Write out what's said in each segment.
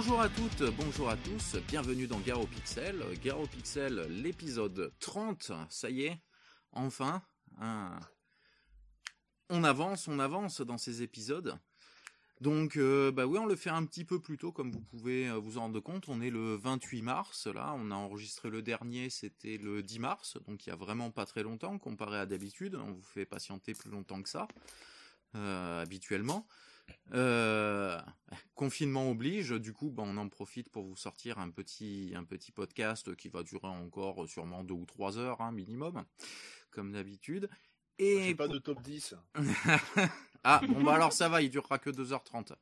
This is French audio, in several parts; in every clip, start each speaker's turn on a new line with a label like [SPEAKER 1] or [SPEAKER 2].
[SPEAKER 1] Bonjour à toutes, bonjour à tous, bienvenue dans Garo Pixel. Garo Pixel, l'épisode 30, ça y est, enfin. hein. On avance, on avance dans ces épisodes. Donc, euh, bah oui, on le fait un petit peu plus tôt, comme vous pouvez euh, vous en rendre compte. On est le 28 mars, là. On a enregistré le dernier, c'était le 10 mars, donc il y a vraiment pas très longtemps, comparé à d'habitude. On vous fait patienter plus longtemps que ça, euh, habituellement. Euh, confinement oblige, du coup, bah, on en profite pour vous sortir un petit, un petit podcast qui va durer encore sûrement deux ou trois heures, hein, minimum, comme d'habitude. Et
[SPEAKER 2] pas de top 10.
[SPEAKER 1] ah, bon bah alors ça va, il durera que 2h30.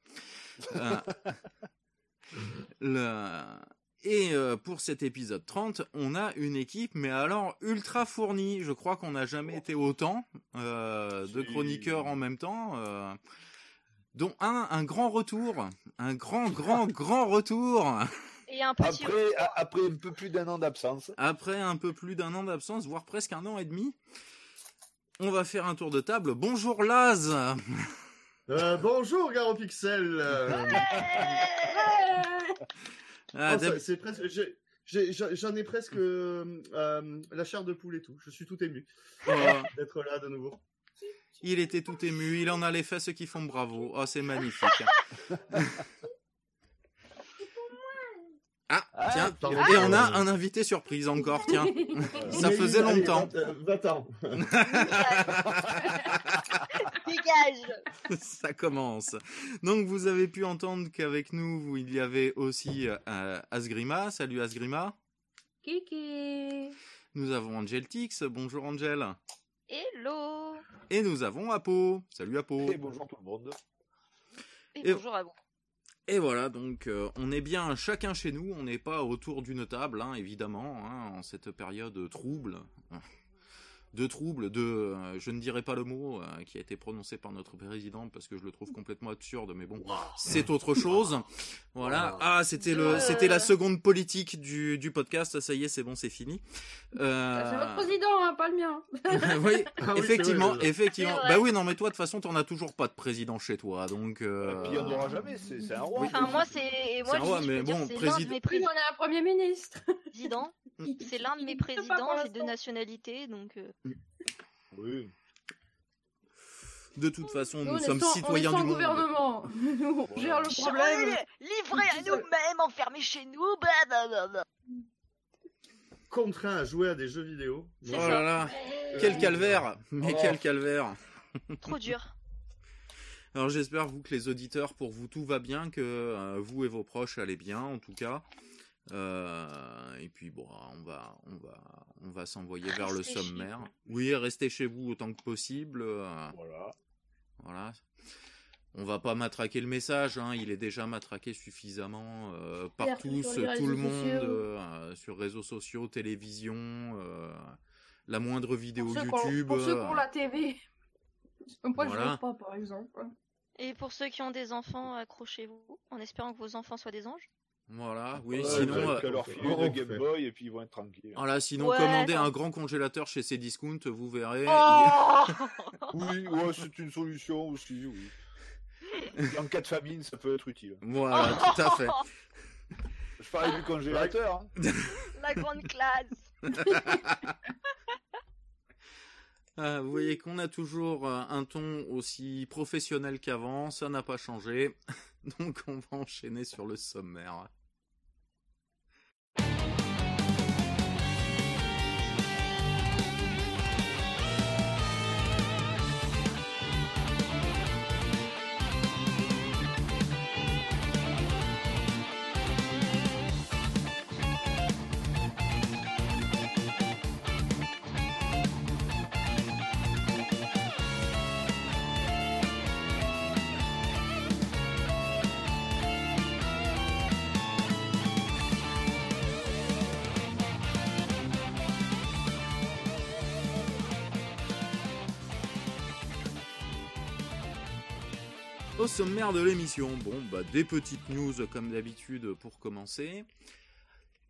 [SPEAKER 1] Euh, le- Et euh, pour cet épisode 30, on a une équipe, mais alors ultra fournie. Je crois qu'on n'a jamais été autant euh, de chroniqueurs en même temps. Dont un, un grand retour, un grand, grand, grand retour.
[SPEAKER 3] Et un petit
[SPEAKER 2] Après, a- après un peu plus d'un an d'absence.
[SPEAKER 1] Après un peu plus d'un an d'absence, voire presque un an et demi, on va faire un tour de table. Bonjour Laz
[SPEAKER 4] Euh, bonjour Garo Pixel. euh,
[SPEAKER 1] Ah,
[SPEAKER 4] oh, c'est presque. J'en ai presque euh, euh, la chair de poule et tout. Je suis tout ému d'être là de nouveau.
[SPEAKER 1] Il était tout ému, il en a les fesses qui font bravo. Oh, c'est magnifique. Ah, tiens,
[SPEAKER 4] pardon.
[SPEAKER 1] et on a un invité surprise encore, tiens. Ça
[SPEAKER 4] Méline,
[SPEAKER 1] faisait longtemps.
[SPEAKER 4] va- euh, Va-t'en.
[SPEAKER 3] dégage.
[SPEAKER 1] Ça commence. Donc vous avez pu entendre qu'avec nous, il y avait aussi euh, Asgrima. Salut Asgrima.
[SPEAKER 5] Kiki.
[SPEAKER 1] Nous avons Angel Tix. Bonjour Angel.
[SPEAKER 3] Hello.
[SPEAKER 1] Et nous avons Apo. Salut Apo.
[SPEAKER 2] Et bonjour tout le monde.
[SPEAKER 3] Et,
[SPEAKER 1] Et-
[SPEAKER 3] bonjour à vous.
[SPEAKER 1] Et voilà, donc euh, on est bien chacun chez nous, on n'est pas autour d'une table, hein, évidemment, hein, en cette période trouble, de trouble, de, euh, je ne dirais pas le mot euh, qui a été prononcé par notre président parce que je le trouve complètement absurde, mais bon, c'est autre chose. Voilà. Ah, c'était le,
[SPEAKER 5] Euh.
[SPEAKER 1] c'était la seconde politique du, du podcast. Ça y est, c'est bon, c'est fini. Euh,
[SPEAKER 5] C'est votre président, hein, pas le mien.
[SPEAKER 1] oui,
[SPEAKER 4] Ah oui,
[SPEAKER 1] effectivement,
[SPEAKER 4] vrai,
[SPEAKER 1] effectivement. Bah oui, non, mais toi, de toute façon, t'en as toujours pas de président chez toi, donc. euh,
[SPEAKER 2] Et puis il n'y en aura jamais, c'est un roi.
[SPEAKER 1] Oui.
[SPEAKER 3] Enfin, moi, c'est. Moi,
[SPEAKER 1] un roi,
[SPEAKER 3] je
[SPEAKER 1] mais bon,
[SPEAKER 3] c'est
[SPEAKER 1] président-
[SPEAKER 3] l'un de mes
[SPEAKER 5] Oui, on a un premier ministre.
[SPEAKER 3] présidents. C'est l'un de mes présidents, j'ai deux nationalités, donc. Euh,
[SPEAKER 2] Oui.
[SPEAKER 1] De toute façon, nous sommes
[SPEAKER 5] sans-
[SPEAKER 1] citoyens
[SPEAKER 5] on est
[SPEAKER 1] du
[SPEAKER 5] sans
[SPEAKER 1] monde.
[SPEAKER 5] gouvernement. on gère le problème.
[SPEAKER 3] Livrés à nous-mêmes, enfermés chez nous, blablabla.
[SPEAKER 4] Contraint à jouer à des jeux vidéo.
[SPEAKER 1] Oh là là, quel calvaire Mais
[SPEAKER 2] Oh.
[SPEAKER 1] quel calvaire
[SPEAKER 3] Trop dur.
[SPEAKER 1] Alors j'espère vous que les auditeurs, pour vous tout va bien, que euh, vous et vos proches allez bien en tout cas. Euh, et puis bon, on va, on va, on va s'envoyer vers le sommaire. Oui, restez chez vous autant que possible. euh,
[SPEAKER 2] Voilà.
[SPEAKER 1] voilà. On va pas matraquer le message, hein, il est déjà matraqué suffisamment euh, par tous, tout le monde,
[SPEAKER 5] sociaux.
[SPEAKER 1] euh, sur réseaux sociaux, télévision, euh, la moindre vidéo
[SPEAKER 5] Pour
[SPEAKER 1] YouTube.
[SPEAKER 5] Pour ceux qui ont la TV. Moi, je
[SPEAKER 1] Voilà.
[SPEAKER 5] vois pas, par exemple.
[SPEAKER 3] Et pour ceux qui ont des enfants, accrochez-vous, en espérant que vos enfants soient des anges.
[SPEAKER 1] Voilà, oui,
[SPEAKER 2] Ouais,
[SPEAKER 1] sinon, euh,
[SPEAKER 2] que leur filer
[SPEAKER 4] on
[SPEAKER 2] de
[SPEAKER 4] fait.
[SPEAKER 2] Game Boy et puis ils vont être tranquilles.
[SPEAKER 1] voilà, sinon
[SPEAKER 3] Ouais,
[SPEAKER 1] commandez un grand congélateur chez Cdiscount, vous verrez.
[SPEAKER 3] Oh
[SPEAKER 2] Oui, ouais, c'est une solution aussi, oui. En cas de famine, ça peut être utile.
[SPEAKER 1] Voilà, tout à fait.
[SPEAKER 2] Je parlais du congélateur. hein.
[SPEAKER 3] La grande classe
[SPEAKER 1] Ah, vous voyez qu'on a toujours euh, un ton aussi professionnel qu'avant, ça n'a pas changé. Donc on va enchaîner sur le sommaire. Sommaire de l'émission, bon, bah, des petites news comme d'habitude pour commencer.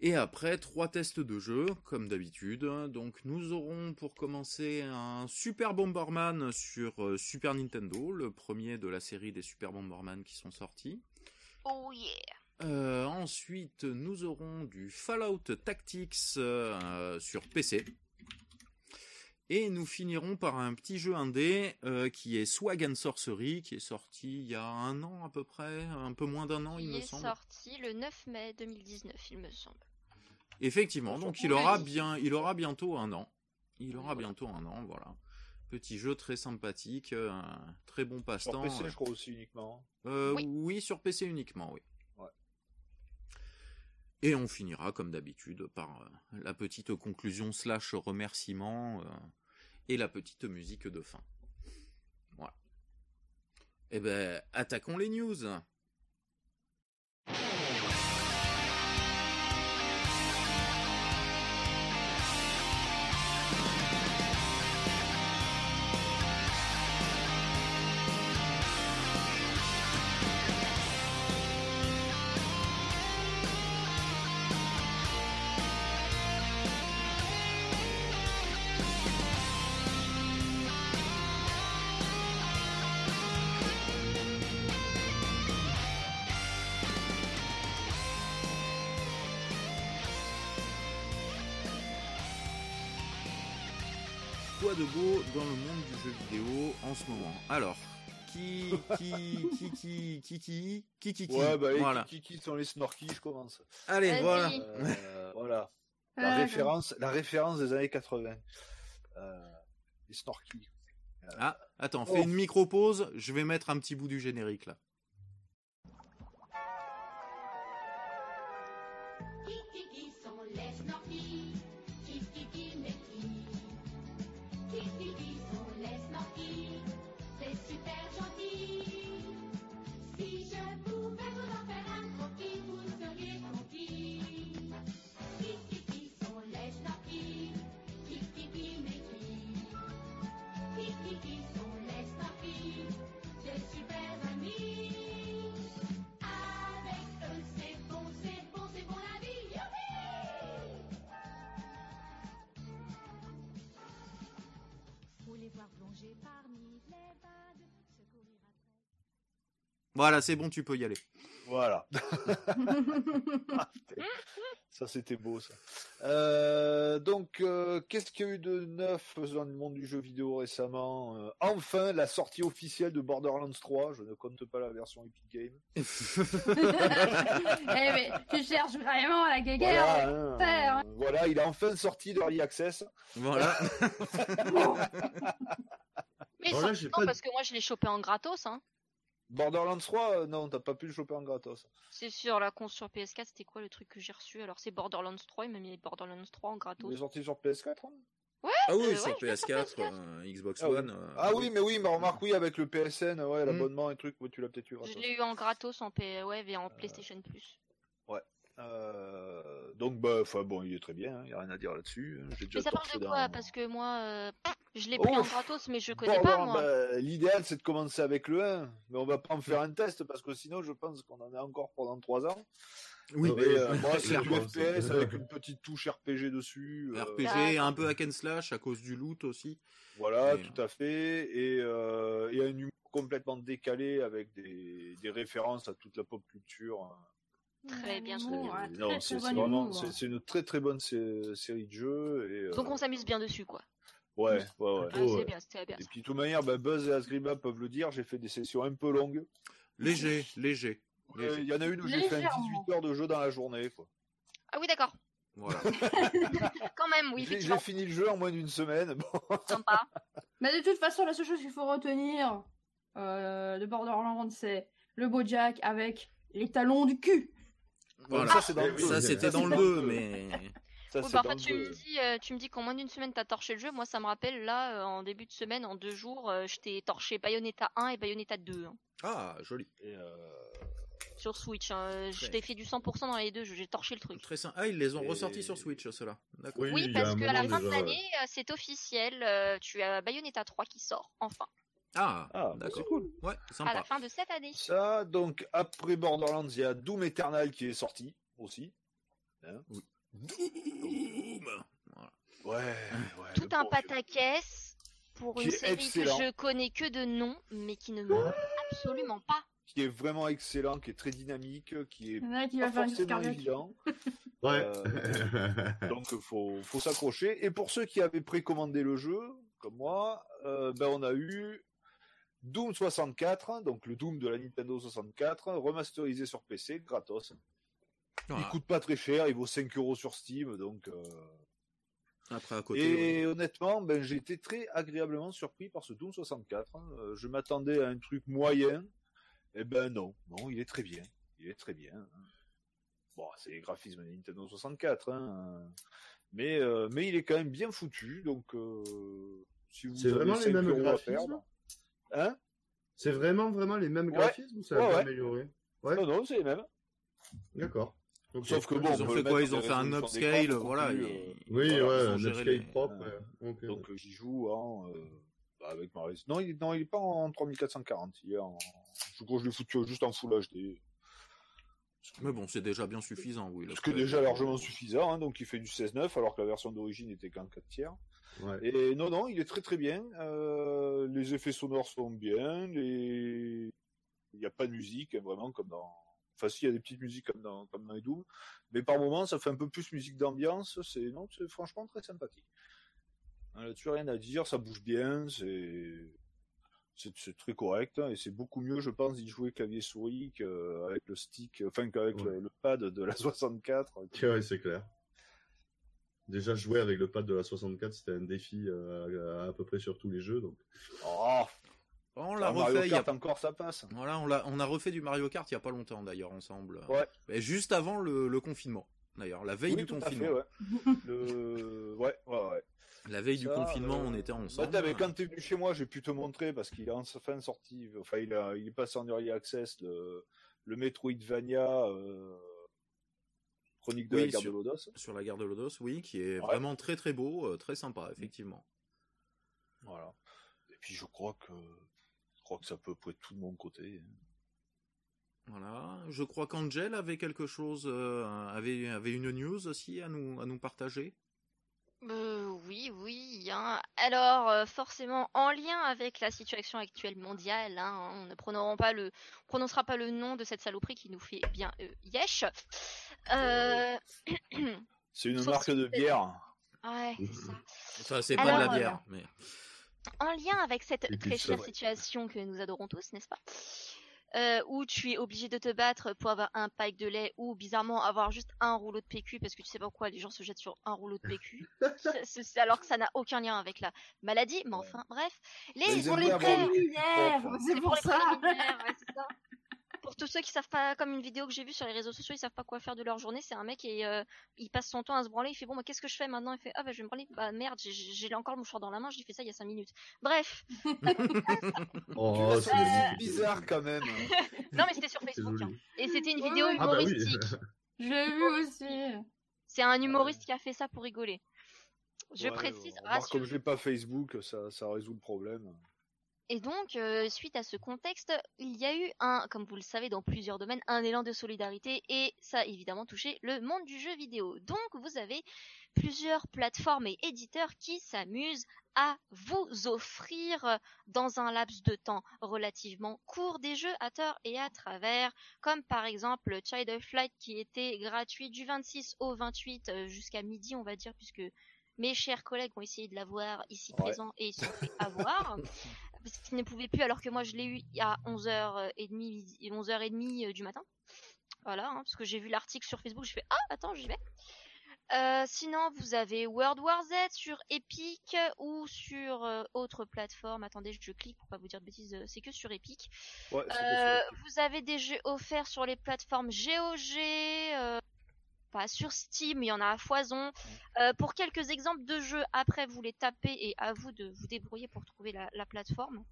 [SPEAKER 1] Et après, trois tests de jeu, comme d'habitude. Donc, nous aurons pour commencer un Super Bomberman sur euh, Super Nintendo, le premier de la série des Super Bomberman qui sont sortis.
[SPEAKER 3] Oh yeah
[SPEAKER 1] Euh, ensuite, nous aurons du Fallout Tactics euh, sur PC. Et nous finirons par un petit jeu indé euh, qui est Swag and Sorcery, qui est sorti il y a un an à peu près, un peu moins d'un an il
[SPEAKER 3] Il
[SPEAKER 1] me
[SPEAKER 3] est
[SPEAKER 1] semble.
[SPEAKER 3] sorti le 9 mai 2019, il me semble.
[SPEAKER 1] Effectivement, donc il aura bien, il aura bientôt un an. Il aura
[SPEAKER 3] Voilà.
[SPEAKER 1] bientôt un an, voilà. Petit jeu très sympathique, euh, un très bon
[SPEAKER 2] Sur
[SPEAKER 1] passe-temps.
[SPEAKER 2] PC,
[SPEAKER 1] euh.
[SPEAKER 2] je crois aussi uniquement.
[SPEAKER 1] Euh,
[SPEAKER 3] Oui.
[SPEAKER 1] oui. sur PC uniquement, oui. Et on finira, comme d'habitude, par euh, la petite conclusion slash remerciement euh, et la petite musique de fin. Voilà. Eh ben, attaquons les news. Ce moment Alors, qui, qui, qui, qui, qui, qui, qui, qui, qui,
[SPEAKER 2] Ouais, bah, les
[SPEAKER 1] voilà.
[SPEAKER 2] kiki sont les snorkies, je commence.
[SPEAKER 1] Allez, voilà.
[SPEAKER 2] Euh, voilà. La
[SPEAKER 5] Ah,
[SPEAKER 2] référence, la référence des années 80. Euh, les snorkies.
[SPEAKER 1] Ah, attends,
[SPEAKER 2] Oh.
[SPEAKER 1] fais une micro-pause, je vais mettre un petit bout du générique là. Voilà, c'est bon, tu peux y aller.
[SPEAKER 2] Voilà. ça, c'était beau, ça. Euh, donc, euh, qu'est-ce qu'il y a eu de neuf dans le monde du jeu vidéo récemment Euh, Enfin, la sortie officielle de Borderlands 3. Je ne compte pas la version Epic Game.
[SPEAKER 5] Eh mais tu cherches vraiment la guéguerre.
[SPEAKER 2] Voilà, hein, euh, voilà, il est enfin sorti d'Early Access.
[SPEAKER 1] voilà.
[SPEAKER 3] Mais
[SPEAKER 4] Bon, là, pas
[SPEAKER 3] parce que moi je l'ai chopé en gratos, hein.
[SPEAKER 2] Borderlands 3, euh, non, t'as pas pu le choper en gratos.
[SPEAKER 3] C'est sur la con sur PS4, c'était quoi le truc que j'ai reçu? Alors c'est Borderlands 3, il m'a mis Borderlands 3 en
[SPEAKER 2] Il
[SPEAKER 3] gratos.
[SPEAKER 2] est sorti sur PS4 hein
[SPEAKER 1] Ah oui,
[SPEAKER 3] Euh,
[SPEAKER 1] sur
[SPEAKER 3] ouais, je l'ai sur
[SPEAKER 1] PS4,
[SPEAKER 3] PS4.
[SPEAKER 1] euh, Xbox
[SPEAKER 2] Ah.
[SPEAKER 1] One. euh,
[SPEAKER 2] Ah oui, mais oui, mais remarque, oui, avec le PSN, ouais,
[SPEAKER 1] Mm.
[SPEAKER 2] l'abonnement et trucs, ouais, tu l'as peut-être eu gratos.
[SPEAKER 3] Je l'ai eu en gratos en P... ouais, et en PlayStation Plus.
[SPEAKER 2] Euh, donc, bah, enfin, bon, il est très bien, il n'y a rien à dire là-dessus. hein,
[SPEAKER 3] Mais ça parle de
[SPEAKER 2] dans-
[SPEAKER 3] quoi Parce que moi, euh, je l'ai pris en gratos, mais je connais
[SPEAKER 2] Bon,
[SPEAKER 3] pas
[SPEAKER 2] bon,
[SPEAKER 3] moi.
[SPEAKER 2] bah, L'idéal, c'est de commencer avec le 1, mais on va pas en faire un test parce que sinon, je pense qu'on en a encore pendant 3 ans.
[SPEAKER 1] Oui,
[SPEAKER 2] Mais, euh, moi, c'est du. FPS avec une petite touche RPG dessus. euh,
[SPEAKER 1] RPG, un peu hack and slash à cause du loot aussi.
[SPEAKER 2] Voilà,
[SPEAKER 1] Mais,
[SPEAKER 2] tout à fait. Et, et un humour complètement décalé avec des, des références à toute la pop culture. Hein.
[SPEAKER 3] Très bien,
[SPEAKER 5] C'est
[SPEAKER 2] non, vraiment,
[SPEAKER 5] humour.
[SPEAKER 2] c'est une très très bonne sé- série de jeux. Et, euh,
[SPEAKER 3] Donc on s'amuse bien dessus, quoi.
[SPEAKER 2] ouais, ouais, ouais.
[SPEAKER 3] Ah, c'est bien, c'était bien.
[SPEAKER 2] Et puis de toute manière, bah, Buzz et Asgrima peuvent le dire, j'ai fait des sessions un peu longues.
[SPEAKER 1] Léger, léger.
[SPEAKER 2] Euh. Il y en a une où j'ai fait un
[SPEAKER 5] Légèrement.
[SPEAKER 2] 18 heures de jeu dans la journée. Quoi.
[SPEAKER 3] Ah oui, d'accord.
[SPEAKER 1] Voilà.
[SPEAKER 3] Quand même, oui.
[SPEAKER 2] J'ai fini le jeu en moins d'une semaine. Bon.
[SPEAKER 3] Sympa.
[SPEAKER 5] Mais de toute façon, la seule chose qu'il faut retenir euh, de Borderlands, c'est le beau Jack avec les talons du cul.
[SPEAKER 1] Voilà.
[SPEAKER 2] Ça,
[SPEAKER 1] c'était dans le
[SPEAKER 2] dans
[SPEAKER 1] 2,
[SPEAKER 2] le
[SPEAKER 1] mais.
[SPEAKER 2] Ça,
[SPEAKER 3] Oui,
[SPEAKER 2] c'est
[SPEAKER 3] bah, tu me dis, euh, tu me dis qu'en moins d'une semaine t'as torché le jeu. Moi, ça me rappelle là, euh, en début de semaine, en deux jours, euh, je t'ai torché Bayonetta 1 et Bayonetta 2 hein,
[SPEAKER 1] Ah, joli.
[SPEAKER 2] Et, euh,
[SPEAKER 3] sur Switch. hein. Je t'ai fait du 100% dans les deux jeux. J'ai torché le truc.
[SPEAKER 1] Très simple. Ah, ils les ont
[SPEAKER 2] Et-
[SPEAKER 1] ressortis sur Switch, ceux-là. D'accord.
[SPEAKER 6] Oui,
[SPEAKER 3] Oui, parce qu'à la fin de l'année, c'est officiel. euh, tu as Bayonetta 3 qui sort enfin
[SPEAKER 1] Ah,
[SPEAKER 2] Ah, bah,
[SPEAKER 1] d'accord.
[SPEAKER 2] c'est cool.
[SPEAKER 1] Ouais,
[SPEAKER 3] à la fin de cette année.
[SPEAKER 2] Ça, donc après Borderlands, il y a Doom Eternal qui est sorti aussi.
[SPEAKER 1] Doom. Voilà.
[SPEAKER 2] Ouais, ouais.
[SPEAKER 3] Tout un
[SPEAKER 2] bon
[SPEAKER 3] pataquès pour une série
[SPEAKER 2] excellent.
[SPEAKER 3] que je connais que de nom, mais qui ne me absolument pas.
[SPEAKER 2] qui est vraiment excellent, qui est très dynamique, qui est
[SPEAKER 5] qui
[SPEAKER 2] pas
[SPEAKER 5] va
[SPEAKER 2] forcément évident.
[SPEAKER 4] Ouais.
[SPEAKER 2] Euh, donc faut faut s'accrocher. Et pour ceux qui avaient précommandé le jeu, comme moi, euh, ben on a eu Doom 64, donc le Doom de la Nintendo 64, remasterisé sur PC, gratos. Il
[SPEAKER 1] Voilà.
[SPEAKER 2] coûte pas très cher, il vaut 5 euros sur Steam, donc. euh,
[SPEAKER 1] Après, à côté.
[SPEAKER 2] Et honnêtement, ben j'ai été très agréablement surpris par ce Doom 64. hein. Euh, je m'attendais à un truc moyen, et ben non, non, il est très bien, il est très bien. Bon, c'est les graphismes de Nintendo 64, hein, mais euh, mais il est quand même bien foutu, donc euh, si vous
[SPEAKER 4] C'est
[SPEAKER 2] avez
[SPEAKER 4] vraiment les
[SPEAKER 2] 5
[SPEAKER 4] mêmes graphismes
[SPEAKER 2] perdre- hein?
[SPEAKER 4] C'est vraiment, vraiment les mêmes
[SPEAKER 2] Ouais.
[SPEAKER 4] graphismes ou ça a
[SPEAKER 2] Ouais,
[SPEAKER 4] été
[SPEAKER 2] ouais.
[SPEAKER 4] amélioré? Ouais.
[SPEAKER 2] Non, non, c'est les mêmes.
[SPEAKER 4] D'accord.
[SPEAKER 2] Sauf que bon,
[SPEAKER 1] Ils
[SPEAKER 2] on
[SPEAKER 1] ont fait quoi? Ils ont fait un upscale,
[SPEAKER 2] d'écran,
[SPEAKER 1] voilà. et-
[SPEAKER 2] euh,
[SPEAKER 4] Oui,
[SPEAKER 1] voilà,
[SPEAKER 4] ouais, un upscale
[SPEAKER 1] les-
[SPEAKER 4] propre.
[SPEAKER 2] euh, Donc euh, j'y joue en euh, bah, avec ma rés- Non, il non, il est pas en 3440. Il est en je crois que je l'ai foutu juste en Full HD.
[SPEAKER 1] Mais bon, c'est déjà bien suffisant, oui.
[SPEAKER 2] Ce qui est déjà largement suffisant, hein, donc il fait du 16.9 alors que la version d'origine était qu'en 4 tiers.
[SPEAKER 4] Ouais.
[SPEAKER 2] Et non, non, il est très très bien. Euh, les effets sonores sont bien. Les... Il n'y a pas de musique, hein, vraiment, comme dans. Enfin, si, il y a des petites musiques comme dans, comme dans les. Mais par moments, ça fait un peu plus musique d'ambiance. C'est non, c'est franchement très sympathique. Hein, Là-dessus, rien à dire. Ça bouge bien. C'est. C'est c'est très correct hein, et c'est beaucoup mieux, je pense, d'y jouer clavier souris qu'avec le stick, enfin qu'avec
[SPEAKER 4] Ouais.
[SPEAKER 2] le, le pad de la 64.
[SPEAKER 4] Ouais, c'est clair. Déjà, jouer avec le pad de la 64, c'était un défi euh, à, à peu près sur tous les jeux. Donc...
[SPEAKER 2] Oh,
[SPEAKER 1] On l'a
[SPEAKER 2] Mario
[SPEAKER 1] refait. y a-
[SPEAKER 2] Kart encore, ça passe.
[SPEAKER 1] Voilà, on, a refait du Mario Kart il y a pas longtemps d'ailleurs ensemble.
[SPEAKER 2] Ouais.
[SPEAKER 1] Et juste avant le, le confinement. D'ailleurs, la veille
[SPEAKER 2] Oui,
[SPEAKER 1] du
[SPEAKER 2] tout à
[SPEAKER 1] confinement.
[SPEAKER 2] fait, ouais. Le... Ouais, ouais, ouais.
[SPEAKER 1] La veille du confinement,
[SPEAKER 2] euh,
[SPEAKER 1] on était
[SPEAKER 2] Bah,
[SPEAKER 1] ensemble.
[SPEAKER 2] t'as, mais quand t'es venu chez moi, j'ai pu te montrer parce qu'il a enfin sorti, enfin il a, il est passé en early access le, le Metroidvania euh, Chronique de
[SPEAKER 1] Oui,
[SPEAKER 2] la guerre
[SPEAKER 1] sur-
[SPEAKER 2] de Lodos.
[SPEAKER 1] Sur la gare de Lodos, oui, qui est
[SPEAKER 2] Ouais.
[SPEAKER 1] vraiment très très beau, euh, très sympa, effectivement.
[SPEAKER 2] Voilà. Et puis je crois que, je crois que c'est à peu près tout de mon côté.
[SPEAKER 1] Voilà. Je crois qu'Angel avait quelque chose, euh, avait, avait une news aussi à nous, à nous partager.
[SPEAKER 3] Euh, oui, oui. hein. Alors, euh, forcément, en lien avec la situation actuelle mondiale, hein, on ne pas le, on prononcera pas le nom de cette saloperie qui nous fait bien euh, yesh. Euh...
[SPEAKER 2] C'est une marque de bière.
[SPEAKER 3] Ouais, c'est ça.
[SPEAKER 1] Ça, c'est pas de la
[SPEAKER 3] euh,
[SPEAKER 1] bière, mais
[SPEAKER 3] En lien avec cette très chère situation que nous adorons tous, n'est-ce pas? Euh, Où tu es obligé de te battre pour avoir un pack de lait ou bizarrement avoir juste un rouleau de PQ parce que tu sais pas pourquoi les gens se jettent sur un rouleau de PQ. Alors que ça n'a aucun lien avec la maladie, mais enfin bref. Les
[SPEAKER 2] ils
[SPEAKER 5] Pour
[SPEAKER 2] aiment
[SPEAKER 5] les préliminaires, c'est pour
[SPEAKER 3] les
[SPEAKER 5] ça.
[SPEAKER 3] préliminaires, ouais, c'est ça. Pour tous ceux qui savent pas, comme une vidéo que j'ai vue sur les réseaux sociaux, ils savent pas quoi faire de leur journée, c'est un mec et euh, il passe son temps à se branler, il fait bon, bah, qu'est-ce que je fais maintenant? Il fait ah bah je vais me branler, bah merde, j'ai- encore le mouchoir dans la main, j'ai fait ça il y a 5 minutes. Bref,
[SPEAKER 4] Oh, c'est
[SPEAKER 2] bizarres quand même.
[SPEAKER 3] non mais c'était sur Facebook hein. et c'était une
[SPEAKER 5] Oui,
[SPEAKER 3] vidéo.
[SPEAKER 4] Ah bah oui.
[SPEAKER 3] humoristique.
[SPEAKER 5] Je l'ai vu aussi.
[SPEAKER 3] C'est un humoriste qui a fait ça pour rigoler. Je
[SPEAKER 2] Ouais,
[SPEAKER 3] précise,
[SPEAKER 2] remarque,
[SPEAKER 3] rassure-
[SPEAKER 2] comme je n'ai pas Facebook, ça, ça résout le problème.
[SPEAKER 3] Et donc, euh, suite à ce contexte, il y a eu un, comme vous le savez, dans plusieurs domaines, un élan de solidarité et ça a évidemment touché le monde du jeu vidéo. Donc, vous avez plusieurs plateformes et éditeurs qui s'amusent à vous offrir dans un laps de temps relativement court des jeux à tort et à travers, comme par exemple Child of Light qui était gratuit du 26 au 28 euh, jusqu'à midi, on va dire, puisque mes chers collègues ont essayé de l'avoir ici
[SPEAKER 2] Ouais.
[SPEAKER 3] présents et ils se sont fait avoir parce qu'ils ne pouvaient plus alors que moi je l'ai eu à 11h30 midi- 11h30 euh, du matin. Voilà, hein, parce que j'ai vu l'article sur Facebook, je fais ah attends j'y vais. Euh, sinon vous avez World War Z sur Epic ou sur euh, autre plateforme. Attendez, je clique pour pas vous dire de bêtises, euh, c'est que sur Epic.
[SPEAKER 2] Ouais,
[SPEAKER 3] Euh, vous avez des jeux offerts sur les plateformes GOG, euh, pas sur Steam, il y en a à foison. Euh, pour quelques exemples de jeux, après vous les tapez et à vous de vous débrouiller pour trouver la, la plateforme.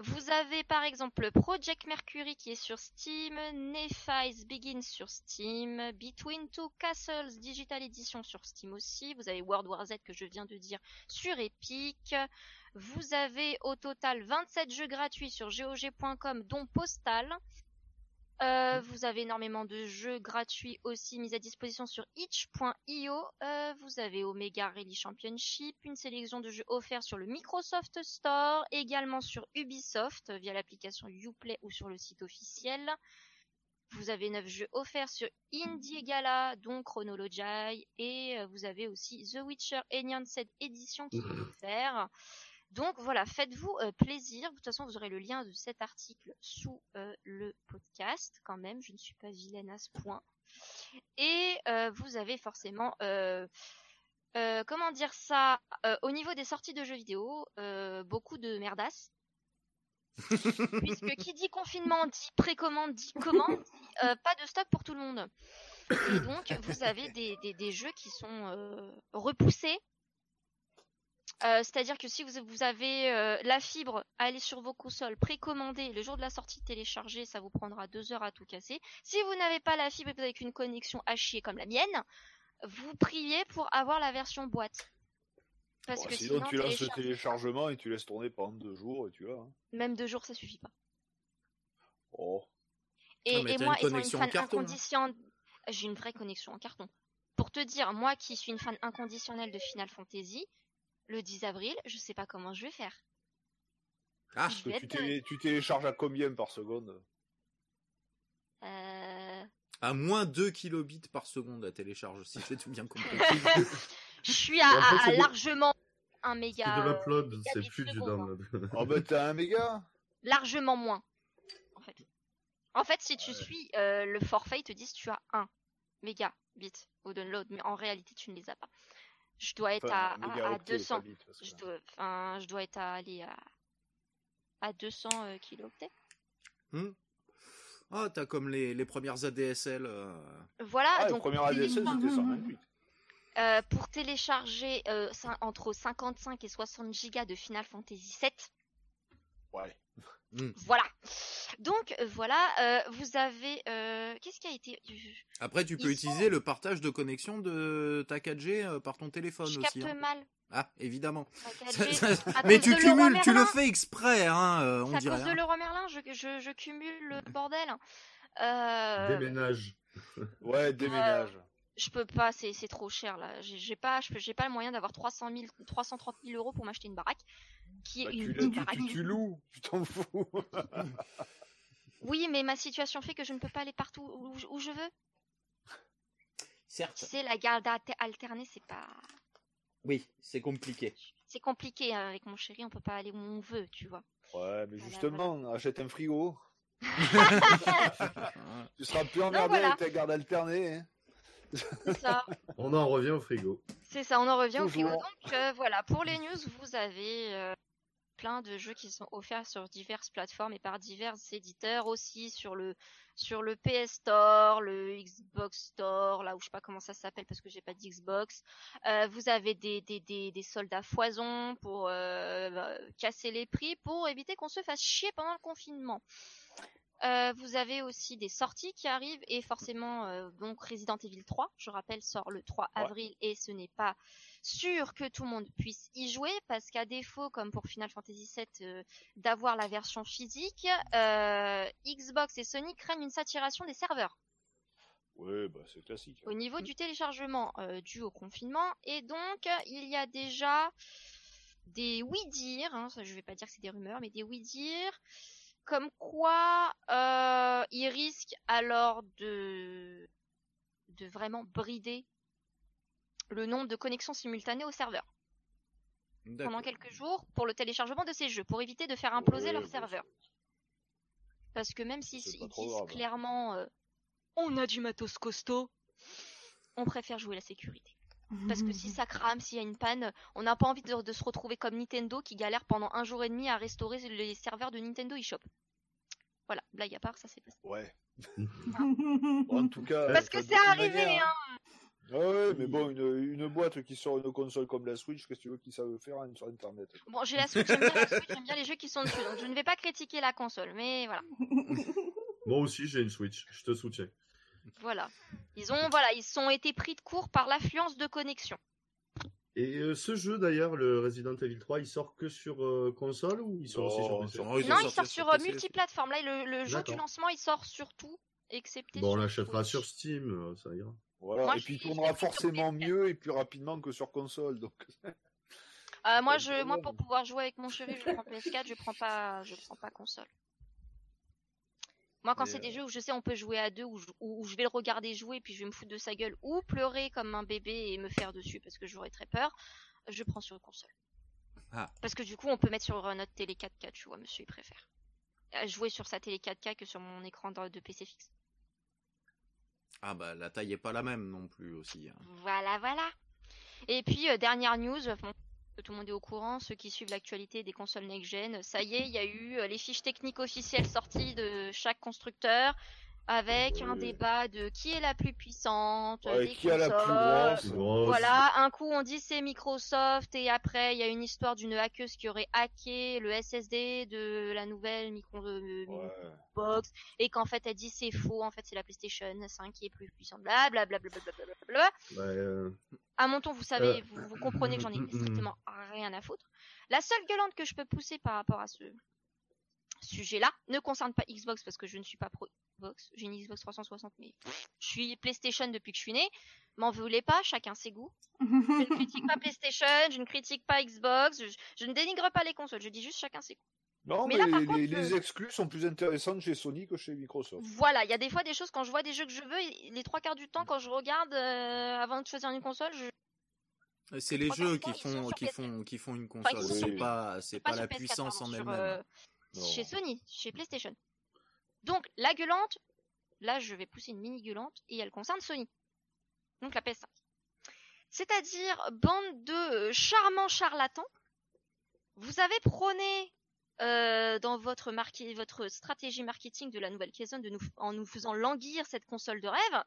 [SPEAKER 3] Vous avez par exemple Project Mercury qui est sur Steam, Nephi's Begins sur Steam, Between Two Castles Digital Edition sur Steam aussi, vous avez World War Z que je viens de dire sur Epic, vous avez au total 27 jeux gratuits sur GOG.com dont Postal. Euh, vous avez énormément de jeux gratuits aussi mis à disposition sur itch.io. Euh, vous avez Omega Rally Championship, une sélection de jeux offerts sur le Microsoft Store, également sur Ubisoft via l'application Uplay ou sur le site officiel. Vous avez 9 jeux offerts sur Indie Gala, dont Chronology, et euh, vous avez aussi The Witcher 7 Edition qui est offert. Donc voilà, faites-vous euh, plaisir. De toute façon, vous aurez le lien de cet article sous euh, le podcast. Quand même, je ne suis pas vilaine à ce point. Et euh, vous avez forcément, comment dire ça, au niveau des sorties de jeux vidéo, beaucoup de merdasses. Puisque qui dit confinement dit précommande dit commande, dit, pas de stock pour tout le monde. Et donc vous avez des, des, des jeux qui sont repoussés. Euh, C'est-à-dire que si vous, vous avez euh, la fibre, allez sur vos consoles, précommandez, le jour de la sortie téléchargez, ça vous prendra deux heures à tout casser. Si vous n'avez pas la fibre et que vous avez qu'une connexion à chier comme la mienne, vous priez pour avoir la version boîte. Parce
[SPEAKER 2] Bon,
[SPEAKER 3] que
[SPEAKER 2] sinon,
[SPEAKER 3] sinon,
[SPEAKER 2] tu lances le téléchargement et tu laisses tourner pendant deux jours et tu l'as. hein.
[SPEAKER 3] même deux jours, ça suffit pas.
[SPEAKER 2] Oh.
[SPEAKER 3] Et,
[SPEAKER 1] mais
[SPEAKER 3] et moi,
[SPEAKER 1] une
[SPEAKER 3] étant une fan
[SPEAKER 1] carton, hein.
[SPEAKER 3] inconditionnelle, j'ai une vraie connexion en carton. Pour te dire, moi qui suis une fan inconditionnelle de Final Fantasy, le 10 avril, je sais pas comment je vais faire.
[SPEAKER 1] Ah,
[SPEAKER 3] Je vais
[SPEAKER 2] Tu,
[SPEAKER 3] être
[SPEAKER 2] télé- tu télécharges à combien par seconde?
[SPEAKER 3] Euh,
[SPEAKER 1] à moins 2 kilobits par seconde à télécharge, si j'ai tout bien compris.
[SPEAKER 3] Je suis à,
[SPEAKER 4] en fait,
[SPEAKER 3] à-
[SPEAKER 4] c'est
[SPEAKER 3] à
[SPEAKER 4] de-
[SPEAKER 3] largement un
[SPEAKER 4] C'est
[SPEAKER 3] méga.
[SPEAKER 4] de l'upload,
[SPEAKER 3] méga
[SPEAKER 4] c'est
[SPEAKER 3] bits
[SPEAKER 4] plus du
[SPEAKER 3] hein.
[SPEAKER 4] download.
[SPEAKER 2] Oh bah t'as un méga?
[SPEAKER 3] Largement moins, en fait. En fait, si tu suis euh, le forfait, ils te disent tu as un méga bit au download, mais en réalité, tu ne les as pas. Je dois être
[SPEAKER 2] Enfin,
[SPEAKER 3] à, à- à
[SPEAKER 2] octet,
[SPEAKER 3] 200.
[SPEAKER 2] pas bit, parce que-
[SPEAKER 3] je dois, enfin, je dois être à aller à, à 200 euh, kilooctets.
[SPEAKER 1] Hmm. Ah, t'as comme les, les premières ADSL. euh,
[SPEAKER 3] Voilà,
[SPEAKER 2] Ah,
[SPEAKER 3] donc
[SPEAKER 2] premier ADSL c'était 128.
[SPEAKER 3] euh, pour télécharger euh, entre 55 et 60 gigas de Final Fantasy VII,
[SPEAKER 2] Ouais.
[SPEAKER 3] voilà. Donc euh, voilà, euh, vous avez, euh, qu'est-ce qui a été,
[SPEAKER 1] Après, tu
[SPEAKER 3] Ils
[SPEAKER 1] peux utiliser le partage de connexion de ta 4G euh, par ton téléphone
[SPEAKER 3] je
[SPEAKER 1] aussi.
[SPEAKER 3] capte
[SPEAKER 1] hein.
[SPEAKER 3] mal.
[SPEAKER 1] Ah, évidemment.
[SPEAKER 3] La
[SPEAKER 1] Ça-
[SPEAKER 3] 4G.
[SPEAKER 1] ça-
[SPEAKER 3] À
[SPEAKER 1] Mais tu cumules, tu le fais exprès, hein, euh, on
[SPEAKER 3] C'est à
[SPEAKER 1] dirait.
[SPEAKER 3] cause de
[SPEAKER 1] hein.
[SPEAKER 3] Leroy Merlin, je, je, je cumule le bordel. Euh,
[SPEAKER 4] Déménage.
[SPEAKER 2] Ouais, déménage.
[SPEAKER 3] je peux pas, c'est trop cher là. J'ai pas, j'ai pas le moyen d'avoir 300 000, 330 000 euros pour m'acheter une baraque, qui est
[SPEAKER 2] Bah,
[SPEAKER 3] une
[SPEAKER 2] tu,
[SPEAKER 3] petite
[SPEAKER 2] tu,
[SPEAKER 3] baraque.
[SPEAKER 2] tu, tu loues, tu t'en fous.
[SPEAKER 3] Oui, mais ma situation fait que je ne peux pas aller partout où, où je veux.
[SPEAKER 1] Certes.
[SPEAKER 3] Tu sais, la garde alter- alternée, c'est pas,
[SPEAKER 1] Oui, c'est compliqué.
[SPEAKER 3] c'est compliqué hein, avec mon chéri. On peut pas aller où on veut, tu vois.
[SPEAKER 2] Ouais, mais
[SPEAKER 3] Voilà,
[SPEAKER 2] justement, achète un frigo. Tu seras plus emmerdé
[SPEAKER 3] voilà.
[SPEAKER 2] avec ta garde alternée. hein.
[SPEAKER 3] C'est ça.
[SPEAKER 4] On en revient au frigo.
[SPEAKER 3] C'est ça, on en revient au frigo. Donc euh, voilà, pour les news, vous avez euh, plein de jeux qui sont offerts sur diverses plateformes et par divers éditeurs aussi sur le sur le PS Store, le Xbox Store, là où je sais pas comment ça s'appelle parce que j'ai pas d'Xbox. Euh, vous avez des, des, des, foison pour euh, casser les prix pour éviter qu'on se fasse chier pendant le confinement. Euh, vous avez aussi des sorties qui arrivent et forcément euh, donc Resident Evil 3, je rappelle, sort le 3
[SPEAKER 2] Ouais.
[SPEAKER 3] avril et ce n'est pas sûr que tout le monde puisse y jouer parce qu'à défaut, comme pour Final Fantasy VII, euh, d'avoir la version physique, euh, Xbox et Sony craignent une saturation des serveurs
[SPEAKER 2] Ouais, bah c'est classique.
[SPEAKER 3] au niveau du téléchargement euh, dû au confinement. Et donc, il y a déjà des oui-dire, hein, je vais pas dire que c'est des rumeurs, mais des oui-dire, comme quoi euh, ils risquent alors de, de vraiment brider le nombre de connexions simultanées au serveur pendant quelques jours pour le téléchargement de ces jeux, pour éviter de faire imploser
[SPEAKER 2] Ouais,
[SPEAKER 3] leur serveur. Parce que même s'ils disent
[SPEAKER 2] grave.
[SPEAKER 3] clairement euh, on a du matos costaud, on préfère jouer la sécurité. Parce que si ça crame, s'il y a une panne, on n'a pas envie de, de se retrouver comme Nintendo qui galère pendant un jour et demi à restaurer les serveurs de Nintendo eShop. Voilà, blague à part, ça c'est passé.
[SPEAKER 2] Ouais. Bon, en tout cas.
[SPEAKER 3] Parce que c'est arrivé,
[SPEAKER 2] manière-
[SPEAKER 3] hein
[SPEAKER 2] Ouais, ouais, mais bon, une, une boîte qui sort une console comme la Switch, qu'est-ce que tu veux qu'ils savent faire hein, sur Internet?
[SPEAKER 3] Bon, j'ai la Switch, j'aime bien la Switch, j'aime bien les jeux qui sont dessus, donc je ne vais pas critiquer la console, mais voilà.
[SPEAKER 4] Moi aussi, j'ai une Switch. Je te soutiens.
[SPEAKER 3] Voilà. Ils ont, voilà, ils sont été pris de court par l'affluence de connexion.
[SPEAKER 4] Et euh, ce jeu d'ailleurs, le Resident Evil 3, il sort que sur euh, console ou il sort aussi sur
[SPEAKER 2] Non,
[SPEAKER 4] PC
[SPEAKER 2] sur-
[SPEAKER 3] non, il sort sur euh,
[SPEAKER 1] PC.
[SPEAKER 3] multiplateforme. Là, le, le jour du lancement, il sort sur tout, excepté
[SPEAKER 4] Bon, on
[SPEAKER 3] sur
[SPEAKER 4] l'achètera sur Steam, euh, ça ira.
[SPEAKER 2] Voilà.
[SPEAKER 3] Moi,
[SPEAKER 2] et puis il tournera
[SPEAKER 3] sur
[SPEAKER 2] forcément
[SPEAKER 3] PS4.
[SPEAKER 2] mieux et plus rapidement que sur console. Donc
[SPEAKER 3] Euh, moi, je, moi, pour pouvoir jouer avec mon chéri, je prends PS4, je prends pas, je prends pas console. Moi, quand c'est des
[SPEAKER 2] euh,
[SPEAKER 3] jeux où je sais on peut jouer à deux, où je, où- où je vais le regarder jouer, puis je vais me foutre de sa gueule, ou pleurer comme un bébé et me faire dessus parce que j'aurais très peur, je prends sur console.
[SPEAKER 1] Ah.
[SPEAKER 3] Parce que du coup, on peut mettre sur notre télé 4K, tu vois, monsieur, il préfère. Jouer sur sa télé 4K que sur mon écran de, de PC fixe.
[SPEAKER 1] Ah bah la taille est pas la même non plus aussi. hein.
[SPEAKER 3] Voilà, voilà. Et puis, euh, dernière news, bon, tout le monde est au courant, ceux qui suivent l'actualité des consoles next-gen, ça y est, il y a eu euh, les fiches techniques officielles sorties de chaque constructeur, avec un
[SPEAKER 2] Ouais.
[SPEAKER 3] débat de qui est la plus puissante,
[SPEAKER 2] ouais,
[SPEAKER 3] des
[SPEAKER 2] qui a la plus grosse
[SPEAKER 4] Grosse.
[SPEAKER 3] Voilà, un coup on dit c'est Microsoft et après il y a une histoire d'une hackeuse qui aurait hacké le SSD de la nouvelle micro euh,
[SPEAKER 2] Ouais.
[SPEAKER 3] box et qu'en fait elle dit c'est faux, en fait c'est la PlayStation 5 qui est plus puissante. Bla, bla, bla, bla, bla, bla.
[SPEAKER 4] Bah, euh,
[SPEAKER 3] À mon ton, vous savez,
[SPEAKER 4] Euh,
[SPEAKER 3] vous, vous comprenez que j'en ai strictement rien à foutre. La seule gueulante que je peux pousser par rapport à ce sujet-là ne concerne pas Xbox parce que je ne suis pas pro Xbox. J'ai une Xbox 360, mais je suis PlayStation depuis que je suis né. M'en voulez pas, chacun ses goûts. Je ne critique pas PlayStation, je ne critique pas Xbox, je, je ne dénigre pas les consoles, je dis juste chacun ses goûts.
[SPEAKER 2] Non,
[SPEAKER 3] Mais
[SPEAKER 2] mais,
[SPEAKER 3] là,
[SPEAKER 2] les,
[SPEAKER 3] contre,
[SPEAKER 2] les
[SPEAKER 3] je-
[SPEAKER 2] exclus sont plus intéressantes chez Sony que chez Microsoft.
[SPEAKER 3] Voilà, il y a des fois des choses quand je vois des jeux que je veux, les trois quarts du temps quand je regarde euh, avant de choisir une console, je,
[SPEAKER 1] C'est les jeux qui font qui
[SPEAKER 3] PS4.
[SPEAKER 1] font qui font une console. C'est pas la
[SPEAKER 3] PS4,
[SPEAKER 1] puissance
[SPEAKER 3] pardon,
[SPEAKER 1] en elle-même.
[SPEAKER 3] euh,
[SPEAKER 2] Non.
[SPEAKER 3] chez Sony, chez PlayStation. Donc la gueulante, là je vais pousser une mini gueulante et elle concerne Sony. Donc la PS5. C'est-à-dire bande de euh, charmants charlatans. Vous avez prôné euh, dans votre, marqué, votre stratégie marketing de la nouvelle de nous, en nous faisant languir cette console de rêve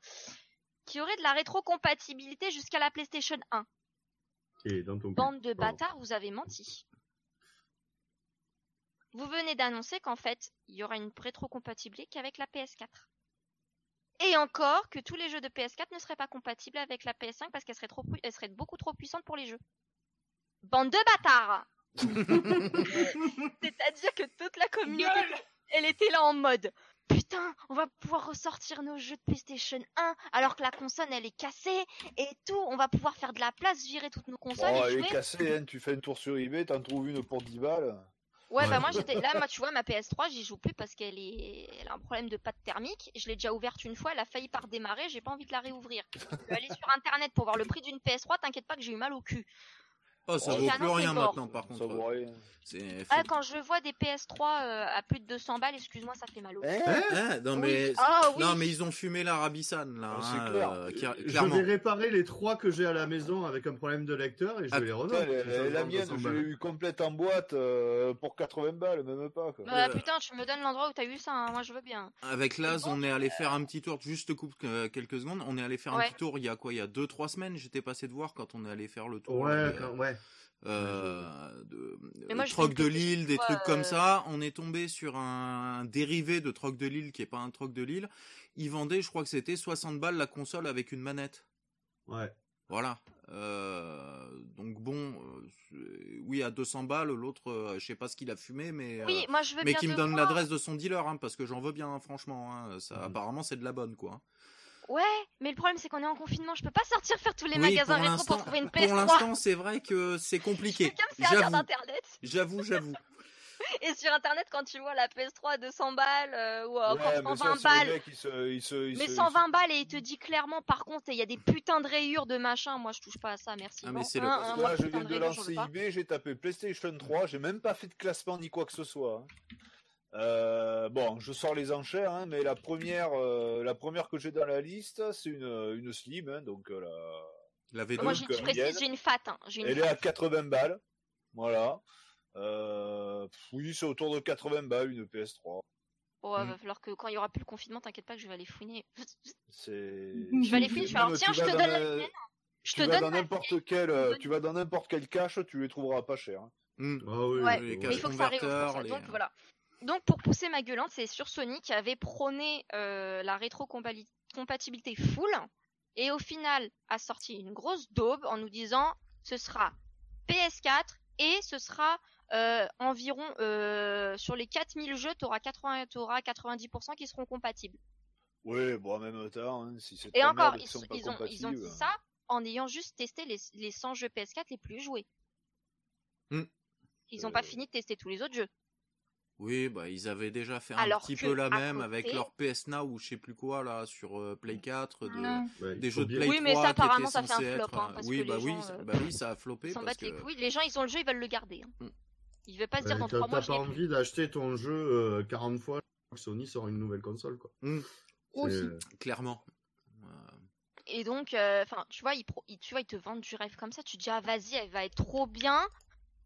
[SPEAKER 3] qui aurait de la rétrocompatibilité jusqu'à la PlayStation 1.
[SPEAKER 4] et dans ton.
[SPEAKER 3] Bande de bâtards, vous avez menti. Vous venez d'annoncer qu'en fait, il y aura une rétrocompatibilité qu'avec la PS4. Et encore que tous les jeux de PS4 ne seraient pas compatibles avec la PS5 parce qu'elle serait trop, pu- elle serait beaucoup trop puissante pour les jeux. Bande de bâtards C'est-à-dire que toute la communauté, elle était là en mode Putain, on va pouvoir ressortir nos jeux de PlayStation 1 alors que la console elle est cassée et tout. On va pouvoir faire de la place, virer toutes nos consoles
[SPEAKER 2] Oh,
[SPEAKER 3] et
[SPEAKER 2] elle
[SPEAKER 3] jouer.
[SPEAKER 2] est cassée, hein. tu fais un tour sur eBay, t'en trouves une pour 10 balles.
[SPEAKER 3] Ouais, bah moi j'étais là, moi tu vois, ma PS3, j'y joue plus parce qu'elle est, elle a un problème de pâte thermique. Je l'ai déjà ouverte une fois, elle a failli par démarrer, j'ai pas envie de la réouvrir. Tu peux aller sur internet pour voir le prix d'une PS3, t'inquiète pas que j'ai eu mal au cul.
[SPEAKER 1] Oh ça
[SPEAKER 2] Oh,
[SPEAKER 1] vaut plus rien maintenant par
[SPEAKER 2] Ça
[SPEAKER 1] contre.
[SPEAKER 2] vaut rien.
[SPEAKER 1] C'est
[SPEAKER 3] Ah, quand je vois des PS3 euh, à plus de 200 balles, excuse-moi, ça fait mal au.
[SPEAKER 2] Hein
[SPEAKER 1] Hein non
[SPEAKER 3] Oui.
[SPEAKER 1] mais
[SPEAKER 3] Ah oui.
[SPEAKER 1] non mais ils ont fumé la Rabissan là.
[SPEAKER 2] Ah,
[SPEAKER 1] hein,
[SPEAKER 2] clair.
[SPEAKER 1] euh,
[SPEAKER 4] Je vais réparer les trois que j'ai à la maison avec un problème de lecteur et je
[SPEAKER 1] Ah,
[SPEAKER 4] vais les revendre.
[SPEAKER 2] la, la mienne,
[SPEAKER 4] 200
[SPEAKER 2] je l'ai eu complète en boîte euh, pour 80 balles, même pas. Quoi.
[SPEAKER 3] Bah putain, tu me donnes l'endroit où t'as eu ça, hein, moi je veux bien.
[SPEAKER 1] Avec Laz, on est allé faire un petit tour, juste te coupe euh, quelques secondes, on est allé faire un
[SPEAKER 3] Ouais.
[SPEAKER 1] petit tour il y a quoi Il y a 2-3 semaines, j'étais passé de voir quand on est allé faire le tour.
[SPEAKER 4] Ouais, quand- ouais.
[SPEAKER 1] euh, de,
[SPEAKER 3] moi,
[SPEAKER 1] troc de Lille, des trucs comme
[SPEAKER 3] euh,
[SPEAKER 1] ça. On est tombé sur un dérivé de troc de Lille qui est pas un troc de Lille. Ils vendaient, je crois que c'était 60 balles la console avec une manette.
[SPEAKER 4] Ouais.
[SPEAKER 1] Voilà. Euh, donc bon, euh, oui à 200 balles, l'autre, euh, je sais pas ce qu'il a fumé, mais euh,
[SPEAKER 3] Oui, moi je veux
[SPEAKER 1] mais
[SPEAKER 3] bien
[SPEAKER 1] qui me donne l'adresse de son dealer, hein, parce que j'en veux bien, hein, franchement. hein, ça,
[SPEAKER 4] Mhm.
[SPEAKER 1] apparemment, c'est de la bonne, quoi.
[SPEAKER 3] Ouais, mais le problème c'est qu'on est en confinement, je peux pas sortir faire tous les
[SPEAKER 1] Oui,
[SPEAKER 3] magasins
[SPEAKER 1] pour
[SPEAKER 3] rétro pour trouver une
[SPEAKER 1] Pour
[SPEAKER 3] PS3.
[SPEAKER 1] l'instant, c'est vrai que c'est compliqué. J'avoue, j'avoue.
[SPEAKER 3] Et sur internet, quand tu vois la PS3 à 200 balles euh, ou encore
[SPEAKER 2] Ouais, mais
[SPEAKER 3] 120
[SPEAKER 2] ça, c'est le
[SPEAKER 3] balles,
[SPEAKER 2] mec, il se, il se, il
[SPEAKER 3] mais
[SPEAKER 2] se-
[SPEAKER 3] 120 balles et il te dit clairement, par contre, il y a des putains de rayures de machin. Moi, je touche pas à ça, merci.
[SPEAKER 1] Ah, mais c'est le-
[SPEAKER 3] hein, hein,
[SPEAKER 2] là, je viens de
[SPEAKER 3] j'en
[SPEAKER 2] lancer eBay, j'ai tapé PlayStation 3, j'ai même pas fait de classement ni quoi que ce soit. hein. Euh, bon, je sors les enchères, hein, mais la première, euh, la première que j'ai dans la liste, c'est une, une Slim, hein, donc euh, la-
[SPEAKER 1] La V2.
[SPEAKER 3] Moi, je précise, j'ai une fat. hein, J'ai une
[SPEAKER 2] elle est à 80 balles, voilà. Euh, oui, c'est autour de 80 balles une PS3.
[SPEAKER 3] Bon, ouais,
[SPEAKER 1] Mm.
[SPEAKER 3] va falloir que quand il y aura plus le confinement, t'inquiète pas que je vais aller fouiner.
[SPEAKER 2] C'est.
[SPEAKER 5] Je
[SPEAKER 3] vais aller fouiner, je vais alors tiens, je te donne la
[SPEAKER 2] un-
[SPEAKER 3] mienne. Je
[SPEAKER 2] Tu
[SPEAKER 3] te
[SPEAKER 2] vas
[SPEAKER 3] donne
[SPEAKER 2] n'importe quel, euh, tu vas dans n'importe quel cache, tu les trouveras pas chers. hein.
[SPEAKER 1] Hmm.
[SPEAKER 4] Ah oui,
[SPEAKER 3] Ouais,
[SPEAKER 1] les caches
[SPEAKER 3] Mais il faut que ça arrive. ça.
[SPEAKER 1] les-
[SPEAKER 3] Donc voilà. Donc pour pousser ma gueulante, c'est sur Sony qui avait prôné euh, la rétrocompatibilité full et au final a sorti une grosse daube en nous disant ce sera PS4 et ce sera euh, environ euh, sur les 4000 jeux, tu auras 80, t'auras 90% qui seront compatibles.
[SPEAKER 2] Ouais, bon, même temps, hein, si c'est
[SPEAKER 3] Et encore, ils,
[SPEAKER 2] sont
[SPEAKER 3] ont, ils ont dit ça en ayant juste testé les, les 100 jeux PS4 les plus joués.
[SPEAKER 1] Hmm.
[SPEAKER 3] Ils n'ont pas
[SPEAKER 2] Euh.
[SPEAKER 3] fini de tester tous les autres jeux.
[SPEAKER 1] Oui, bah ils avaient déjà fait un
[SPEAKER 3] Alors
[SPEAKER 1] petit
[SPEAKER 3] que,
[SPEAKER 1] peu la même avec
[SPEAKER 3] côté-
[SPEAKER 1] leur PS Now ou je sais plus quoi là sur euh, Play 4 de,
[SPEAKER 5] Non.
[SPEAKER 4] Ouais, il
[SPEAKER 1] des
[SPEAKER 4] faut
[SPEAKER 1] jeux de Play
[SPEAKER 3] Oui, mais
[SPEAKER 1] 3
[SPEAKER 3] ça,
[SPEAKER 1] qui étaient
[SPEAKER 3] apparemment, ça fait un
[SPEAKER 1] censés
[SPEAKER 3] flop,
[SPEAKER 1] être,
[SPEAKER 3] hein,
[SPEAKER 1] euh,
[SPEAKER 3] parce
[SPEAKER 1] oui,
[SPEAKER 3] que
[SPEAKER 1] bah
[SPEAKER 3] les
[SPEAKER 1] oui,
[SPEAKER 3] gens,
[SPEAKER 1] ça-
[SPEAKER 3] euh,
[SPEAKER 1] bah oui, ça a
[SPEAKER 3] s'en
[SPEAKER 1] parce
[SPEAKER 3] battent les
[SPEAKER 1] que
[SPEAKER 3] couilles. Les gens, ils ont le jeu, ils veulent le garder. hein.
[SPEAKER 1] Hmm.
[SPEAKER 3] Ils veulent pas se
[SPEAKER 4] Ouais,
[SPEAKER 3] dire dans
[SPEAKER 4] t'as-
[SPEAKER 3] trois mois,
[SPEAKER 4] T'as pas envie d'acheter ton jeu euh, 40 fois que Sony sort une nouvelle console, quoi.
[SPEAKER 1] Hmm.
[SPEAKER 5] Aussi.
[SPEAKER 1] Clairement. Euh,
[SPEAKER 3] Et donc, euh, tu vois, ils, pro- ils- tu vois, ils te vendent du rêve comme ça. Tu te dis, ah, vas-y, elle va être trop bien.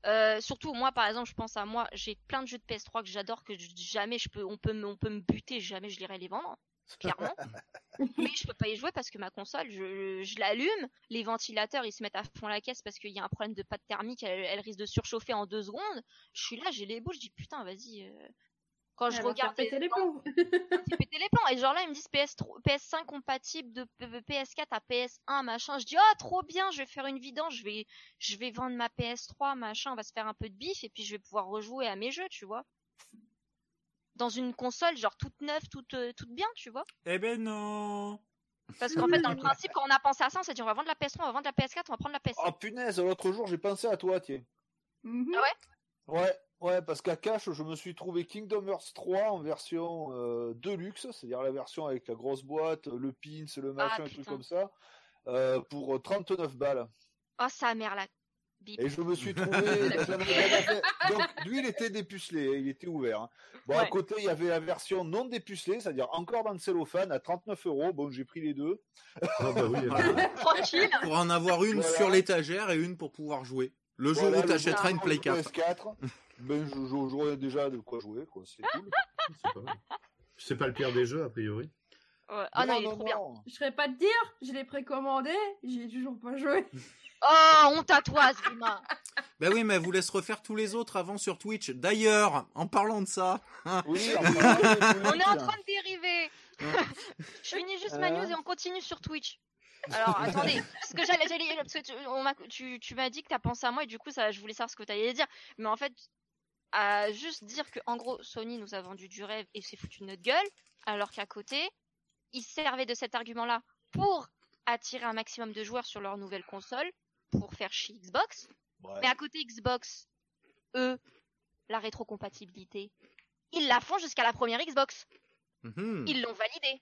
[SPEAKER 3] Euh, surtout, moi, par exemple, je pense à moi, j'ai plein de jeux de PS3 que j'adore, que je- jamais je peux, on peut, me- on peut me buter, jamais je lirai les vendre, clairement. Mais je peux pas y jouer parce que ma console, je, je l'allume, les ventilateurs, ils se mettent à fond la caisse parce qu'il y a un problème de pâte thermique, elle, elle risque de surchauffer en deux secondes. Je suis là, j'ai les boules, je dis putain, vas-y. euh. Quand je regarde les
[SPEAKER 5] péter les
[SPEAKER 3] péter les plans. Et genre là, ils me disent PS3, PS5 compatible de P- PS4 à PS1, machin. Je dis, oh, trop bien, je vais faire une vidange, je vais, je vais vendre ma PS3, machin, on va se faire un peu de bif, et puis je vais pouvoir rejouer à mes jeux, tu vois. Dans une console, genre toute neuve, toute, euh, toute bien, tu vois.
[SPEAKER 1] Eh ben non.
[SPEAKER 3] Parce qu'en fait, dans le principe, quand on a pensé à ça, on s'est dit, on va vendre la PS3, on va vendre la PS4, on va prendre la PS5.
[SPEAKER 2] Oh punaise, l'autre jour j'ai pensé à toi, tiens.
[SPEAKER 5] Mhm.
[SPEAKER 2] Ouais, ouais, parce qu'à Cash, je me suis trouvé Kingdom Hearts 3 en version euh, Deluxe, c'est-à-dire la version avec la grosse boîte, le pins, le machin, un truc comme ça, euh, pour 39 balles.
[SPEAKER 3] Oh, sa mère, là. Bip.
[SPEAKER 2] Et je me suis trouvé. Donc lui, il était dépucelé, il était ouvert. hein. Bon, à
[SPEAKER 3] Ouais.
[SPEAKER 2] côté, il y avait la version non dépucelée, c'est-à-dire encore dans le cellophane à 39 euros. Bon, j'ai pris les deux.
[SPEAKER 4] Ah bah oui.
[SPEAKER 3] Tranquille.
[SPEAKER 1] Pour en avoir une
[SPEAKER 2] Voilà.
[SPEAKER 1] sur l'étagère et une pour pouvoir jouer. Le jour
[SPEAKER 2] Voilà,
[SPEAKER 1] où t'achèteras une Play
[SPEAKER 2] je
[SPEAKER 1] 4.
[SPEAKER 2] PS4, ben, j'aurais déjà de quoi jouer, quoi. C'est cool.
[SPEAKER 4] c'est pas mal. C'est pas le pire des jeux, a priori.
[SPEAKER 3] Ouais. Ah non, il est trop bien.
[SPEAKER 5] Je serais pas te dire, je l'ai précommandé, j'y ai toujours pas joué.
[SPEAKER 3] Oh, honte à toi, Zima.
[SPEAKER 1] Bah oui, mais elle vous laisse refaire tous les autres avant sur Twitch. D'ailleurs, en parlant de ça,
[SPEAKER 2] Oui, enfin,
[SPEAKER 3] On est en train de dériver. je finis juste ma
[SPEAKER 2] Hein
[SPEAKER 3] news et on continue sur Twitch. Alors attendez, parce que j'allais, j'allais, parce que tu, on m'a- tu, tu m'as dit que t'as pensé à moi et du coup ça, je voulais savoir ce que t'allais dire. Mais en fait, à juste dire que en gros Sony nous a vendu du rêve et s'est foutu de notre gueule, alors qu'à côté, ils servaient de cet argument-là pour attirer un maximum de joueurs sur leur nouvelle console, pour faire chier Xbox.
[SPEAKER 2] Ouais.
[SPEAKER 3] Mais à côté Xbox, eux, la rétrocompatibilité, ils la font jusqu'à la première Xbox.
[SPEAKER 1] Mhm.
[SPEAKER 3] Ils l'ont validé.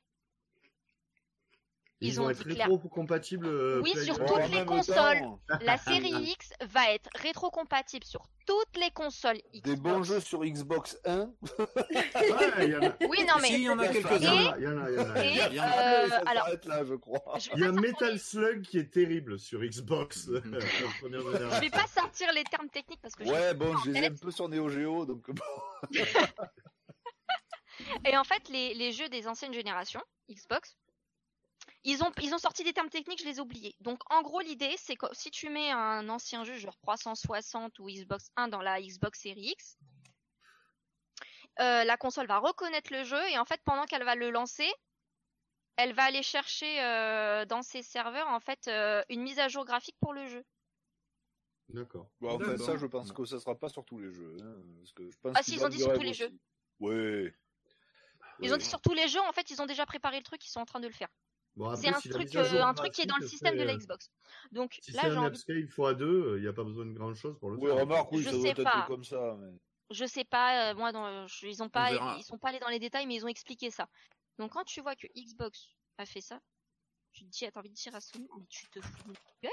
[SPEAKER 4] Ils,
[SPEAKER 3] Ils
[SPEAKER 4] vont
[SPEAKER 3] ont
[SPEAKER 4] être
[SPEAKER 3] dit clair-
[SPEAKER 4] rétro-compatibles. euh,
[SPEAKER 3] Oui,
[SPEAKER 4] Play-
[SPEAKER 3] sur toutes les consoles. La série X va être rétrocompatible sur toutes les consoles Xbox.
[SPEAKER 2] Des bons jeux sur Xbox 1.
[SPEAKER 4] Ouais, il y en a.
[SPEAKER 3] Oui, non mais
[SPEAKER 1] Si, il y en a
[SPEAKER 2] Et-
[SPEAKER 4] Il y
[SPEAKER 1] quelques-uns.
[SPEAKER 4] en a, il y en a, il y en a.
[SPEAKER 3] Et,
[SPEAKER 1] Il y en a.
[SPEAKER 3] euh,
[SPEAKER 2] ça
[SPEAKER 3] alors,
[SPEAKER 2] s'arrête là, je crois.
[SPEAKER 4] Il y a Metal
[SPEAKER 3] les-
[SPEAKER 4] Slug qui est terrible sur Xbox.
[SPEAKER 3] Je vais pas sortir les termes techniques parce que je-
[SPEAKER 2] Ouais, bon, je les ai un peu sur Neo Geo, donc.
[SPEAKER 3] Et en fait, les, les jeux des anciennes générations, Xbox, ils ont, ils ont sorti des termes techniques, je les ai oubliés. Donc, en gros, l'idée, c'est que si tu mets un ancien jeu, genre 360 ou Xbox 1 dans la Xbox Series X, euh, la console va reconnaître le jeu et en fait, pendant qu'elle va le lancer, elle va aller chercher euh, dans ses serveurs, en fait, euh, une mise à jour graphique pour le jeu.
[SPEAKER 4] D'accord.
[SPEAKER 2] Bon, enfin,
[SPEAKER 1] D'accord.
[SPEAKER 2] ça, je pense que ça sera pas sur tous les jeux. hein, parce que je pense
[SPEAKER 3] Ah, si, ils ont dit sur tous les
[SPEAKER 2] aussi. Ouais.
[SPEAKER 3] Ils
[SPEAKER 2] Ouais.
[SPEAKER 3] ont dit sur tous les jeux, en fait, ils ont déjà préparé le truc, ils sont en train de le faire.
[SPEAKER 4] Bon,
[SPEAKER 3] C'est un truc, euh, un truc qui est dans le système de
[SPEAKER 4] fait,
[SPEAKER 3] la
[SPEAKER 4] euh,
[SPEAKER 3] Xbox. Donc
[SPEAKER 4] Si
[SPEAKER 3] là,
[SPEAKER 4] c'est
[SPEAKER 3] j'ai
[SPEAKER 4] un upscale x2, il n'y a pas besoin de grand chose pour le
[SPEAKER 2] Oui,
[SPEAKER 4] faire.
[SPEAKER 2] remarque, oui,
[SPEAKER 3] Je
[SPEAKER 2] ça doit
[SPEAKER 3] sais
[SPEAKER 2] être un
[SPEAKER 3] pas.
[SPEAKER 2] peu comme ça. Mais...
[SPEAKER 3] Je sais pas, euh, moi, dans, je- ils ont pas, ils sont pas allés dans les détails, mais ils ont expliqué ça. Donc quand tu vois que Xbox a fait ça, tu te dis, t'as envie de dire à Sony, mais tu te fous de gueule.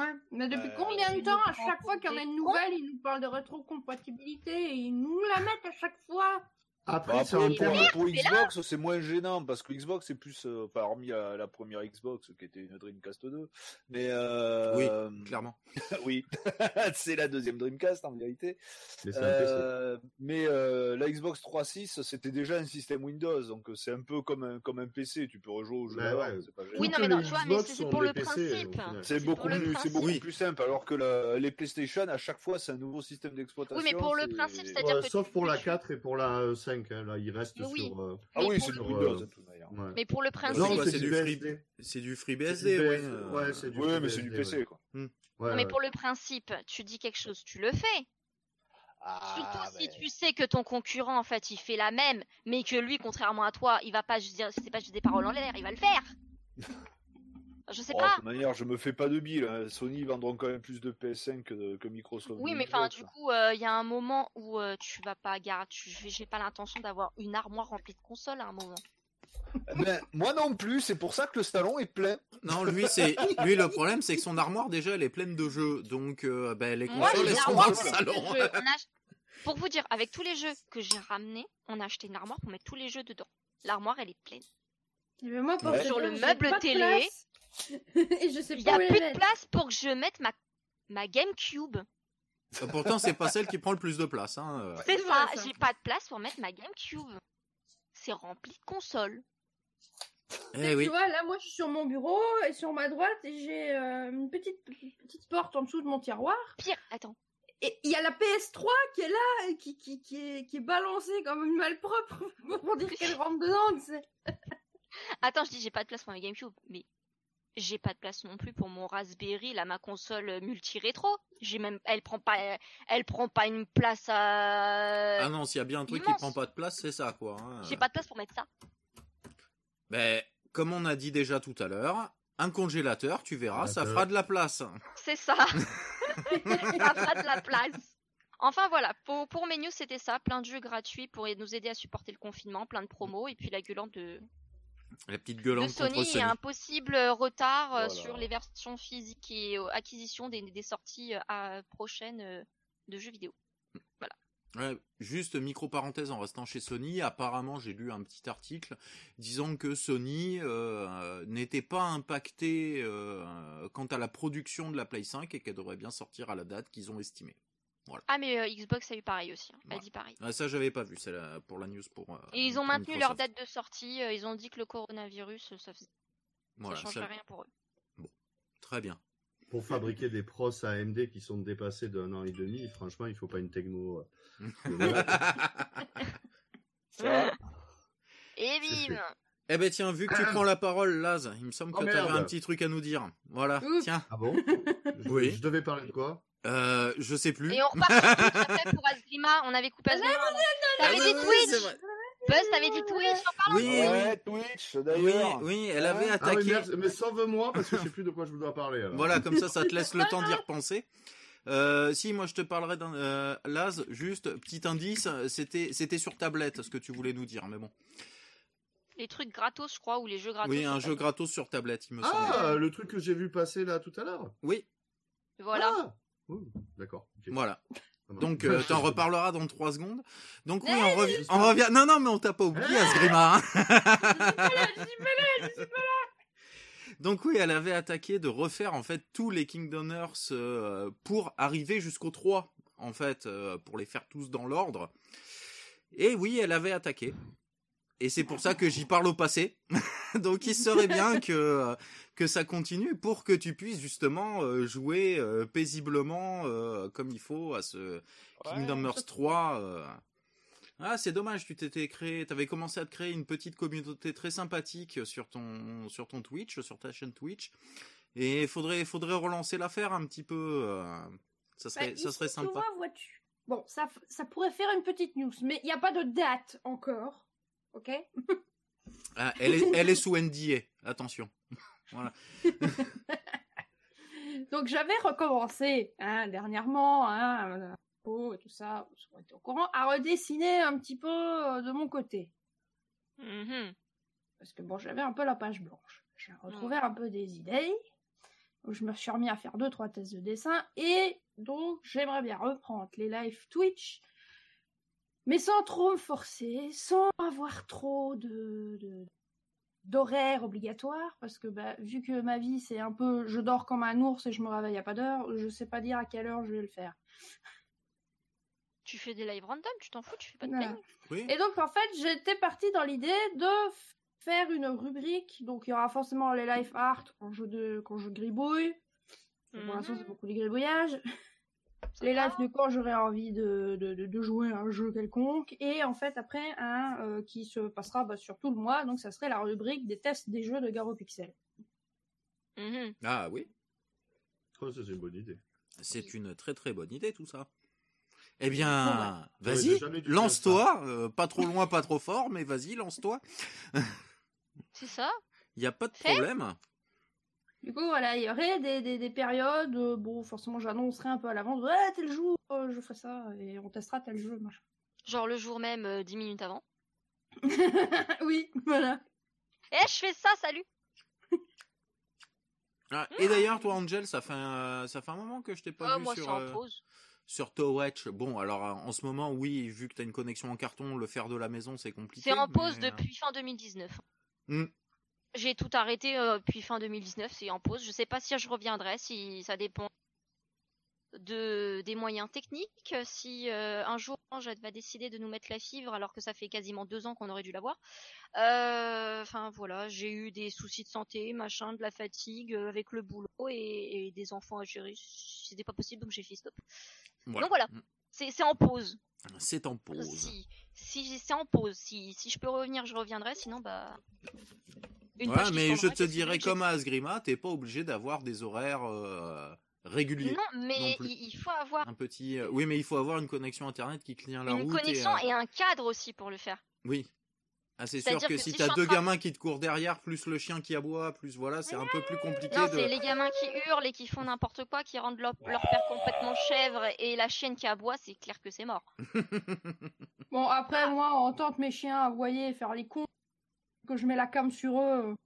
[SPEAKER 5] Ouais. Mais depuis
[SPEAKER 2] Euh,
[SPEAKER 5] combien de temps, à chaque fois qu'il y en a une nouvelle, ils nous parlent de rétrocompatibilité et ils nous la mettent à chaque fois
[SPEAKER 4] Après,
[SPEAKER 2] Bah,
[SPEAKER 4] c'est
[SPEAKER 2] après,
[SPEAKER 4] en
[SPEAKER 2] pour, Xbox, c'est moins gênant parce que Xbox, c'est plus, euh, enfin, hormis la, la première Xbox qui était une Dreamcast 2, mais euh,
[SPEAKER 1] Oui, clairement.
[SPEAKER 2] oui, c'est la deuxième Dreamcast en vérité.
[SPEAKER 4] Mais un.
[SPEAKER 2] Euh, mais euh, la Xbox 3.6, c'était déjà un système Windows, donc euh, c'est un peu comme un, comme un PC. Tu peux rejouer au jeu.
[SPEAKER 4] Bah ouais.
[SPEAKER 2] pas gênant.
[SPEAKER 3] Oui, non, mais non, tu vois, mais c'est pour le
[SPEAKER 4] PC,
[SPEAKER 3] principe.
[SPEAKER 2] C'est beaucoup plus, beaucoup
[SPEAKER 1] Oui.
[SPEAKER 2] plus simple, alors que la- les PlayStation, à chaque fois, c'est un nouveau système d'exploitation.
[SPEAKER 3] Oui, mais pour le principe, c'est-à-dire
[SPEAKER 4] Ouais, sauf pour la
[SPEAKER 3] fais-
[SPEAKER 4] 4 et pour la euh, 5 PS5. hein. Là, il reste
[SPEAKER 3] Oui.
[SPEAKER 4] sur. euh,
[SPEAKER 2] Ah
[SPEAKER 3] Mais
[SPEAKER 2] oui,
[SPEAKER 3] pour
[SPEAKER 2] c'est
[SPEAKER 3] le
[SPEAKER 2] du Windows,
[SPEAKER 4] euh,
[SPEAKER 2] de toute manière.
[SPEAKER 4] ouais.
[SPEAKER 3] Mais pour le principe,
[SPEAKER 4] Non,
[SPEAKER 1] quoi,
[SPEAKER 4] c'est du
[SPEAKER 1] free- du free
[SPEAKER 4] C'est
[SPEAKER 1] BSD,
[SPEAKER 4] du
[SPEAKER 1] ouais. Euh,
[SPEAKER 4] ouais, c'est du
[SPEAKER 2] Oui,
[SPEAKER 4] free
[SPEAKER 2] mais c'est du PC, quoi.
[SPEAKER 4] Ouais,
[SPEAKER 3] mais
[SPEAKER 4] ouais.
[SPEAKER 3] pour le principe, tu dis quelque chose, tu le fais. Surtout
[SPEAKER 2] Ah,
[SPEAKER 3] si
[SPEAKER 2] ben,
[SPEAKER 3] tu sais que ton concurrent, en fait, il fait la même, mais que lui, contrairement à toi, il va pas juste dire, c'est pas juste des paroles en l'air, il va le faire. Je sais
[SPEAKER 2] oh, de
[SPEAKER 3] pas.
[SPEAKER 2] toute manière, je me fais pas de bile. hein. Sony vendront quand même plus de PS5 que, de- que Microsoft.
[SPEAKER 3] Oui,
[SPEAKER 2] de
[SPEAKER 3] mais enfin, du coup, euh, il y a un moment où euh, tu vas pas tu... j'ai pas l'intention d'avoir une armoire remplie de consoles à un moment.
[SPEAKER 2] Ben, moi non plus, c'est pour ça que le salon est plein.
[SPEAKER 1] Non, lui, c'est lui le problème, c'est que son armoire déjà, elle est pleine de jeux, donc euh, ben, les
[SPEAKER 3] Moi,
[SPEAKER 1] consoles
[SPEAKER 3] j'ai
[SPEAKER 1] elles sont
[SPEAKER 3] armoire
[SPEAKER 1] dans le salon.
[SPEAKER 3] de jeux. A Pour vous dire, avec tous les jeux que j'ai ramenés, on a acheté une armoire pour mettre tous les jeux dedans. L'armoire, elle est pleine.
[SPEAKER 5] Et ben, moi, pour
[SPEAKER 2] Ouais.
[SPEAKER 3] Sur le meuble
[SPEAKER 5] de
[SPEAKER 3] télé.
[SPEAKER 5] place. Et je sais
[SPEAKER 3] Il y
[SPEAKER 5] pas
[SPEAKER 3] a
[SPEAKER 5] où les
[SPEAKER 3] plus de
[SPEAKER 5] mettre.
[SPEAKER 3] place pour que je mette ma ma GameCube.
[SPEAKER 1] Euh, Pourtant, c'est pas celle qui prend le plus de place. Hein. euh.
[SPEAKER 3] C'est ça, j'ai pas de place pour mettre ma GameCube. C'est rempli de consoles.
[SPEAKER 1] Eh
[SPEAKER 5] Tu
[SPEAKER 1] oui.
[SPEAKER 5] vois, là, moi, je suis sur mon bureau et sur ma droite, j'ai euh, une petite, petite porte en dessous de mon tiroir.
[SPEAKER 3] Pire, attends.
[SPEAKER 5] Et il y a la PS3 qui est là, et qui, qui, qui, est, qui est balancée comme une malpropre pour dire qu'elle rentre dedans, tu sais.
[SPEAKER 3] Attends, je dis j'ai pas de place pour ma GameCube, mais j'ai pas de place non plus pour mon Raspberry, là ma console multi-rétro. J'ai même elle prend pas elle prend pas une place à
[SPEAKER 1] Ah non, s'il y a bien un truc qui prend pas de place, c'est ça, quoi. hein.
[SPEAKER 3] J'ai pas de place pour mettre ça.
[SPEAKER 1] Ben, comme on a dit déjà tout à l'heure, un congélateur, tu verras, ça fera de la place.
[SPEAKER 3] C'est ça. ça fera de la place. Enfin voilà, pour, pour mes news c'était ça, plein de jeux gratuits pour nous aider à supporter le confinement, plein de promos et puis la gueulante de,
[SPEAKER 1] La petite
[SPEAKER 3] de
[SPEAKER 1] gueulante contre
[SPEAKER 3] Sony
[SPEAKER 1] Sony.
[SPEAKER 3] et un possible retard euh,
[SPEAKER 2] Voilà.
[SPEAKER 3] sur les versions physiques et euh, acquisition des, des sorties euh, à- prochaines euh, de jeux vidéo.
[SPEAKER 1] Ouais, juste micro parenthèse en restant chez Sony, apparemment j'ai lu un petit article disant que Sony euh, n'était pas impacté euh, quant à la production de la Play 5 et qu'elle devrait bien sortir à la date qu'ils ont estimée.
[SPEAKER 3] Ah mais euh, Xbox a eu pareil aussi, hein. a dit pareil.
[SPEAKER 1] Ah, ça j'avais pas vu, c'est la- pour la news pour. euh,
[SPEAKER 3] Et ils ont maintenu leur
[SPEAKER 1] Microsoft.
[SPEAKER 3] date de sortie, euh, ils ont dit que le coronavirus, euh, ça, faisait-
[SPEAKER 1] Voilà,
[SPEAKER 3] ça changerait
[SPEAKER 1] ça-
[SPEAKER 3] rien pour eux.
[SPEAKER 1] Très bien.
[SPEAKER 4] Pour fabriquer des pros AMD qui sont dépassés d'un an et demi, franchement, il faut pas une techno. euh.
[SPEAKER 2] Ça,
[SPEAKER 3] Et bim
[SPEAKER 1] Eh ben tiens, vu que tu prends la parole, Laz, il me semble que
[SPEAKER 4] Oh,
[SPEAKER 1] tu avais un petit truc à nous dire. Voilà,
[SPEAKER 5] Oups.
[SPEAKER 1] tiens.
[SPEAKER 4] ah bon? Je,
[SPEAKER 1] Oui.
[SPEAKER 4] je devais parler de quoi?
[SPEAKER 1] Euh, je sais plus.
[SPEAKER 3] Et on repart sur Twitch après pour Asgrima, on avait coupé Asgrima. T'avais
[SPEAKER 1] Ah,
[SPEAKER 3] dit
[SPEAKER 1] oui, oui,
[SPEAKER 3] Twitch. Buzz, t'avais dit Twitch en parlant
[SPEAKER 1] Oui, oui.
[SPEAKER 2] ouais, Twitch,
[SPEAKER 1] Oui,
[SPEAKER 2] d'ailleurs.
[SPEAKER 1] oui, elle avait
[SPEAKER 4] Ah oui,
[SPEAKER 1] attaqué.
[SPEAKER 4] merci, mais sauve-moi parce que je sais plus de quoi je dois parler. alors.
[SPEAKER 1] Voilà, comme ça, ça te laisse le temps d'y repenser. Euh, si, moi, je te parlerai d'un euh, Laz. Juste petit indice, c'était c'était sur tablette, ce que tu voulais nous dire, mais bon.
[SPEAKER 3] Les trucs gratos, je crois, ou les jeux gratos.
[SPEAKER 1] Oui, un jeu gratos sur tablette, il me semble.
[SPEAKER 4] Ah, le truc que j'ai vu passer là tout à l'heure.
[SPEAKER 1] Oui,
[SPEAKER 3] Voilà.
[SPEAKER 4] Ah D'accord.
[SPEAKER 1] voilà. Donc, euh, t'en reparleras dans trois secondes. Donc, oui, on, revi- on revient. Non, non, mais on t'a pas oublié, Asgrima. hein. Donc oui, elle avait attaqué de refaire en fait tous les Kingdom Hearts euh, pour arriver jusqu'au 3, en fait, euh, pour les faire tous dans l'ordre. Et oui, elle avait attaqué. Et c'est pour ça que j'y parle au passé. Donc il serait bien que, euh, que ça continue pour que tu puisses justement euh, jouer euh, paisiblement comme il faut à ce Kingdom Hearts 3. euh. Ah, c'est dommage, tu t'étais créé, t'avais commencé à te créer une petite communauté très sympathique sur ton, sur ton Twitch, sur ta chaîne Twitch. Et faudrait, faudrait relancer l'affaire un petit peu. ça
[SPEAKER 5] Bah,
[SPEAKER 1] serait, ça
[SPEAKER 5] ici,
[SPEAKER 1] serait sympa.
[SPEAKER 5] vois. Bon, ça, ça pourrait faire une petite news, mais il n'y a pas de date encore. Ok
[SPEAKER 1] Ah, elle est, elle est sous NDA. Attention.
[SPEAKER 5] Donc j'avais recommencé hein, dernièrement, hein, euh, oh, et tout ça, vous êtes au courant, à redessiner un petit peu euh, de mon côté.
[SPEAKER 3] Mhm.
[SPEAKER 5] Parce que bon, j'avais un peu la page blanche. J'ai retrouvé un peu des idées. Donc, je me suis remis à faire deux, trois tests de dessin. Et donc, j'aimerais bien reprendre les live Twitch. Mais sans trop me forcer, sans avoir trop de, d'horaires obligatoires. Parce que bah, vu que ma vie, c'est un peu je dors comme un ours et je me réveille à pas d'heure, je sais pas dire à quelle heure je vais le faire.
[SPEAKER 3] Tu fais des lives random, tu t'en fous, tu fais pas de
[SPEAKER 5] Voilà.
[SPEAKER 3] planning.
[SPEAKER 1] Oui.
[SPEAKER 5] Et donc, en fait, j'étais partie dans l'idée de faire une rubrique. Donc, il y aura forcément les live art quand je, de, quand je gribouille. Pour l'instant, c'est
[SPEAKER 3] Mhm.
[SPEAKER 5] beaucoup les gribouillages. Les lives de quand j'aurai envie de, de, de, de jouer à un jeu quelconque, et en fait après un euh, qui se passera bah, sur tout le mois, donc ça serait la rubrique des tests des jeux de Garo Pixel.
[SPEAKER 3] Mhm.
[SPEAKER 1] Ah oui,
[SPEAKER 4] Oh, ça, c'est une bonne idée.
[SPEAKER 1] c'est une très très bonne idée tout ça. Eh bien,
[SPEAKER 4] J'aurais
[SPEAKER 1] vas-y, lance-toi, euh, pas trop loin, pas trop fort, mais vas-y, lance-toi.
[SPEAKER 3] C'est ça
[SPEAKER 1] Il y a pas de
[SPEAKER 3] Fait.
[SPEAKER 1] problème.
[SPEAKER 5] Du coup, voilà, il y aurait des, des, des périodes, euh, bon, forcément j'annoncerai un peu à l'avance, ouais, tel jour, euh, je ferai ça, et on testera tel jeu, machin.
[SPEAKER 3] Genre le jour même, euh, 10 minutes avant.
[SPEAKER 5] oui, voilà.
[SPEAKER 3] Eh, je fais ça, salut
[SPEAKER 1] Ah, et d'ailleurs, toi, Angel, ça fait un, ça fait un moment que je t'ai pas
[SPEAKER 3] Ah,
[SPEAKER 1] vu
[SPEAKER 3] Moi,
[SPEAKER 1] sur,
[SPEAKER 3] en
[SPEAKER 1] euh,
[SPEAKER 3] pause.
[SPEAKER 1] sur Towatch. Bon, alors en ce moment, oui, vu que t'as une connexion en carton, le faire de la maison, c'est compliqué.
[SPEAKER 3] C'est en pause
[SPEAKER 1] mais,
[SPEAKER 3] depuis fin 2019.
[SPEAKER 1] Hmm.
[SPEAKER 3] J'ai tout arrêté euh, depuis fin 2019, c'est en pause. Je sais pas si je reviendrai, si ça dépend de des moyens techniques. Si euh, un jour Jade va décider de nous mettre la fibre alors que ça fait quasiment deux ans qu'on aurait dû l'avoir. Euh, Enfin voilà, j'ai eu des soucis de santé, machin, de la fatigue euh, avec le boulot et, et des enfants à gérer. C'était pas possible donc j'ai fait stop.
[SPEAKER 1] voilà.
[SPEAKER 3] Donc voilà. C'est c'est en pause.
[SPEAKER 1] C'est en pause.
[SPEAKER 3] Si si c'est en pause. Si si je peux revenir, je reviendrai. Sinon bah. Une
[SPEAKER 1] Ouais, mais je te dirais comme à Asgrima, t'es pas obligé d'avoir des horaires euh, réguliers.
[SPEAKER 3] Non, mais
[SPEAKER 1] non
[SPEAKER 3] il, faut avoir
[SPEAKER 1] Un petit, euh, oui, mais il faut avoir une connexion internet qui tient la
[SPEAKER 3] une
[SPEAKER 1] route.
[SPEAKER 3] connexion
[SPEAKER 1] et, euh,
[SPEAKER 3] et un cadre aussi pour le faire.
[SPEAKER 1] Oui. Ah, c'est sûr que,
[SPEAKER 3] que
[SPEAKER 1] si
[SPEAKER 3] si
[SPEAKER 1] t'as deux
[SPEAKER 3] train-
[SPEAKER 1] gamins qui te courent derrière, plus le chien qui aboie, plus voilà, c'est un peu plus compliqué
[SPEAKER 3] Non,
[SPEAKER 1] de.
[SPEAKER 3] c'est les gamins qui hurlent et qui font n'importe quoi, qui rendent leur, leur père complètement chèvre et la chienne qui aboie, c'est clair que c'est mort.
[SPEAKER 5] Bon, après, moi, en tant que mes chiens aboyer et faire les cons, que je mets la cam sur eux,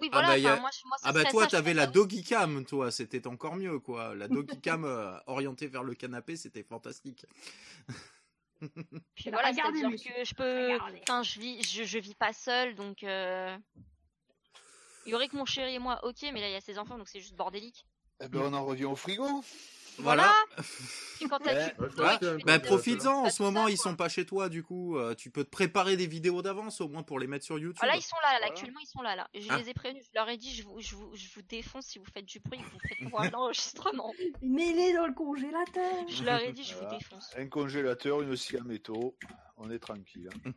[SPEAKER 3] Oui,
[SPEAKER 1] Ah bah, a-
[SPEAKER 3] moi, moi,
[SPEAKER 1] Ah bah toi t'avais la doggy cam toi c'était encore mieux quoi la doggy cam euh, orientée vers le canapé c'était fantastique
[SPEAKER 3] Puis voilà,
[SPEAKER 5] regardez,
[SPEAKER 3] que je peux,
[SPEAKER 5] regardez.
[SPEAKER 3] enfin, je vis, je, je vis pas seule, donc euh... il y aurait que mon chéri et moi, ok, mais là il y a ses enfants, donc c'est juste bordélique.
[SPEAKER 2] Eh ben, on en revient au frigo.
[SPEAKER 1] Voilà,
[SPEAKER 3] Puis quand t'as
[SPEAKER 2] Ouais.
[SPEAKER 4] Ouais,
[SPEAKER 1] bah profites-en en ce moment
[SPEAKER 3] ça,
[SPEAKER 1] ils sont pas chez toi du coup euh, tu peux te préparer des vidéos d'avance au moins pour les mettre sur YouTube
[SPEAKER 3] Ah, là, ils sont là, là,
[SPEAKER 2] Voilà.
[SPEAKER 3] actuellement, ils sont là, là. Je
[SPEAKER 1] Ah.
[SPEAKER 3] les ai prévenus, je leur ai dit, je vous, je vous, je vous défonce si vous faites du bruit, vous faites pour un enregistrement.
[SPEAKER 5] mets-les dans le congélateur.
[SPEAKER 3] Je leur ai dit, je vous défonce.
[SPEAKER 2] Un congélateur, une scie à métaux. On est tranquille. hein.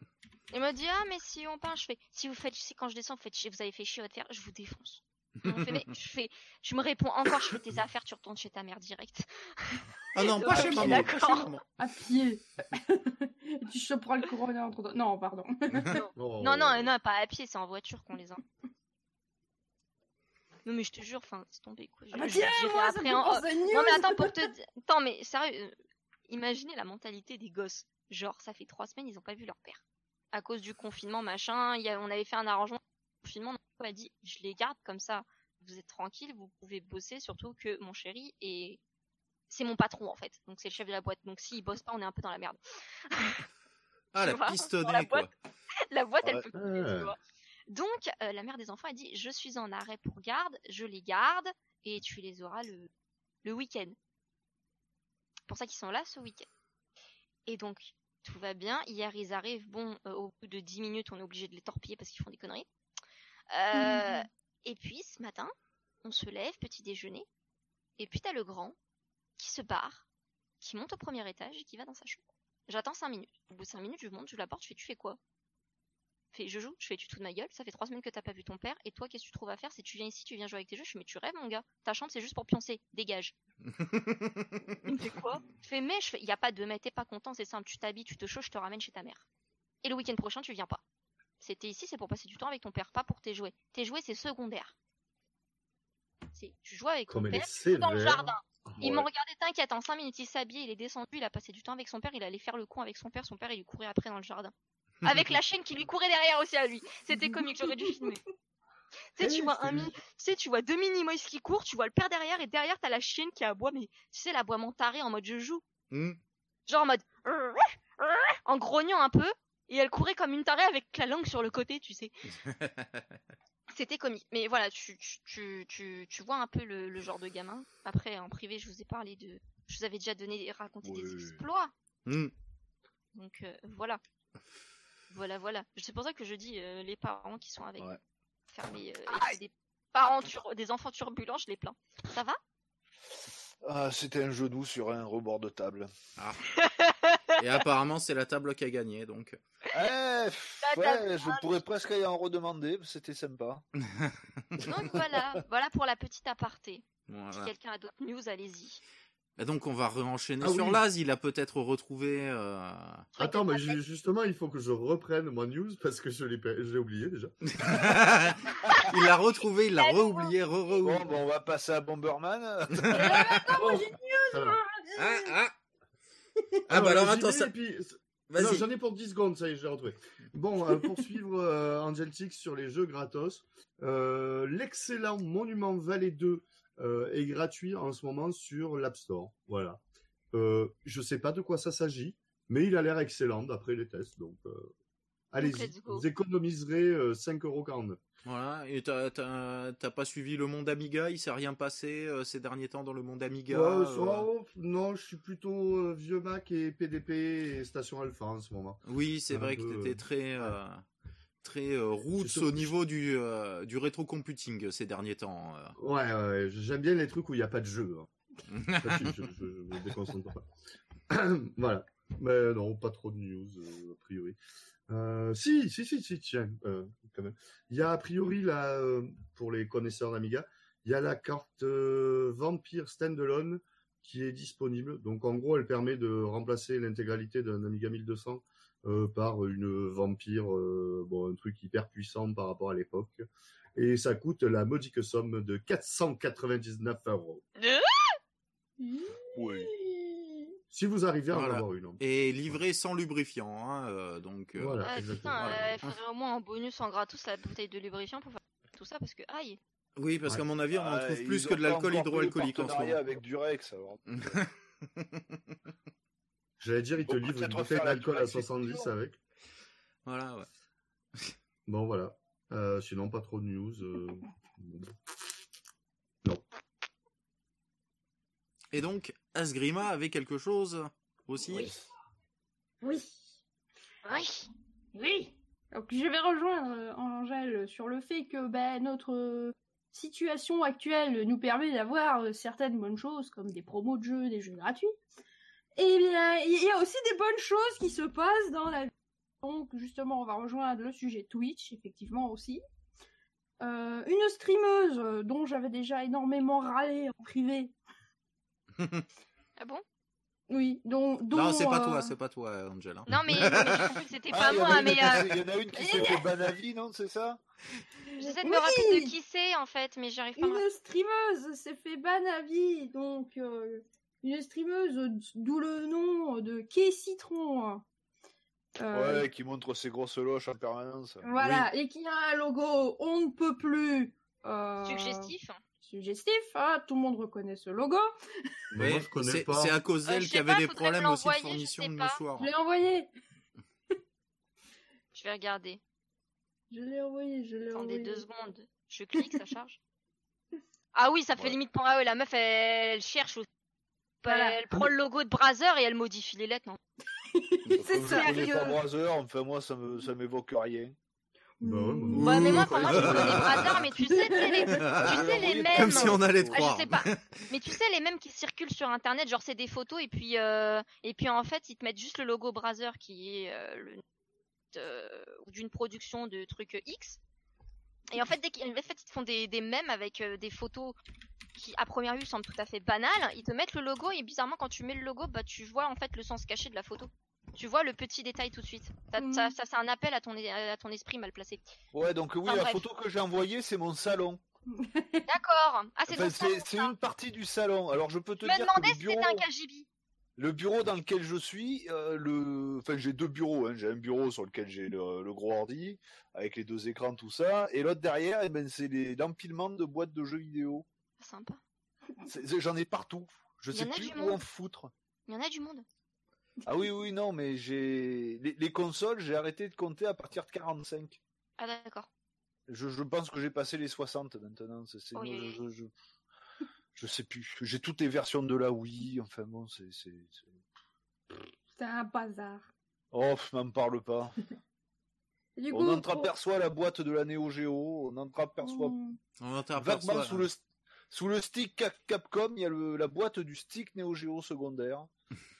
[SPEAKER 3] Il m'a dit, ah, mais si on peint, je fais, si vous faites, si quand je descends, vous, faites chier, vous avez fait chier votre fer, je vous défonce. On fait, mais je fais, je me réponds encore, je fais tes affaires, tu retournes chez ta mère direct.
[SPEAKER 1] ah non pas chez
[SPEAKER 3] je
[SPEAKER 1] maman
[SPEAKER 3] d'accord.
[SPEAKER 5] À pied. tu choperas le corona entre toi. Non, pardon.
[SPEAKER 4] Oh.
[SPEAKER 3] Non, non, non, pas à pied, c'est en voiture qu'on les a. Non, mais je te jure, enfin, c'est tombé, quoi. Je-
[SPEAKER 5] Ah bah
[SPEAKER 3] je-
[SPEAKER 5] tiens,
[SPEAKER 3] j'irai
[SPEAKER 5] moi,
[SPEAKER 3] après en- Non, mais attends, pour te dire, attends, mais sérieux, euh, imaginez la mentalité des gosses. Genre, ça fait trois semaines, ils ont pas vu leur père. À cause du confinement, machin, y a, on avait fait un arrangement. Confinement, on a dit, je les garde comme ça. Vous êtes tranquille, vous pouvez bosser, surtout que mon chéri est, c'est mon patron, en fait. Donc, c'est le chef de la boîte. Donc, s'il bosse pas, on est un peu dans la merde.
[SPEAKER 1] ah la
[SPEAKER 3] dans la
[SPEAKER 1] quoi
[SPEAKER 3] boîte. la boîte, elle
[SPEAKER 2] Ouais.
[SPEAKER 3] peut couler,
[SPEAKER 4] Ouais.
[SPEAKER 3] tu vois. Donc, euh, la mère des enfants a dit, je suis en arrêt pour garde, je les garde, et tu les auras le, le week-end. pour ça qu'ils sont là ce week-end. Et donc, tout va bien. Hier, ils arrivent. Bon, euh, au bout de 10 minutes, on est obligé de les torpiller parce qu'ils font des conneries. Euh,
[SPEAKER 5] Mhm.
[SPEAKER 3] Et puis, ce matin, on se lève, petit déjeuner. Et puis, t'as le grand qui se barre, qui monte au premier étage et qui va dans sa chambre. J'attends 5 minutes. Au bout de 5 minutes, je monte, je la porte, je fais Tu fais quoi? Fait, je joue, je fais tu te fous de ma gueule, ça fait trois semaines que t'as pas vu ton père, et toi qu'est-ce que tu trouves à faire? C'est tu viens ici, tu viens jouer avec tes jeux, je fais mais tu rêves mon gars, ta chambre c'est juste pour pioncer, dégage. Il me fait quoi? Je fais mais je fais, y a pas de mais t'es pas content, c'est simple, tu t'habilles, tu te chauffes, je te ramène chez ta mère. Et le week-end prochain tu viens pas. C'était ici, c'est pour passer du temps avec ton père, pas pour tes jouets. Tes jouets c'est secondaire. C'est, tu joues avec
[SPEAKER 4] Comme
[SPEAKER 3] ton père, tu joues dans le jardin.
[SPEAKER 4] Ouais.
[SPEAKER 3] Ils m'ont regardé, t'inquiète, en 5 minutes, il s'habillait, il est descendu, il a passé du temps avec son père, il allait faire le con avec son père, son père, il lui courait après dans le jardin. Avec la chienne qui lui courait derrière aussi à lui. C'était comique, j'aurais dû filmer. Tu sais, tu vois un mini, tu sais, tu vois deux mini moïse qui courent, tu vois le père derrière, et derrière, t'as la chienne qui aboie, mais tu sais, l'aboiement taré en mode je joue.
[SPEAKER 1] Hmm.
[SPEAKER 3] Genre en mode, en grognant un peu, et elle courait comme une tarée avec la langue sur le côté, tu sais. C'était comique. Mais voilà, tu, tu, tu, tu, tu vois un peu le, le genre de gamin. Après, en privé, je vous ai parlé de, je vous avais déjà donné, raconté des exploits.
[SPEAKER 1] Hmm.
[SPEAKER 3] Donc euh, voilà. Voilà, voilà. C'est pour ça que je dis euh, les parents qui sont avec
[SPEAKER 2] Ouais.
[SPEAKER 3] fermés, euh, des parents tur- des enfants turbulents, je les plains. Ça va?
[SPEAKER 2] Ah, c'était un genou sur un rebord de table.
[SPEAKER 1] Et apparemment, c'est la table qui a gagné, donc.
[SPEAKER 2] Eh, pff,
[SPEAKER 3] table
[SPEAKER 2] ouais, je pourrais presque y en redemander, c'était sympa.
[SPEAKER 3] Donc voilà, voilà pour la petite aparté. Si quelqu'un a d'autres news, allez-y.
[SPEAKER 1] Et donc, on va re-enchaîner
[SPEAKER 4] Ah
[SPEAKER 1] sur
[SPEAKER 4] oui.
[SPEAKER 1] Laz. Il a peut-être retrouvé. euh,
[SPEAKER 4] Attends, mais ju- justement, il faut que je reprenne mon news parce que je l'ai je oublié déjà.
[SPEAKER 1] il l'a retrouvé, il l'a re-oublié, re re
[SPEAKER 2] Bon, bon, on va passer à Bomberman.
[SPEAKER 5] Attends, j'ai une
[SPEAKER 4] Ça va.
[SPEAKER 1] Ah, ah. Ah, bah alors, attends, ça.
[SPEAKER 4] puis- Non, j'en ai pour 10 secondes, ça y est, je l'ai retrouvé. Bon, euh, pour suivre euh, sur les jeux gratos, euh, l'excellent Monument Valley 2 euh, est gratuit en ce moment sur l'App Store. Voilà. Euh, je sais pas de quoi ça s'agit, mais il a l'air excellent d'après les tests. Donc, allez-y. Vous économiserez euh, 5,49€.
[SPEAKER 1] Voilà. Et t'as- t'as t'as pas suivi le monde Amiga Il s'est rien passé euh, ces derniers temps dans le monde Amiga
[SPEAKER 4] Ouais,
[SPEAKER 1] euh,
[SPEAKER 4] non, je suis plutôt euh, vieux Mac et PDP et Station Alpha en ce moment.
[SPEAKER 1] Oui, c'est
[SPEAKER 4] Un
[SPEAKER 1] vrai que t'étais très. euh, Très euh, roots au niveau du, euh, du rétro-computing ces derniers temps. euh.
[SPEAKER 4] Ouais, ouais, j'aime bien les trucs où il n'y a pas de jeu. hein. Je, je, je, me déconcentre pas. voilà. Mais non, pas trop de news, euh, a priori. Euh, si, si, si, si, tiens, euh, quand même. Il y a a priori, là, euh, pour les connaisseurs d'Amiga, il y a la carte euh, Vampire Standalone qui est disponible. Donc, en gros, elle permet de remplacer l'intégralité d'un Amiga 1200 euh, par une Vampire, euh, bon, un truc hyper puissant par rapport à l'époque. Et ça coûte la modique somme de 499 euros.
[SPEAKER 2] Oui.
[SPEAKER 4] Si vous arrivez à en
[SPEAKER 1] Voilà.
[SPEAKER 4] avoir une.
[SPEAKER 1] Et livré sans lubrifiant. Hein, euh, donc, euh,
[SPEAKER 4] Voilà,
[SPEAKER 3] Ah,
[SPEAKER 4] exactement.
[SPEAKER 3] putain,
[SPEAKER 1] Voilà.
[SPEAKER 3] euh, il faudrait au moins en bonus en gratos la bouteille de lubrifiant pour faire tout ça parce que aïe.
[SPEAKER 1] Oui, parce
[SPEAKER 4] Ouais.
[SPEAKER 1] qu'à mon avis, on en
[SPEAKER 2] Ah,
[SPEAKER 1] trouve plus que de l'alcool hydroalcoolique en ce moment.
[SPEAKER 2] avec Durex, alors.
[SPEAKER 4] J'allais dire, il te livre une bouteille d'alcool à
[SPEAKER 2] Durex
[SPEAKER 4] 70
[SPEAKER 2] Fusion.
[SPEAKER 4] avec.
[SPEAKER 1] Voilà, ouais.
[SPEAKER 4] Bon, voilà. Euh, sinon, pas trop de news. euh,
[SPEAKER 1] Et donc, Asgrima avait quelque chose aussi?
[SPEAKER 5] Oui. Oui.
[SPEAKER 3] Oui.
[SPEAKER 5] Oui. Donc je vais rejoindre euh, Angèle sur le fait que ben, notre euh, situation actuelle nous permet d'avoir euh, certaines bonnes choses comme des promos de jeux, des jeux gratuits. Et bien, il y a aussi des bonnes choses qui se passent dans la vie. Donc justement, on va rejoindre le sujet Twitch, effectivement aussi. Euh, une streameuse dont j'avais déjà énormément râlé en privé.
[SPEAKER 3] Ah bon?
[SPEAKER 5] Oui, dont
[SPEAKER 1] Non, c'est pas
[SPEAKER 5] euh,
[SPEAKER 1] toi, c'est pas toi, Angel. hein.
[SPEAKER 3] Non mais, non, mais j'ai compris que c'était
[SPEAKER 2] Ah,
[SPEAKER 3] pas moi, mais euh,
[SPEAKER 2] Il y en a une qui s'est fait ban à vie, non C'est ça?
[SPEAKER 3] J'essaie de me
[SPEAKER 5] Oui.
[SPEAKER 3] rappeler de qui c'est en fait, mais j'arrive pas. à me
[SPEAKER 5] Une streameuse s'est fait ban à vie, donc euh, une streameuse d'où le nom de Quai Citron. Euh,
[SPEAKER 2] Ouais, qui montre ses grosses loches en permanence.
[SPEAKER 5] Voilà, et qui a un logo on ne peut plus euh,
[SPEAKER 3] Suggestif.
[SPEAKER 5] Suggestif, hein, tout le monde reconnaît ce logo.
[SPEAKER 4] Mais moi, je connais
[SPEAKER 1] c'est
[SPEAKER 4] pas.
[SPEAKER 1] c'est à cause
[SPEAKER 3] Euh,
[SPEAKER 1] d'elle
[SPEAKER 3] je
[SPEAKER 1] qu'il y avait
[SPEAKER 3] pas,
[SPEAKER 1] des problèmes aussi de fournition de mouchoirs.
[SPEAKER 5] Je l'ai envoyé,
[SPEAKER 3] Je vais regarder.
[SPEAKER 5] je l'ai envoyé, je l'ai
[SPEAKER 3] Attendez
[SPEAKER 5] envoyé.
[SPEAKER 3] deux secondes. Je clique, ça charge. Ah oui, ça fait
[SPEAKER 2] Ouais.
[SPEAKER 3] limite pour ah ouais, la meuf elle, elle cherche aussi.
[SPEAKER 5] Voilà.
[SPEAKER 3] Elle prend le logo de Brother et elle modifie les lettres. Non?
[SPEAKER 5] C'est sérieux.
[SPEAKER 2] pas Brother, enfin moi ça me ça m'évoque rien.
[SPEAKER 4] Bah ouais, moi non.
[SPEAKER 3] Ouais, mais moi pour moi je connais Brother, mais tu sais, tu sais, les, tu sais les mêmes.
[SPEAKER 1] Comme si on allait
[SPEAKER 3] Ah,
[SPEAKER 1] croire.
[SPEAKER 3] je sais pas. Mais tu sais les mêmes qui circulent sur internet, genre c'est des photos et puis euh, et puis en fait ils te mettent juste le logo Brother qui est euh, le euh, d'une production de trucs X. Et en fait dès qu'ils en fait, ils te font des des mèmes avec euh, des photos qui à première vue semblent tout à fait banales, ils te mettent le logo et bizarrement quand tu mets le logo, bah tu vois en fait le sens caché de la photo. Tu vois le petit détail tout de suite. Ça,
[SPEAKER 5] Mhm.
[SPEAKER 3] ça, ça, c'est un appel à ton, à ton esprit mal placé.
[SPEAKER 2] Ouais, donc oui,
[SPEAKER 3] Enfin,
[SPEAKER 2] la
[SPEAKER 3] bref.
[SPEAKER 2] photo que j'ai envoyée, c'est mon salon.
[SPEAKER 3] D'accord. Ah, c'est
[SPEAKER 2] Enfin, une partie du salon. Alors je peux te
[SPEAKER 3] Je me
[SPEAKER 2] dire que
[SPEAKER 3] demandais
[SPEAKER 2] le
[SPEAKER 3] si
[SPEAKER 2] bureau,
[SPEAKER 3] c'était un KGB.
[SPEAKER 2] le bureau dans lequel je suis, euh, le, enfin j'ai deux bureaux. Hein. J'ai un bureau sur lequel j'ai le, le gros ordi avec les deux écrans, tout ça, et l'autre derrière, eh ben c'est les- l'empilement de boîtes de jeux vidéo.
[SPEAKER 3] Sympa.
[SPEAKER 2] C'est- c'est- J'en ai partout. Je sais plus où
[SPEAKER 3] monde.
[SPEAKER 2] en foutre.
[SPEAKER 3] Il y en a du monde.
[SPEAKER 2] Ah oui, oui, non, mais j'ai les, les consoles, j'ai arrêté de compter à partir de 45.
[SPEAKER 3] Ah d'accord.
[SPEAKER 2] Je, je pense que j'ai passé les 60 maintenant. C'est, c'est-
[SPEAKER 3] Oui,
[SPEAKER 2] non,
[SPEAKER 3] oui,
[SPEAKER 2] je, je, je, je sais plus. J'ai toutes les versions de la Wii. Enfin bon, c'est. c'est, c'est-
[SPEAKER 5] C'est un bazar.
[SPEAKER 2] Oh, m'en parle pas.
[SPEAKER 5] Du
[SPEAKER 2] on
[SPEAKER 5] coup,
[SPEAKER 2] entreaperçoit la boîte de la Neo Geo. On entreaperçoit
[SPEAKER 5] Mm.
[SPEAKER 1] On
[SPEAKER 2] vaguement
[SPEAKER 1] t'aperçoit-
[SPEAKER 2] sous le, Sous le stick Cap- Capcom, il y a le- la boîte du stick Neo Geo secondaire.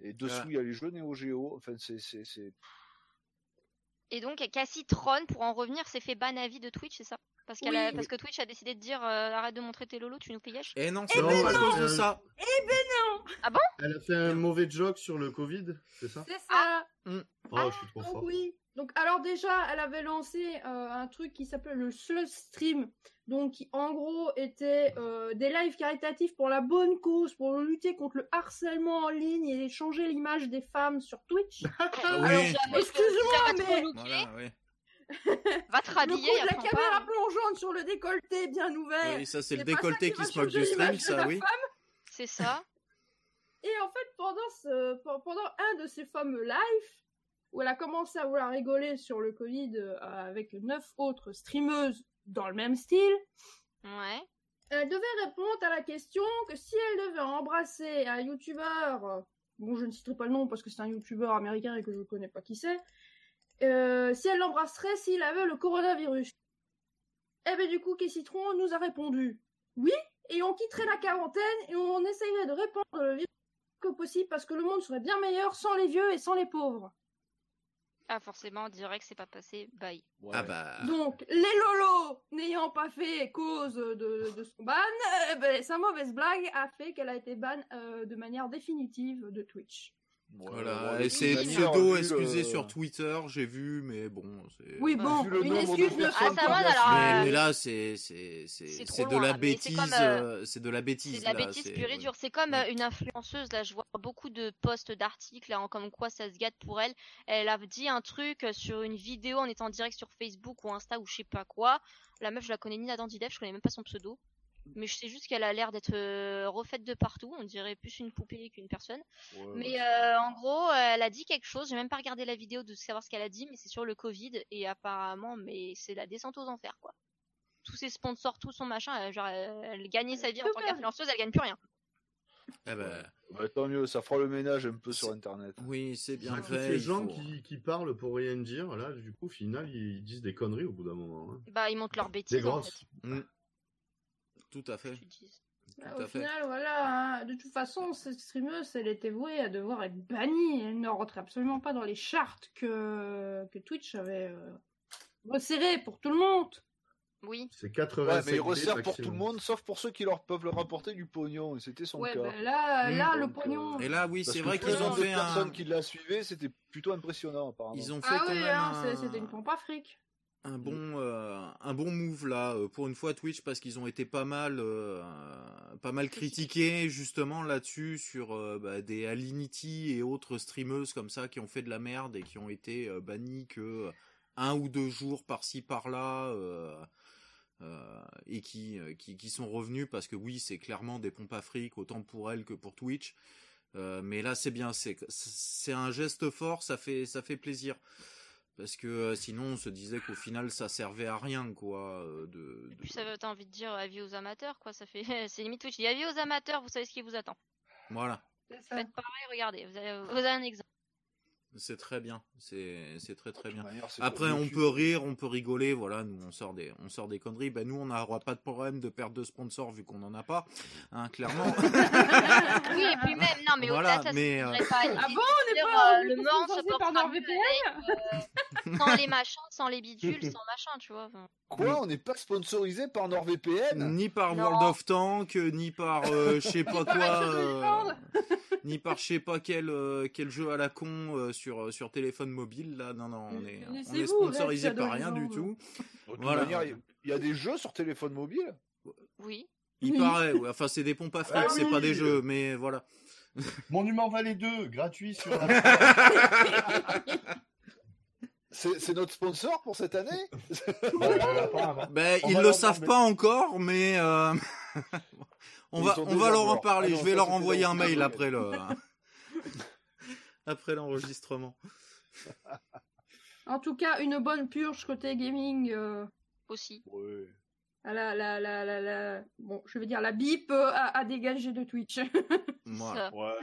[SPEAKER 2] Et dessous,
[SPEAKER 1] Voilà.
[SPEAKER 2] il y a les jeux Neo Geo. Enfin, c'est, c'est, c'est...
[SPEAKER 3] Et donc Cassie Tron, pour en revenir, s'est fait ban à vie de Twitch, c'est ça? Parce, qu'elle a-
[SPEAKER 5] Oui.
[SPEAKER 3] parce que Twitch a décidé de dire euh, arrête de montrer tes lolos, tu nous payes.
[SPEAKER 1] Et non,
[SPEAKER 4] Eh
[SPEAKER 1] c'est
[SPEAKER 4] ben
[SPEAKER 1] pas à
[SPEAKER 4] non.
[SPEAKER 1] cause de ça.
[SPEAKER 4] Elle a fait un mauvais joke sur le Covid, c'est ça?
[SPEAKER 5] C'est ça.
[SPEAKER 4] Oh, je suis trop
[SPEAKER 5] Ah,
[SPEAKER 4] fort.
[SPEAKER 5] oui. Donc alors déjà, elle avait lancé euh, un truc qui s'appelle le Slug Stream, donc qui en gros était euh, des lives caritatifs pour la bonne cause, pour lutter contre le harcèlement en ligne et changer l'image des femmes sur Twitch.
[SPEAKER 1] Ah
[SPEAKER 3] Alors,
[SPEAKER 1] oui,
[SPEAKER 5] Excuse-moi, mais-
[SPEAKER 1] voilà, oui.
[SPEAKER 3] va te
[SPEAKER 5] Le
[SPEAKER 3] rhabiller
[SPEAKER 5] coup de
[SPEAKER 3] et
[SPEAKER 5] la caméra plongeante sur le décolleté bien ouvert.
[SPEAKER 1] Oui, ça c'est le décolleté
[SPEAKER 5] qui
[SPEAKER 1] qui se moque du stream, ça oui.
[SPEAKER 3] C'est ça.
[SPEAKER 5] Et en fait, pendant, ce, pendant un de ces fameux lives, où elle a commencé à vouloir rigoler sur le Covid euh, avec neuf autres streameuses dans le même style,
[SPEAKER 3] Ouais.
[SPEAKER 5] elle devait répondre à la question que si elle devait embrasser un youtubeur, euh, bon je ne citerai pas le nom parce que c'est un youtubeur américain et que je ne connais pas qui c'est, euh, si elle l'embrasserait s'il avait le coronavirus. Eh ben du coup, Citron nous a répondu oui, et on quitterait la quarantaine et on essayerait de répandre le virus que possible parce que le monde serait bien meilleur sans les vieux et sans les pauvres.
[SPEAKER 3] Ah forcément, direct, c'est pas passé. Bye.
[SPEAKER 2] Ouais.
[SPEAKER 1] Ah bah.
[SPEAKER 5] Donc, les lolos n'ayant pas fait cause de, de son ban, eh ben, sa mauvaise blague a fait qu'elle a été ban euh, de manière définitive de Twitch.
[SPEAKER 1] Voilà, c'est pseudo
[SPEAKER 2] vu
[SPEAKER 1] excusé
[SPEAKER 2] le-
[SPEAKER 1] sur Twitter, j'ai vu, mais bon, c'est.
[SPEAKER 5] Oui, bon, une excuse ne
[SPEAKER 3] Ah, ça
[SPEAKER 5] pas.
[SPEAKER 3] va, alors,
[SPEAKER 1] Mais,
[SPEAKER 3] euh,
[SPEAKER 1] mais là, c'est c'est de la bêtise,
[SPEAKER 3] euh,
[SPEAKER 1] euh, c'est de la bêtise.
[SPEAKER 3] C'est de la bêtise pure et dure. C'est comme
[SPEAKER 1] Ouais.
[SPEAKER 3] euh, une influenceuse, là, je vois beaucoup de posts d'articles, là, en comme quoi ça se gâte pour elle. Elle a dit un truc euh, sur une vidéo en étant en direct sur Facebook ou Insta ou je sais pas quoi. La meuf, je la connais ni Nathan Didev, je connais même pas son pseudo. Mais je sais juste qu'elle a l'air d'être euh, refaite de partout. On dirait plus une poupée qu'une personne.
[SPEAKER 2] Ouais,
[SPEAKER 3] Mais euh, en gros, euh, elle a dit quelque chose. J'ai même pas regardé la vidéo de savoir ce qu'elle a dit, mais c'est sur le Covid et apparemment, mais c'est la descente aux enfers, quoi. Tous ses sponsors, tout son machin, genre, elle gagnait sa vie en tant qu'influenceuse, elle gagne plus rien.
[SPEAKER 1] Bah,
[SPEAKER 2] Bah, tant mieux, ça fera le ménage un peu sur Internet.
[SPEAKER 1] oui, c'est bien fait.
[SPEAKER 4] ces gens
[SPEAKER 1] faut-
[SPEAKER 4] qui, qui parlent pour rien dire, là, du coup, au final, ils disent des conneries au bout d'un moment. hein.
[SPEAKER 3] Bah, ils montent leurs
[SPEAKER 4] Des
[SPEAKER 3] bêtises, en
[SPEAKER 4] grosses.
[SPEAKER 3] fait.
[SPEAKER 1] Mm. Tout à fait.
[SPEAKER 5] Bah,
[SPEAKER 1] Tout
[SPEAKER 5] au
[SPEAKER 1] à fait.
[SPEAKER 5] final, voilà, hein, de toute façon, cette streameuse, elle était vouée à devoir être bannie. Elle ne rentrait absolument pas dans les charts que, que Twitch avait euh, resserré pour tout le monde.
[SPEAKER 3] Oui.
[SPEAKER 4] C'est
[SPEAKER 2] Ouais,
[SPEAKER 4] 85
[SPEAKER 2] mais ils resserrent
[SPEAKER 4] bits
[SPEAKER 2] pour tout le monde, sauf pour ceux qui leur peuvent leur rapporter du pognon, et c'était son
[SPEAKER 5] Ouais,
[SPEAKER 2] cas.
[SPEAKER 5] bah, là,
[SPEAKER 1] Mm.
[SPEAKER 5] là, le
[SPEAKER 2] Donc,
[SPEAKER 5] pognon.
[SPEAKER 2] euh,
[SPEAKER 1] Et là, oui, c'est vrai qu'ils ont fait un.
[SPEAKER 2] personnes qui la suivaient, c'était plutôt impressionnant, apparemment.
[SPEAKER 1] Ils ont fait
[SPEAKER 5] Ah
[SPEAKER 1] quand
[SPEAKER 5] oui,
[SPEAKER 1] même
[SPEAKER 5] hein,
[SPEAKER 1] un...
[SPEAKER 5] c'était une pompe à fric.
[SPEAKER 1] Un bon euh, un bon move là euh, pour une fois Twitch parce qu'ils ont été pas mal euh, pas mal critiqués. justement là-dessus sur euh, bah, des Alinity et autres streameuses comme ça qui ont fait de la merde et qui ont été bannis que un ou deux jours par-ci par-là et qui, qui qui sont revenus parce que oui c'est clairement des pompes à fric autant pour elles que pour Twitch. Mais là c'est bien c'est c'est un geste fort ça fait ça fait plaisir parce que euh, sinon on se disait qu'au final ça servait à rien quoi euh, de,
[SPEAKER 3] Et puis ça veut, t'as envie de dire avis aux amateurs, quoi. Ça fait, c'est limite Twitch. Il dit avis aux amateurs, vous savez ce qui vous attend.
[SPEAKER 1] voilà.
[SPEAKER 3] Faites pareil, regardez. Vous avez, vous avez un exemple.
[SPEAKER 1] C'est très bien c'est c'est très très bien
[SPEAKER 2] manière,
[SPEAKER 1] après on
[SPEAKER 2] YouTube.
[SPEAKER 1] peut rire on peut rigoler voilà nous on sort des on sort des conneries ben nous on n'aura pas de problème de perte de sponsors vu qu'on en a pas hein, clairement
[SPEAKER 3] oui, et puis même, non, mais
[SPEAKER 1] Voilà,
[SPEAKER 3] au-delà de ça,
[SPEAKER 1] mais,
[SPEAKER 3] ça
[SPEAKER 1] euh,
[SPEAKER 3] pas
[SPEAKER 5] Ah bon, on n'est pas-
[SPEAKER 3] euh,
[SPEAKER 5] on est
[SPEAKER 3] le se
[SPEAKER 5] sponsorisé par NordVPN
[SPEAKER 3] euh, sans les machins, sans les bidules, sans machin, tu vois. enfin.
[SPEAKER 2] Quoi On n'est pas sponsorisé par NordVPN
[SPEAKER 1] ni par
[SPEAKER 3] Non.
[SPEAKER 1] World of Tank ni par euh, je sais pas quoi euh, ni par je sais pas quel euh, quel jeu à la con euh, sur sur téléphone mobile là non non on est on est sponsorisé par rien du tout
[SPEAKER 2] De toute
[SPEAKER 1] Voilà.
[SPEAKER 2] manière, il y a- il y a des jeux sur téléphone mobile
[SPEAKER 3] Oui.
[SPEAKER 1] Il
[SPEAKER 5] Oui.
[SPEAKER 1] paraît, ouais. enfin c'est des pompes à fric,
[SPEAKER 4] Ah
[SPEAKER 1] c'est
[SPEAKER 4] oui.
[SPEAKER 1] pas des jeux, mais voilà.
[SPEAKER 4] Monument Valley 2, gratuit sur
[SPEAKER 2] C'est c'est notre sponsor pour cette année
[SPEAKER 4] Apparemment.
[SPEAKER 1] Ben ils
[SPEAKER 4] va
[SPEAKER 1] le
[SPEAKER 4] leur
[SPEAKER 1] savent pas encore, mais euh, on va on va leur en parler.
[SPEAKER 2] Ah non,
[SPEAKER 1] je vais leur envoyer un mail après le après l'enregistrement.
[SPEAKER 5] En tout cas, une bonne purge côté gaming. euh,
[SPEAKER 3] Aussi.
[SPEAKER 2] Ouais.
[SPEAKER 5] la, la, la, la, la- Bon, je vais dire la bip euh, à, à dégager de Twitch.
[SPEAKER 2] Ouais.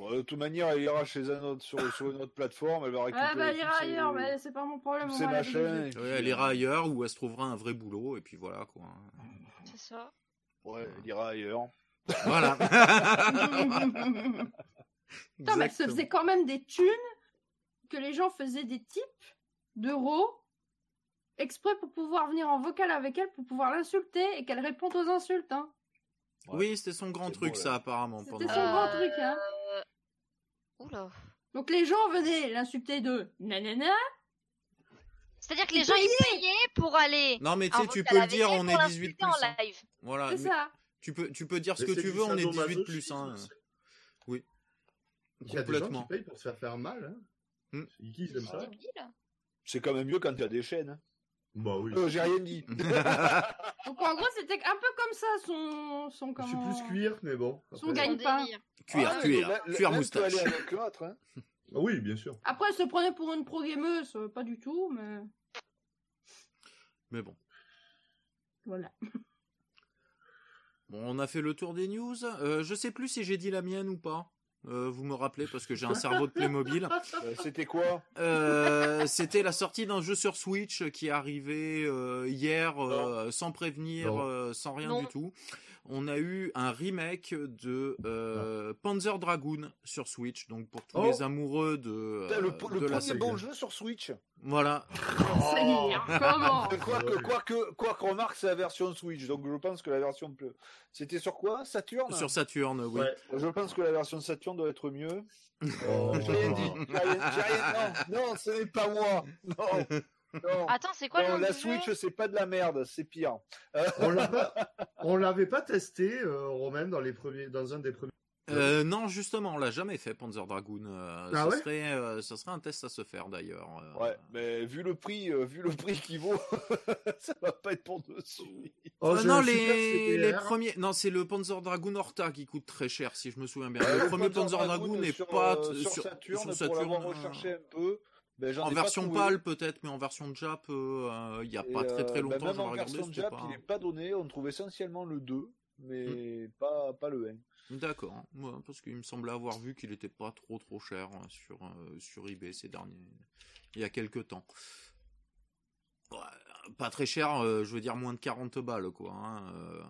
[SPEAKER 2] Ouais, de toute manière, elle ira chez un autre, sur, sur une autre plateforme, elle va récupérer.
[SPEAKER 5] Ah bah, il ira
[SPEAKER 2] tous ses-
[SPEAKER 5] ailleurs, mais c'est pas mon problème.
[SPEAKER 2] tous
[SPEAKER 5] on
[SPEAKER 2] ces
[SPEAKER 5] va la
[SPEAKER 2] machins.
[SPEAKER 5] dégager.
[SPEAKER 2] et puis,
[SPEAKER 1] Ouais, elle ira ailleurs où elle se trouvera un vrai boulot et puis voilà quoi.
[SPEAKER 3] C'est ça.
[SPEAKER 2] Ouais, il ira ailleurs.
[SPEAKER 1] Voilà.
[SPEAKER 5] Putain, mais elle se
[SPEAKER 1] Exactement.
[SPEAKER 5] faisait quand même des thunes que les gens faisaient des types d'euros exprès pour pouvoir venir en vocal avec elle, pour pouvoir l'insulter et qu'elle réponde aux insultes. Hein.
[SPEAKER 1] Oui, c'était son grand truc,
[SPEAKER 2] beau,
[SPEAKER 1] ça, apparemment.
[SPEAKER 5] C'était
[SPEAKER 1] pendant-
[SPEAKER 5] son grand truc, hein.
[SPEAKER 3] Euh, Oula.
[SPEAKER 5] Donc les gens venaient l'insulter de nanana.
[SPEAKER 3] C'est-à-dire que
[SPEAKER 5] Ils
[SPEAKER 3] les gens ils payaient pour aller.
[SPEAKER 1] Non, mais tu sais, tu peux le dire, on est
[SPEAKER 3] l'insulter
[SPEAKER 1] 18 plus.
[SPEAKER 3] en
[SPEAKER 1] hein.
[SPEAKER 3] live.
[SPEAKER 1] Voilà.
[SPEAKER 5] Ça.
[SPEAKER 1] Tu peux, tu peux dire ce
[SPEAKER 4] Mais
[SPEAKER 1] que tu veux, on est 18
[SPEAKER 4] sadomasochisme,
[SPEAKER 1] plus. Hein.
[SPEAKER 4] C'est-. Il y a des gens
[SPEAKER 1] Complètement.
[SPEAKER 4] qui payent pour se faire faire mal. Hein.
[SPEAKER 1] Hmm.
[SPEAKER 4] C'est
[SPEAKER 3] C'est
[SPEAKER 4] ça.
[SPEAKER 2] C'est quand même mieux quand tu as des chaînes. hein.
[SPEAKER 4] Bah oui.
[SPEAKER 2] Euh, J'ai rien dit.
[SPEAKER 5] Donc en gros, c'était un peu comme ça son son
[SPEAKER 4] Je suis
[SPEAKER 5] comment...
[SPEAKER 4] plus cuir, mais bon.
[SPEAKER 5] Son
[SPEAKER 4] après-
[SPEAKER 5] gagne-
[SPEAKER 3] Son
[SPEAKER 5] pas.
[SPEAKER 3] délire.
[SPEAKER 1] Cuir,
[SPEAKER 2] Ah,
[SPEAKER 1] cuir, cuir moustache.
[SPEAKER 2] aller avec l'autre. Hein.
[SPEAKER 4] Ah oui, bien sûr.
[SPEAKER 5] Après, elle se prenait pour une pro gameuse, euh, pas du tout, mais
[SPEAKER 1] Mais bon.
[SPEAKER 5] voilà.
[SPEAKER 1] Bon, on a fait le tour des news. Euh, je sais plus si j'ai dit la mienne ou pas. Euh, vous me rappelez parce que j'ai un cerveau de Playmobil.
[SPEAKER 2] Euh, C'était quoi
[SPEAKER 1] Euh, C'était la sortie d'un jeu sur Switch qui est arrivé euh, hier euh, sans prévenir, euh, sans rien
[SPEAKER 3] Non.
[SPEAKER 1] du tout. On a eu un remake de euh, Panzer Dragoon sur Switch, donc pour tous
[SPEAKER 4] Oh.
[SPEAKER 1] les amoureux de,
[SPEAKER 2] Putain, Le,
[SPEAKER 1] euh,
[SPEAKER 2] le
[SPEAKER 1] de la
[SPEAKER 2] premier bon jeu sur Switch.
[SPEAKER 1] Voilà.
[SPEAKER 5] Y est, comment
[SPEAKER 2] Quoi que,
[SPEAKER 4] Ouais.
[SPEAKER 2] quoi que, quoi que remarque, c'est la version Switch. Donc je pense que la version. C'était sur quoi? Saturn?
[SPEAKER 1] Sur Saturn, oui.
[SPEAKER 4] Ouais.
[SPEAKER 2] Je pense que la version Saturn doit être mieux.
[SPEAKER 4] Oh,
[SPEAKER 2] J'ai rien dit. J'ai rien- Non, non, ce n'est pas moi. Non. Non.
[SPEAKER 3] Attends, c'est quoi le
[SPEAKER 2] Non,
[SPEAKER 3] nom
[SPEAKER 2] la
[SPEAKER 3] du jeu
[SPEAKER 2] Switch, c'est pas de la merde, c'est pire.
[SPEAKER 4] On l'a pas- on l'avait pas testé, euh, Romain, dans les premiers, dans un des premiers.
[SPEAKER 1] Euh, non, justement, on l'a jamais fait, Panzer Dragoon. Euh,
[SPEAKER 4] Ah
[SPEAKER 1] ça,
[SPEAKER 4] ouais
[SPEAKER 1] serait, euh, ça serait un test à se faire d'ailleurs. Euh,
[SPEAKER 2] Ouais, mais vu le prix, euh, vu le prix qu'il vaut, ça va pas être pour dessus.
[SPEAKER 4] Oh,
[SPEAKER 1] Euh, non, les, premiers. Non, c'est le Panzer Dragoon Horta qui coûte très cher, si je me souviens bien.
[SPEAKER 2] Euh,
[SPEAKER 1] le premier Panzer
[SPEAKER 2] Dragoon
[SPEAKER 1] Dragoon n'est
[SPEAKER 2] sur,
[SPEAKER 1] pas t-
[SPEAKER 2] sur, Saturn,
[SPEAKER 1] sur
[SPEAKER 2] pour l'avoir
[SPEAKER 1] Saturn,
[SPEAKER 2] recherché un peu. Ben,
[SPEAKER 1] En version pâle peut-être, mais en version Jap, euh, il y a
[SPEAKER 2] Et,
[SPEAKER 1] pas très très
[SPEAKER 2] euh, ben,
[SPEAKER 1] longtemps,
[SPEAKER 2] même
[SPEAKER 1] j'avais
[SPEAKER 2] en version Jap,
[SPEAKER 1] pas...
[SPEAKER 2] il est pas donné. On trouve essentiellement le 2, mais pas, pas le 1.
[SPEAKER 1] D'accord, ouais, parce qu'il me semblait avoir vu qu'il était pas trop trop cher sur, euh, sur eBay ces derniers... Il y a quelques temps. Ouais, pas très cher, euh, je veux dire moins de 40 balles, quoi. hein, euh.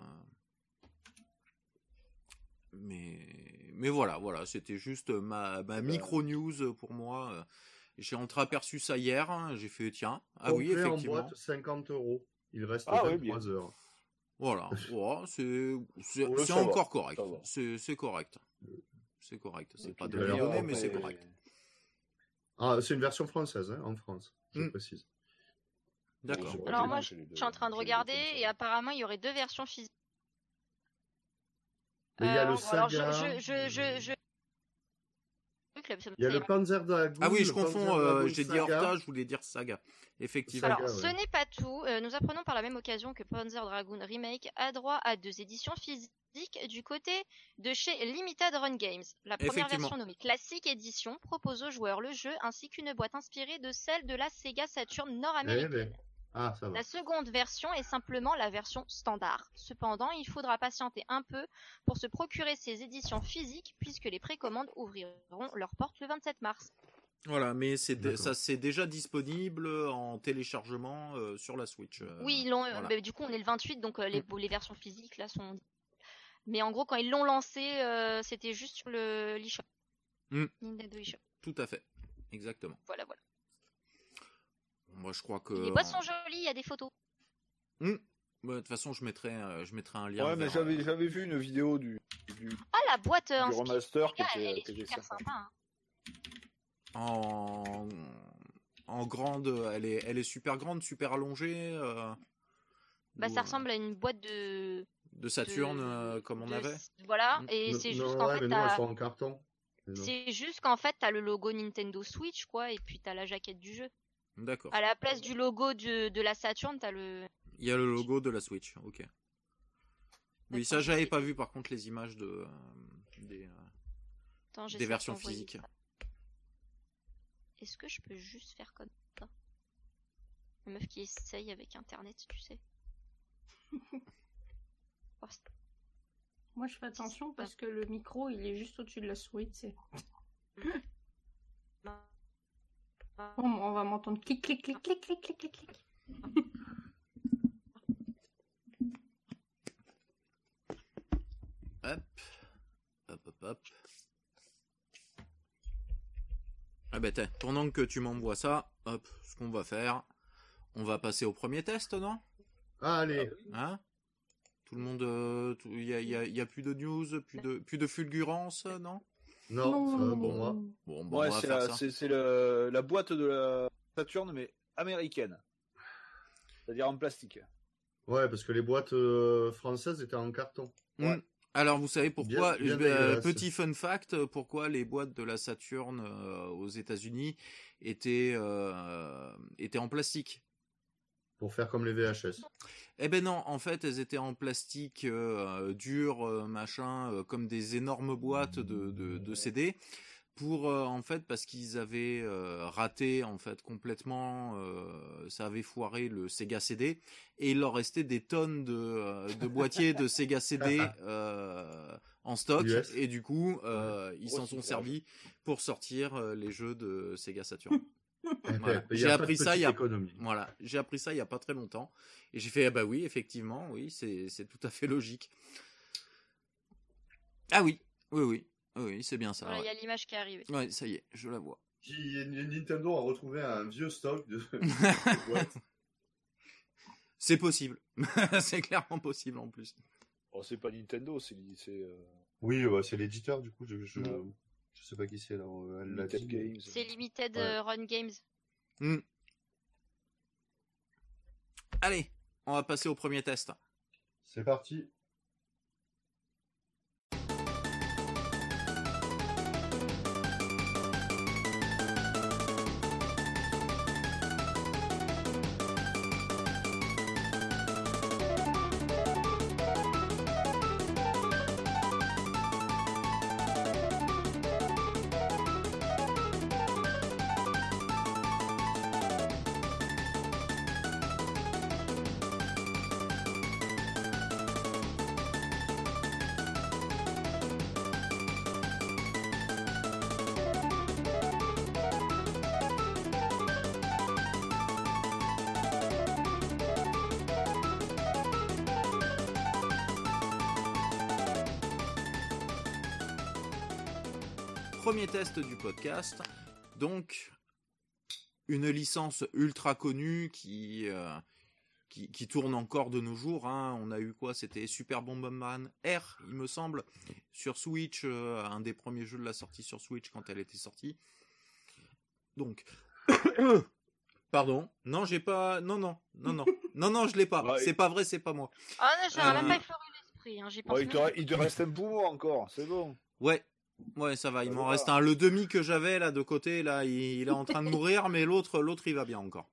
[SPEAKER 1] Mais, mais voilà, voilà, c'était juste ma, ma micro-news pour moi. J'ai entreaperçu ça hier, hein, j'ai fait tiens, ah oui,
[SPEAKER 4] Complet en
[SPEAKER 1] effectivement.
[SPEAKER 4] boîte, 50 euros. Il reste
[SPEAKER 2] Ah oui,
[SPEAKER 4] 23
[SPEAKER 2] bien.
[SPEAKER 4] heures.
[SPEAKER 1] Voilà, ouais, c'est
[SPEAKER 2] Ouais,
[SPEAKER 1] encore correct. C'est correct. C'est correct. C'est pas millionnaire,
[SPEAKER 4] on
[SPEAKER 1] mais c'est correct.
[SPEAKER 4] Ah, c'est une version française, hein, en France, je
[SPEAKER 1] Hmm.
[SPEAKER 4] précise.
[SPEAKER 1] D'accord.
[SPEAKER 3] Alors moi, je suis en train de regarder et apparemment il y aurait deux versions physiques.
[SPEAKER 4] Il y a
[SPEAKER 3] Euh,
[SPEAKER 4] le
[SPEAKER 3] alors, je, je,
[SPEAKER 4] Il y a le Panzer Dragoon.
[SPEAKER 1] Ah oui, je confonds. euh, J'ai dit
[SPEAKER 4] Saga.
[SPEAKER 1] Horta, je voulais dire Saga. Effectivement.
[SPEAKER 4] Saga,
[SPEAKER 3] Alors,
[SPEAKER 4] ouais.
[SPEAKER 3] ce n'est pas tout. Euh, nous apprenons par la même occasion que Panzer Dragoon Remake a droit à deux éditions physiques du côté de chez Limited Run Games. La première version nommée Classic Edition propose aux joueurs le jeu ainsi qu'une boîte inspirée de celle de la Sega Saturn nord-américaine.
[SPEAKER 4] Eh ben. Ah, ça va.
[SPEAKER 3] La seconde version est simplement la version standard. Cependant, il faudra patienter un peu pour se procurer ces éditions physiques puisque les précommandes ouvriront leurs portes le 27 mars.
[SPEAKER 1] Voilà, mais c'est ça c'est déjà disponible en téléchargement euh, sur la Switch. euh,
[SPEAKER 3] oui, ils l'ont.
[SPEAKER 1] voilà.
[SPEAKER 3] bah, du coup, on est le 28, donc euh, les, les versions physiques là sont. Mais en gros, quand ils l'ont lancé, euh, c'était juste sur le l'eShop.
[SPEAKER 1] Mm.
[SPEAKER 3] Nintendo eShop.
[SPEAKER 1] Tout à fait. Exactement.
[SPEAKER 3] Voilà, voilà.
[SPEAKER 1] Moi, je crois que.
[SPEAKER 3] Et les boîtes sont jolies, il y a des photos.
[SPEAKER 1] Bah, De toute façon, je mettrai, euh, je mettrai un lien.
[SPEAKER 2] Ouais, mais j'avais
[SPEAKER 1] euh,
[SPEAKER 2] j'avais vu une vidéo du, du, du
[SPEAKER 3] Ah, la boîte euh, inspirée,
[SPEAKER 2] remaster qui
[SPEAKER 3] elle, elle
[SPEAKER 2] était,
[SPEAKER 3] est
[SPEAKER 2] était
[SPEAKER 3] super
[SPEAKER 2] sympa.
[SPEAKER 3] sympa. hein.
[SPEAKER 1] en en grande. Elle est, elle est super grande, super allongée. euh,
[SPEAKER 3] Bah,
[SPEAKER 1] ou,
[SPEAKER 3] ça ressemble à une boîte de.
[SPEAKER 1] de Saturn
[SPEAKER 3] de-
[SPEAKER 1] euh, comme on
[SPEAKER 3] de-
[SPEAKER 1] avait.
[SPEAKER 3] Voilà,
[SPEAKER 1] Mm.
[SPEAKER 3] et c'est juste qu'en
[SPEAKER 4] ouais,
[SPEAKER 3] fait,
[SPEAKER 4] mais non, elles
[SPEAKER 3] t'as-
[SPEAKER 4] sont en carton.
[SPEAKER 3] C'est juste qu'en fait, t'as le logo Nintendo Switch, quoi, et puis t'as la jaquette du jeu.
[SPEAKER 1] D'accord.
[SPEAKER 3] À la place du logo de, de la Saturn, t'as le.
[SPEAKER 1] Il y a le logo de la Switch. Ok. Oui, ça j'avais pas vu par contre les images de euh, des. euh,
[SPEAKER 3] Attends,
[SPEAKER 1] Des versions physiques.
[SPEAKER 3] Est-ce que je peux juste faire comme ça? La meuf qui essaye avec internet, tu sais. Oh,
[SPEAKER 5] Moi, je fais attention parce que le micro, il est juste au-dessus de la souris, tu sais. On, va m'entendre. Clic, clic, clic, clic, clic, clic, clic, hop,
[SPEAKER 1] hop, hop, hop. Ah ben pendant que tu m'envoies ça, hop, ce qu'on va faire, on va passer au premier test, non?
[SPEAKER 4] Allez.
[SPEAKER 1] Ah hein? Tout le monde, euh, il n'y a, y a, plus de news, plus de, plus de fulgurance, non?
[SPEAKER 4] Non, ça va pour moi.
[SPEAKER 1] Bon, bon
[SPEAKER 2] Ouais, c'est la,
[SPEAKER 1] ça.
[SPEAKER 2] c'est, c'est le- la boîte de la Saturne, mais américaine. C'est-à-dire en plastique.
[SPEAKER 4] Ouais, parce que les boîtes euh, françaises étaient en carton.
[SPEAKER 1] Hmm. Alors, vous savez pourquoi
[SPEAKER 4] Bien- bien
[SPEAKER 1] euh. Petit fun fact, euh, pourquoi les boîtes de la Saturn euh, aux États-Unis étaient euh, étaient en plastique
[SPEAKER 4] Pour faire comme les VHS.
[SPEAKER 1] Eh ben non, en fait, elles étaient en plastique euh, dur, euh, machin, euh, comme des énormes boîtes de, de, de CD. Pour euh, en fait parce qu'ils avaient euh, raté en fait complètement, euh, ça avait foiré le Sega CD et il leur restait des tonnes de, de boîtiers de Sega CD euh, en stock
[SPEAKER 4] US.
[SPEAKER 1] et du coup euh, ils s'en sont servis pour sortir euh, les jeux de Sega Saturn. Voilà.
[SPEAKER 4] Y
[SPEAKER 1] J'ai appris ça il y a
[SPEAKER 4] économie.
[SPEAKER 1] voilà, j'ai appris ça il y a pas très longtemps et j'ai fait ah bah oui effectivement oui c'est c'est tout à fait logique. Ah oui oui oui oui, c'est bien ça.
[SPEAKER 3] Voilà, il y a l'image qui est arrivée.
[SPEAKER 1] Ouais, ça y est je la vois.
[SPEAKER 4] Qui- Nintendo a retrouvé un vieux stock de.
[SPEAKER 1] C'est possible c'est clairement possible en plus.
[SPEAKER 2] Oh, c'est pas Nintendo, c'est. c'est euh,
[SPEAKER 4] Oui, ouais, c'est l'éditeur, du coup, je, je,
[SPEAKER 2] Ouais.
[SPEAKER 4] Je sais pas qui c'est, là. Elle l'a
[SPEAKER 2] Limited
[SPEAKER 4] dit.
[SPEAKER 2] Games.
[SPEAKER 3] C'est Limited
[SPEAKER 4] Ouais.
[SPEAKER 3] euh, Run Games.
[SPEAKER 1] Allez on va passer au premier test.
[SPEAKER 4] C'est parti.
[SPEAKER 1] Test du podcast. Donc, une licence ultra connue qui, euh, qui, qui tourne encore de nos jours. hein. On a eu quoi? C'était Super Bomberman R, il me semble, sur Switch, euh, un des premiers jeux de la sortie sur Switch quand elle était sortie. Donc, pardon. Non, j'ai pas. Non, non, non, non, non, non, je l'ai pas.
[SPEAKER 2] Ouais.
[SPEAKER 1] C'est pas vrai, c'est pas moi.
[SPEAKER 3] Ah non, j'aurais
[SPEAKER 1] Euh,
[SPEAKER 3] même pas effleuré l'esprit. Hein.
[SPEAKER 2] Ouais, il, te, il te reste un poumon encore, c'est bon.
[SPEAKER 1] Ouais. Ouais, ça va. Il
[SPEAKER 2] Ça
[SPEAKER 1] m'en reste un. Le demi que j'avais là de côté, là, il, il est en train de mourir, mais l'autre, l'autre, il va bien encore.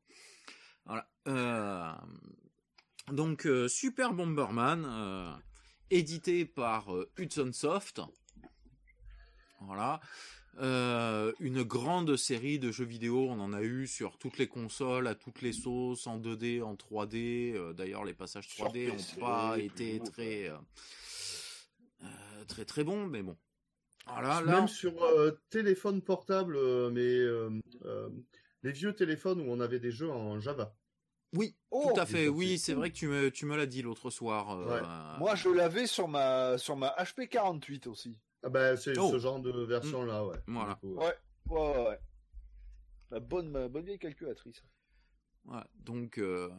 [SPEAKER 1] Voilà. Euh, Donc, euh, Super Bomberman, euh, édité par Hudson Soft. Voilà. Une grande série de jeux vidéo, on en a eu sur toutes les consoles, à toutes les sauces, en 2D, en 3D. Euh, D'ailleurs, les passages
[SPEAKER 2] Sur
[SPEAKER 1] 3D
[SPEAKER 2] PC,
[SPEAKER 1] n'ont pas été très, très très bons, mais bon. Voilà,
[SPEAKER 4] Même
[SPEAKER 1] là,
[SPEAKER 4] sur euh, téléphone portable, euh, mais euh, euh, les vieux téléphones où on avait des jeux en Java.
[SPEAKER 1] oui,
[SPEAKER 2] Oh,
[SPEAKER 1] tout à
[SPEAKER 4] il est
[SPEAKER 1] fait. Oui, c'est vrai que tu me, tu me l'as dit l'autre soir. euh,
[SPEAKER 2] Moi, je l'avais sur ma, sur ma HP 48 aussi.
[SPEAKER 4] Ah ben, c'est
[SPEAKER 1] Oh.
[SPEAKER 4] ce genre de version-là, ouais.
[SPEAKER 1] Voilà.
[SPEAKER 4] Coup,
[SPEAKER 2] Ouais, ouais, ouais. ouais. La bonne, bonne vieille calculatrice.
[SPEAKER 1] Voilà, donc euh,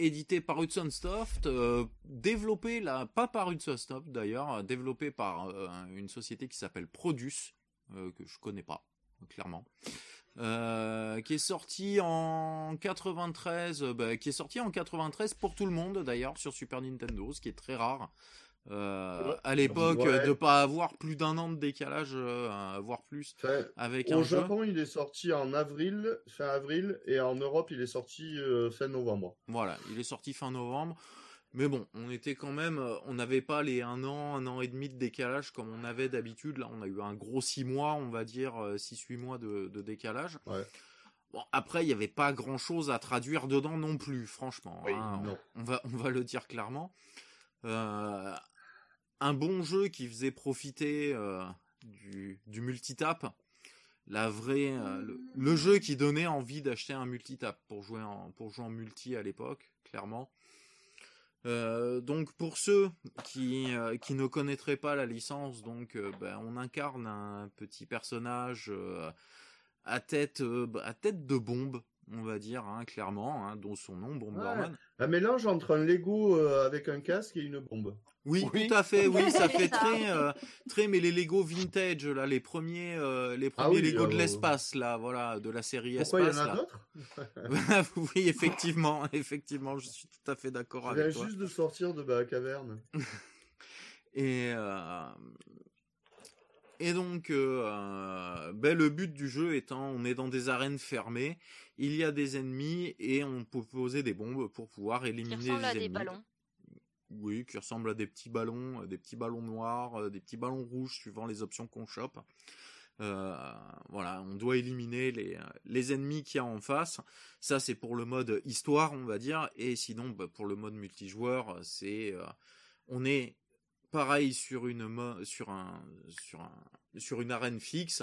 [SPEAKER 1] édité par Hudson Soft, euh, développé là, pas par Hudson Soft d'ailleurs, euh, développé par euh, une société qui s'appelle Produce, que je connais pas clairement, qui est sorti en 93, euh, bah, qui est sorti en 93 pour tout le monde d'ailleurs sur Super Nintendo, ce qui est très rare. Euh, à l'époque,
[SPEAKER 4] Ouais.
[SPEAKER 1] de pas avoir plus d'un an de décalage, euh, voire plus,
[SPEAKER 4] Enfin,
[SPEAKER 1] avec
[SPEAKER 4] au
[SPEAKER 1] un jeu.
[SPEAKER 4] Japon, il est sorti en avril, fin avril, et en Europe, il est sorti euh, fin novembre.
[SPEAKER 1] Voilà, il est sorti fin novembre. Mais bon, on était quand même, on n'avait pas les un an, un an et demi de décalage comme on avait d'habitude. Là, on a eu un gros six mois, on va dire six, huit mois de, de décalage.
[SPEAKER 4] Ouais.
[SPEAKER 1] Bon, après, il n'y avait pas grand chose à traduire dedans non plus, franchement.
[SPEAKER 2] Oui,
[SPEAKER 1] hein.
[SPEAKER 4] non.
[SPEAKER 1] On va, on va le dire clairement. Euh, un bon jeu qui faisait profiter euh, du, du multitap. La vraie, euh, le, jeu qui donnait envie d'acheter un multitap pour jouer en, pour jouer en multi à l'époque, clairement. Euh, donc pour ceux qui ne connaîtraient pas la licence, donc ben, on incarne un petit personnage à tête à tête de bombe, on va dire hein, clairement, hein, dont son nom Bomberman.
[SPEAKER 4] Un mélange entre un Lego euh, avec un casque et une bombe.
[SPEAKER 1] Oui,
[SPEAKER 2] Oui.
[SPEAKER 1] tout à fait. Oui, ça fait très, euh, très, mais les Lego vintage là, les premiers, euh, les
[SPEAKER 4] Ah
[SPEAKER 1] premiers
[SPEAKER 4] oui,
[SPEAKER 1] Lego de l'espace là, voilà, de la série
[SPEAKER 4] Pourquoi il y en
[SPEAKER 1] espace.
[SPEAKER 4] a d'autres
[SPEAKER 1] oui, effectivement, effectivement, je suis tout à fait d'accord
[SPEAKER 4] Je viens
[SPEAKER 1] avec toi.
[SPEAKER 4] juste de sortir de ma caverne.
[SPEAKER 1] Et euh, et donc, euh, euh, ben, le but du jeu étant, on est dans des arènes fermées, il y a des ennemis et on peut poser des bombes pour pouvoir éliminer les
[SPEAKER 3] à des
[SPEAKER 1] ennemis.
[SPEAKER 3] ballons.
[SPEAKER 1] Oui, qui ressemblent à des petits ballons, euh, des petits ballons noirs, des petits ballons rouges suivant les options qu'on chope. Euh, voilà, on doit éliminer les, les ennemis qu'il y a en face. Ça, c'est pour le mode histoire, on va dire. Et sinon, bah, pour le mode multijoueur, c'est euh, on est pareil sur une mo- sur un sur un sur une arène fixe.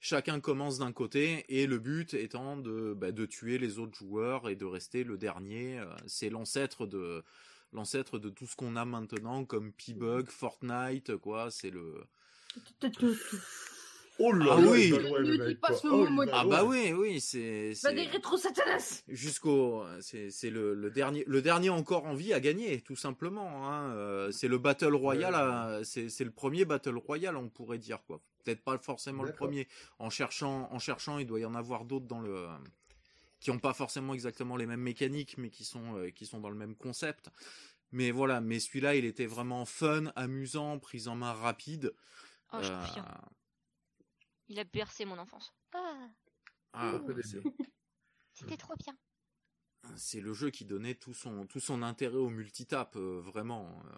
[SPEAKER 1] Chacun commence d'un côté et le but étant de bah, de tuer les autres joueurs et de rester le dernier. Euh, C'est l'ancêtre de l'ancêtre de tout ce qu'on a maintenant comme P-Bug, Fortnite, quoi. C'est le
[SPEAKER 4] Oh là
[SPEAKER 1] Ah
[SPEAKER 4] là,
[SPEAKER 1] oui.
[SPEAKER 4] il
[SPEAKER 5] Ne
[SPEAKER 4] le Oh,
[SPEAKER 5] mot
[SPEAKER 1] ah bah oui, oui, c'est
[SPEAKER 5] Va
[SPEAKER 1] c'est
[SPEAKER 5] des rétro satanas
[SPEAKER 1] jusqu'au c'est c'est le, le dernier le dernier encore en vie à gagner tout simplement. Hein. Euh, c'est le battle royale,
[SPEAKER 4] Ouais.
[SPEAKER 1] à- c'est c'est le premier battle royale on pourrait dire quoi. Peut-être pas forcément le premier. En cherchant en cherchant, il doit y en avoir d'autres dans le qui ont pas forcément exactement les mêmes mécaniques, mais qui sont euh, qui sont dans le même concept. Mais voilà, mais celui-là, il était vraiment fun, amusant, prise en main rapide.
[SPEAKER 3] Oh,
[SPEAKER 1] Euh.
[SPEAKER 3] Il a bercé mon enfance. Ah,
[SPEAKER 1] ah,
[SPEAKER 4] bien.
[SPEAKER 3] c'était trop bien.
[SPEAKER 1] c'est le jeu qui donnait tout son tout son intérêt au multitap euh, vraiment euh.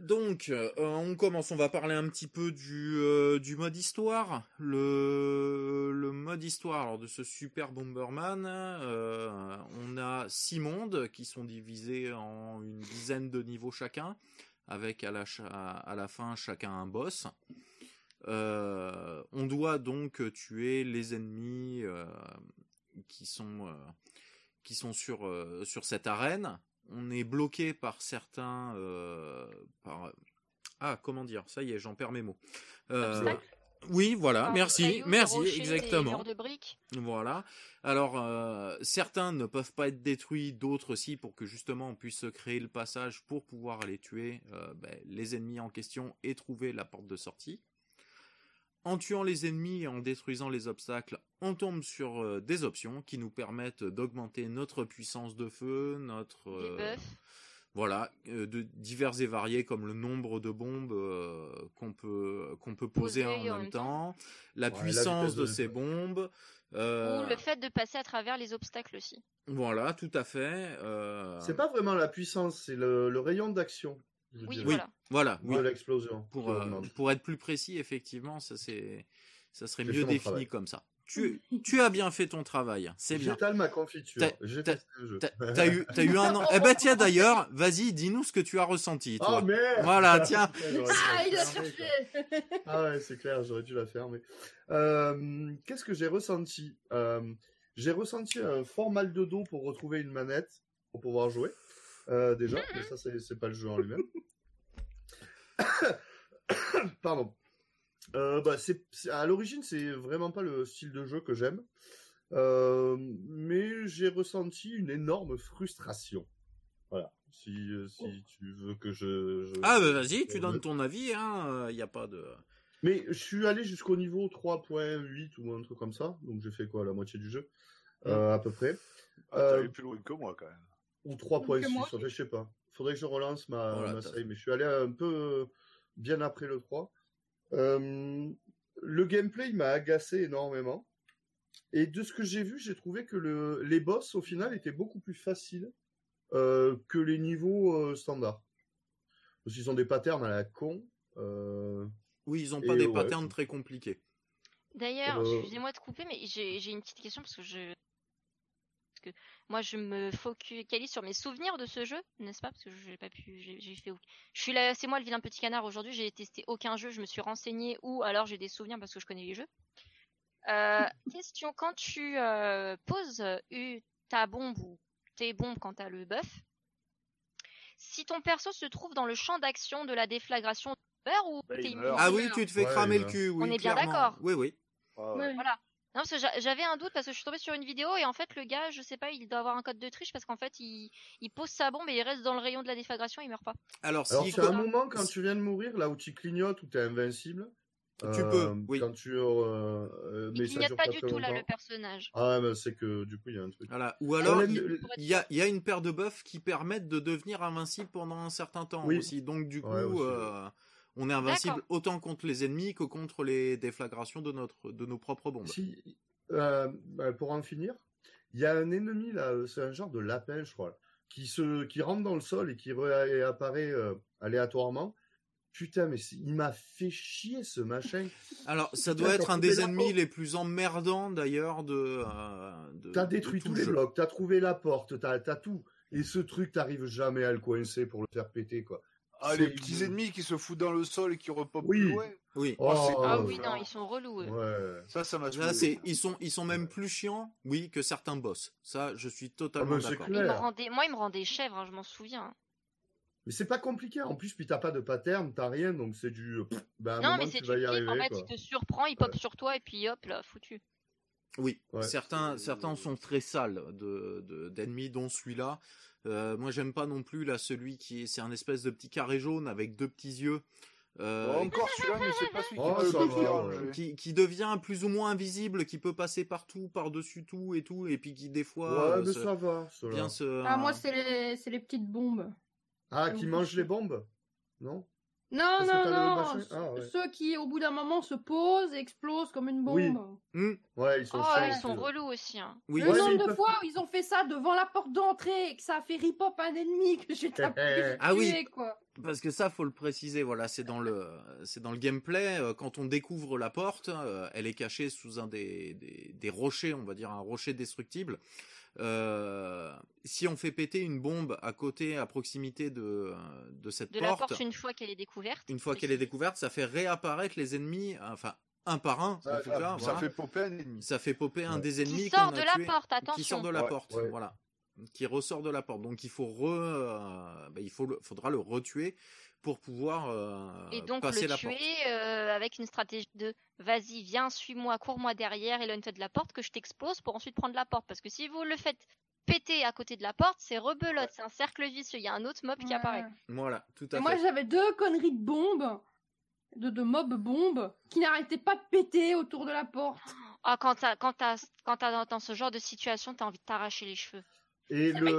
[SPEAKER 1] donc euh, on commence on va parler un petit peu du euh, du mode histoire le le mode histoire alors de ce super Bomberman euh, on a six mondes qui sont divisés en une dizaine de niveaux chacun avec à la à la fin chacun un boss euh, on doit donc tuer les ennemis euh, qui sont euh, qui sont sur euh, sur cette arène. On est bloqué par certains euh, par ah comment dire? Ça y est j'en perds mes mots. Euh, oui voilà merci merci
[SPEAKER 3] rochers,
[SPEAKER 1] exactement
[SPEAKER 3] murs de briques?
[SPEAKER 1] voilà. Alors, euh, certains ne peuvent pas être détruits, d'autres aussi, pour que justement on puisse se créer le passage pour pouvoir aller tuer euh, ben, les ennemis en question et trouver la porte de sortie. En tuant les ennemis et en détruisant les obstacles, on tombe sur euh, des options qui nous permettent d'augmenter notre puissance de feu, notre euh, voilà, euh, de divers et variés comme le nombre de bombes euh, qu'on peut qu'on peut poser
[SPEAKER 3] Poser
[SPEAKER 1] en, même temps, la
[SPEAKER 4] Ouais,
[SPEAKER 1] puissance de
[SPEAKER 4] de
[SPEAKER 1] ces bombes. euh,
[SPEAKER 3] Ou le fait de passer à travers les obstacles aussi.
[SPEAKER 1] Voilà, tout à fait. euh,
[SPEAKER 4] C'est pas vraiment la puissance, c'est le, le rayon d'action.
[SPEAKER 3] Oui, voilà.
[SPEAKER 1] voilà, oui.
[SPEAKER 4] De l'explosion.
[SPEAKER 1] Pour,
[SPEAKER 4] qui
[SPEAKER 1] euh, pour être plus précis, effectivement, ça c'est ça serait mieux défini
[SPEAKER 4] travail.
[SPEAKER 1] comme ça. Tu, tu as bien fait ton travail, c'est bien.
[SPEAKER 4] J'étale ma confiture.
[SPEAKER 1] T'as- eu, eu un an. Eh ben tiens d'ailleurs, vas-y, dis-nous ce que tu as ressenti. Toi.
[SPEAKER 4] Oh merde
[SPEAKER 1] Voilà, tiens.
[SPEAKER 5] Ah, il a cherché.
[SPEAKER 4] Ah ouais, c'est clair, j'aurais dû la fermer. Euh, Qu'est-ce que j'ai ressenti? Euh, J'ai ressenti un fort mal de dos pour retrouver une manette pour pouvoir jouer. Euh, déjà, mais ça, c'est pas le jeu en lui-même. Pardon. Euh, bah, c'est à l'origine, c'est vraiment pas le style de jeu que j'aime. Euh, mais j'ai ressenti une énorme frustration. Voilà. Si, euh, si tu veux que je. je-
[SPEAKER 1] Ah bah vas-y, tu donnes ton avis. Hein. Il y a pas de.
[SPEAKER 4] mais je suis allé jusqu'au niveau 3.8 ou un truc comme ça, donc j'ai fait quoi, la moitié du jeu, euh, à peu près.
[SPEAKER 2] Ah, t'as
[SPEAKER 4] Euh,
[SPEAKER 2] allé plus loin que moi quand même.
[SPEAKER 4] Ou
[SPEAKER 5] Que
[SPEAKER 4] 3.6,
[SPEAKER 5] moi.
[SPEAKER 4] enfin, je sais pas. Faudrait que je relance ma,
[SPEAKER 1] Voilà,
[SPEAKER 4] ma
[SPEAKER 1] t'as-
[SPEAKER 4] save, mais je suis allé un peu euh, bien après le 3. Euh, le gameplay m'a agacé énormément. Et de ce que j'ai vu, j'ai trouvé que le, les boss, au final, étaient beaucoup plus faciles euh, que les niveaux euh, standards. Parce qu'ils ont des patterns à la con. Euh,
[SPEAKER 1] Oui, ils ont pas des
[SPEAKER 4] ouais,
[SPEAKER 1] patterns très compliqués.
[SPEAKER 3] D'ailleurs,
[SPEAKER 4] Euh,
[SPEAKER 3] excusez-moi de couper, mais j'ai j'ai une petite question parce que je. Que moi, je me focalise sur mes souvenirs de ce jeu, n'est-ce pas? Parce que j'ai pas pu. J'ai fait. Je suis là, c'est moi le vilain petit canard aujourd'hui. J'ai testé aucun jeu, je me suis renseigné ou alors j'ai des souvenirs parce que je connais les jeux. Euh, question quand tu euh, poses euh, ta bombe ou tes bombes quand t'as le buff. Si ton perso se trouve dans le champ d'action de la déflagration, tu meurs ou
[SPEAKER 2] Bah,
[SPEAKER 3] t'es.
[SPEAKER 1] Ah oui, tu te fais
[SPEAKER 4] Ouais,
[SPEAKER 1] cramer le cul. Oui,
[SPEAKER 3] On est bien d'accord.
[SPEAKER 1] Oui, oui.
[SPEAKER 2] Ouais.
[SPEAKER 5] Ouais.
[SPEAKER 3] Voilà. Non, parce que j'a- j'avais un doute parce que je suis tombée sur une vidéo et en fait le gars, je sais pas, il doit avoir un code de triche parce qu'en fait il, il pose sa bombe et il reste dans le rayon de la déflagration, il meurt pas.
[SPEAKER 1] Alors,
[SPEAKER 4] Alors,
[SPEAKER 1] si
[SPEAKER 4] c'est un moment quand tu viens de mourir, là où tu clignotes, où t'es invincible.
[SPEAKER 1] Tu
[SPEAKER 4] euh,
[SPEAKER 1] peux, oui.
[SPEAKER 4] Quand tu. Euh, euh,
[SPEAKER 3] Il
[SPEAKER 4] mais ça
[SPEAKER 3] clignote
[SPEAKER 4] dure
[SPEAKER 3] pas
[SPEAKER 4] pas
[SPEAKER 3] du tout là le personnage.
[SPEAKER 4] Ah, mais c'est que du coup, il y a un truc.
[SPEAKER 1] Voilà. Ou alors,
[SPEAKER 4] Ouais,
[SPEAKER 1] il il y a, il y a une paire de buffs qui permettent de devenir invincible pendant un certain temps
[SPEAKER 4] Oui.
[SPEAKER 1] aussi. Donc, du coup,
[SPEAKER 4] Ouais, aussi,
[SPEAKER 1] euh, on est invincible autant contre les ennemis que contre les déflagrations de, notre, de nos propres bombes.
[SPEAKER 4] Si, euh, bah, pour en finir, il y a un ennemi là, euh, c'est un genre de lapin, je crois, qui se, qui rentre dans le sol et qui réapparaît euh, aléatoirement. Putain, mais il m'a fait chier ce machin.
[SPEAKER 1] Alors, ça
[SPEAKER 4] Putain,
[SPEAKER 1] doit être un des ennemis
[SPEAKER 4] porte.
[SPEAKER 1] les plus emmerdants d'ailleurs de, euh, de.
[SPEAKER 4] T'as
[SPEAKER 1] de
[SPEAKER 4] détruit
[SPEAKER 1] tout
[SPEAKER 4] tous
[SPEAKER 1] le
[SPEAKER 4] les
[SPEAKER 1] jeu.
[SPEAKER 4] blocs, t'as trouvé la porte, t'as as tout. Et ce truc, t'arrives jamais à le coincer pour le faire péter, quoi.
[SPEAKER 2] Ah, les petits ennemis qui se foutent dans le sol et qui repopent
[SPEAKER 4] Oui.
[SPEAKER 1] Oui.
[SPEAKER 2] Oh,
[SPEAKER 3] Ah
[SPEAKER 4] Oh,
[SPEAKER 3] oui, non, ils sont relous. eux.
[SPEAKER 4] Ouais.
[SPEAKER 2] Ça, ça m'a
[SPEAKER 1] Là, c'est, ils sont, ils sont même plus chiants, oui, que certains boss. Ça, je suis
[SPEAKER 4] Ah,
[SPEAKER 1] totalement
[SPEAKER 4] mais c'est
[SPEAKER 1] d'accord.
[SPEAKER 3] Me. Moi, il me rendait chèvre, hein, je m'en souviens.
[SPEAKER 4] Mais c'est pas compliqué. En plus, puis t'as pas de pattern, t'as rien, donc c'est du. Ben, à un
[SPEAKER 3] non, mais c'est du
[SPEAKER 4] vas y arriver,
[SPEAKER 3] en fait,
[SPEAKER 4] quoi.
[SPEAKER 3] il te surprend, il pop sur toi et puis hop, là, foutu.
[SPEAKER 1] Oui,
[SPEAKER 4] Ouais.
[SPEAKER 1] certains, certains sont très sales de, de- d'ennemis, dont celui-là. Euh, moi, j'aime pas non plus là celui qui est, c'est un espèce de petit carré jaune avec deux petits yeux. euh,
[SPEAKER 2] Oh, encore celui-là, mais c'est pas celui
[SPEAKER 4] Oh,
[SPEAKER 2] qui peut
[SPEAKER 4] va, ouais.
[SPEAKER 1] Qui, qui devient plus ou moins invisible, qui peut passer partout, par-dessus tout et tout, et puis qui des fois
[SPEAKER 4] Ouais,
[SPEAKER 1] euh,
[SPEAKER 4] mais
[SPEAKER 1] se-
[SPEAKER 4] ça va.
[SPEAKER 1] se.
[SPEAKER 5] Ah, moi, c'est les, c'est les petites bombes.
[SPEAKER 4] Ah, qui mange les bombes? Non?
[SPEAKER 5] Non,
[SPEAKER 4] Parce
[SPEAKER 5] non, non.
[SPEAKER 4] Ah, ouais.
[SPEAKER 5] Ceux qui, au bout d'un moment, se posent et explosent comme une bombe.
[SPEAKER 4] Oui.
[SPEAKER 1] Hmm,
[SPEAKER 4] Ouais, ils sont
[SPEAKER 3] Oh, ils
[SPEAKER 4] aussi,
[SPEAKER 3] sont
[SPEAKER 4] ouais.
[SPEAKER 3] relous aussi. Hein.
[SPEAKER 1] oui,
[SPEAKER 5] Le
[SPEAKER 4] Ouais,
[SPEAKER 5] nombre de fois où ils ont fait ça devant la porte d'entrée et que ça a fait rip-hop un ennemi que j'ai tapé, j'ai
[SPEAKER 1] Ah oui.
[SPEAKER 5] quoi.
[SPEAKER 1] Parce que ça, faut le préciser. Voilà, c'est dans le, c'est dans le gameplay. euh, Quand on découvre la porte, euh, elle est cachée sous un des, des, des rochers, on va dire un rocher destructible. Euh, si on fait péter une bombe à côté, à proximité de, de cette
[SPEAKER 3] De la
[SPEAKER 1] porte,
[SPEAKER 3] porte une fois qu'elle est découverte.
[SPEAKER 1] une fois qu'elle est découverte, ça fait réapparaître les ennemis, enfin un par un.
[SPEAKER 4] Ça-
[SPEAKER 1] en tout cas,
[SPEAKER 2] Ça
[SPEAKER 1] voilà.
[SPEAKER 2] fait popper un ennemi.
[SPEAKER 1] Ça fait popper un
[SPEAKER 4] Ouais.
[SPEAKER 1] des ennemis
[SPEAKER 3] Qui sort
[SPEAKER 1] a
[SPEAKER 3] de la
[SPEAKER 1] tué,
[SPEAKER 3] porte,
[SPEAKER 1] qui sort
[SPEAKER 3] attention.
[SPEAKER 1] de la
[SPEAKER 2] Ouais,
[SPEAKER 1] porte,
[SPEAKER 4] ouais.
[SPEAKER 1] voilà, qui ressort de la porte. Donc il faut re, euh, bah, il faut faudra le retuer pour pouvoir euh,
[SPEAKER 3] Et donc
[SPEAKER 1] passer
[SPEAKER 3] le
[SPEAKER 1] la
[SPEAKER 3] tuer
[SPEAKER 1] porte.
[SPEAKER 3] euh, avec une stratégie de vas-y, viens, suis-moi, cours-moi derrière et de la porte que je t'explose pour ensuite prendre la porte. Parce que si vous le faites péter à côté de la porte, c'est rebelote, c'est un cercle vicieux. Il y a un autre mob qui apparaît.
[SPEAKER 1] Voilà, tout à
[SPEAKER 5] Et
[SPEAKER 1] fait.
[SPEAKER 5] moi, j'avais deux conneries de bombes, de, de mobs bombes, qui n'arrêtaient pas de péter autour de la porte.
[SPEAKER 3] Ah, quand t'as, quand t'as, quand t'as dans, dans ce genre de situation, t'as envie de t'arracher les cheveux.
[SPEAKER 4] Et le,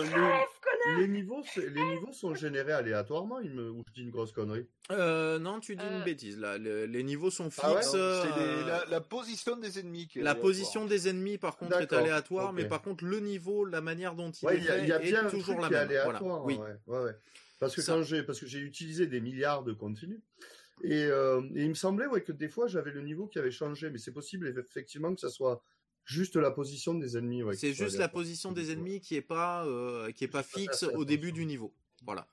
[SPEAKER 4] les, niveaux, les niveaux sont générés aléatoirement, il me, ou je dis une grosse connerie?
[SPEAKER 1] Euh, non, tu dis une
[SPEAKER 3] Euh.
[SPEAKER 1] bêtise. Là, Le- les niveaux sont fixes.
[SPEAKER 4] Ah ouais?
[SPEAKER 1] euh,
[SPEAKER 2] C'est les- la, la position des ennemis. qui est
[SPEAKER 1] la
[SPEAKER 2] aléatoire.
[SPEAKER 1] position des ennemis, par contre, est aléatoire, mais par contre, le niveau, la manière dont il
[SPEAKER 4] Ouais,
[SPEAKER 1] est
[SPEAKER 4] y a,
[SPEAKER 1] fait
[SPEAKER 4] il y a
[SPEAKER 1] est
[SPEAKER 4] bien
[SPEAKER 1] toujours la même.
[SPEAKER 4] aléatoire.
[SPEAKER 1] Voilà. Oui.
[SPEAKER 4] ouais, ouais, ouais. Parce que
[SPEAKER 1] Ça-
[SPEAKER 4] quand j'ai, parce que j'ai utilisé des milliards de continus, et, euh, et il me semblait ouais, que des fois j'avais le niveau qui avait changé, mais c'est possible effectivement que ça soit juste la position des ennemis. ouais,
[SPEAKER 1] C'est juste la position des
[SPEAKER 4] Ouais.
[SPEAKER 1] ennemis qui est pas, euh, qui est pas fixe au début du niveau. Voilà,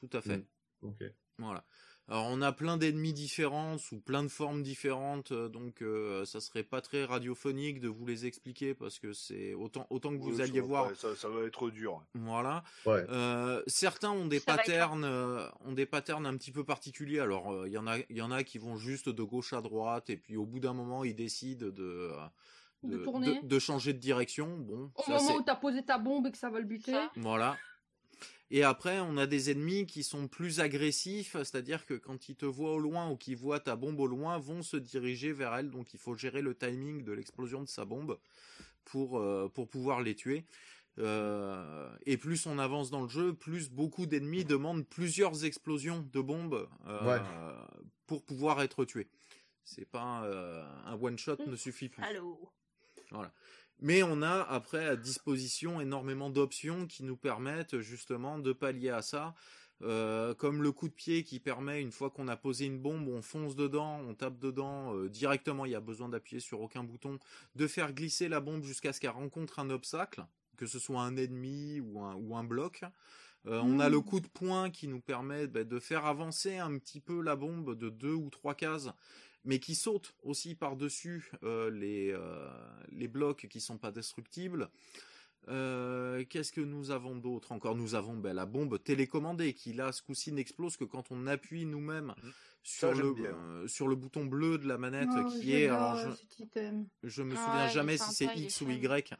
[SPEAKER 1] tout à fait.
[SPEAKER 4] Mm. Ok.
[SPEAKER 1] Voilà. Alors on a plein d'ennemis différents sous plein de formes différentes, euh, donc euh, ça serait pas très radiophonique de vous les expliquer parce que c'est autant autant que
[SPEAKER 2] Oui,
[SPEAKER 1] vous alliez voir.
[SPEAKER 2] Ça, ça va être dur.
[SPEAKER 1] Voilà.
[SPEAKER 4] Ouais.
[SPEAKER 1] Euh, certains ont des
[SPEAKER 3] Ça
[SPEAKER 1] patterns, euh, ont des patterns un petit peu particuliers. Alors euh, il y en a, il y en a qui vont juste de gauche à droite et puis au bout d'un moment ils décident de
[SPEAKER 5] De tourner.
[SPEAKER 1] de changer de direction. Bon,
[SPEAKER 5] Au
[SPEAKER 1] ça,
[SPEAKER 5] moment où t'as posé ta bombe et que ça va le buter.
[SPEAKER 3] Ça.
[SPEAKER 1] voilà. Et après, on a des ennemis qui sont plus agressifs, c'est-à-dire que quand ils te voient au loin ou qu'ils voient ta bombe au loin, vont se diriger vers elle. Donc il faut gérer le timing de l'explosion de sa bombe pour, euh, pour pouvoir les tuer. Euh, et plus on avance dans le jeu, plus beaucoup d'ennemis demandent plusieurs explosions de bombes euh,
[SPEAKER 4] Ouais.
[SPEAKER 1] pour pouvoir être tués. C'est pas euh, un one shot ne suffit plus.
[SPEAKER 3] Allô?
[SPEAKER 1] Mais on a après à disposition énormément d'options qui nous permettent justement de pallier à ça. Euh, comme le coup de pied qui permet, une fois qu'on a posé une bombe, on fonce dedans, on tape dedans euh, directement, il y a besoin d'appuyer sur aucun bouton, de faire glisser la bombe jusqu'à ce qu'elle rencontre un obstacle, que ce soit un ennemi ou un, bloc. Euh, On a le coup de poing qui nous permet bah, de faire avancer un petit peu la bombe de deux ou trois cases, mais qui saute aussi par-dessus euh, les, euh, les blocs qui sont pas destructibles. Euh, Qu'est-ce que nous avons d'autre encore? Nous avons ben, la bombe télécommandée qui là ce coup-ci n'explose que quand on appuie nous-mêmes sur
[SPEAKER 2] j'aime
[SPEAKER 1] le euh, sur le bouton bleu de la manette
[SPEAKER 5] Oh,
[SPEAKER 1] qui est alors je, je me
[SPEAKER 3] Ah,
[SPEAKER 1] souviens jamais si c'est X ou. Y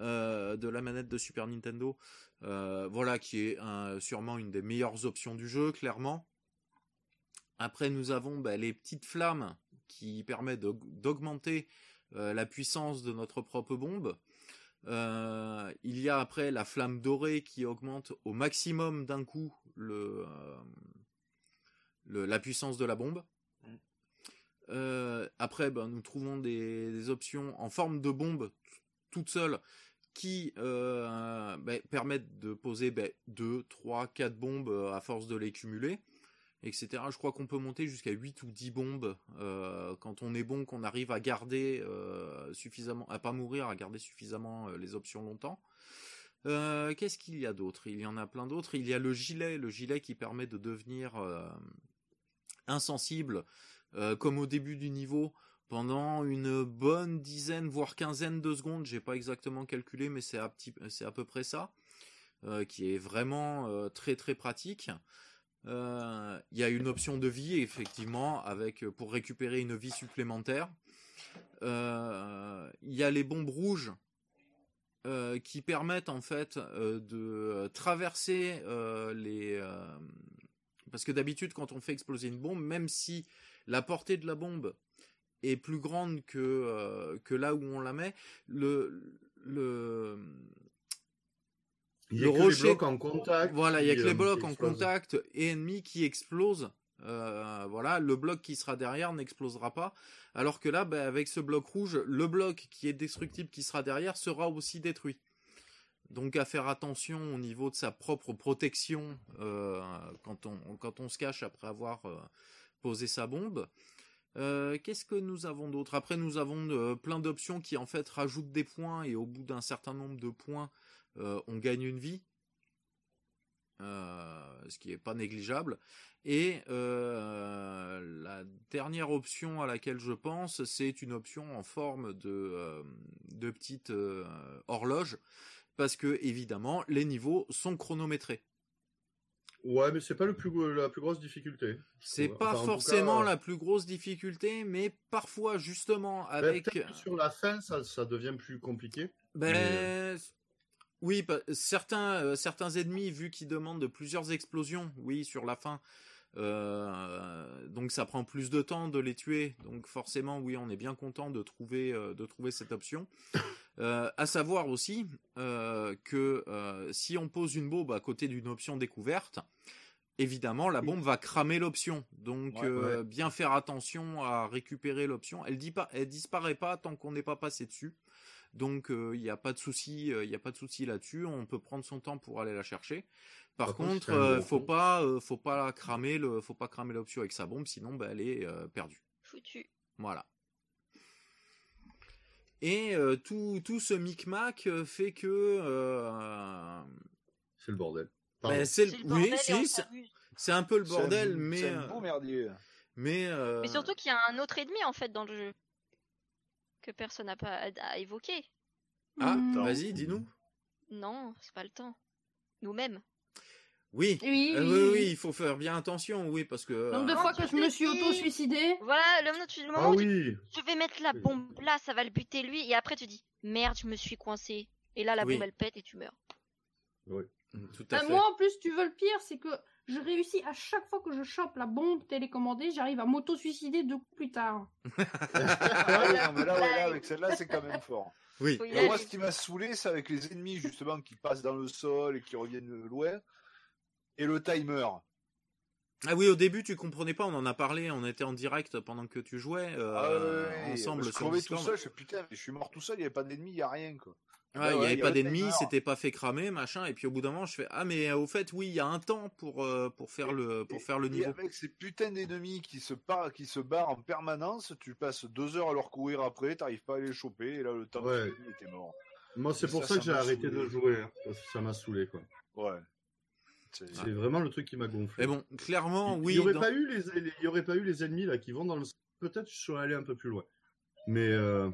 [SPEAKER 1] euh, de la manette de Super Nintendo. Euh, voilà, qui est un- sûrement une des meilleures options du jeu, clairement. Après, nous avons bah, les petites flammes qui d'aug- d'augmenter euh, la puissance de notre propre bombe. Euh, il y a après la flamme dorée qui augmente au maximum d'un coup euh, la puissance de la bombe. Après, ben, nous trouvons des, options en forme de bombe toute seule qui ben, permettent de poser ben, 2, 3, 4 bombes à force de les cumuler, etc. Je crois qu'on peut monter jusqu'à 8 ou 10 bombes euh, quand on est bon, qu'on arrive à garder euh, suffisamment, à pas mourir, à garder suffisamment euh, les options longtemps. Qu'est-ce qu'il y a d'autre? Il y en a plein d'autres. Il y a le gilet, le gilet qui permet de devenir insensible, comme au début du niveau, pendant une bonne dizaine, voire quinzaine de secondes. J'ai pas exactement calculé, mais c'est à, peu près ça, qui est vraiment très très pratique. Euh, Il y a une option de vie, effectivement, avec pour récupérer une vie supplémentaire. Euh, Il y a les bombes rouges euh, qui permettent en fait euh, de traverser euh, les euh, parce que d'habitude quand on fait exploser une bombe même si la portée de la bombe est plus grande que euh, que là où on la met le
[SPEAKER 4] Il y
[SPEAKER 1] Le
[SPEAKER 4] a que
[SPEAKER 1] rocher-
[SPEAKER 4] les blocs en contact.
[SPEAKER 1] voilà, il y a que les
[SPEAKER 4] euh,
[SPEAKER 1] blocs en contact et ennemis qui explosent. Euh, voilà, le bloc qui sera derrière n'explosera pas. Alors que là, ben, avec ce bloc rouge, le bloc qui est destructible qui sera derrière sera aussi détruit. Donc à faire attention au niveau de sa propre protection euh, quand, on, quand on se cache après avoir euh, posé sa bombe. Euh, Qu'est-ce que nous avons d'autre? Après, nous avons euh, plein d'options qui en fait rajoutent des points et au bout d'un certain nombre de points, euh, on gagne une vie. Euh, ce qui est pas négligeable. Et euh, la dernière option à laquelle je pense, c'est une option en forme de, de petite horloge, parce que évidemment les niveaux sont chronométrés.
[SPEAKER 4] Ouais, mais c'est pas le plus, gros- la plus grosse difficulté.
[SPEAKER 1] C'est pas
[SPEAKER 4] Enfin,
[SPEAKER 1] forcément
[SPEAKER 4] cas,
[SPEAKER 1] la plus grosse difficulté, mais parfois justement
[SPEAKER 4] ben,
[SPEAKER 1] avec
[SPEAKER 4] sur la fin, ça, ça devient plus compliqué.
[SPEAKER 1] Ben,
[SPEAKER 4] Mais,
[SPEAKER 1] oui, certains, euh, certains ennemis, vu qu'ils demandent de plusieurs explosions, oui, sur la fin, euh, donc ça prend plus de temps de les tuer. Donc forcément, oui, on est bien content de trouver, euh, de trouver cette option. À savoir aussi que si on pose une bombe à côté d'une option découverte, évidemment, la bombe va cramer l'option. Donc,
[SPEAKER 2] Ouais,
[SPEAKER 1] euh, bien faire attention à récupérer l'option. Elle dit pas, elle disparaît pas tant qu'on n'est pas passé dessus. Donc, euh, il n'y a pas de souci, euh, il y a pas de souci là-dessus. On peut prendre son temps pour aller la chercher. Par,
[SPEAKER 4] Par contre,
[SPEAKER 1] contre, euh, faut pas, euh, faut pas la cramer le, faut pas cramer l'option avec sa bombe, sinon, bah, elle est euh, perdue.
[SPEAKER 3] Foutu.
[SPEAKER 1] Voilà. Et euh, tout, tout ce micmac fait que euh,
[SPEAKER 4] C'est le bordel.
[SPEAKER 1] Ben, c'est le-
[SPEAKER 3] C'est le bordel
[SPEAKER 1] oui, c'est- un peu le bordel, mais
[SPEAKER 2] C'est un bon merdier.
[SPEAKER 1] mais euh,
[SPEAKER 3] Mais surtout qu'il y a un autre ennemi en fait dans le jeu que personne n'a pas à, à évoquer.
[SPEAKER 1] ah,
[SPEAKER 5] Hmm.
[SPEAKER 1] vas-y, dis-nous.
[SPEAKER 3] Non, c'est pas le temps. Nous-mêmes.
[SPEAKER 1] Oui.
[SPEAKER 5] Oui,
[SPEAKER 1] Euh,
[SPEAKER 5] oui,
[SPEAKER 1] oui,
[SPEAKER 5] oui.
[SPEAKER 1] oui, il faut faire bien attention, oui, parce que
[SPEAKER 5] Nombre de
[SPEAKER 1] euh,
[SPEAKER 5] fois
[SPEAKER 3] tu
[SPEAKER 5] que je me suis auto-suicidée.
[SPEAKER 3] Voilà, le moment, tu- le moment
[SPEAKER 4] Ah
[SPEAKER 3] où tu-
[SPEAKER 4] oui
[SPEAKER 3] je vais mettre la
[SPEAKER 4] Oui.
[SPEAKER 3] bombe là, ça va le buter lui, et après tu dis merde, je me suis coincé. Et là, la
[SPEAKER 1] Oui.
[SPEAKER 3] bombe elle pète et tu meurs.
[SPEAKER 1] tout à
[SPEAKER 5] Ah,
[SPEAKER 1] fait.
[SPEAKER 5] moi, en plus, tu veux le pire, c'est que je réussis à chaque fois que je chope la bombe télécommandée, j'arrive à m'auto-suicider deux coups plus tard.
[SPEAKER 2] Ah ouais, non, mais là, ouais, là, avec celle-là, c'est quand même fort.
[SPEAKER 1] Oui.
[SPEAKER 2] Et moi, ce qui m'a saoulé, c'est avec les ennemis, justement, qui passent dans le sol et qui reviennent de loin. Et le timer.
[SPEAKER 1] Ah oui, au début, tu comprenais pas, on en a parlé, on était en direct pendant que tu jouais euh,
[SPEAKER 2] Ah ouais,
[SPEAKER 1] ensemble
[SPEAKER 2] je
[SPEAKER 1] sur
[SPEAKER 2] tout seul, je fais putain, mais je suis mort tout seul, il n'y avait pas d'ennemis, il n'y a rien, quoi.
[SPEAKER 1] Ouais,
[SPEAKER 2] Ouais,
[SPEAKER 1] il y
[SPEAKER 2] ouais,
[SPEAKER 1] avait
[SPEAKER 2] il y
[SPEAKER 1] pas d'ennemis, c'était pas fait cramer, machin, et puis au bout d'un moment, je fais ah mais euh, au fait, oui, il y a un temps pour euh, pour faire le pour
[SPEAKER 2] Et-
[SPEAKER 1] faire le
[SPEAKER 2] Et
[SPEAKER 1] niveau.
[SPEAKER 2] avec ces putains d'ennemis qui se, par... qui se barrent en permanence, tu passes deux heures à leur courir après, t'arrives pas à les choper, et là, le temps
[SPEAKER 4] Ouais.
[SPEAKER 2] t'es mort.
[SPEAKER 4] Moi, c'est pour ça,
[SPEAKER 2] ça
[SPEAKER 4] que j'ai arrêté
[SPEAKER 2] saoulé.
[SPEAKER 4] de jouer. hein, parce que ça m'a saoulé, quoi.
[SPEAKER 2] Ouais. C'est-
[SPEAKER 4] vraiment le truc qui m'a gonflé.
[SPEAKER 1] Mais bon, clairement,
[SPEAKER 4] il
[SPEAKER 1] oui.
[SPEAKER 4] n'y aurait,
[SPEAKER 1] dans-
[SPEAKER 4] pas eu les, les- il y aurait pas eu les ennemis là qui vont dans le. Peut-être je serais allé un peu plus loin. Mais euh,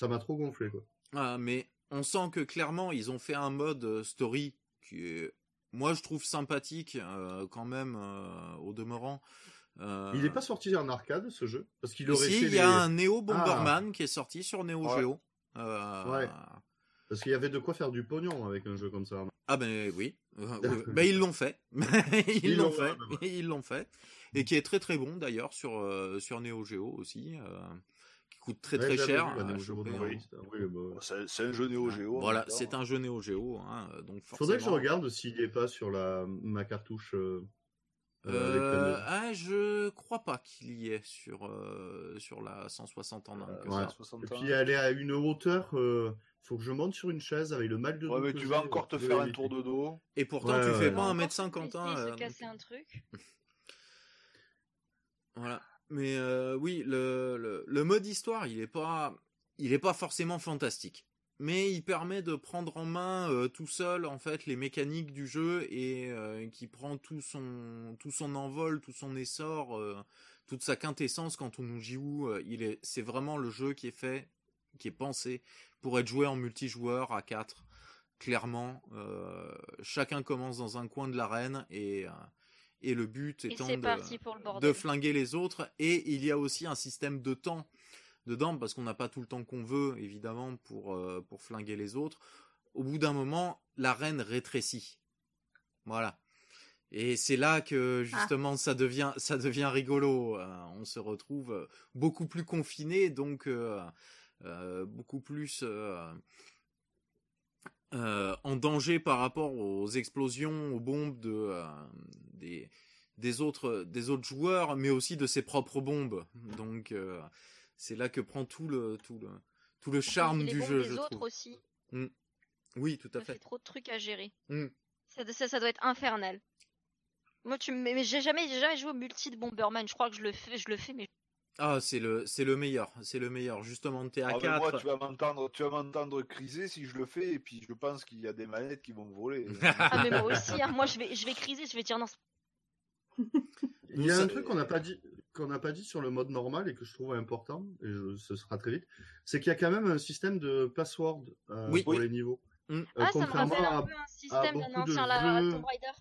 [SPEAKER 4] ça m'a trop gonflé, quoi.
[SPEAKER 1] Ah, mais on sent que clairement ils ont fait un mode euh, story qui est, moi je trouve sympathique euh, quand même euh, au demeurant. Euh,
[SPEAKER 4] Il n'est pas sorti en arcade ce jeu? Parce qu'il aurait
[SPEAKER 1] si, il y a
[SPEAKER 4] les-
[SPEAKER 1] un Neo Bomberman qui est sorti sur Neo
[SPEAKER 2] Ouais.
[SPEAKER 1] Geo. Euh,
[SPEAKER 4] Ouais. parce qu'il y avait de quoi faire du pognon avec un jeu comme ça.
[SPEAKER 1] Ah ben oui, ben ils l'ont fait, ils
[SPEAKER 4] Ils
[SPEAKER 1] l'ont fait, ils l'ont fait, et qui est très très bon d'ailleurs sur euh, sur Neo Geo aussi, euh, qui coûte très très cher.
[SPEAKER 4] Neo Geo
[SPEAKER 1] hein.
[SPEAKER 2] C'est un jeu Néo Géo.
[SPEAKER 1] Voilà, c'est un jeu Neo Geo, hein, donc forcément.
[SPEAKER 4] Faudrait que je regarde s'il n'est pas sur la ma cartouche. Euh, euh,
[SPEAKER 1] Euh, ah, je crois pas qu'il y ait sur euh, sur la 160 en un.
[SPEAKER 2] Euh,
[SPEAKER 1] que
[SPEAKER 4] ouais.
[SPEAKER 1] ça.
[SPEAKER 2] 60
[SPEAKER 4] Et puis elle est à une hauteur. Euh, faut que je monte sur une chaise avec le mal de
[SPEAKER 2] Ouais,
[SPEAKER 4] dos
[SPEAKER 2] mais tu vas encore te faire un tour de dos.
[SPEAKER 1] Et pourtant,
[SPEAKER 4] Ouais,
[SPEAKER 1] tu
[SPEAKER 4] ouais,
[SPEAKER 1] fais
[SPEAKER 4] ouais.
[SPEAKER 1] pas
[SPEAKER 3] Encore
[SPEAKER 1] 1m50.
[SPEAKER 3] essayer
[SPEAKER 1] Hein,
[SPEAKER 3] se casser un truc.
[SPEAKER 1] Voilà. Mais euh, oui, le, mode histoire, il est pas, pas forcément fantastique. Mais il permet de prendre en main euh, tout seul en fait les mécaniques du jeu et euh, qui prend tout son tout son envol, tout son essor, toute sa quintessence quand on joue. il est, c'est vraiment le jeu qui est fait, qui est pensé pour être joué en multijoueur à 4 Clairement, chacun commence dans un coin de l'arène et et le but étant de,
[SPEAKER 3] le
[SPEAKER 1] flinguer les autres et il y a aussi un système de temps dedans parce qu'on n'a pas tout le temps qu'on veut évidemment pour euh, pour flinguer les autres. Au bout d'un moment, l'arène rétrécit. Voilà. Et c'est là que justement ça devient ça devient rigolo. Euh, on se retrouve beaucoup plus confiné donc euh, beaucoup plus euh, en danger par rapport aux explosions, aux bombes de euh, des des autres des autres joueurs, mais aussi de ses propres bombes. Donc euh, c'est là que prend tout le tout le tout le charme du jeu,
[SPEAKER 3] des
[SPEAKER 1] je
[SPEAKER 3] autres
[SPEAKER 1] trouve.
[SPEAKER 3] aussi.
[SPEAKER 1] Oui, tout à
[SPEAKER 3] fait
[SPEAKER 1] fait.
[SPEAKER 3] trop de trucs à gérer.
[SPEAKER 1] Mm.
[SPEAKER 3] Ça, ça, ça doit être infernal. Moi, tu mais j'ai jamais, jamais joué au multi de Bomberman. Je crois que je le fais, je le fais, mais
[SPEAKER 1] Ah, c'est le c'est le meilleur, c'est le meilleur. Justement, t'es à
[SPEAKER 2] Ah, mais
[SPEAKER 1] 4
[SPEAKER 2] moi, tu vas m'entendre, tu vas m'entendre criser si je le fais, et puis je pense qu'il y a des manettes qui vont me voler.
[SPEAKER 3] ah mais moi aussi. hein. Moi, je vais, je vais criser, je vais dire non.
[SPEAKER 4] Il y a un truc qu'on n'a pas dit qu'on n'a pas dit sur le mode normal et que je trouve important et je- ce sera très vite, c'est qu'il y a quand même un système de password euh,
[SPEAKER 1] Oui.
[SPEAKER 4] pour
[SPEAKER 1] Oui.
[SPEAKER 4] les niveaux.
[SPEAKER 1] Mm.
[SPEAKER 4] Euh,
[SPEAKER 3] Ah, ça me rappelle un peu un système d'un ancien la...
[SPEAKER 4] jeux-
[SPEAKER 3] Tomb Raider.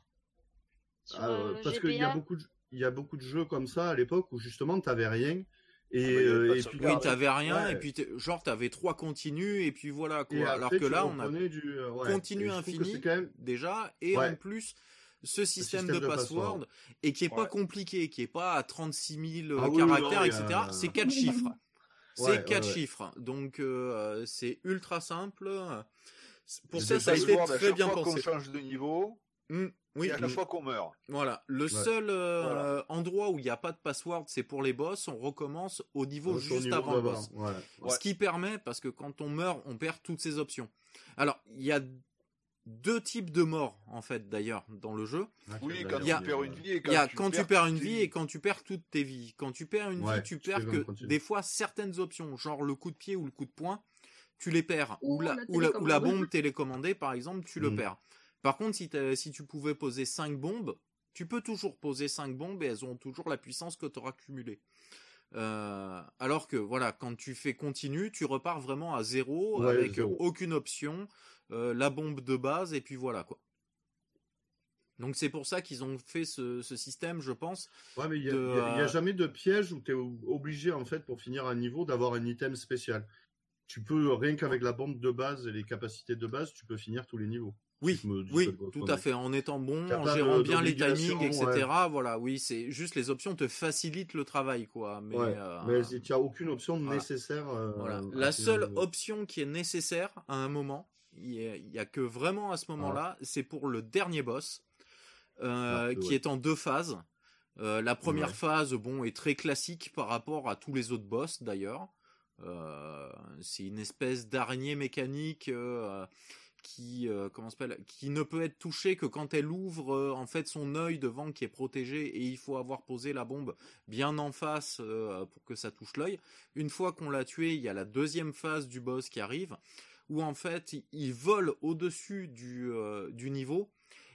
[SPEAKER 3] Sur
[SPEAKER 4] Ah,
[SPEAKER 3] euh,
[SPEAKER 4] parce qu'il y a beaucoup de, il y a beaucoup de jeux comme ça à l'époque où justement t'avais rien et,
[SPEAKER 2] Ah,
[SPEAKER 4] euh, et puis.
[SPEAKER 1] Oui, t'avais rien
[SPEAKER 4] Ouais.
[SPEAKER 1] et puis genre t'avais trois continues et puis voilà quoi. Alors que là on a
[SPEAKER 4] du euh, ouais.
[SPEAKER 1] continu infini
[SPEAKER 4] même
[SPEAKER 1] déjà et
[SPEAKER 4] Ouais.
[SPEAKER 1] en plus ce système,
[SPEAKER 4] système
[SPEAKER 1] de,
[SPEAKER 4] de
[SPEAKER 1] password,
[SPEAKER 4] password.
[SPEAKER 1] et qui est pas compliqué, qui est pas à 36 000
[SPEAKER 4] Ah oui,
[SPEAKER 1] caractères,
[SPEAKER 4] non,
[SPEAKER 1] etc. C'est quatre chiffres. C'est
[SPEAKER 4] Ouais,
[SPEAKER 1] quatre chiffres. Donc euh, c'est ultra simple. Pour ça, ça a été très bien pensé.
[SPEAKER 2] change de niveau,
[SPEAKER 1] Mm, oui,
[SPEAKER 2] à chaque
[SPEAKER 1] mm.
[SPEAKER 2] fois qu'on meurt.
[SPEAKER 1] Voilà. Le
[SPEAKER 4] Ouais.
[SPEAKER 1] seul euh,
[SPEAKER 2] Voilà.
[SPEAKER 1] endroit où il n'y a pas de password, c'est pour les boss. On recommence au niveau
[SPEAKER 4] Au
[SPEAKER 1] juste
[SPEAKER 4] niveau
[SPEAKER 1] avant le boss.
[SPEAKER 4] ouais.
[SPEAKER 2] Ouais.
[SPEAKER 1] Ce qui permet, parce que quand on meurt, on perd toutes ses options. Alors, il y a deux types de morts, en fait, d'ailleurs, dans le jeu.
[SPEAKER 2] Oui, quand
[SPEAKER 1] Il y a-
[SPEAKER 2] tu perds une vie et quand,
[SPEAKER 1] y a
[SPEAKER 2] tu,
[SPEAKER 1] quand tu
[SPEAKER 2] perds
[SPEAKER 1] une vie et quand tu perds toutes tes vies. Quand tu perds une
[SPEAKER 4] Ouais,
[SPEAKER 1] vie, tu
[SPEAKER 4] tu
[SPEAKER 1] perds que des fois certaines options, genre le coup de pied ou le coup de poing, tu les perds.
[SPEAKER 5] Ou
[SPEAKER 1] Ou la,
[SPEAKER 5] la
[SPEAKER 1] ou la, ou la
[SPEAKER 5] télécommande.
[SPEAKER 1] bombe télécommandée, par exemple, tu le
[SPEAKER 4] Mhm.
[SPEAKER 1] perds. Par contre, si, tu pouvais poser 5 bombes, tu peux toujours poser 5 bombes et elles ont toujours la puissance que tu auras cumulée. Euh, alors que voilà, quand tu fais continu, tu repars vraiment à zéro
[SPEAKER 4] Ouais,
[SPEAKER 1] avec
[SPEAKER 4] zéro.
[SPEAKER 1] aucune option, euh, la bombe de base et puis voilà quoi. Donc c'est pour ça qu'ils ont fait ce, ce système, je pense.
[SPEAKER 4] Ouais, mais il y, a- a
[SPEAKER 1] euh,
[SPEAKER 4] jamais de piège où tu es obligé, en fait, pour finir un niveau, d'avoir un item spécial. Tu peux, rien qu'avec la bombe de base et les capacités de base, tu peux finir tous les niveaux.
[SPEAKER 1] Oui, oui, tout à fait. En étant bon, en gérant
[SPEAKER 4] de-
[SPEAKER 1] bien les timings, etc.
[SPEAKER 4] ouais.
[SPEAKER 1] Voilà, oui, c'est juste les options te facilitent le travail, quoi. Mais,
[SPEAKER 4] Ouais,
[SPEAKER 1] euh,
[SPEAKER 4] mais a aucune option
[SPEAKER 1] voilà.
[SPEAKER 4] nécessaire. euh,
[SPEAKER 1] Voilà. La seule
[SPEAKER 4] niveau.
[SPEAKER 1] option qui est nécessaire à un moment, il y a, il y a que vraiment à ce moment-là, c'est pour le dernier boss, euh, qui est en deux phases. Euh, la première phase, bon, est très classique par rapport à tous les autres boss d'ailleurs. C'est une espèce d'araignée mécanique qui, euh, comment ça s'appelle, qui ne peut être touchée que quand elle ouvre euh, en fait son œil devant qui est protégé et il faut avoir posé la bombe bien en face euh, pour que ça touche l'œil. Une fois qu'on l'a tué, il y a la deuxième phase du boss qui arrive où en fait il- vole au-dessus du, du niveau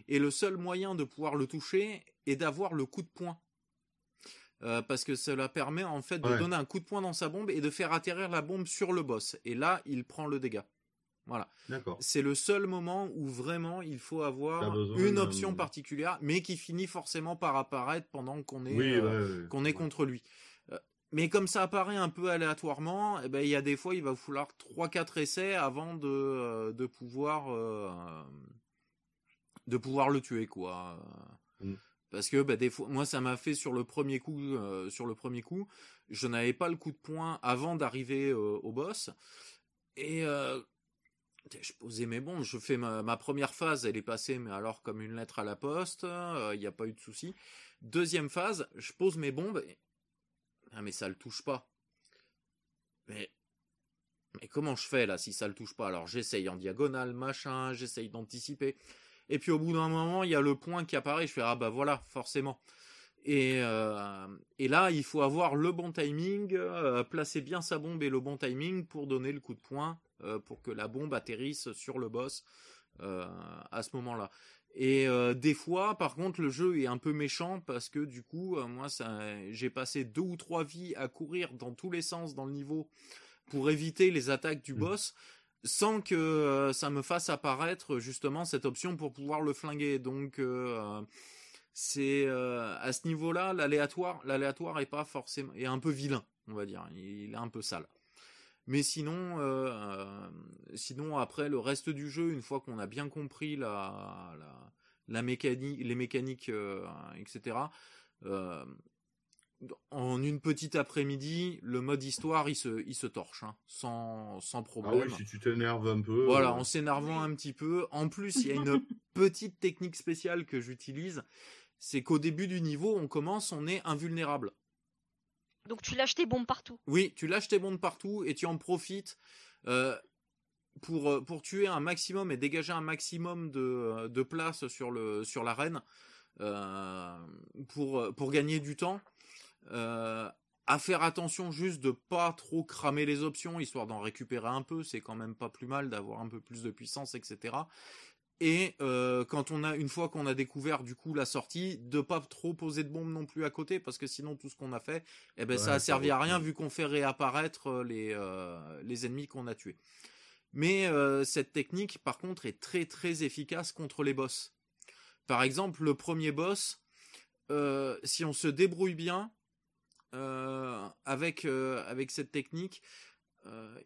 [SPEAKER 1] et le seul moyen de pouvoir le toucher est d'avoir le coup de poing. Euh, parce que cela permet en fait de
[SPEAKER 4] Ouais.
[SPEAKER 1] donner un coup de poing dans sa bombe et de faire atterrir la bombe sur le boss. Et là, il prend le dégât. Voilà.
[SPEAKER 4] D'accord.
[SPEAKER 1] C'est le seul moment où vraiment il faut avoir une option particulière, mais qui finit forcément par apparaître pendant qu'on est,
[SPEAKER 4] Oui,
[SPEAKER 1] euh, qu'on est contre lui. Euh, Mais comme ça apparaît un peu aléatoirement, eh ben, il y a des fois, il va falloir 3-4 essais avant de, euh, de pouvoir, euh, de pouvoir le tuer, quoi.
[SPEAKER 4] Mm.
[SPEAKER 1] Parce que, bah, des fois, moi, ça m'a fait sur le premier coup, euh, sur le premier coup, je n'avais pas le coup de poing avant d'arriver au boss. Et, je posais mes bombes, je fais ma, première phase, elle est passée, mais alors comme une lettre à la poste, il n'y a pas eu de souci. Deuxième phase, je pose mes bombes, ah mais ça le touche pas. Mais mais comment je fais là si ça le touche pas? Alors j'essaye en diagonale, machin, j'essaye d'anticiper. Et puis au bout d'un moment, il y a le point qui apparaît, je fais ah bah voilà, forcément. Et, euh, et là, il faut avoir le bon timing, euh, placer bien sa bombe et le bon timing pour donner le coup de poing, euh, pour que la bombe atterrisse sur le boss à ce moment-là. Et des fois, par contre, le jeu est un peu méchant parce que du coup, moi, j'ai passé deux ou trois vies à courir dans tous les sens dans le niveau pour éviter les attaques du
[SPEAKER 4] Mhm.
[SPEAKER 1] boss, sans que ça me fasse apparaître justement cette option pour pouvoir le flinguer. Donc c'est euh, à ce niveau-là, l'aléatoire, l'aléatoire est pas forcément, est un peu vilain, on va dire. Il est un peu sale. Mais sinon, euh, euh, sinon après le reste du jeu, une fois qu'on a bien compris la, la, la mécanique, les mécaniques, euh, etc. euh, en une petite après-midi, le mode histoire, il se, il se torche, hein, sans, sans
[SPEAKER 4] Ah
[SPEAKER 1] problème.
[SPEAKER 4] oui, si tu t'énerves un peu.
[SPEAKER 1] Voilà,
[SPEAKER 4] euh,
[SPEAKER 1] en s'énervant un petit peu. En plus, il y a une petite technique spéciale que j'utilise, c'est qu'au début du niveau, on commence, on est invulnérable.
[SPEAKER 3] Donc tu lâches tes bombes partout.
[SPEAKER 1] Oui, tu lâches tes bombes partout et tu en profites euh, pour, euh, pour tuer un maximum et dégager un maximum de, euh, de place sur, le, sur l'arène euh, pour, pour gagner du temps. Euh, à faire attention juste de pas trop cramer les options, histoire d'en récupérer un peu, c'est quand même pas plus mal d'avoir un peu plus de puissance, etc. Et euh, quand on a une fois qu'on a découvert du coup la sortie, de pas trop poser de bombes non plus à côté, parce que sinon tout ce qu'on a fait, eh ben ça a servi à rien vu qu'on fait réapparaître euh, les euh, les ennemis qu'on a tués. Mais euh, cette technique, par contre, est très très efficace contre les boss. Par exemple, le premier boss, si on se débrouille bien avec avec cette technique,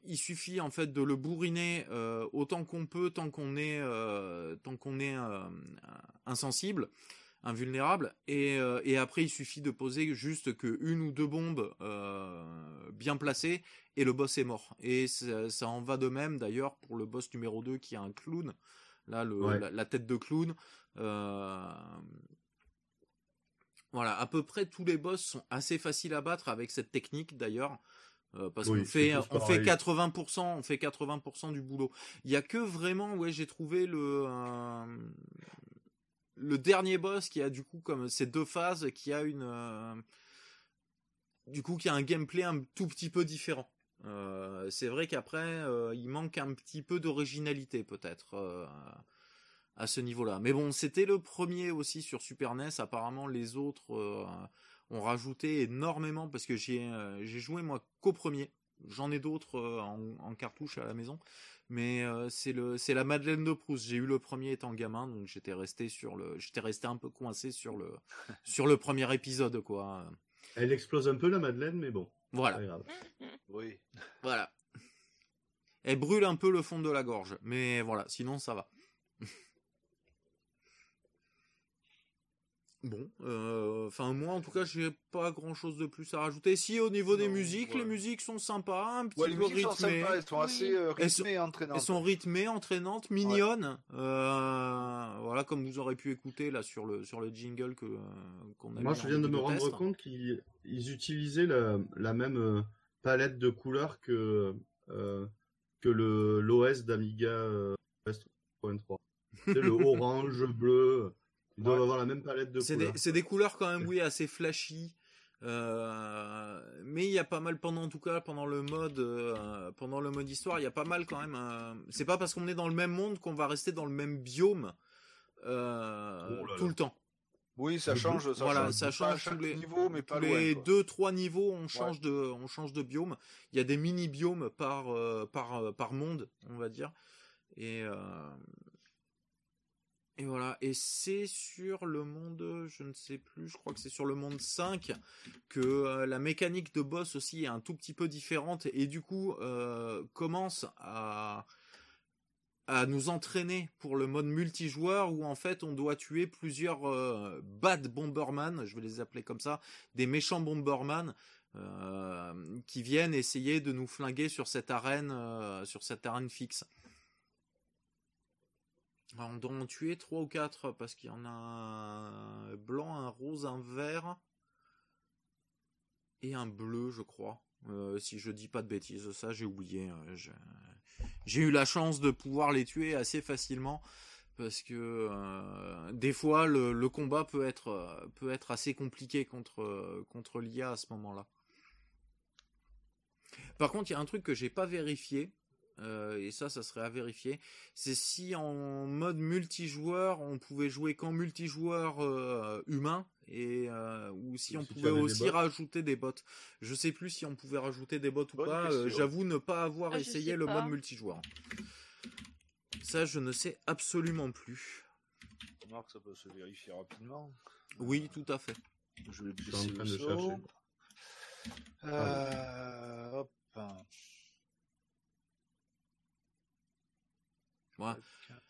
[SPEAKER 1] il suffit en fait de le bourriner euh, autant qu'on peut tant qu'on est euh, tant qu'on est euh, insensible, invulnérable et, euh, et après il suffit de poser juste que une ou deux bombes euh, bien placées et le boss est mort. Et ça, ça en va de même d'ailleurs pour le boss numéro 2 qui est un clown. Là le,
[SPEAKER 4] Ouais.
[SPEAKER 1] la, la tête de clown. Euh, voilà, à peu près tous les boss sont assez faciles à battre avec cette technique d'ailleurs. Euh, parce
[SPEAKER 4] Oui,
[SPEAKER 1] qu'on fait, on fait
[SPEAKER 4] pareil.
[SPEAKER 1] 80%, on fait 80% du boulot. Il y a que vraiment, ouais, j'ai trouvé le, euh, le dernier boss qui a du coup comme ces deux phases, qui a une, euh, du coup, qui a un gameplay un tout petit peu différent. C'est vrai qu'après, il manque un petit peu d'originalité peut-être à ce niveau-là. Mais bon, c'était le premier aussi sur Super NES. Apparemment, les autres ont rajouté énormément parce que j'ai euh, j'ai joué moi qu'au premier. J'en ai d'autres euh, en, en cartouche à la maison, mais euh, c'est le c'est la Madeleine de Proust. J'ai eu le premier étant gamin, donc j'étais resté sur le j'étais resté un peu coincé sur le sur le premier épisode quoi.
[SPEAKER 4] Elle explose un peu la Madeleine, mais bon,
[SPEAKER 1] Voilà.
[SPEAKER 4] pas grave.
[SPEAKER 2] Oui.
[SPEAKER 1] Voilà. Elle brûle un peu le fond de la gorge, mais voilà, sinon ça va. Bon, euh, enfin moi en tout cas j'ai pas grand chose de plus à rajouter. Si au niveau des
[SPEAKER 2] Non,
[SPEAKER 1] musiques,
[SPEAKER 2] ouais.
[SPEAKER 1] les musiques sont sympas, un petit
[SPEAKER 2] Ouais, les
[SPEAKER 1] peu
[SPEAKER 2] musiques sont
[SPEAKER 1] rythmées.
[SPEAKER 2] sympas, elles sont
[SPEAKER 3] Oui.
[SPEAKER 2] assez euh,
[SPEAKER 1] Elles sont-
[SPEAKER 2] rythmées et entraînantes.
[SPEAKER 1] Elles sont rythmées, entraînantes, mignonnes. Euh, voilà, comme vous aurez pu écouter là sur le sur le jingle que euh, qu'on a.
[SPEAKER 4] Moi, je
[SPEAKER 1] en
[SPEAKER 4] viens de me rendre compte qu'ils ils utilisaient la, la même euh, palette de couleurs que, euh, que le l'OS d'Amiga euh, OS 3.3. C'est le orange, bleu. Ils doivent
[SPEAKER 2] Ouais.
[SPEAKER 4] avoir la même palette de
[SPEAKER 1] C'est
[SPEAKER 4] couleurs.
[SPEAKER 1] des, c'est des couleurs quand même, oui, assez flashy. Euh, mais il y a pas mal pendant en tout cas pendant le mode euh, pendant le mode histoire il y a pas mal quand même euh, c'est pas parce qu'on est dans le même monde qu'on va rester dans le même biome euh,
[SPEAKER 4] Oh là là.
[SPEAKER 1] tout le temps
[SPEAKER 2] Oui, ça change. Ça
[SPEAKER 1] Voilà,
[SPEAKER 2] change.
[SPEAKER 1] ça change
[SPEAKER 2] à chaque
[SPEAKER 1] tous les-
[SPEAKER 2] niveau, mais pas
[SPEAKER 1] tous
[SPEAKER 2] loin.
[SPEAKER 1] les
[SPEAKER 2] quoi.
[SPEAKER 1] deux trois niveaux on change de on change de biome il y a des mini biomes par euh, par euh, par monde on va dire Et euh, et voilà. Et c'est sur le monde, je ne sais plus, je crois que c'est sur le monde 5 que euh, la mécanique de boss aussi est un tout petit peu différente et du coup euh, commence à nous entraîner pour le mode multijoueur où en fait on doit tuer plusieurs euh, bad bomberman, je vais les appeler comme ça, des méchants bomberman qui viennent essayer de nous flinguer sur cette arène, sur cette arène fixe. Alors, on doit en tuer trois ou quatre parce qu'il y en a un blanc, un rose, un vert et un bleu, je crois. Euh, si je dis pas de bêtises, ça j'ai oublié. je- J'ai eu la chance de pouvoir les tuer assez facilement parce que euh, des fois le, combat peut être assez compliqué contre contre l'IA à ce moment-là. Par contre, il y a un truc que j'ai pas vérifié. Euh, et ça, ça serait à vérifier. C'est si en mode multijoueur, on pouvait jouer qu'en multijoueur euh, humain et euh, ou si
[SPEAKER 4] Et
[SPEAKER 1] on
[SPEAKER 4] si
[SPEAKER 1] pouvait
[SPEAKER 4] des
[SPEAKER 1] aussi rajouter des bots. Je sais plus si on pouvait rajouter des bots ou
[SPEAKER 2] Bonne
[SPEAKER 1] pas. euh. J'avoue ne pas avoir
[SPEAKER 3] Ah,
[SPEAKER 1] essayé le
[SPEAKER 3] pas.
[SPEAKER 1] mode multijoueur. Ça, je ne sais absolument plus.
[SPEAKER 2] Remarque, ça peut se vérifier rapidement.
[SPEAKER 1] Oui, tout à fait.
[SPEAKER 2] Je vais le
[SPEAKER 4] chercher.
[SPEAKER 2] Euh, hop.
[SPEAKER 1] Voilà.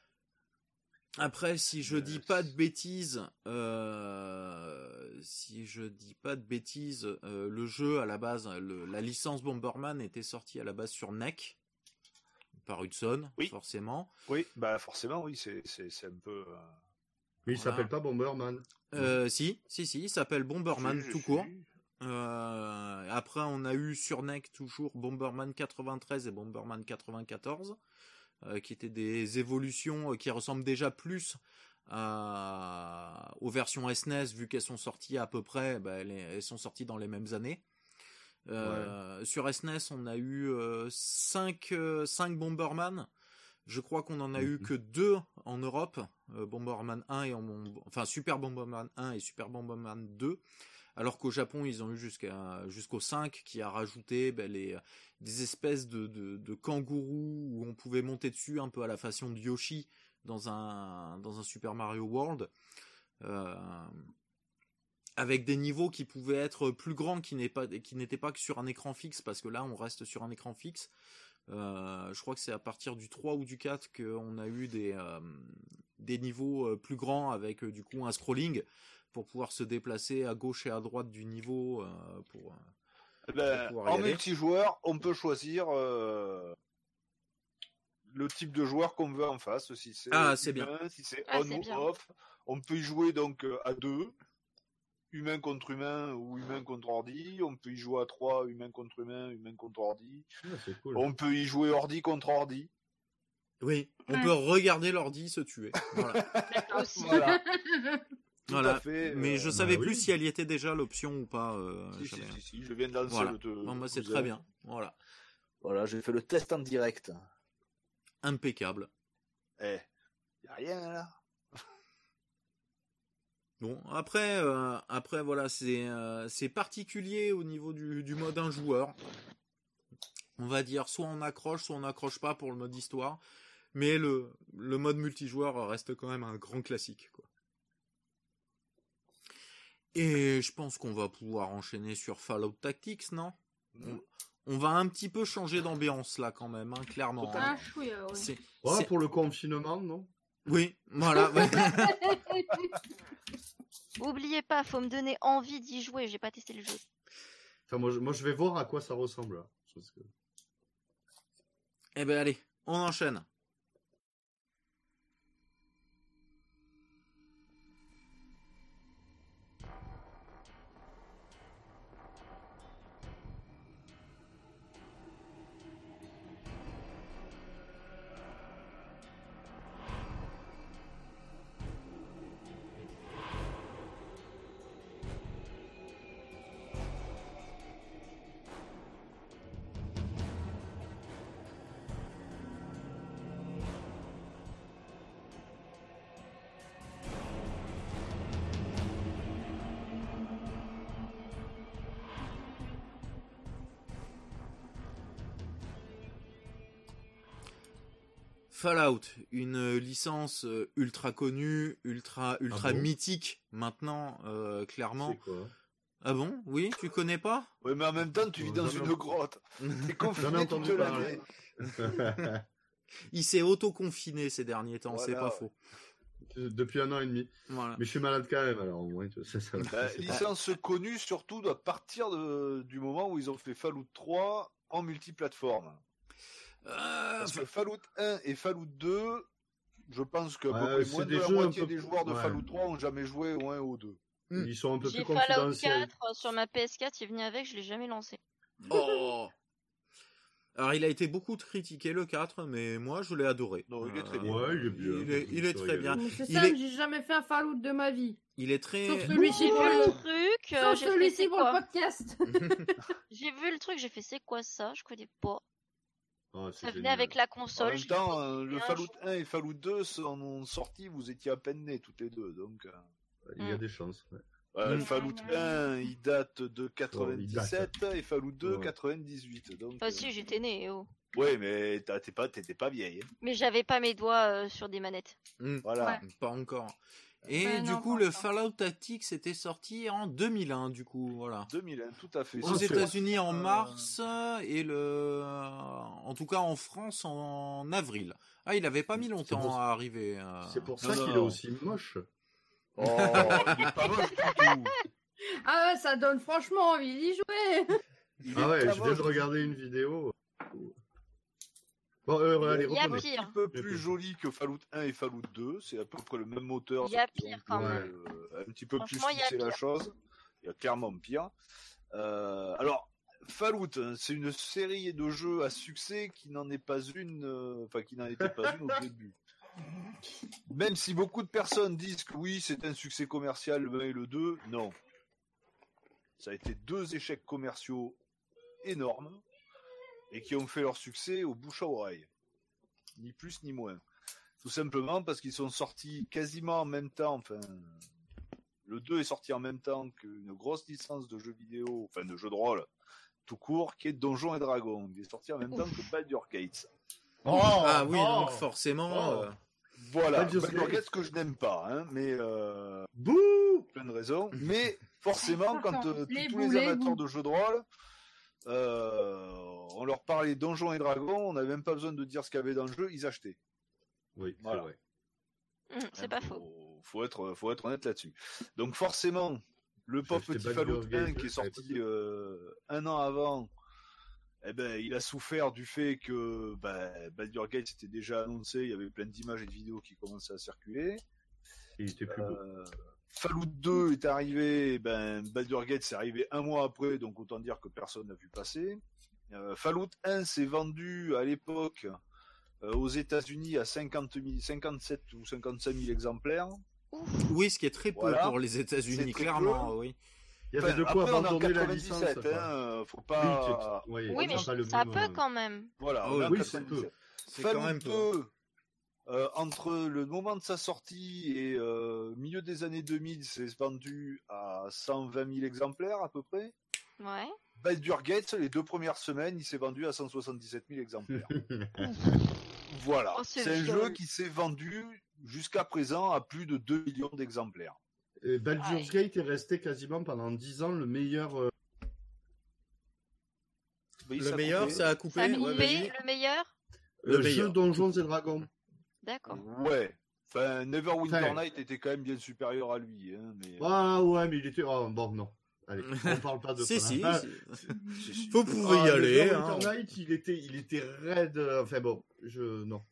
[SPEAKER 1] Après, si je dis pas de bêtises, euh, si je dis pas de bêtises, euh, le jeu à la base, le- la licence Bomberman était sortie à la base sur NEC par Hudson,
[SPEAKER 2] Oui.
[SPEAKER 1] forcément.
[SPEAKER 2] Oui, bah forcément, oui, c'est un peu. euh,
[SPEAKER 4] Mais il
[SPEAKER 1] Voilà.
[SPEAKER 4] s'appelle pas Bomberman.
[SPEAKER 1] Euh, si, si, si, il s'appelle Bomberman
[SPEAKER 2] je- je
[SPEAKER 1] tout
[SPEAKER 2] suis-
[SPEAKER 1] court. Euh, après, on a eu sur NEC toujours Bomberman 93 et Bomberman 94, euh, qui étaient des évolutions euh, qui ressemblent déjà plus à- aux versions SNES, vu qu'elles sont sorties à peu près, bah, elles, elles sont sorties dans les mêmes années. Euh, Sur SNES, on a eu 5 Bomberman. Je crois qu'on en a eu
[SPEAKER 4] Mhm.
[SPEAKER 1] que deux en Europe, euh, Bomberman 1 et en, enfin Super Bomberman 1 et Super Bomberman 2. Alors qu'au Japon, ils ont eu jusqu'à jusqu'au 5 qui a rajouté ben, les des espèces de, kangourous où on pouvait monter dessus un peu à la façon de Yoshi dans un dans un Super Mario World. Euh, avec des niveaux qui pouvaient être plus grands, qui n'est pas n'étaient pas que sur un écran fixe, parce que là on reste sur un écran fixe. Euh, je crois que c'est à partir du 3 ou du 4 qu'on a eu des, euh, des niveaux plus grands avec du coup un scrolling pour pouvoir se déplacer à gauche et à droite du niveau pour
[SPEAKER 2] ben, en multijoueur, on peut choisir euh, le type de joueur qu'on veut en face. Si c'est
[SPEAKER 1] Ah, c'est
[SPEAKER 2] humain, si c'est
[SPEAKER 3] Ah,
[SPEAKER 2] on ou
[SPEAKER 3] bien.
[SPEAKER 2] off. On peut y jouer donc euh, à deux, humain contre humain ou humain contre ordi. On peut y jouer à trois, humain contre humain, humain contre ordi.
[SPEAKER 4] Ah, c'est cool.
[SPEAKER 2] On peut y jouer ordi contre ordi.
[SPEAKER 1] oui on
[SPEAKER 5] Ouais.
[SPEAKER 1] peut regarder l'ordi se tuer. Voilà.
[SPEAKER 2] Tout
[SPEAKER 1] Voilà.
[SPEAKER 2] à fait.
[SPEAKER 1] mais
[SPEAKER 2] euh,
[SPEAKER 1] je savais
[SPEAKER 4] oui.
[SPEAKER 1] plus si elle y était déjà l'option ou pas euh,
[SPEAKER 2] si, si,
[SPEAKER 1] j'avais-
[SPEAKER 2] si, si, je viens de lancer
[SPEAKER 1] Voilà.
[SPEAKER 2] le
[SPEAKER 1] Bon, c'est très bien voilà
[SPEAKER 2] Voilà, j'ai fait le test en direct.
[SPEAKER 1] impeccable
[SPEAKER 2] Eh, y a rien là.
[SPEAKER 1] Bon, après, euh, après voilà, c'est euh, c'est particulier au niveau du, du mode un joueur. On va dire soit on accroche, soit on n'accroche pas pour le mode histoire, mais le le mode multijoueur reste quand même un grand classique. Et je pense qu'on va pouvoir enchaîner sur Fallout Tactics, non? On, on va un petit peu changer d'ambiance là quand même, hein, clairement. Hein.
[SPEAKER 5] Ah, chouille, ouais.
[SPEAKER 1] C'est-
[SPEAKER 4] Ouais,
[SPEAKER 1] c'est-
[SPEAKER 4] pour le confinement, non?
[SPEAKER 1] Oui, voilà.
[SPEAKER 3] Oubliez pas, faut me donner envie d'y jouer. J'ai pas testé le jeu.
[SPEAKER 4] Enfin, moi, je, moi, je vais voir à quoi ça ressemble. là. Que-
[SPEAKER 1] Eh ben allez, on enchaîne. Fallout, une licence euh, ultra connue, ultra ultra
[SPEAKER 4] Ah bon
[SPEAKER 1] mythique maintenant, euh, clairement.
[SPEAKER 4] Quoi?
[SPEAKER 1] Ah bon? Oui, tu connais pas?
[SPEAKER 2] Ouais, mais en même temps, tu vis dans une grotte. T'es confiné toute l'année.
[SPEAKER 1] Il s'est auto-confiné ces derniers temps, c'est pas faux.
[SPEAKER 4] Depuis un an et demi.
[SPEAKER 1] Voilà.
[SPEAKER 4] Mais je suis malade quand même, alors au moins, tu vois, ça, ça.
[SPEAKER 2] Bah, licence connue surtout à partir de- du moment où ils ont fait Fallout 3 en multiplateforme.
[SPEAKER 1] Euh,
[SPEAKER 2] Parce que Fallout 1 et Fallout 2, je pense que à peu
[SPEAKER 4] Ouais,
[SPEAKER 2] moins de la moitié
[SPEAKER 4] peu
[SPEAKER 2] des joueurs de
[SPEAKER 4] ouais.
[SPEAKER 2] Fallout 3 ont jamais joué au 1 ou au 2.
[SPEAKER 4] Ils sont un peu
[SPEAKER 3] J'ai
[SPEAKER 4] plus
[SPEAKER 3] Fallout
[SPEAKER 4] confidentiels.
[SPEAKER 3] 4 euh, sur ma PS4, il est venu avec, je l'ai jamais lancé.
[SPEAKER 1] Oh Alors, il a été beaucoup critiqué le 4, mais moi je l'ai adoré.
[SPEAKER 2] Non, il est très
[SPEAKER 1] Euh,
[SPEAKER 2] bien.
[SPEAKER 4] Ouais, il est bien.
[SPEAKER 1] Il est, il est
[SPEAKER 4] Je
[SPEAKER 1] très bien.
[SPEAKER 5] C'est simple,
[SPEAKER 1] est-
[SPEAKER 5] j'ai jamais fait un Fallout de ma vie.
[SPEAKER 1] Il est très.
[SPEAKER 5] Sauf celui-ci
[SPEAKER 3] J'ai
[SPEAKER 5] pour
[SPEAKER 3] vu le truc,
[SPEAKER 5] Sauf
[SPEAKER 3] j'ai fait
[SPEAKER 5] celui-ci
[SPEAKER 3] c'est
[SPEAKER 5] pour le
[SPEAKER 3] quoi
[SPEAKER 5] podcast.
[SPEAKER 3] J'ai vu le truc, j'ai fait c'est quoi ça? Je connais pas.
[SPEAKER 4] Ah,
[SPEAKER 3] Ça venait
[SPEAKER 4] génial.
[SPEAKER 3] avec la
[SPEAKER 2] En
[SPEAKER 3] console.
[SPEAKER 2] même
[SPEAKER 3] je
[SPEAKER 2] temps, euh, le Fallout
[SPEAKER 3] je-
[SPEAKER 2] 1 et Fallout 2 sont sortis, vous étiez à peine nés toutes les deux. Donc, euh,
[SPEAKER 4] Il y a
[SPEAKER 3] Mm.
[SPEAKER 4] des chances. ouais.
[SPEAKER 2] ouais,
[SPEAKER 1] Mm.
[SPEAKER 2] Fallout 1, il date de 97 et Fallout 2,
[SPEAKER 4] Ouais.
[SPEAKER 2] 98. Donc,
[SPEAKER 3] Enfin,
[SPEAKER 2] euh,
[SPEAKER 3] si, j'étais né, oh.
[SPEAKER 2] Ouais, mais t'as- t'es pas, t'étais pas vieille. hein.
[SPEAKER 3] Mais j'avais pas mes doigts euh, sur des manettes.
[SPEAKER 1] Hmm,
[SPEAKER 2] Voilà.
[SPEAKER 1] Pas encore. Et
[SPEAKER 5] Ouais,
[SPEAKER 1] du
[SPEAKER 5] non,
[SPEAKER 1] coup, le. Fallout Tactics était sorti en 2001, du coup, voilà.
[SPEAKER 2] 2001, tout à fait.
[SPEAKER 1] Aux États-Unis en
[SPEAKER 2] Euh,
[SPEAKER 1] mars et le, en tout cas en France en avril. Ah, il avait pas mis longtemps
[SPEAKER 4] pour-
[SPEAKER 1] à arriver. euh.
[SPEAKER 4] C'est pour ça qu'il est aussi moche.
[SPEAKER 2] Oh, il est pas moche du tout.
[SPEAKER 5] Ah ouais, ça donne franchement envie d'y jouer.
[SPEAKER 4] Ah ouais, je viens de regarder une vidéo. Bon, euh, allez,
[SPEAKER 3] Il y a pire.
[SPEAKER 2] un peu plus joli que Fallout 1 et Fallout 2. C'est à peu près le même moteur.
[SPEAKER 3] Il y a pire quand
[SPEAKER 4] même.
[SPEAKER 2] euh, un petit peu plus
[SPEAKER 3] Franchement, il y a
[SPEAKER 2] poussé la chose. Il y a clairement pire. Euh, alors, Fallout, hein, c'est une série de jeux à succès qui n'en est pas une, euh, enfin qui n'en était pas une au début. Même si beaucoup de personnes disent que oui, c'est un succès commercial le 1 et le 2, non. Ça a été deux échecs commerciaux énormes et qui ont fait leur succès au bouche à oreille. Ni plus ni moins. Tout simplement parce qu'ils sont sortis quasiment en même temps, enfin, le 2 est sorti en même temps qu'une grosse licence de jeux vidéo, enfin de jeux de rôle, tout court, qui est Donjons et Dragons. Il est sorti en même temps que Baldur's Gates.
[SPEAKER 1] ah oui,
[SPEAKER 4] oh.
[SPEAKER 1] donc forcément.
[SPEAKER 4] Oh.
[SPEAKER 1] euh,
[SPEAKER 2] Voilà,
[SPEAKER 4] Baldur's
[SPEAKER 2] Baldur's
[SPEAKER 4] Gate.
[SPEAKER 2] Gates que je n'aime pas, hein, mais euh,
[SPEAKER 4] Bouh
[SPEAKER 2] plein de raisons. Mais forcément, quand euh, tous les amateurs de jeux de rôle, on leur parlait Donjons et Dragons, on n'avait même pas besoin de dire ce qu'il y avait dans le jeu, ils achetaient.
[SPEAKER 4] Oui,
[SPEAKER 2] Voilà.
[SPEAKER 4] c'est vrai.
[SPEAKER 3] Hum, c'est
[SPEAKER 2] Hein,
[SPEAKER 3] pas
[SPEAKER 2] faut,
[SPEAKER 3] faux.
[SPEAKER 2] Faut être, faut être honnête là-dessus. Donc forcément, le pauvre petit 1 qui est sorti euh, un an avant, eh ben, il a souffert du fait que ben, Baldur's Gate c'était déjà annoncé, il y avait plein d'images et de vidéos qui commençaient à circuler.
[SPEAKER 4] Il était plus beau.
[SPEAKER 2] Fallout 2 est arrivé, ben, Baldur's Gate c'est arrivé un mois après, donc autant dire que personne n'a vu passer. Euh, Fallout 1 s'est vendu à l'époque euh, aux États-Unis à 50 000, 57 ou 55 000 exemplaires.
[SPEAKER 1] Oui, ce qui est très peu
[SPEAKER 2] Voilà.
[SPEAKER 1] pour les États-Unis, clairement,
[SPEAKER 2] peu.
[SPEAKER 1] oui.
[SPEAKER 4] Il y avait
[SPEAKER 2] Enfin,
[SPEAKER 4] de quoi
[SPEAKER 2] après, on est en
[SPEAKER 4] abandonner la
[SPEAKER 2] 97,
[SPEAKER 4] licence.
[SPEAKER 2] hein, euh, faut
[SPEAKER 4] Oui,
[SPEAKER 2] pas.
[SPEAKER 4] oui,
[SPEAKER 3] Oui, mais ça peut
[SPEAKER 4] euh,
[SPEAKER 3] quand même.
[SPEAKER 2] Voilà,
[SPEAKER 1] oui,
[SPEAKER 4] oui, c'est
[SPEAKER 2] 97.
[SPEAKER 4] peu.
[SPEAKER 1] C'est
[SPEAKER 2] Fallout
[SPEAKER 1] quand même peu.
[SPEAKER 2] 2, euh, entre le moment de sa sortie et euh, milieu des années 2000, c'est vendu à 120 000 exemplaires à peu près.
[SPEAKER 3] Ouais.
[SPEAKER 2] Baldur's Gate, les deux premières semaines, il s'est vendu à 177 000 exemplaires. voilà.
[SPEAKER 3] Oh, c'est
[SPEAKER 2] un
[SPEAKER 3] viol.
[SPEAKER 2] jeu qui s'est vendu jusqu'à présent à plus de 2 millions d'exemplaires.
[SPEAKER 4] Et Baldur's
[SPEAKER 3] Ouais.
[SPEAKER 4] Gate est resté quasiment pendant 10 ans le meilleur. euh,
[SPEAKER 2] Oui,
[SPEAKER 1] Le
[SPEAKER 2] ça
[SPEAKER 1] meilleur, ça a coupé.
[SPEAKER 3] Ça a
[SPEAKER 1] ouais,
[SPEAKER 3] coupé, le meilleur?
[SPEAKER 1] Le
[SPEAKER 4] euh,
[SPEAKER 1] meilleur.
[SPEAKER 4] jeu Donjons et Dragons.
[SPEAKER 3] D'accord.
[SPEAKER 2] Ouais. Enfin, Neverwinter
[SPEAKER 4] Enfin.
[SPEAKER 2] Night était quand même bien supérieur à lui. Hein, mais...
[SPEAKER 4] Ah ouais, mais il était. Oh, bon, non. Allez, on parle pas de
[SPEAKER 1] Si,
[SPEAKER 4] ça.
[SPEAKER 1] si,
[SPEAKER 4] Ah,
[SPEAKER 1] si.
[SPEAKER 2] Si.
[SPEAKER 1] Vous pouvez y
[SPEAKER 4] ah,
[SPEAKER 1] aller.
[SPEAKER 4] Neverwinter
[SPEAKER 1] hein.
[SPEAKER 4] Night, il était, il était raide. euh, Enfin bon, je non.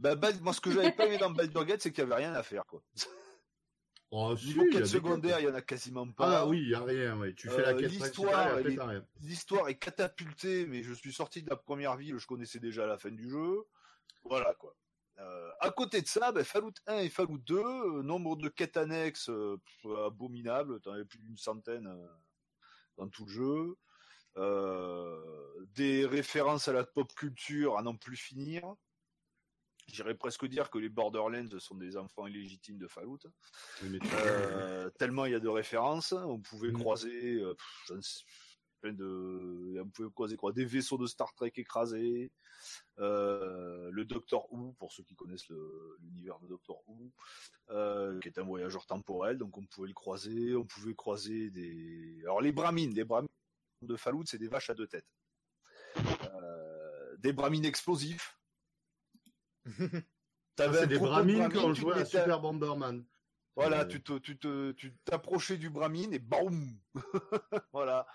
[SPEAKER 2] Bah, moi, ce que j'avais pas aimé dans Baldur's Gate, c'est qu'il y avait rien à faire, quoi.
[SPEAKER 4] Oh, si,
[SPEAKER 2] Niveau quête secondaire, il y en a quasiment pas.
[SPEAKER 4] Ah oui, il y a rien. Ouais. Tu fais
[SPEAKER 2] Euh,
[SPEAKER 4] la quête
[SPEAKER 2] l'histoire. L'histoire est catapultée, mais je suis sorti de la première ville, je connaissais déjà la fin du jeu. Voilà, quoi. Euh, à côté de ça, ben, Fallout 1 et Fallout 2, euh, nombre de quêtes annexes euh, abominables, t'en avais plus d'une centaine euh, dans tout le jeu. Euh, des références à la pop culture à n'en plus finir. J'irais presque dire que les Borderlands sont des enfants illégitimes de Fallout.
[SPEAKER 4] Oui, mais
[SPEAKER 2] tellement il y a de références, on pouvait
[SPEAKER 4] Mm.
[SPEAKER 2] croiser, pff, plein de, on pouvait croiser quoi, des vaisseaux de Star Trek écrasés, euh, le Docteur Who pour ceux qui connaissent l'univers de Docteur Who, euh, qui est un voyageur temporel, donc on pouvait le croiser, on pouvait croiser des, alors les Brahmines, les Brahmines de Fallout, c'est des vaches à deux têtes, Euh, des Brahmines explosifs. T'avais
[SPEAKER 4] des
[SPEAKER 2] de
[SPEAKER 4] ont
[SPEAKER 2] tu
[SPEAKER 4] joué
[SPEAKER 2] te
[SPEAKER 4] à Super Bomberman.
[SPEAKER 2] voilà, tu te, tu te, tu t'approchais du Bramine et boum, voilà,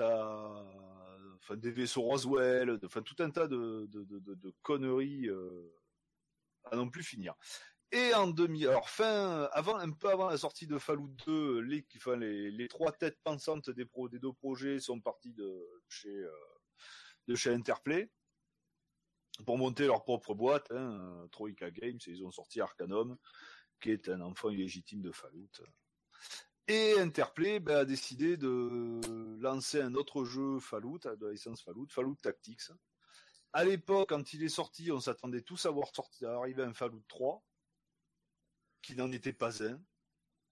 [SPEAKER 2] enfin des vaisseaux Roswell, de- tout un tas de, conneries euh, à non plus finir. Et en demi, alors fin, avant, un peu avant la sortie de Fallout 2, les, enfin les, les trois têtes pensantes des pro, des deux projets sont partis de chez, euh, de chez Interplay pour monter leur propre boîte, hein, Troika Games, et ils ont sorti Arcanum qui est un enfant illégitime de Fallout. Et Interplay ben, a décidé de lancer un autre jeu Fallout, de la licence Fallout, Fallout Tactics. À l'époque, quand il est sorti, on s'attendait tous à voir sorti, à arriver un Fallout 3, qui n'en était pas un.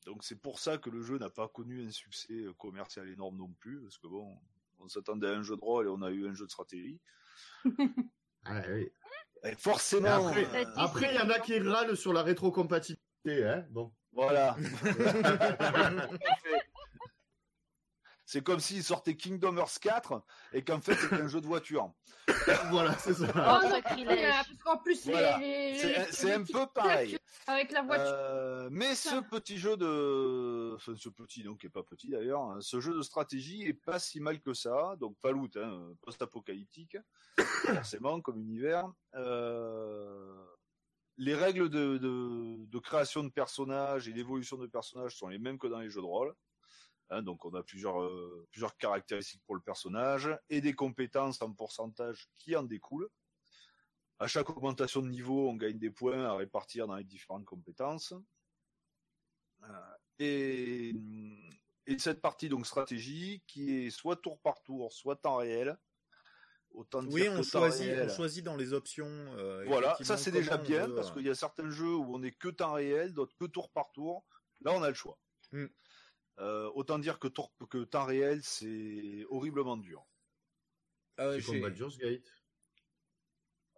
[SPEAKER 2] Donc c'est pour ça que le jeu n'a pas connu un succès commercial énorme non plus, parce que bon, on s'attendait à un jeu de rôle et on a eu un jeu de stratégie.
[SPEAKER 4] ah, oui.
[SPEAKER 2] Et forcément,
[SPEAKER 4] Après,
[SPEAKER 2] euh,
[SPEAKER 4] Après, il y en a qui râlent sur la rétrocompatibilité, hein. Bon.
[SPEAKER 2] Voilà. c'est comme s'il sortait Kingdom Hearts 4 et qu'en fait c'était un jeu de voiture.
[SPEAKER 4] voilà, c'est ça.
[SPEAKER 3] Oh, sacrilège.
[SPEAKER 5] euh, Parce qu'en plus, les-
[SPEAKER 2] Voilà.
[SPEAKER 5] les, les-
[SPEAKER 2] C'est un-
[SPEAKER 5] les
[SPEAKER 2] c'est un
[SPEAKER 5] petites
[SPEAKER 2] peu pareil.
[SPEAKER 5] Avec la voiture.
[SPEAKER 2] Euh, mais ce petit jeu de, enfin, ce petit donc qui est pas petit d'ailleurs, hein, ce jeu de stratégie est pas si mal que ça. Donc Fallout, hein, post-apocalyptique, forcément comme univers. Euh, les règles de, création de personnages et d'évolution de personnages sont les mêmes que dans les jeux de rôle. Hein, donc on a plusieurs euh, plusieurs caractéristiques pour le personnage et des compétences en pourcentage qui en découlent. À chaque augmentation de niveau, on gagne des points à répartir dans les différentes compétences. Euh, Et, et cette partie donc stratégie qui est soit tour par tour, soit temps réel. Autant
[SPEAKER 1] Oui, on choisit,
[SPEAKER 2] réel.
[SPEAKER 1] on choisit dans les options. euh,
[SPEAKER 2] Voilà, ça c'est déjà bien
[SPEAKER 1] veut,
[SPEAKER 2] parce
[SPEAKER 1] euh,
[SPEAKER 2] qu'il y a certains jeux où on est que temps réel, d'autres que tour par tour. Là, on a le choix.
[SPEAKER 1] Mm.
[SPEAKER 2] Euh, autant dire que, tour, que temps réel, c'est horriblement dur.
[SPEAKER 1] ah,
[SPEAKER 4] C'est comme Baldur's Gate.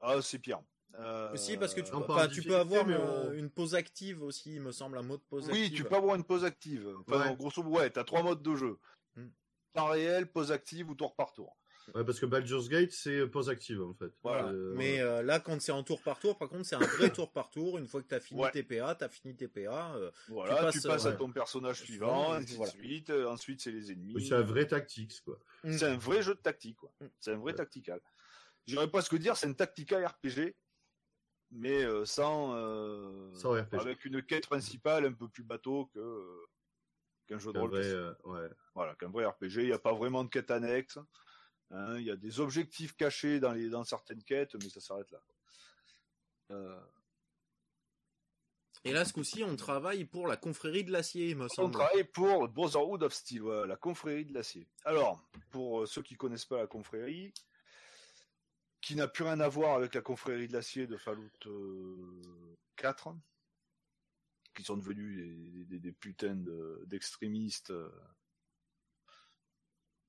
[SPEAKER 2] Ah, c'est pire. Euh,
[SPEAKER 1] Aussi parce que tu,
[SPEAKER 4] Non,
[SPEAKER 1] peux-
[SPEAKER 4] pas
[SPEAKER 1] tu avoir
[SPEAKER 4] mais
[SPEAKER 1] euh,
[SPEAKER 4] on-
[SPEAKER 1] une pause active aussi, il me semble, un mode pause
[SPEAKER 2] Oui,
[SPEAKER 1] active.
[SPEAKER 2] tu peux avoir une pause active. Enfin,
[SPEAKER 4] Ouais.
[SPEAKER 2] en grosso modo, ouais, t'as trois modes de jeu.
[SPEAKER 1] Mm.
[SPEAKER 2] Temps réel, pause active ou tour par tour.
[SPEAKER 4] Ouais, parce que Baldur's Gate, c'est pause active, en fait.
[SPEAKER 2] Voilà.
[SPEAKER 4] Euh,
[SPEAKER 1] Mais euh, là, quand c'est en tour par tour, par contre, c'est un vrai tour par tour. Une fois que tu as fini
[SPEAKER 2] Ouais.
[SPEAKER 1] tes PA, tu as fini tes PA. euh,
[SPEAKER 2] Voilà, tu
[SPEAKER 1] passes,
[SPEAKER 2] passes, à ton personnage suivant, ainsi
[SPEAKER 1] voilà.
[SPEAKER 2] suite. Euh, Ensuite, c'est les ennemis.
[SPEAKER 4] oui, c'est un vrai tactics, quoi.
[SPEAKER 2] C'est un vrai jeu de tactique, quoi.
[SPEAKER 1] Mm.
[SPEAKER 2] C'est un vrai
[SPEAKER 4] Ouais.
[SPEAKER 2] tactical. J'irais pas ce que dire, c'est une tactica RPG, mais euh, sans, euh,
[SPEAKER 4] Sans RPG.
[SPEAKER 2] avec une quête principale un peu plus bateau que euh, qu'un jeu de
[SPEAKER 4] Un
[SPEAKER 2] rôle.
[SPEAKER 4] vrai, euh, ouais.
[SPEAKER 2] Voilà, qu'un vrai RPG. Il n'y a pas vraiment de quête annexe. Hein. Il y a des objectifs cachés dans les dans certaines quêtes, mais ça s'arrête là. Euh,
[SPEAKER 1] Et là, ce coup-ci, on travaille pour la confrérie de l'acier, il me
[SPEAKER 2] On
[SPEAKER 1] semble.
[SPEAKER 2] travaille pour Brotherhood of Steel, voilà, la confrérie de l'acier. Alors, pour euh, ceux qui connaissent pas la confrérie, qui n'a plus rien à voir avec la confrérie de l'acier de Fallout euh, 4, qui sont devenus des, des- des putains de- d'extrémistes euh,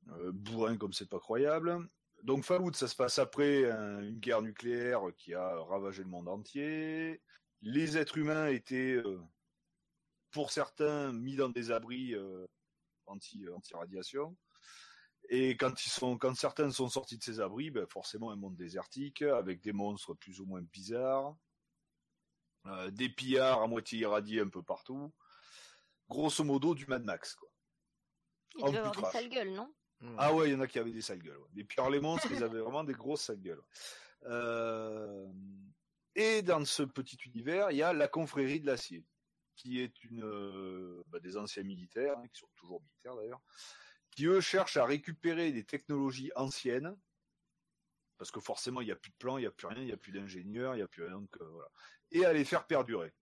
[SPEAKER 2] euh, bourrins comme c'est pas croyable. Donc Fallout, ça se passe après un- une guerre nucléaire qui a ravagé le monde entier. Les êtres humains étaient euh, pour certains mis dans des abris euh, anti anti radiation et quand ils sont quand certains sont sortis de ces abris ben forcément un monde désertique avec des monstres plus ou moins bizarres. Euh, des pillards à moitié irradiés un peu partout. Grosso modo du Mad Max quoi.
[SPEAKER 3] Il avoir des sales gueules, non?
[SPEAKER 1] Mm.
[SPEAKER 2] ah ouais il y en a qui avaient des sales gueules ouais. les pillards les monstres ils avaient vraiment des grosses sales gueules Euh, et dans ce petit univers il y a la confrérie de l'acier qui est une euh, bah, des anciens militaires, hein, qui sont toujours militaires d'ailleurs, qui eux cherchent à récupérer des technologies anciennes, parce que forcément il n'y a plus de plans, il n'y a plus rien, il n'y a plus d'ingénieurs, il n'y a plus rien, donc euh, voilà, et à les faire perdurer.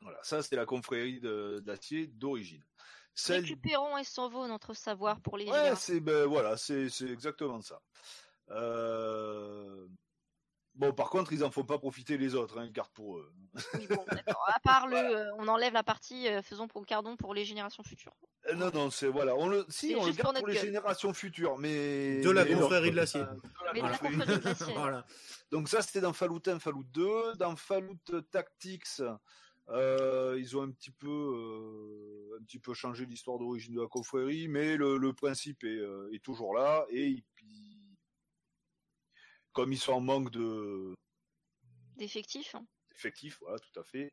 [SPEAKER 2] Voilà, ça c'est la confrérie de, de l'acier d'origine. Celle
[SPEAKER 3] Récupérons et sauvons notre savoir pour les
[SPEAKER 2] Ouais, c'est ben voilà, c'est c'est exactement ça. Euh, Bon, par contre, ils en font pas profiter les autres, hein, ils gardent pour eux.
[SPEAKER 3] Oui, bon, d'accord. À part le, euh, on enlève la partie euh, faisons pour gardons pour les générations futures.
[SPEAKER 2] Euh, non, non, c'est voilà, on le, si, on le garde
[SPEAKER 3] pour
[SPEAKER 2] pour, les
[SPEAKER 3] gueule.
[SPEAKER 2] générations futures, mais
[SPEAKER 1] De la de l'acier.
[SPEAKER 2] Confrérie
[SPEAKER 3] de l'acier.
[SPEAKER 1] Voilà.
[SPEAKER 2] Donc ça, c'était dans Fallout 1, Fallout 2. Dans Fallout Tactics, euh, ils ont un petit peu, euh, un petit peu changé l'histoire d'origine de la confrérie, mais le, le principe est, euh, est toujours là. Et ils- ils- comme ils sont en manque de
[SPEAKER 3] D'effectifs. hein.
[SPEAKER 2] effectifs, voilà, tout à fait,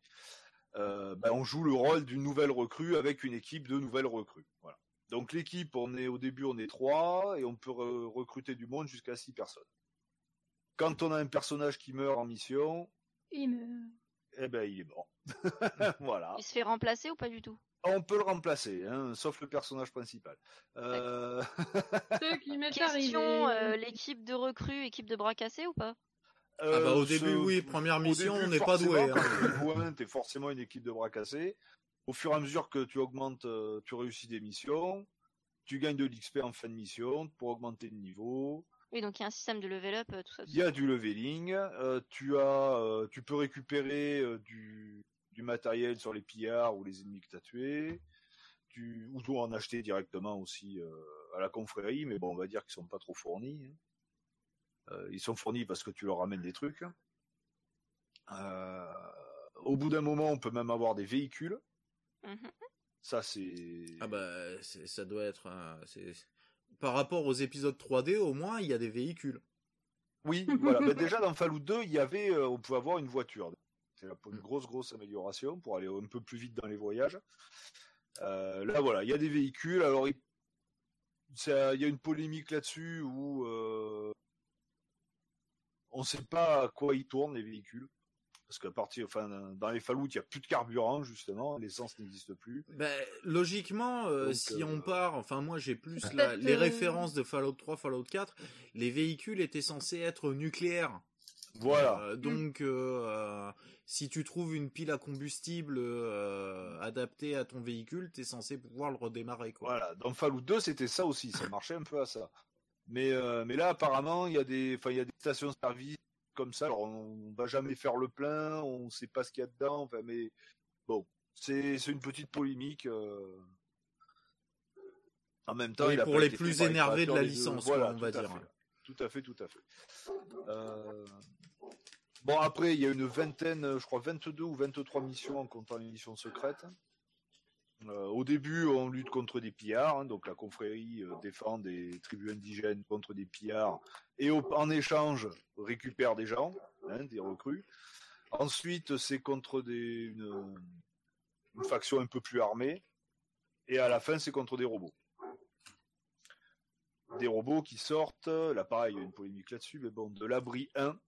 [SPEAKER 2] euh, ben, on joue le rôle d'une nouvelle recrue avec une équipe de nouvelles recrues. Voilà. Donc l'équipe, on est au début, on est trois et on peut re- recruter du monde jusqu'à six personnes. Quand on a un personnage qui meurt en mission,
[SPEAKER 5] Il me...
[SPEAKER 2] eh ben il est mort. voilà.
[SPEAKER 3] Il se fait remplacer ou pas du tout?
[SPEAKER 2] On peut le remplacer, hein, sauf le personnage principal. Euh,
[SPEAKER 5] Ce qui
[SPEAKER 3] Question, euh, l'équipe de recrues, équipe de bras cassés ou pas?
[SPEAKER 1] Ah bah, au
[SPEAKER 2] euh,
[SPEAKER 1] début,
[SPEAKER 2] ce-
[SPEAKER 1] oui, première mission,
[SPEAKER 2] début,
[SPEAKER 1] on n'est pas doué. hein.
[SPEAKER 2] Quand tu es niveau un, t'es forcément une équipe de bras cassés. Au fur et à mesure que tu augmentes, euh, tu réussis des missions, tu gagnes de l'XP en fin de mission pour augmenter le niveau.
[SPEAKER 3] Oui, donc il y a un système de level up, euh, tout ça. tout
[SPEAKER 2] Il y a du leveling. euh, tu as, euh, tu peux récupérer euh, du, du matériel sur les pillards ou les ennemis que tu as tués. Tu, ou tu en acheter directement aussi euh, à la confrérie, mais bon, on va dire qu'ils sont pas trop fournis. hein. Euh, ils sont fournis parce que tu leur ramènes des trucs. Euh, au bout d'un moment, on peut même avoir des véhicules.
[SPEAKER 3] ça. Mhm.
[SPEAKER 2] Ça, c'est.
[SPEAKER 1] Ah bah, ça doit être. un- c'est- Par rapport aux épisodes 3D, au moins, il y a des véhicules.
[SPEAKER 2] Oui, voilà. Ben, déjà dans Fallout 2, il y avait, euh, on pouvait avoir une voiture. C'est la- une grosse, grosse amélioration pour aller un peu plus vite dans les voyages. Euh, là, voilà, il y a des véhicules. Alors, il, ça- il y a une polémique là-dessus où euh, on ne sait pas à quoi ils tournent les véhicules. Parce qu'à partir, enfin, dans les Fallout, il n'y a plus de carburant justement, l'essence n'existe plus.
[SPEAKER 1] Ben, logiquement, euh,
[SPEAKER 2] Donc,
[SPEAKER 1] si
[SPEAKER 2] euh,
[SPEAKER 1] on part, enfin moi j'ai plus la- les références de Fallout 3, Fallout 4, les véhicules étaient censés être nucléaires.
[SPEAKER 2] Voilà.
[SPEAKER 1] Euh, donc, euh, si tu trouves une pile à combustible euh, adaptée à ton véhicule, t'es censé pouvoir le redémarrer, quoi.
[SPEAKER 2] Voilà, dans Fallout 2, c'était ça aussi, ça marchait un peu à ça. Mais, euh, mais là, apparemment, il y a des, enfin, il y a des stations-service comme ça. Alors, on va jamais faire le plein, on sait pas ce qu'il y a dedans. Enfin, mais bon, c'est, une petite polémique. euh. En même temps,
[SPEAKER 1] Oui,
[SPEAKER 2] il a
[SPEAKER 1] pour les plus énervés de la licence,
[SPEAKER 2] Voilà,
[SPEAKER 1] quoi, on va dire.
[SPEAKER 2] fait. Tout à fait, tout à fait. Euh, Bon, après, il y a une vingtaine, je crois 22 ou 23 missions en comptant les missions secrètes. Euh, au début, on lutte contre des pillards, hein, donc la confrérie euh, défend des tribus indigènes contre des pillards et en échange récupère des gens, hein, des recrues. Ensuite, c'est contre des, une, une faction un peu plus armée et à la fin, c'est contre des robots. Des robots qui sortent, là pareil, il y a une polémique là-dessus, mais bon, de l'abri 1,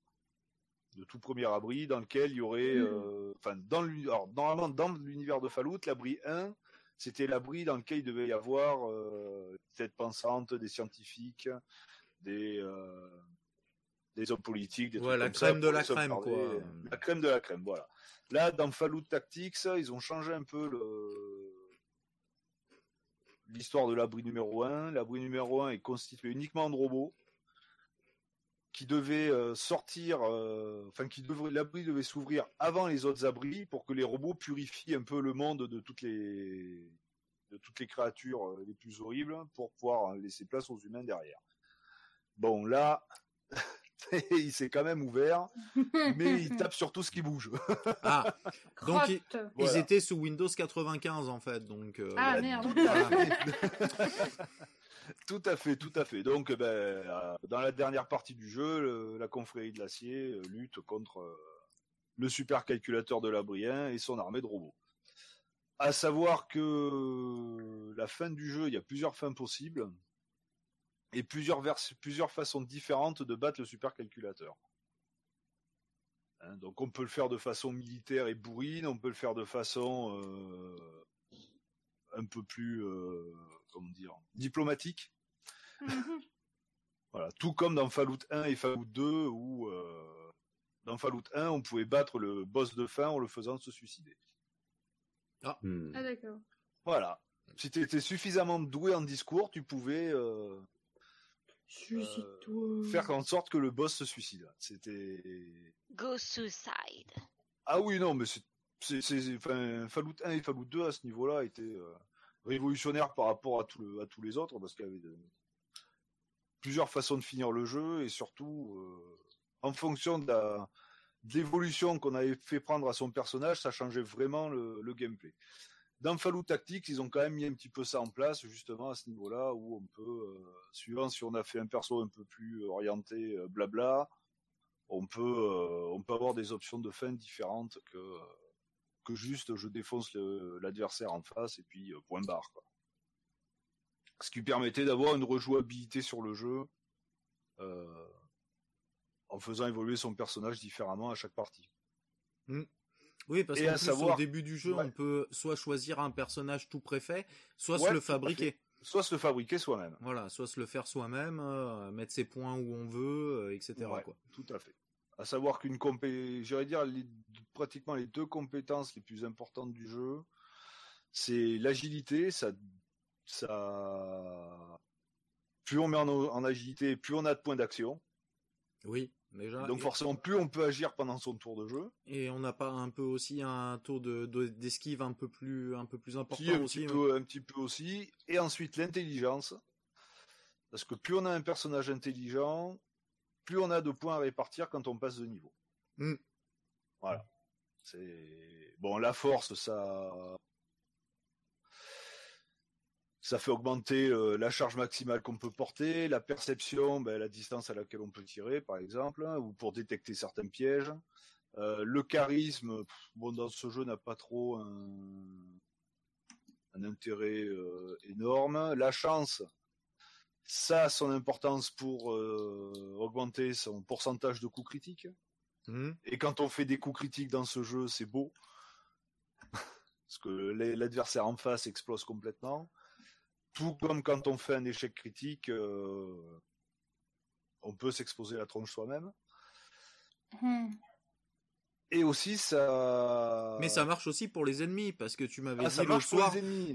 [SPEAKER 2] de tout premier abri, dans lequel il y aurait, euh, enfin, dans l'uni- alors, normalement, dans l'univers de Fallout, l'abri 1, c'était l'abri dans lequel il devait y avoir euh, des têtes pensantes, des scientifiques, des, euh, des hommes politiques, des
[SPEAKER 1] Ouais, la
[SPEAKER 2] ça
[SPEAKER 1] crème de la crème, quoi.
[SPEAKER 2] La crème de la crème, voilà. Là, dans Fallout Tactics, ils ont changé un peu le l'histoire de l'abri numéro 1. L'abri numéro 1 est constitué uniquement de robots qui devaient euh, sortir, euh, enfin qui devraient, l'abri devait s'ouvrir avant les autres abris pour que les robots purifient un peu le monde de toutes les de toutes les créatures euh, les plus horribles pour pouvoir laisser place aux humains derrière. Bon là, il s'est quand même ouvert, mais il tape sur tout ce qui bouge.
[SPEAKER 1] Ah, donc ils, étaient sous Windows 95 en fait, donc. euh,
[SPEAKER 5] Ah, merde.
[SPEAKER 2] Tout à fait, tout à fait. Donc, ben, euh, dans la dernière partie du jeu, la confrérie de l'acier euh, lutte contre euh, le supercalculateur de l'Abrien et son armée de robots. À savoir que la fin du jeu, il y a plusieurs fins possibles et plusieurs, façons différentes de battre le supercalculateur. Hein, donc, on peut le faire de façon militaire et bourrine, on peut le faire de façon un peu plus, euh, comment dire, diplomatique. Voilà, tout comme dans Fallout 1 et Fallout 2 où euh, dans Fallout 1 on pouvait battre le boss de fin en le faisant se suicider.
[SPEAKER 4] Hmm.
[SPEAKER 5] Ah d'accord.
[SPEAKER 2] Voilà. Si tu étais suffisamment doué en discours, tu pouvais euh, faire en sorte que le boss se suicide. C'était
[SPEAKER 3] Go suicide.
[SPEAKER 2] ah oui non mais c'est c'est Fallout 1 et Fallout 2 à ce niveau-là étaient euh, révolutionnaires par rapport à tous les autres parce qu'il y avait plusieurs façons de finir le jeu et surtout euh, en fonction de l'évolution qu'on avait fait prendre à son personnage, ça changeait vraiment le, gameplay. Dans Fallout Tactics, ils ont quand même mis un petit peu ça en place, justement à ce niveau-là, où on peut, euh, suivant si on a fait un perso un peu plus orienté blabla, on peut, on peut avoir des options de fin différentes que, que juste je défonce l'adversaire en face et puis euh, point barre. Quoi. Ce qui permettait d'avoir une rejouabilité sur le jeu euh, en faisant évoluer son personnage différemment à chaque partie.
[SPEAKER 1] Oui, parce
[SPEAKER 2] Et
[SPEAKER 1] qu'en
[SPEAKER 2] à
[SPEAKER 1] plus,
[SPEAKER 2] savoir-
[SPEAKER 1] au début du jeu,
[SPEAKER 2] Ouais.
[SPEAKER 1] on peut soit choisir un personnage tout préfet, soit
[SPEAKER 2] Ouais,
[SPEAKER 1] se le fabriquer.
[SPEAKER 2] Soit se le fabriquer soi-même.
[SPEAKER 1] Voilà, soit se le faire soi-même, euh, mettre ses points où on veut, euh, etc.
[SPEAKER 2] Ouais.
[SPEAKER 1] Quoi.
[SPEAKER 2] Tout à fait. À savoir qu'une compé, j'irais dire les- pratiquement les deux compétences les plus importantes du jeu, c'est l'agilité. Ça, ça, plus on met en, en agilité, plus on a de points d'action.
[SPEAKER 1] Oui, déjà.
[SPEAKER 2] Donc forcément, plus on peut agir pendant son tour de jeu.
[SPEAKER 1] et on n'a pas un peu aussi un taux de de- d'esquive un peu plus un peu plus important
[SPEAKER 2] Qui un
[SPEAKER 1] aussi.
[SPEAKER 2] petit
[SPEAKER 1] ouais.
[SPEAKER 2] peu, un petit peu aussi. Et ensuite l'intelligence, parce que plus on a un personnage intelligent, plus on a de points à répartir quand on passe de niveau.
[SPEAKER 1] Mm.
[SPEAKER 2] Voilà. C'est bon la force, ça, ça fait augmenter euh, la charge maximale qu'on peut porter, la perception, ben, la distance à laquelle on peut tirer, par exemple, hein, ou pour détecter certains pièges. Euh, le charisme, pff, bon dans ce jeu n'a pas trop un, un intérêt euh, énorme. La chance, ça a son importance pour euh, augmenter son pourcentage de coups critiques.
[SPEAKER 1] Mhm.
[SPEAKER 2] Et quand on fait des coups critiques dans ce jeu, c'est beau. Parce que l'adversaire en face explose complètement. Tout comme quand on fait un échec critique, euh, on peut s'exposer la tronche soi-même.
[SPEAKER 5] Hmm.
[SPEAKER 2] Et aussi, ça...
[SPEAKER 1] Mais ça marche aussi pour les ennemis, parce que tu m'avais
[SPEAKER 2] Ah,
[SPEAKER 1] dit le soir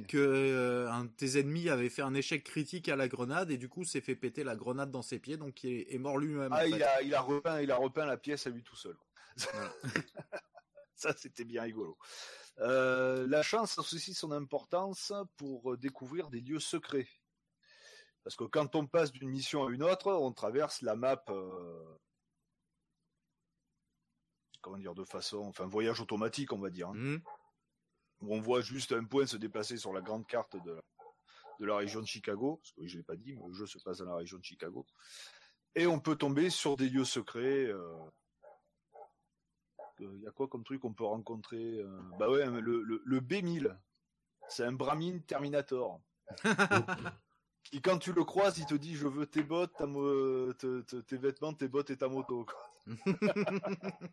[SPEAKER 1] que euh, un de tes ennemis avait fait un échec critique à la grenade et du coup s'est fait péter la grenade dans ses pieds, donc il est, est mort lui-même. en
[SPEAKER 2] Ah,
[SPEAKER 1] fait.
[SPEAKER 2] il a, il a repeint, il a repeint la pièce à lui tout seul.
[SPEAKER 1] Voilà.
[SPEAKER 2] Ça, c'était bien rigolo. Euh, la chance a aussi son importance pour euh, découvrir des lieux secrets. Parce que quand on passe d'une mission à une autre, on traverse la map, euh, comment dire, de façon, enfin, voyage automatique, on va dire. hein,
[SPEAKER 1] Mhm.
[SPEAKER 2] où on voit juste un point se déplacer sur la grande carte de la, de la région de Chicago. Parce que oui, je l'ai pas dit, mais le jeu se passe dans la région de Chicago. Et on peut tomber sur des lieux secrets. euh, Il y a quoi comme truc qu'on peut rencontrer euh, Bah ouais, le, le, le B1000. C'est un Brahmin Terminator. qui, quand tu le croises, il te dit Je veux tes bottes, ta mo- te- te- tes vêtements, tes bottes et ta moto. quoi.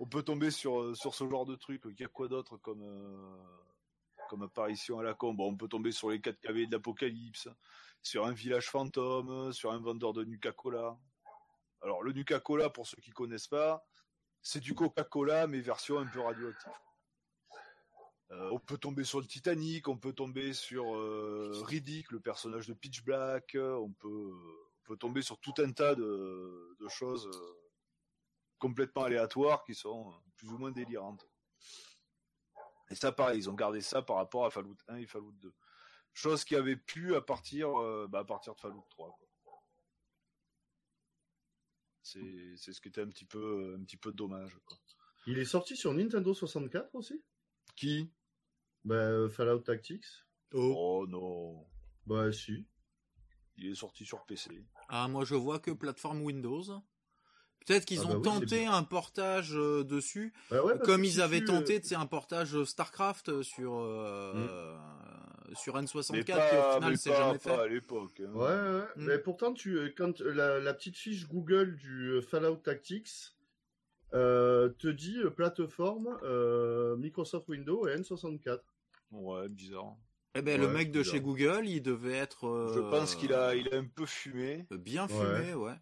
[SPEAKER 2] On peut tomber sur, euh, sur ce genre de truc. Il y a quoi d'autre comme, euh, comme apparition à la con? Bon, On peut tomber sur les 4 KV de l'Apocalypse, sur un village fantôme, sur un vendeur de Nuka-Cola. Alors, le Nuka-Cola, pour ceux qui connaissent pas, c'est du Coca-Cola, mais version un peu radioactive. Euh, on peut tomber sur le Titanic, on peut tomber sur euh, Riddick, le personnage de Pitch Black, euh, on peut, on peut tomber sur tout un tas de, de choses euh, complètement aléatoires qui sont plus ou moins délirantes. Et ça, pareil, ils ont gardé ça par rapport à Fallout 1 et Fallout 2. Chose qui avait pu à partir, euh, bah, à partir de Fallout 3. quoi. C'est, c'est ce qui était un petit peu, un petit peu dommage. Quoi.
[SPEAKER 4] Il est sorti sur Nintendo 64 aussi?
[SPEAKER 2] Qui?
[SPEAKER 4] Bah, euh, Fallout Tactics
[SPEAKER 1] Oh.
[SPEAKER 2] Oh non,
[SPEAKER 4] Bah, si.
[SPEAKER 2] il est sorti sur PC.
[SPEAKER 1] Ah, moi je vois que plateforme Windows. Peut-être qu'ils
[SPEAKER 4] Ah
[SPEAKER 1] ont
[SPEAKER 4] bah oui,
[SPEAKER 1] tenté un portage euh, dessus,
[SPEAKER 4] Bah ouais,
[SPEAKER 1] comme ils
[SPEAKER 4] si
[SPEAKER 1] avaient
[SPEAKER 4] tu,
[SPEAKER 1] tenté, un portage euh, StarCraft sur euh, sur N64
[SPEAKER 2] Mais
[SPEAKER 1] qui au
[SPEAKER 2] pas,
[SPEAKER 1] final
[SPEAKER 2] mais
[SPEAKER 1] s'est
[SPEAKER 2] pas-
[SPEAKER 1] jamais
[SPEAKER 2] pas
[SPEAKER 1] fait.
[SPEAKER 2] à l'époque. hein.
[SPEAKER 4] Ouais, ouais.
[SPEAKER 1] Mm.
[SPEAKER 4] Mais pourtant, tu, quand la, la petite fiche Google du Fallout Tactics euh, te dit euh, plateforme euh, Microsoft Windows et N64.
[SPEAKER 2] Ouais, bizarre.
[SPEAKER 1] Eh ben le
[SPEAKER 4] Ouais,
[SPEAKER 1] mec de chez Google, il devait être. euh,
[SPEAKER 2] Je pense qu'il a, il a un peu fumé.
[SPEAKER 1] bien
[SPEAKER 4] Ouais.
[SPEAKER 1] fumé, ouais.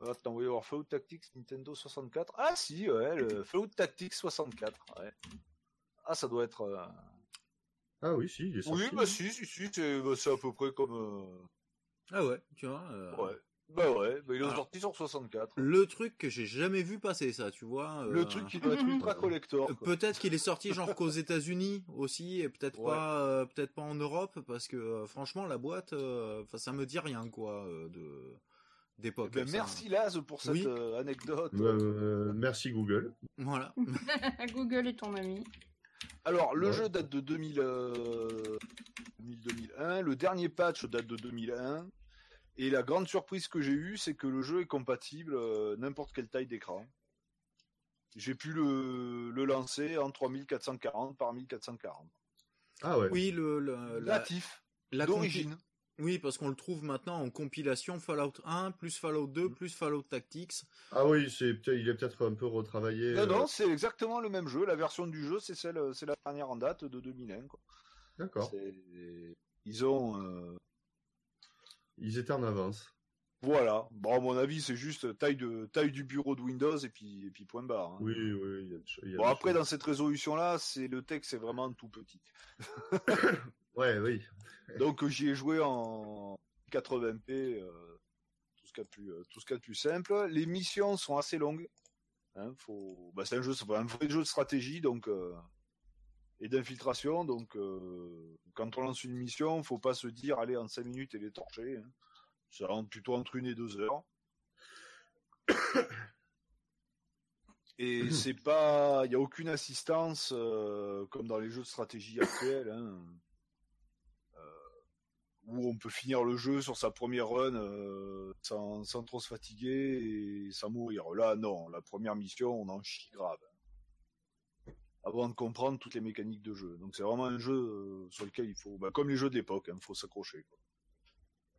[SPEAKER 2] Attends, voyons voir Fallout Tactics Nintendo 64. Ah si, ouais, le Fallout Tactics 64. Ouais. Ah, ça doit être. euh,
[SPEAKER 4] Ah oui, si, il est sorti.
[SPEAKER 2] Oui, bah si, si, si, c'est bah, c'est à peu près comme. euh,
[SPEAKER 1] Ah ouais, tu vois. euh,
[SPEAKER 2] Ouais. Bah ouais, bah il est sorti sur 64.
[SPEAKER 1] Le truc que j'ai jamais vu passer, ça, tu vois.
[SPEAKER 2] Le
[SPEAKER 1] euh,
[SPEAKER 2] truc qui doit être ultra collector. quoi.
[SPEAKER 1] Peut-être qu'il est sorti genre qu'aux États-Unis aussi et peut-être
[SPEAKER 2] Ouais.
[SPEAKER 1] pas, euh, peut-être pas en Europe parce que euh, franchement la boîte, euh, enfin ça me dit rien quoi euh, de d'époque.
[SPEAKER 2] Ben,
[SPEAKER 1] ça.
[SPEAKER 2] merci Laz pour cette
[SPEAKER 1] Oui.
[SPEAKER 2] euh, anecdote.
[SPEAKER 4] Euh, merci Google.
[SPEAKER 1] Voilà.
[SPEAKER 5] Google est ton ami.
[SPEAKER 2] Alors, le
[SPEAKER 4] Ouais.
[SPEAKER 2] jeu date de 2000, euh, 2000, 2001. Le dernier patch date de 2001. Et la grande surprise que j'ai eue, c'est que le jeu est compatible euh, n'importe quelle taille d'écran. J'ai pu le, le lancer en 3440 par 1440.
[SPEAKER 4] Ah ouais.
[SPEAKER 1] Oui le, le-
[SPEAKER 2] Natif,
[SPEAKER 1] la
[SPEAKER 2] d'origine.
[SPEAKER 1] compi- Oui parce qu'on le trouve maintenant en compilation Fallout 1 plus Fallout 2 plus Fallout Tactics.
[SPEAKER 4] Ah oui, c'est il est peut-être un peu retravaillé.
[SPEAKER 2] Non,
[SPEAKER 4] euh,
[SPEAKER 2] non, c'est exactement le même jeu. La version du jeu, c'est celle, c'est la dernière en date de 2001. quoi.
[SPEAKER 4] D'accord.
[SPEAKER 2] Ils ont, euh,
[SPEAKER 4] Ils étaient en avance.
[SPEAKER 2] voilà. Bon, à mon avis, c'est juste taille de taille du bureau de Windows et puis et puis point barre. hein.
[SPEAKER 4] Oui, oui, y a, y a
[SPEAKER 2] Bon après
[SPEAKER 4] choses.
[SPEAKER 2] dans cette résolution là, c'est le texte c'est vraiment tout petit.
[SPEAKER 4] Ouais, oui.
[SPEAKER 2] Donc j'y ai joué en 80p, euh, tout ce qu'il y a de plus, euh, tout ce qu'il y a de plus simple. Les missions sont assez longues. Hein, faut, bah, c'est un jeu, c'est un vrai jeu de stratégie donc euh, et d'infiltration. Donc euh, quand on lance une mission, faut pas se dire allez en 5 minutes elle est torchée. Hein. Ça rentre plutôt entre une et deux heures. Et c'est pas, il y a aucune assistance euh, comme dans les jeux de stratégie actuels, hein, euh, où on peut finir le jeu sur sa première run euh, sans, sans trop se fatiguer et sans mourir. Là, non, la première mission, on en chie grave. Avant de comprendre toutes les mécaniques de jeu. Donc c'est vraiment un jeu euh, sur lequel il faut, bah, comme les jeux d'époque, il faut s'accrocher.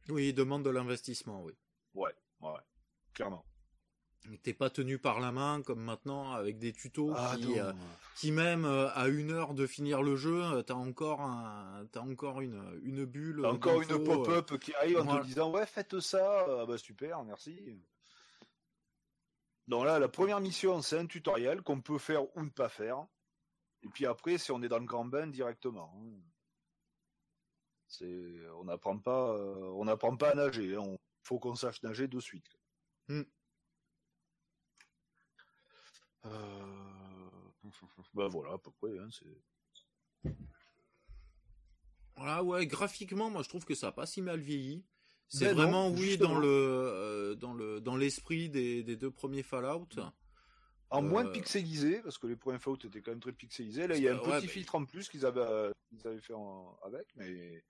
[SPEAKER 1] Oui il demande de l'investissement oui.
[SPEAKER 2] Ouais, ouais, clairement.
[SPEAKER 1] T'es pas tenu par la main comme maintenant avec des tutos
[SPEAKER 2] Ah,
[SPEAKER 1] qui, euh, qui même euh, à une heure de finir le jeu, t'as encore un, t'as encore une, une bulle.
[SPEAKER 2] T'as encore une pop-up qui arrive en
[SPEAKER 1] voilà.
[SPEAKER 2] te disant ouais faites ça, ah bah super, merci. Donc là la première mission c'est un tutoriel qu'on peut faire ou ne pas faire. Et puis après si on est dans le grand bain directement. hein. C'est on n'apprend pas euh, on n'apprend pas à nager, hein. on faut qu'on sache nager de suite.
[SPEAKER 1] Hmm.
[SPEAKER 2] Euh... Bah voilà à peu près hein, c'est
[SPEAKER 1] Voilà, ouais, graphiquement, moi je trouve que ça a pas si mal vieilli. C'est
[SPEAKER 2] Ben non,
[SPEAKER 1] vraiment, oui, dans le, euh, dans le, dans l'esprit des, des deux premiers Fallout.
[SPEAKER 2] En moins
[SPEAKER 1] Euh,
[SPEAKER 2] pixelisé, parce que les premiers Fallout étaient quand même très pixelisés. Là, il y a un
[SPEAKER 1] Ouais,
[SPEAKER 2] petit
[SPEAKER 1] bah,
[SPEAKER 2] filtre en plus qu'ils avaient, euh, qu'ils avaient fait en- avec, mais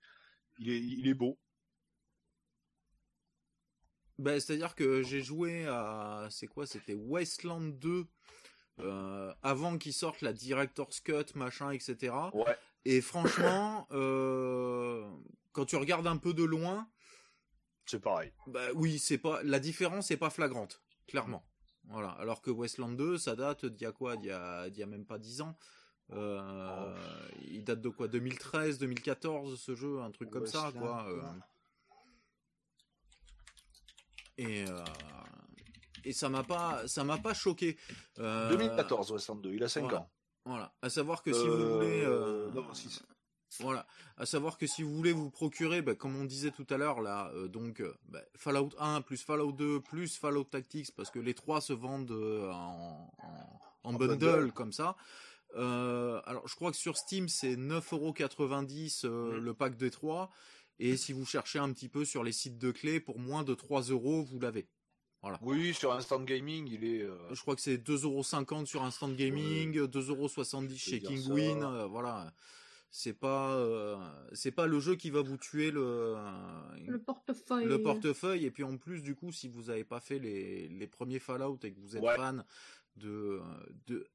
[SPEAKER 2] il est, il est beau.
[SPEAKER 1] Ben, c'est-à-dire que j'ai joué à, c'est quoi, c'était Wasteland 2, euh, avant qu'il sorte la Director's Cut, machin, etc.
[SPEAKER 2] Ouais.
[SPEAKER 1] Et franchement, euh, quand tu regardes un peu de loin,
[SPEAKER 2] C'est pareil.
[SPEAKER 1] bah oui, c'est pas, la différence est pas flagrante, clairement. Voilà. Alors que Wasteland 2, ça date d'il y a quoi, d'il y a, d'il y a même pas 10 ans. Euh, il date de quoi? 2013, 2014 ce jeu, un truc comme ça
[SPEAKER 2] Wasteland,
[SPEAKER 1] quoi. euh. Et euh, et ça m'a pas ça m'a pas choqué. Euh,
[SPEAKER 2] 2014, Wasteland 2, il a 5
[SPEAKER 1] voilà.
[SPEAKER 2] ans.
[SPEAKER 1] Voilà. À savoir que si vous
[SPEAKER 2] Euh,
[SPEAKER 1] voulez euh,
[SPEAKER 2] non, six.
[SPEAKER 1] Voilà, à savoir que si vous voulez vous procurer, bah, comme on disait tout à l'heure là, euh, donc euh, bah, Fallout 1 plus Fallout 2 plus Fallout Tactics, parce que les trois se vendent euh, en, en, en
[SPEAKER 2] En
[SPEAKER 1] bundle,
[SPEAKER 2] bundle.
[SPEAKER 1] comme ça. Euh, alors je crois que sur Steam c'est 9,90€ euh,
[SPEAKER 2] Mhm.
[SPEAKER 1] le pack des trois, et si vous cherchez un petit peu sur les sites de clés pour moins de 3 euros vous l'avez.
[SPEAKER 2] Oui, sur Instant Gaming, il est. euh,
[SPEAKER 1] Je crois que c'est 2,50€ sur Instant Gaming, 2,70€ chez. Kingwin, euh, voilà. C'est pas euh, c'est pas le jeu qui va vous tuer le
[SPEAKER 5] Le portefeuille.
[SPEAKER 1] le portefeuille et puis en plus du coup si vous avez pas fait les, les premiers Fallout et que vous êtes
[SPEAKER 2] Ouais.
[SPEAKER 1] fan de de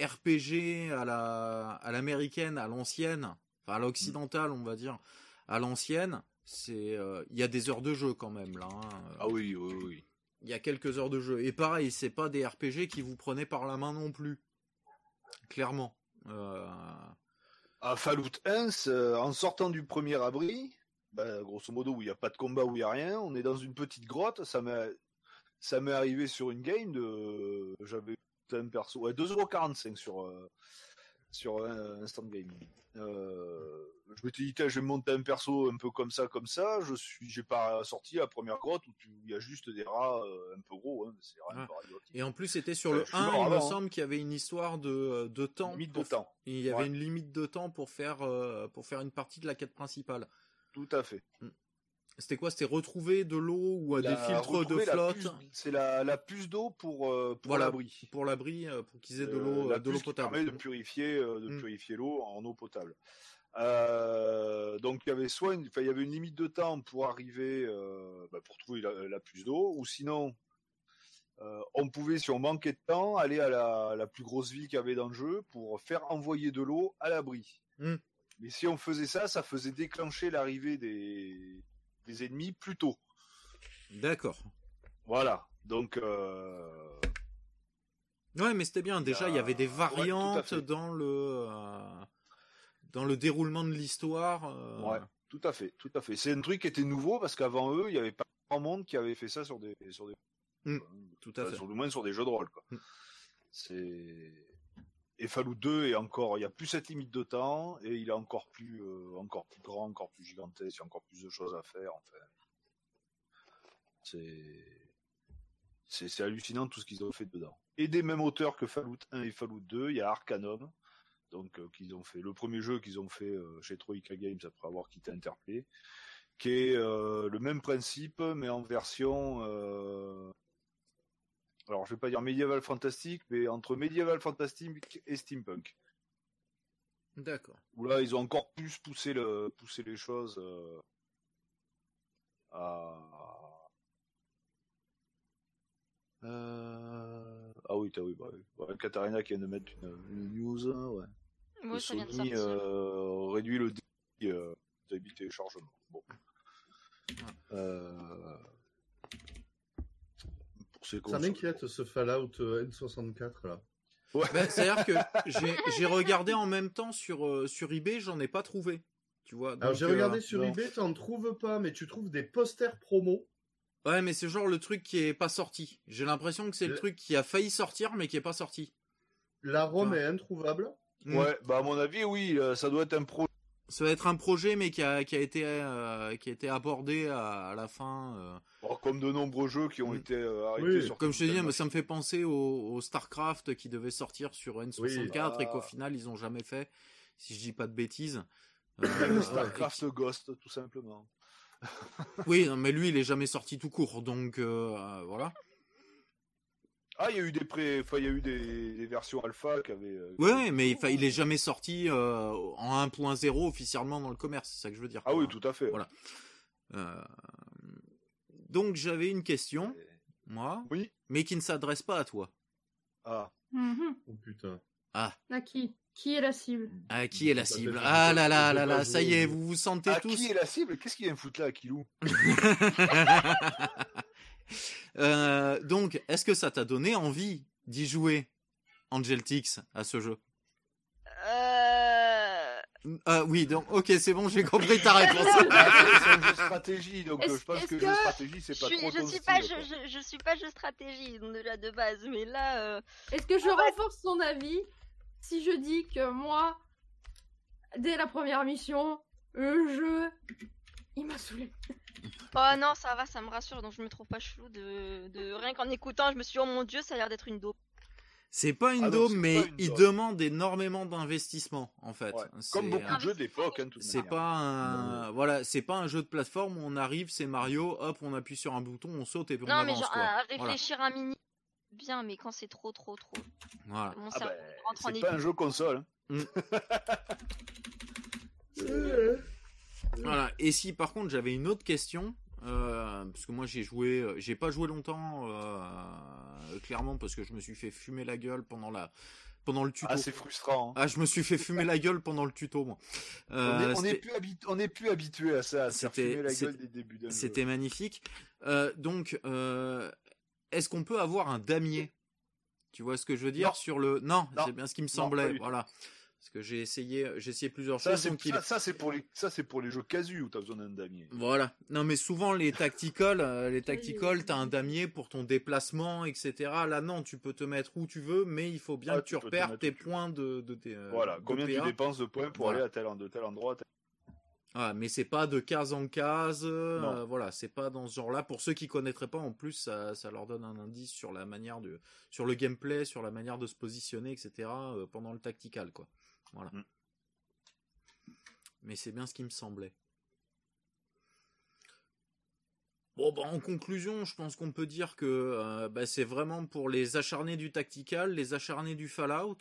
[SPEAKER 1] RPG à la à l'américaine, à l'ancienne, enfin à l'occidentale, on va dire, à l'ancienne, c'est euh, il y a des heures de jeu quand même là. hein.
[SPEAKER 2] Ah oui, oui, oui.
[SPEAKER 1] Il y a quelques heures de jeu. Et pareil, c'est pas des RPG qui vous prenaient par la main non plus. Clairement. Euh,
[SPEAKER 2] À Fallout 1, c'est, euh, en sortant du premier abri, bah, grosso modo où il n'y a pas de combat, où il n'y a rien, on est dans une petite grotte, ça m'est, ça m'est arrivé sur une game de, j'avais un perso, ouais, 2,45€ sur, euh, sur euh, Instant Gaming. Euh, je m'étais dit, je vais monter un perso un peu comme ça, comme ça. Je suis, j'ai pas sorti la première grotte où il y a juste des rats euh, un peu gros. Hein, c'est
[SPEAKER 1] Ouais.
[SPEAKER 2] radioactif.
[SPEAKER 1] Et en plus, c'était sur
[SPEAKER 2] Ouais,
[SPEAKER 1] le
[SPEAKER 2] je suis
[SPEAKER 1] 1,
[SPEAKER 2] mort
[SPEAKER 1] il me
[SPEAKER 2] hein.
[SPEAKER 1] semble qu'il y avait une histoire de, de temps.
[SPEAKER 2] Limite de temps.
[SPEAKER 1] Il y avait
[SPEAKER 2] Ouais.
[SPEAKER 1] une limite de temps pour faire, euh, pour faire une partie de la quête principale.
[SPEAKER 2] Tout à fait.
[SPEAKER 1] C'était quoi C'était retrouver de l'eau ou des filtres de flotte?
[SPEAKER 2] C'est la, la puce d'eau pour, euh, pour
[SPEAKER 1] Voilà.
[SPEAKER 2] l'abri.
[SPEAKER 1] pour l'abri, euh, pour qu'ils aient de
[SPEAKER 2] Euh,
[SPEAKER 1] l'eau, de l'eau
[SPEAKER 2] puce qui
[SPEAKER 1] potable.
[SPEAKER 2] permet de purifier, de
[SPEAKER 1] Mm.
[SPEAKER 2] purifier l'eau en eau potable. Euh, donc il y avait soit une, il y avait une limite de temps pour arriver, euh, bah, pour trouver la, la puce d'eau, ou sinon euh, on pouvait, si on manquait de temps, aller à la, la plus grosse ville qu'il y avait dans le jeu pour faire envoyer de l'eau à l'abri.
[SPEAKER 1] Mm.
[SPEAKER 2] Mais si on faisait ça, ça faisait déclencher l'arrivée des, des ennemis plus tôt.
[SPEAKER 1] D'accord.
[SPEAKER 2] Voilà. Donc euh,
[SPEAKER 1] Ouais, mais c'était bien. Déjà, il y avait des
[SPEAKER 2] ouais,
[SPEAKER 1] variantes
[SPEAKER 2] fait.
[SPEAKER 1] dans le euh, dans le déroulement de l'histoire. euh,
[SPEAKER 2] Ouais, tout à fait, tout à fait. C'est un truc qui était nouveau parce qu'avant eux, il n'y avait pas grand monde qui avait fait ça sur des, sur des,
[SPEAKER 1] Mm, tout à
[SPEAKER 2] enfin,
[SPEAKER 1] fait.
[SPEAKER 2] sur, du moins sur des jeux de rôle. Quoi.
[SPEAKER 1] Mm.
[SPEAKER 2] C'est et Fallout 2 est encore, il y a plus cette limite de temps et il est encore plus, euh, encore plus grand, encore plus gigantesque, il y a encore plus de choses à faire. Enfin, c'est hallucinant tout ce qu'ils ont fait dedans. Et des mêmes auteurs que Fallout 1 et Fallout 2, il y a Arcanum, donc euh, ont fait le premier jeu qu'ils ont fait euh, chez Troika Games après avoir quitté Interplay, qui est le même principe mais en version alors je vais pas dire médiéval fantastique mais entre médiéval fantastique et steampunk
[SPEAKER 1] D'accord.
[SPEAKER 2] où là ils ont encore plus poussé le poussé les choses euh, à Euh, ah oui, t'as oui, bah, oui. Ouais, Katarina qui vient de mettre une, une news, hein, ouais.
[SPEAKER 3] Moi,
[SPEAKER 2] Le
[SPEAKER 3] ça vient de
[SPEAKER 2] Sony
[SPEAKER 3] sortir.
[SPEAKER 2] euh, réduit le débit euh, débit téléchargement. Bon. Euh,
[SPEAKER 4] Ça m'inquiète ce Fallout euh, N64 là.
[SPEAKER 1] Ben, C'est-à-dire que j'ai regardé en même temps sur euh, sur eBay, j'en ai pas trouvé. Tu vois.
[SPEAKER 4] Alors j'ai
[SPEAKER 1] euh,
[SPEAKER 4] regardé sur
[SPEAKER 2] non.
[SPEAKER 4] eBay, t'en trouves pas, mais tu trouves des posters promo.
[SPEAKER 1] Ouais, mais c'est genre le truc qui est pas sorti. J'ai l'impression que c'est le
[SPEAKER 4] Le-
[SPEAKER 1] truc qui a failli sortir, mais qui est pas sorti.
[SPEAKER 4] La ROM
[SPEAKER 1] Ouais.
[SPEAKER 4] est introuvable.
[SPEAKER 1] Mm.
[SPEAKER 2] Ouais, bah à mon avis, oui, euh, ça doit être un pro.
[SPEAKER 1] Ça va être un projet, mais qui a qui a été euh, qui a été abordé à, à la fin. euh.
[SPEAKER 2] Bon, comme de nombreux jeux qui ont
[SPEAKER 1] Mm.
[SPEAKER 2] été euh, arrêtés
[SPEAKER 4] Oui.
[SPEAKER 2] sur.
[SPEAKER 1] Comme je te dis, mais ça me fait penser au, au Starcraft qui devait sortir sur N64
[SPEAKER 2] Oui.
[SPEAKER 1] et qu'au final ils ont jamais fait, si je dis pas de bêtises. Euh,
[SPEAKER 2] Starcraft Ghost, tout simplement.
[SPEAKER 1] oui, non, mais lui il est jamais sorti tout court, donc voilà.
[SPEAKER 2] Ah, il y a eu des pré, enfin, il y a eu des, des versions alpha qui avaient. euh,
[SPEAKER 1] Ouais, mais enfin, il est jamais sorti euh, en 1.0 officiellement dans le commerce, c'est ça que je veux dire.
[SPEAKER 2] Ah
[SPEAKER 1] quoi.
[SPEAKER 2] oui, tout à fait.
[SPEAKER 1] Voilà. Euh, Donc j'avais une question, moi,
[SPEAKER 2] Oui.
[SPEAKER 1] mais qui ne s'adresse pas à toi.
[SPEAKER 2] Ah.
[SPEAKER 5] Mhm.
[SPEAKER 4] Oh putain.
[SPEAKER 1] Ah,
[SPEAKER 5] À qui? Qui est la cible?
[SPEAKER 1] À qui est la cible? Ah là là là là, ça y est, vous vous sentez
[SPEAKER 2] À
[SPEAKER 1] tous.
[SPEAKER 2] qui est la cible? Qu'est-ce qu'il vient foutre là, Akilou
[SPEAKER 1] Euh, donc, est-ce que ça t'a donné envie d'y jouer, Angel Tix, à ce jeu?
[SPEAKER 3] Euh...
[SPEAKER 1] Ah oui, donc, ok, c'est bon, j'ai compris ta réponse.
[SPEAKER 2] C'est un jeu de stratégie, donc je pense que,
[SPEAKER 5] que-
[SPEAKER 2] jeu de stratégie, c'est
[SPEAKER 3] Je
[SPEAKER 2] pas
[SPEAKER 3] suis,
[SPEAKER 2] trop
[SPEAKER 3] je
[SPEAKER 2] ton
[SPEAKER 3] suis
[SPEAKER 2] style,
[SPEAKER 3] pas, je, je, je suis pas jeu stratégie déjà de base, mais là, euh,
[SPEAKER 5] Est-ce que je renforce son avis si je dis que moi, dès la première mission, le jeu, il m'a saoulé.
[SPEAKER 3] oh non, ça va, ça me rassure, donc je me trouve pas chelou de, de rien qu'en écoutant, je me suis dit oh mon dieu, ça a l'air d'être une dope.
[SPEAKER 1] C'est pas une
[SPEAKER 2] Ah
[SPEAKER 1] mais
[SPEAKER 2] une
[SPEAKER 1] il demande énormément d'investissement, en fait.
[SPEAKER 2] Ouais. Comme beaucoup de jeux d'époque, hein,
[SPEAKER 1] C'est pas un, voilà, c'est pas un jeu de plateforme où on arrive, c'est Mario, hop, on appuie sur un bouton, on saute et puis on
[SPEAKER 3] Non, mais
[SPEAKER 1] avance,
[SPEAKER 3] genre
[SPEAKER 1] quoi.
[SPEAKER 3] à
[SPEAKER 1] Voilà.
[SPEAKER 3] réfléchir un mini, bien, mais quand c'est trop, trop, trop,
[SPEAKER 1] Voilà.
[SPEAKER 2] Ah
[SPEAKER 3] en
[SPEAKER 2] c'est
[SPEAKER 3] équipe.
[SPEAKER 2] pas un jeu console. hein.
[SPEAKER 1] Voilà. Et si par contre j'avais une autre question, euh, parce que moi j'ai joué, euh, j'ai pas joué longtemps, euh, clairement parce que je me suis fait fumer la gueule pendant la, pendant le tuto.
[SPEAKER 2] Ah, c'est frustrant. hein.
[SPEAKER 1] Ah, je me suis fait fumer la gueule pendant le tuto, moi.
[SPEAKER 2] on
[SPEAKER 1] Euh,
[SPEAKER 2] est- on n'est plus, plus habitué à ça, à se faire
[SPEAKER 1] C'était-
[SPEAKER 2] fumer la
[SPEAKER 1] c'était-
[SPEAKER 2] gueule des débuts d'un jeu.
[SPEAKER 1] C'était magnifique. Euh, donc, euh, est-ce qu'on peut avoir un damier? Tu vois ce que je veux dire
[SPEAKER 2] Non.
[SPEAKER 1] sur le Non,
[SPEAKER 2] Non.
[SPEAKER 1] c'est bien ce qui me semblait. voilà. Parce que j'ai essayé, j'ai essayé plusieurs
[SPEAKER 2] Ça,
[SPEAKER 1] choses.
[SPEAKER 2] c'est ça, ça, c'est pour les ça c'est pour les jeux casus où t'as besoin d'un damier.
[SPEAKER 1] Voilà. Non, mais souvent les tacticals, euh, les tacticals, t'as un damier pour ton déplacement, etc. Là, non, tu peux te mettre où tu veux, mais il faut bien
[SPEAKER 2] Ah,
[SPEAKER 1] que tu repères tes points de, de, tes, euh,
[SPEAKER 2] Voilà,
[SPEAKER 1] de
[SPEAKER 2] combien tu dépenses de points pour
[SPEAKER 1] Voilà.
[SPEAKER 2] aller à tel, de tel endroit. tel-
[SPEAKER 1] Ah, mais c'est pas de case en case. euh, voilà, c'est pas dans ce genre-là. Pour ceux qui connaîtraient pas, en plus, ça, ça leur donne un indice sur la manière de, sur le gameplay, sur la manière de se positionner, etc. euh, pendant le tactical, quoi. Voilà.
[SPEAKER 2] Mm.
[SPEAKER 1] Mais c'est bien ce qui me semblait. Bon, bah, en conclusion, je pense qu'on peut dire que euh, bah, c'est vraiment pour les acharnés du tactical, les acharnés du Fallout,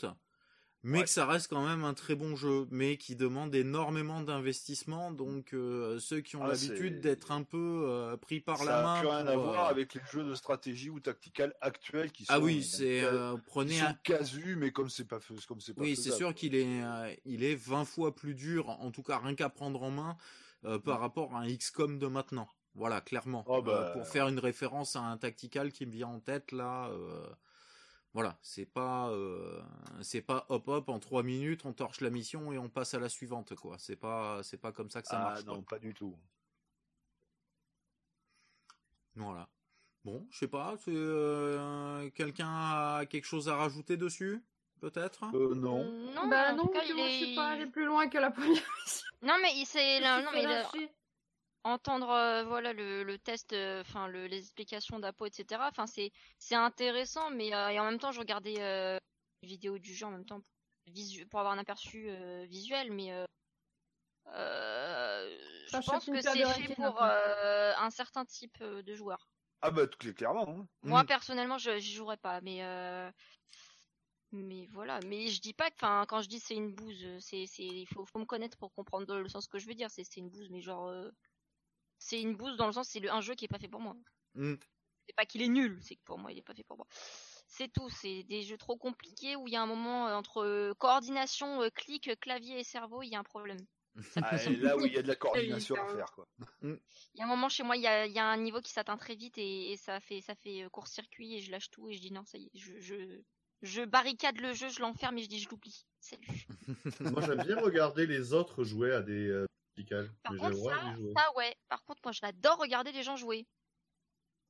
[SPEAKER 1] mais
[SPEAKER 2] Ouais.
[SPEAKER 1] que ça reste quand même un très bon jeu, mais qui demande énormément d'investissement. Donc, euh, ceux qui ont
[SPEAKER 2] Ah,
[SPEAKER 1] l'habitude d'être un peu euh, pris par
[SPEAKER 2] ça
[SPEAKER 1] la main.
[SPEAKER 2] n'a plus rien à voir
[SPEAKER 1] euh,
[SPEAKER 2] avec les jeux de stratégie ou tactical actuels qui sont.
[SPEAKER 1] Ah oui, c'est prenez un.
[SPEAKER 2] casus, mais comme c'est pas comme c'est pas
[SPEAKER 1] Oui, c'est sûr qu'il est, il est 20 fois plus dur, en tout cas rien qu'à prendre en main, par rapport à un XCOM de maintenant. Voilà, clairement.
[SPEAKER 2] Oh, bah,
[SPEAKER 1] pour faire une référence à un tactical qui me vient en tête là, voilà, c'est pas, euh, c'est pas hop hop en trois minutes, on torche la mission et on passe à la suivante quoi. C'est pas, c'est pas comme ça que ça
[SPEAKER 2] Ah
[SPEAKER 1] marche. quoi.
[SPEAKER 2] non, pas du tout.
[SPEAKER 1] Voilà. Bon, je sais pas, c'est, euh, quelqu'un a quelque chose à rajouter dessus, peut-être?
[SPEAKER 2] Euh, non.
[SPEAKER 3] Non,
[SPEAKER 5] bah non,
[SPEAKER 3] cas, il
[SPEAKER 5] je
[SPEAKER 3] est...
[SPEAKER 5] suis pas allé plus loin que la première mission.
[SPEAKER 3] Non, mais il s'est... là,
[SPEAKER 5] Je
[SPEAKER 3] Non, mais entendre euh, voilà le, le test, euh, enfin le, les explications d'Apo, etc. Enfin c'est c'est intéressant, mais euh, et en même temps je regardais euh, les vidéos du jeu en même temps pour, visu- pour avoir un aperçu euh, visuel, mais euh, euh, je pense que c'est fait pour euh, un certain type euh, de joueur.
[SPEAKER 2] Ah bah cl- clairement. hein.
[SPEAKER 3] Moi
[SPEAKER 1] Mm.
[SPEAKER 3] personnellement je j'y jouerais pas, mais euh, mais voilà. Mais je dis pas que, enfin quand je dis c'est une bouse, c'est c'est il faut faut me connaître pour comprendre le sens que je veux dire. C'est c'est une bouse, mais genre euh, c'est une bouse dans le sens c'est le- un jeu qui est pas fait pour moi.
[SPEAKER 1] Mm.
[SPEAKER 3] C'est pas qu'il est nul, c'est que pour moi il est pas fait pour moi. C'est tout, c'est des jeux trop compliqués où il y a un moment euh, entre euh, coordination, euh, clic, clavier et cerveau, il y a un problème.
[SPEAKER 2] Ah, et là où il y a de la coordination à faire quoi.
[SPEAKER 3] Il y a un moment chez moi, il y a, il y a un niveau qui s'atteint très vite et, et ça fait ça fait court-circuit et je lâche tout et je dis non, ça y est, je, je, je barricade le jeu, je l'enferme et je dis je l'oublie. Salut.
[SPEAKER 4] Moi, j'aime bien regarder les autres jouer à des
[SPEAKER 3] Par
[SPEAKER 4] mais
[SPEAKER 3] contre, ça, ça ouais. Par contre, moi, je l'adore regarder les gens jouer.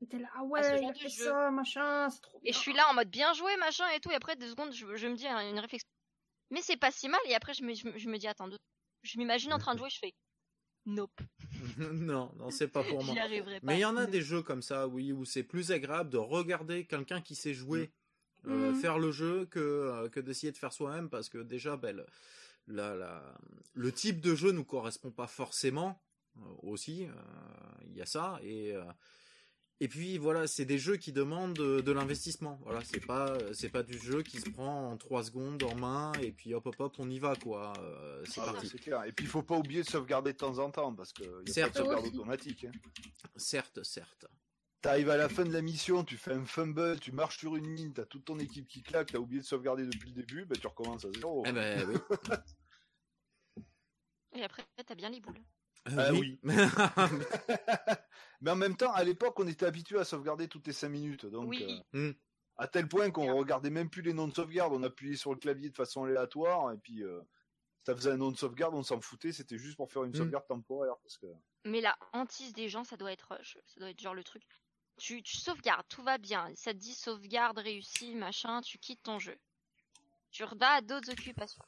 [SPEAKER 5] Et T'es là, ah
[SPEAKER 3] ce
[SPEAKER 5] ouais,
[SPEAKER 3] genre
[SPEAKER 5] il a
[SPEAKER 3] de
[SPEAKER 5] fait
[SPEAKER 3] jeu.
[SPEAKER 5] ça, machin, c'est trop bien.
[SPEAKER 3] Et je suis là en mode bien joué, machin et tout. Et après, deux secondes, je, je me dis hein, une réflexion. Mais c'est pas si mal. Et après, je me, je, me- je me dis, attends, deux- je m'imagine en train de jouer, je fais, nope,
[SPEAKER 1] non, non, c'est pas pour moi.
[SPEAKER 3] pas.
[SPEAKER 1] Mais il y en a des jeux comme ça, oui, où c'est plus agréable de regarder quelqu'un qui sait jouer euh,
[SPEAKER 5] Mm.
[SPEAKER 1] faire le jeu que, euh, que d'essayer de faire soi-même parce que déjà, ben, la- la- le type de jeu nous correspond pas forcément euh, aussi. euh, Il y a ça et euh, et puis voilà, c'est des jeux qui demandent de, de l'investissement. Voilà, c'est pas c'est pas du jeu qui se prend en trois secondes en main et puis hop hop hop on y va quoi. Euh, c'est
[SPEAKER 2] Ah,
[SPEAKER 1] parti.
[SPEAKER 2] c'est clair. Et puis il faut pas oublier de sauvegarder de temps en temps parce que y a pas de
[SPEAKER 1] Certes.
[SPEAKER 2] sauvegarde automatique. Hein.
[SPEAKER 1] Certes, certes.
[SPEAKER 2] T'arrives à la fin de la mission, tu fais un fumble, tu marches sur une mine, t'as toute ton équipe qui claque, t'as oublié de sauvegarder depuis le début, ben tu recommences à zéro.
[SPEAKER 1] Eh ben oui.
[SPEAKER 3] Et après, t'as bien les boules.
[SPEAKER 1] Euh,
[SPEAKER 2] Ah
[SPEAKER 1] oui.
[SPEAKER 2] Mais en même temps, à l'époque, on était habitué à sauvegarder toutes les 5 minutes. Donc,
[SPEAKER 3] Oui.
[SPEAKER 2] euh,
[SPEAKER 1] Hmm.
[SPEAKER 2] à tel point qu'on regardait même plus les noms de sauvegarde, on appuyait sur le clavier de façon aléatoire, et puis euh, ça faisait un nom de sauvegarde, on s'en foutait, c'était juste pour faire une
[SPEAKER 1] Hmm.
[SPEAKER 2] sauvegarde temporaire. Parce que...
[SPEAKER 3] Mais la hantise des gens, ça doit être rush. Ça doit être genre le truc. Tu, tu sauvegardes, tout va bien. Ça te dit sauvegarde réussi, machin, tu quittes ton jeu. Tu vas à d'autres occupations.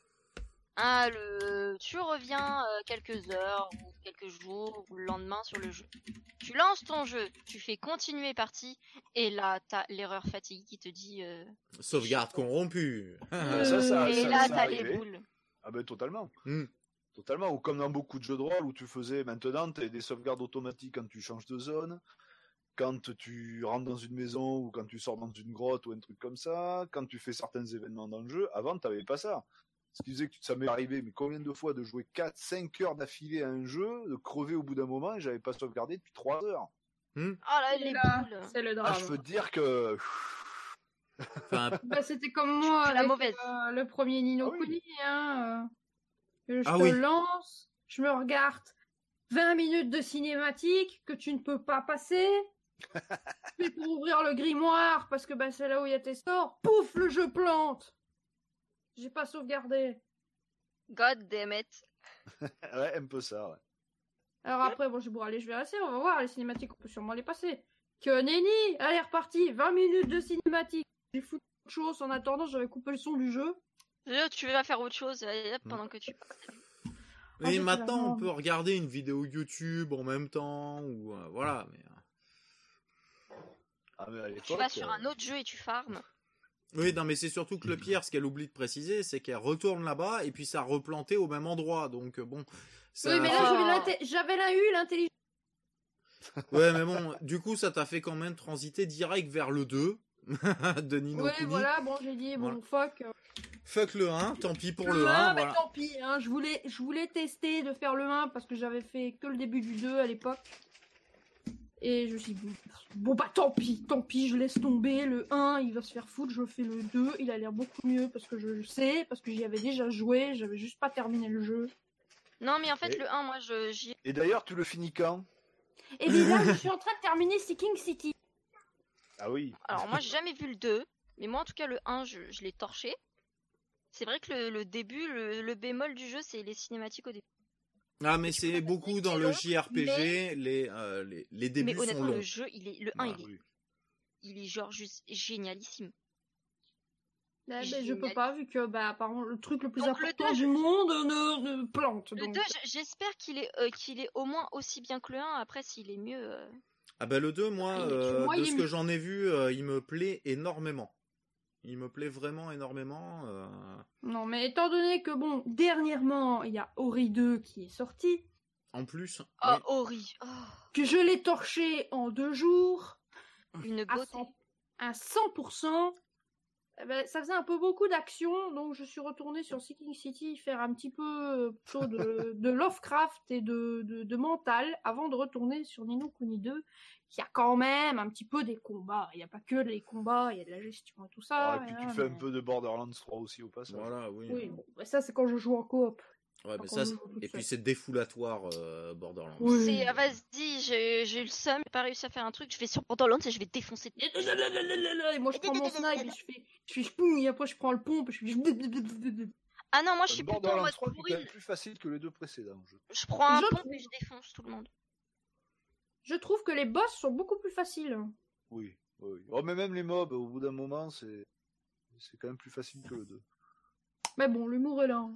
[SPEAKER 3] Ah, le... Tu reviens euh, quelques heures, ou quelques jours, ou le lendemain sur le jeu. Tu lances ton jeu, tu fais continuer partie, et là, t'as l'erreur fatigue qui te dit... euh,
[SPEAKER 1] Sauvegarde corrompue.
[SPEAKER 2] Ah, ça, ça,
[SPEAKER 3] et
[SPEAKER 2] ça,
[SPEAKER 3] là, t'as les boules.
[SPEAKER 2] Ah ben totalement.
[SPEAKER 1] Hmm.
[SPEAKER 2] Totalement. Ou comme dans beaucoup de jeux de rôle où tu faisais maintenant, tu des sauvegardes automatiques quand tu changes de zone, quand tu rentres dans une maison ou quand tu sors dans une grotte ou un truc comme ça, quand tu fais certains événements dans le jeu. Avant, tu pas ça. Ce qui faisait que ça m'est arrivé, mais combien de fois de jouer 4, 5 heures d'affilée à un jeu, de crever au bout d'un moment et j'avais pas sauvegardé depuis 3 heures.
[SPEAKER 3] Ah là,
[SPEAKER 5] Et
[SPEAKER 3] les
[SPEAKER 5] là,
[SPEAKER 3] boules.
[SPEAKER 5] C'est le
[SPEAKER 2] Ah,
[SPEAKER 5] drame.
[SPEAKER 2] je peux te dire que.
[SPEAKER 1] Enfin,
[SPEAKER 5] Bah, c'était comme moi
[SPEAKER 3] la mauvaise.
[SPEAKER 5] euh, le premier Nino
[SPEAKER 2] Ah oui.
[SPEAKER 5] Hein. euh, Je
[SPEAKER 1] Ah
[SPEAKER 5] te
[SPEAKER 1] oui.
[SPEAKER 5] lance, je me regarde 20 minutes de cinématique que tu ne peux pas passer. Puis pour ouvrir le grimoire, parce que bah, c'est là où il y a tes sorts, pouf, le jeu plante. J'ai pas sauvegardé.
[SPEAKER 3] God damn it.
[SPEAKER 2] Ouais, un peu ça, ouais.
[SPEAKER 5] Alors après, bon, je vais aller, je vais rester, on va voir, les cinématiques, on peut sûrement les passer. Que nenni Allez, reparti 20 minutes de cinématiques J'ai foutu autre chose en attendant, j'avais coupé le son du jeu.
[SPEAKER 3] Euh, Tu vas faire autre chose euh, pendant que tu.
[SPEAKER 5] Ah,
[SPEAKER 1] Et
[SPEAKER 5] j'ai
[SPEAKER 1] maintenant, on peut regarder une vidéo YouTube en même temps, ou euh, voilà. Mais, euh,
[SPEAKER 2] Ah, mais à l'époque,
[SPEAKER 3] Tu vas sur un autre jeu et tu farmes.
[SPEAKER 1] Oui, non, mais c'est surtout que le pire, ce qu'elle oublie de préciser, c'est qu'elle retourne là-bas et puis ça a replanté au même endroit. Donc euh, bon. Ça
[SPEAKER 5] oui, mais là, j'avais là eu l'intelligence.
[SPEAKER 1] Ouais, mais bon, du coup, ça t'a fait quand même transiter direct vers le 2 de Nino
[SPEAKER 5] Oui,
[SPEAKER 1] Kuni.
[SPEAKER 5] voilà, bon, j'ai dit, bon,
[SPEAKER 1] Voilà.
[SPEAKER 5] fuck.
[SPEAKER 1] Fuck le 1, tant pis pour
[SPEAKER 5] le
[SPEAKER 1] le 1.
[SPEAKER 5] 1, mais tant pis, hein, je voulais, je voulais tester de faire le 1 parce que j'avais fait que le début du 2 à l'époque. Et je me suis dit, bon, bah tant pis, tant pis, je laisse tomber. Le 1, il va se faire foutre, je fais le 2, il a l'air beaucoup mieux parce que je sais, parce que j'y avais déjà joué, j'avais juste pas terminé le jeu.
[SPEAKER 3] Non, mais en fait,
[SPEAKER 2] Et-
[SPEAKER 3] le 1, moi, je, j'y
[SPEAKER 2] Et d'ailleurs, tu le finis quand?
[SPEAKER 5] Et bien là, je suis en train de terminer Seeking City.
[SPEAKER 2] Ah oui.
[SPEAKER 3] Alors moi j'ai jamais vu le 2, mais moi en tout cas le 1 je, je l'ai torché. C'est vrai que le, le début, le, le bémol du jeu c'est les cinématiques au début.
[SPEAKER 1] Ah, mais c'est beaucoup dans le JRPG, les, euh, les, les débuts
[SPEAKER 3] mais honnêtement
[SPEAKER 1] sont longs.
[SPEAKER 3] le jeu il est le 1
[SPEAKER 1] Voilà.
[SPEAKER 3] il, est,
[SPEAKER 2] Oui.
[SPEAKER 3] il est genre juste génialissime.
[SPEAKER 5] Eh ben, je
[SPEAKER 3] Génial.
[SPEAKER 5] peux pas, vu que bah, apparemment, le truc le plus
[SPEAKER 3] Donc, le
[SPEAKER 5] important
[SPEAKER 3] deux,
[SPEAKER 5] du
[SPEAKER 3] je-
[SPEAKER 5] monde ne, ne plante.
[SPEAKER 3] Le
[SPEAKER 5] donc.
[SPEAKER 3] 2 j- j'espère qu'il est euh, qu'il est au moins aussi bien que le 1 après s'il est mieux. euh,
[SPEAKER 1] Ah bah le 2, moi,
[SPEAKER 5] Il
[SPEAKER 1] euh,
[SPEAKER 5] moyen
[SPEAKER 1] de ce que j'en ai vu, euh, il me plaît énormément. Il me plaît vraiment énormément. euh,
[SPEAKER 5] Non, mais étant donné que, bon, dernièrement, il y a Ori 2 qui est sorti,
[SPEAKER 1] En plus,
[SPEAKER 3] Oh
[SPEAKER 1] oui.
[SPEAKER 3] Ori, oh,
[SPEAKER 5] que je l'ai torché en deux jours,
[SPEAKER 3] une
[SPEAKER 5] à,
[SPEAKER 3] beauté.
[SPEAKER 5] 100, à 100%, eh ben, ça faisait un peu beaucoup d'action, donc je suis retournée sur Seeking City faire un petit peu euh, plutôt de, de Lovecraft et de, de, de mental avant de retourner sur Nino Kuni 2, qui a quand même un petit peu des combats. Il n'y a pas que les combats, il y a de la gestion et tout ça.
[SPEAKER 2] Ah, et puis tu fais un peu de Borderlands 3 aussi au passage.
[SPEAKER 1] Voilà, oui.
[SPEAKER 5] Oui, bon, bah, ça c'est quand je joue en coop.
[SPEAKER 1] Ouais, mais ça, c'est- et puis c'est défoulatoire, euh, Borderlands.
[SPEAKER 5] Oui.
[SPEAKER 3] C'est ah, vas-y, j'ai j'ai eu le seum, j'ai pas réussi à faire un truc, je vais sur Borderlands et je vais défoncer.
[SPEAKER 5] Et moi je prends mon snipe et je fais, je fais spoum, et après je prends le pompe et je fais.
[SPEAKER 3] Ah non, moi je suis plutôt en
[SPEAKER 2] Borderlands
[SPEAKER 3] mode
[SPEAKER 2] 3 qui est quand
[SPEAKER 3] pourri.
[SPEAKER 2] même plus facile que les deux précédents. je-
[SPEAKER 3] Je prends un
[SPEAKER 5] Je
[SPEAKER 3] pompe
[SPEAKER 5] trouve.
[SPEAKER 3] et je défonce tout le monde.
[SPEAKER 5] Je trouve que les boss sont beaucoup plus faciles.
[SPEAKER 2] Oui, oui. oui. Oh, mais même les mobs, au bout d'un moment, c'est c'est quand même plus facile que le 2.
[SPEAKER 5] Mais bon, l'humour est là. hein.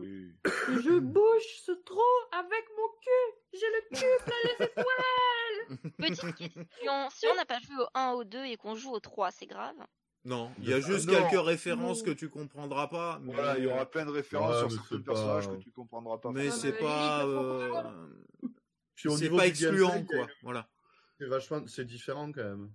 [SPEAKER 2] Oui.
[SPEAKER 5] Je bouge ce trou avec mon cul. J'ai le cul plein les étoiles.
[SPEAKER 3] Petite question, si on n'a pas joué au 1, au 2 et qu'on joue au 3, c'est grave?
[SPEAKER 1] Non, il y a
[SPEAKER 4] Ah,
[SPEAKER 1] juste quelques références
[SPEAKER 5] Non.
[SPEAKER 1] que tu comprendras pas. Mais,
[SPEAKER 2] Voilà, il y aura plein de références
[SPEAKER 4] Ouais,
[SPEAKER 2] sur certains
[SPEAKER 4] c'est
[SPEAKER 2] personnages
[SPEAKER 4] pas-
[SPEAKER 2] que tu comprendras pas.
[SPEAKER 1] mais c'est pas, euh, c'est pas excluant quoi. Voilà.
[SPEAKER 4] C'est vachement, c'est différent quand même.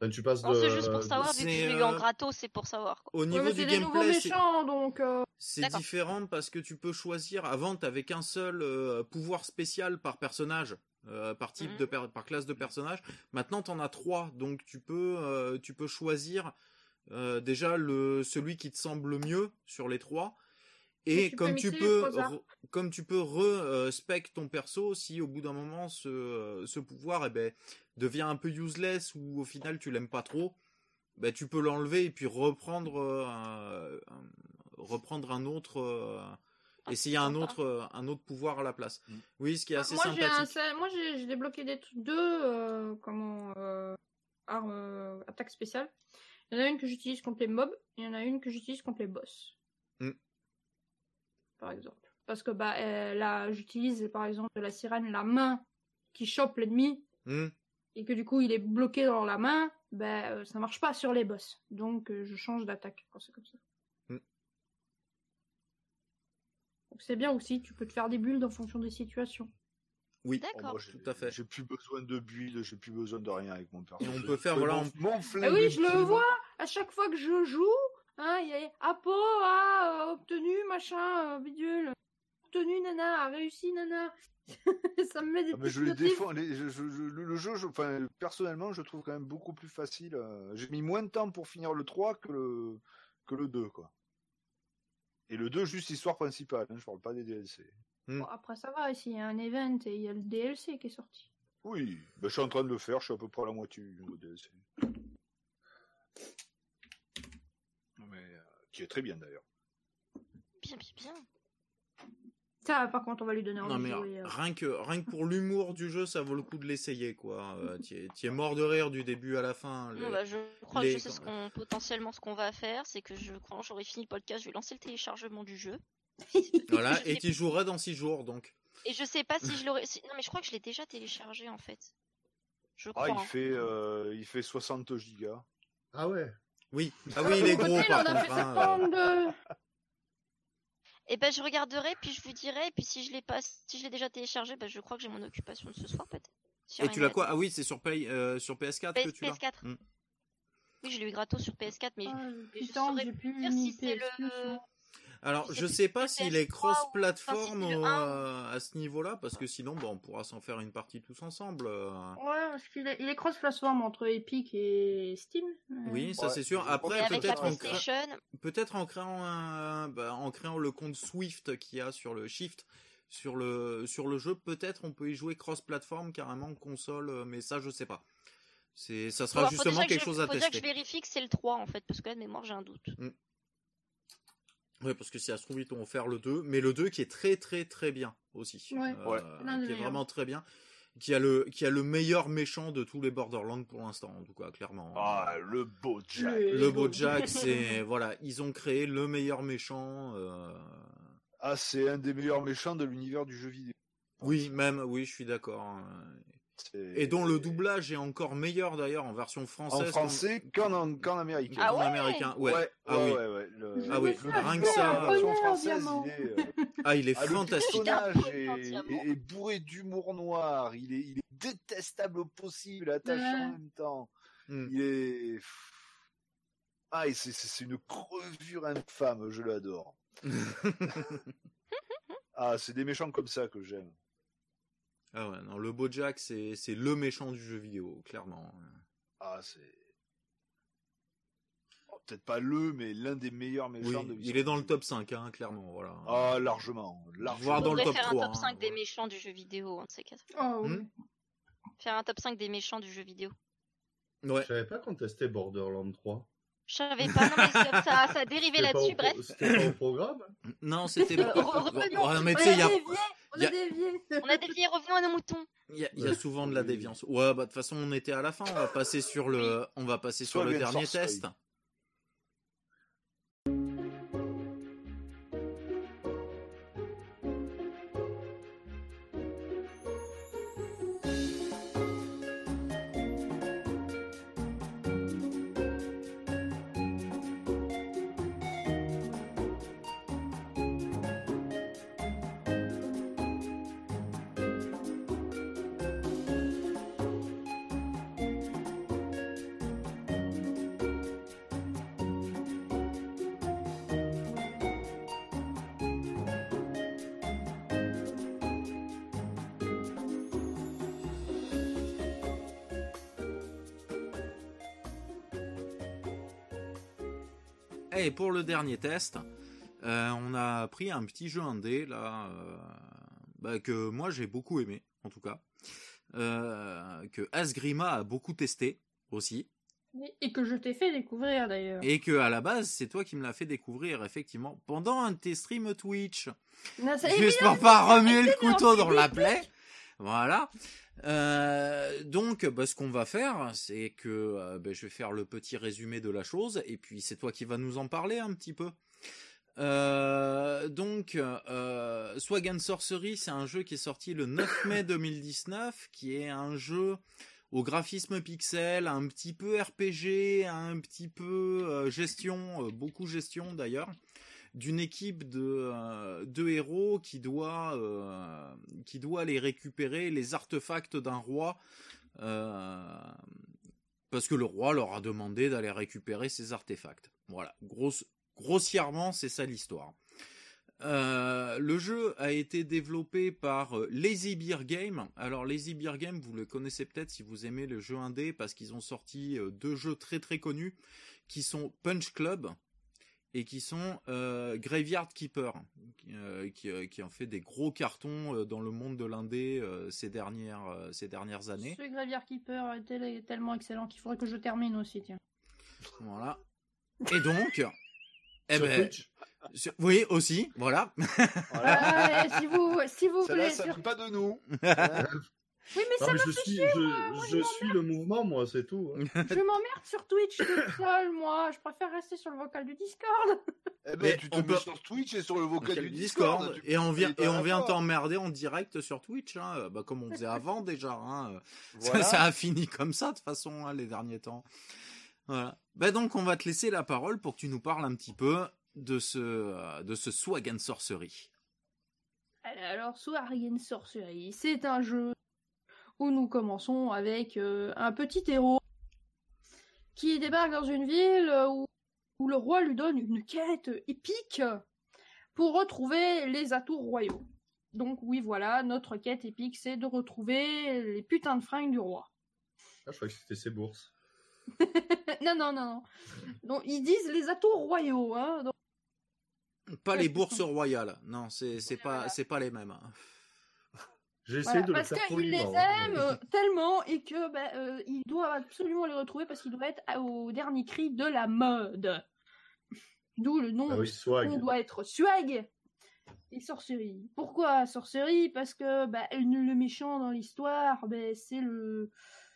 [SPEAKER 4] Enfin, tu passes
[SPEAKER 3] Non,
[SPEAKER 4] de.
[SPEAKER 3] c'est juste pour savoir, vu que je l'ai eu en
[SPEAKER 1] euh,
[SPEAKER 3] gratos, c'est pour savoir. Quoi.
[SPEAKER 1] Au niveau du gameplay, c'est-
[SPEAKER 5] méchants, donc. euh,
[SPEAKER 1] c'est différent parce que tu peux choisir. Avant, t'avais qu'un seul euh, pouvoir spécial par personnage, euh, par type
[SPEAKER 3] Mhm.
[SPEAKER 1] de per- par classe de personnage. Maintenant, t'en as trois, donc tu peux euh, tu peux choisir euh, déjà le celui qui te semble le mieux sur les trois.
[SPEAKER 5] Et tu peux
[SPEAKER 1] comme tu peux, re- comme tu peux re-spec ton perso, si au bout d'un moment ce, ce pouvoir eh ben, devient un peu useless ou au final tu l'aimes pas trop, ben, tu peux l'enlever et puis reprendre, euh, un, un- reprendre un autre, euh,
[SPEAKER 3] Ah,
[SPEAKER 1] essayer un
[SPEAKER 3] sympa.
[SPEAKER 1] autre, euh, un autre pouvoir à la place.
[SPEAKER 2] Mm.
[SPEAKER 1] Oui, ce qui est assez
[SPEAKER 5] moi, j'ai un,
[SPEAKER 1] sympathique.
[SPEAKER 5] moi, j'ai j'ai débloqué des trucs, deux euh, comment euh, armes euh, attaque spéciale. Il y en a une que j'utilise contre les mobs, et il y en a une que j'utilise contre les boss.
[SPEAKER 1] Mm.
[SPEAKER 5] Par exemple. Parce que bah euh, là, j'utilise par exemple de la sirène la main qui chope l'ennemi
[SPEAKER 1] Hmm.
[SPEAKER 5] Et que du coup il est bloqué dans la main, ben euh, ça marche pas sur les boss. Donc euh, je change d'attaque quand c'est comme ça.
[SPEAKER 1] Mm.
[SPEAKER 5] Donc c'est bien aussi, tu peux te faire des builds en fonction des situations.
[SPEAKER 1] Oui,
[SPEAKER 2] Oh,
[SPEAKER 3] D'accord.
[SPEAKER 2] moi, j'ai-
[SPEAKER 1] tout à fait.
[SPEAKER 2] J'ai plus besoin de build, j'ai plus besoin de rien avec mon perso.
[SPEAKER 1] Et on
[SPEAKER 2] Je
[SPEAKER 1] peut faire, voilà,
[SPEAKER 2] mon, mon flingue
[SPEAKER 5] Ah oui, je le vois à chaque fois que je joue. Hein, il y a Apo a euh, obtenu machin, bidule. Obtenu nana, a réussi nana. ça me met des
[SPEAKER 2] Ah, mais je les défends. les- je- je- je- le le jeu, enfin, personnellement, je trouve quand même beaucoup plus facile. euh, J'ai mis moins de temps pour finir le 3 que le, que le 2, quoi. Et le 2, juste histoire principale, hein, je parle pas des DLC.
[SPEAKER 5] Bon, après ça va, ici il y a un event et il y a le DLC qui est sorti.
[SPEAKER 2] Oui, ben, je suis en train de le faire, je suis à peu près à la moitié du DLC. Mais, euh, qui est très bien d'ailleurs.
[SPEAKER 3] Bien, bien, bien.
[SPEAKER 5] Ça, par contre, on va lui donner envie
[SPEAKER 1] Non
[SPEAKER 5] de
[SPEAKER 1] mais
[SPEAKER 5] jouer. euh.
[SPEAKER 1] rien que rien que pour l'humour du jeu, ça vaut le coup de l'essayer quoi. Euh, tu es, mort de rire du début à la fin.
[SPEAKER 3] Bah, je crois
[SPEAKER 1] les-
[SPEAKER 3] que je sais ce qu'on potentiellement ce qu'on va faire, c'est que je quand j'aurai fini le podcast, je vais lancer le téléchargement du jeu.
[SPEAKER 1] Voilà,
[SPEAKER 3] je
[SPEAKER 1] et tu joueras dans 6 jours donc.
[SPEAKER 3] Et je sais pas si je l'aurai. si- Non mais je crois que je l'ai déjà téléchargé en fait. Je crois.
[SPEAKER 2] Ah, il fait, euh, il fait 60 gigas.
[SPEAKER 4] Ah ouais.
[SPEAKER 1] Oui. Ah oui, il est gros par contre. hein.
[SPEAKER 5] 72.
[SPEAKER 3] Et ben je regarderai puis je vous dirai et puis si je l'ai pas si je l'ai déjà téléchargé, bah, je crois que j'ai mon occupation de ce soir peut-être.
[SPEAKER 1] Et
[SPEAKER 3] rien
[SPEAKER 1] tu l'as quoi? Ah oui, c'est sur, Play- euh, sur PS4 que
[SPEAKER 3] PS-
[SPEAKER 1] tu l'as.
[SPEAKER 3] PS4.
[SPEAKER 1] Hmm.
[SPEAKER 3] Oui, je l'ai eu gratos sur PS4 mais
[SPEAKER 5] Ah,
[SPEAKER 3] je
[SPEAKER 5] putain,
[SPEAKER 3] saurais
[SPEAKER 5] j'ai plus
[SPEAKER 3] dire si c'est le
[SPEAKER 5] Plus, moi.
[SPEAKER 1] Alors, je sais pas s'il est
[SPEAKER 3] PS3 ou-
[SPEAKER 1] cross-platform
[SPEAKER 3] enfin, si c'est le
[SPEAKER 1] au-
[SPEAKER 3] 1.
[SPEAKER 1] euh, à ce niveau-là, parce que sinon, bah, on pourra s'en faire une partie tous ensemble. euh.
[SPEAKER 5] Ouais, parce qu'il est, il est cross-platform entre Epic et Steam. Euh,
[SPEAKER 1] Oui, ça
[SPEAKER 2] Ouais.
[SPEAKER 1] c'est sûr. Après, peut-être en, créant-
[SPEAKER 3] PlayStation,
[SPEAKER 1] peut-être en créant un, bah, en créant le compte Swift qu'il y a sur le Shift sur le sur le jeu, peut-être on peut y jouer cross-platform carrément console, euh, mais ça je sais pas. C'est ça sera
[SPEAKER 3] Bon,
[SPEAKER 1] justement
[SPEAKER 3] que
[SPEAKER 1] quelque
[SPEAKER 3] je-
[SPEAKER 1] chose à
[SPEAKER 3] faut déjà que
[SPEAKER 1] tester.
[SPEAKER 3] je vérifie que c'est le 3 en fait parce que là de mémoire j'ai un doute.
[SPEAKER 1] Ouais, parce que si ça se trouve, ils t'ont offert le 2, mais le 2 qui est très très très bien aussi.
[SPEAKER 5] Ouais.
[SPEAKER 1] Euh,
[SPEAKER 2] Ouais.
[SPEAKER 1] Qui est vraiment très bien. Qui a, le, qui a le meilleur méchant de tous les Borderlands pour l'instant, en tout cas, clairement.
[SPEAKER 2] Ah, le beau Jack.
[SPEAKER 5] Le-
[SPEAKER 1] le beau Jack, c'est. Voilà, ils ont créé le meilleur méchant. euh,
[SPEAKER 2] Ah, c'est un des meilleurs méchants de l'univers du jeu vidéo.
[SPEAKER 1] Oui, même, oui, je suis d'accord. Et dont le doublage est encore meilleur d'ailleurs en version
[SPEAKER 2] En
[SPEAKER 1] française.
[SPEAKER 2] français qu'en en, américain.
[SPEAKER 3] Ah
[SPEAKER 1] américain. Ouais.
[SPEAKER 2] ouais,
[SPEAKER 1] Ah
[SPEAKER 2] ouais,
[SPEAKER 1] oui.
[SPEAKER 2] ouais, ouais. Le-
[SPEAKER 1] Ah oui, rien que ça,
[SPEAKER 2] La version française, il est, euh,
[SPEAKER 1] Ah, il est
[SPEAKER 2] ah, le
[SPEAKER 1] fantastique.
[SPEAKER 2] personnage est,
[SPEAKER 3] Entièrement.
[SPEAKER 2] est- est bourré d'humour noir. Il est, il est détestable au possible, attachant
[SPEAKER 5] Ouais.
[SPEAKER 2] en même temps.
[SPEAKER 1] Hmm.
[SPEAKER 2] Il est. Ah, c'est une crevure infâme, je l'adore. Ah, c'est des méchants comme ça que j'aime.
[SPEAKER 1] Ah ouais, non, le beau Jack, c'est c'est le méchant du jeu vidéo, clairement.
[SPEAKER 2] Ah, c'est. Oh, Peut-être pas le, mais l'un des meilleurs
[SPEAKER 1] Oui,
[SPEAKER 2] méchants de
[SPEAKER 1] il est dans le top 5, hein, clairement, voilà.
[SPEAKER 2] Ah, largement. largement.
[SPEAKER 1] Voire dans le top
[SPEAKER 3] faire
[SPEAKER 1] 3,
[SPEAKER 3] un top
[SPEAKER 1] hein,
[SPEAKER 3] 5 des
[SPEAKER 1] ouais.
[SPEAKER 3] méchants du jeu vidéo, de ces quatre.
[SPEAKER 5] Oh, oui.
[SPEAKER 1] Hmm.
[SPEAKER 3] Faire un top 5 des méchants du jeu vidéo.
[SPEAKER 1] Ouais.
[SPEAKER 4] Je savais pas qu'on testait Borderlands 3.
[SPEAKER 3] Je savais pas, non, mais ça, ça, a
[SPEAKER 4] pas
[SPEAKER 3] là-dessus, bref.
[SPEAKER 4] C'était pas au programme
[SPEAKER 1] Non, c'était pas.
[SPEAKER 3] revenons.
[SPEAKER 1] Ouais, mais
[SPEAKER 5] On
[SPEAKER 1] tu sais, il y
[SPEAKER 5] a on
[SPEAKER 1] a-
[SPEAKER 5] a dévié.
[SPEAKER 3] On a dévié, revenons à nos moutons.
[SPEAKER 1] il y a- il y a souvent de la déviance. Ouais, bah de toute façon, on était à la fin. On va passer sur le, on va passer sur
[SPEAKER 2] Soit
[SPEAKER 1] le
[SPEAKER 2] bien
[SPEAKER 1] dernier test. Pour le dernier test, euh, on a pris un petit jeu indé là, euh, bah, que moi j'ai beaucoup aimé, en tout cas, euh, que Asgrima a beaucoup testé aussi,
[SPEAKER 5] Et que je t'ai fait découvrir d'ailleurs.
[SPEAKER 1] et que à la base c'est toi qui me l'as fait découvrir effectivement pendant un de tes streams Twitch.
[SPEAKER 5] Non,
[SPEAKER 1] Juste pour pas remuer le couteau dans la plaie. Voilà. Euh, donc, bah, ce qu'on va faire, c'est que euh, bah, je vais faire le petit résumé de la chose, et puis c'est toi qui vas nous en parler un petit peu. Euh, donc, euh, Swag and Sorcery, c'est un jeu qui est sorti le 9 mai 2019, qui est un jeu au graphisme pixel, un petit peu RPG, un petit peu gestion, beaucoup gestion d'ailleurs, d'une équipe de euh, deux héros qui doit euh, qui aller récupérer les artefacts d'un roi euh, parce que le roi leur a demandé d'aller récupérer ces artefacts. Voilà, grossièrement, c'est ça l'histoire. Le jeu a été développé par Lazy Beer Game. Alors Lazy Beer Game, vous le connaissez peut-être si vous aimez le jeu indé parce qu'ils ont sorti deux jeux très très connus qui sont Punch Club et qui sont euh, Graveyard Keeper, euh, qui, euh, qui ont fait des gros cartons euh, dans le monde de l'indé euh, ces dernières euh, ces dernières années.
[SPEAKER 5] Ce Graveyard Keeper est tel- tellement excellent qu'il faudrait que je termine aussi, tiens.
[SPEAKER 1] Voilà. Et donc, eh
[SPEAKER 4] Sur
[SPEAKER 1] ben, Sur- Oui, aussi, voilà.
[SPEAKER 2] Voilà.
[SPEAKER 5] Ouais, si vous, si vous voulez.
[SPEAKER 2] ça
[SPEAKER 5] sur-
[SPEAKER 2] vient pas de nous.
[SPEAKER 5] Oui, mais
[SPEAKER 4] Non,
[SPEAKER 5] ça
[SPEAKER 4] mais je suis,
[SPEAKER 5] chier,
[SPEAKER 4] je,
[SPEAKER 5] moi, moi,
[SPEAKER 4] je
[SPEAKER 5] je
[SPEAKER 4] suis le mouvement, moi, c'est tout. hein.
[SPEAKER 5] Je m'emmerde sur Twitch toute seule, moi. Je préfère rester sur le vocal du Discord.
[SPEAKER 2] Eh ben,
[SPEAKER 1] Mais
[SPEAKER 2] tu te
[SPEAKER 1] on
[SPEAKER 2] mets
[SPEAKER 1] peut-
[SPEAKER 2] sur Twitch et sur le vocal du
[SPEAKER 1] Discord,
[SPEAKER 2] Discord. tu
[SPEAKER 1] et on vient et on vient t'emmerder en direct sur Twitch, hein, bah, comme on faisait avant déjà. Hein. Ça-
[SPEAKER 2] Voilà.
[SPEAKER 1] Ça, a fini comme ça de toute façon hein, les derniers temps. Voilà. Bah donc on va te laisser la parole pour que tu nous parles un petit peu de ce euh, de ce Swag and Sorcery.
[SPEAKER 5] Alors, Swarian Sorcery, c'est un jeu où nous commençons avec euh, un petit héros qui débarque dans une ville où, où le roi lui donne une quête épique pour retrouver les atours royaux. Donc oui, voilà, notre quête épique, c'est de retrouver les putains de fringues du roi.
[SPEAKER 4] Ah, je croyais que c'était ses bourses.
[SPEAKER 5] non, non, non, non. Donc, ils disent les atours royaux, hein. donc-
[SPEAKER 1] Pas les bourses royales. Non, c'est c'est pas
[SPEAKER 5] Voilà.
[SPEAKER 1] pas les mêmes.
[SPEAKER 4] J'ai essayé
[SPEAKER 5] Voilà,
[SPEAKER 4] de le
[SPEAKER 5] parce
[SPEAKER 4] faire
[SPEAKER 5] qu'il
[SPEAKER 4] poliment.
[SPEAKER 5] les aime euh, tellement et que ben, euh, il doit absolument les retrouver parce qu'il doit être au dernier cri de la mode. D'où le nom
[SPEAKER 4] Ah oui, swag.
[SPEAKER 5] on doit être swag et sorcerie. Pourquoi sorcerie Parce que ben, le méchant dans l'histoire, ben, c'est le,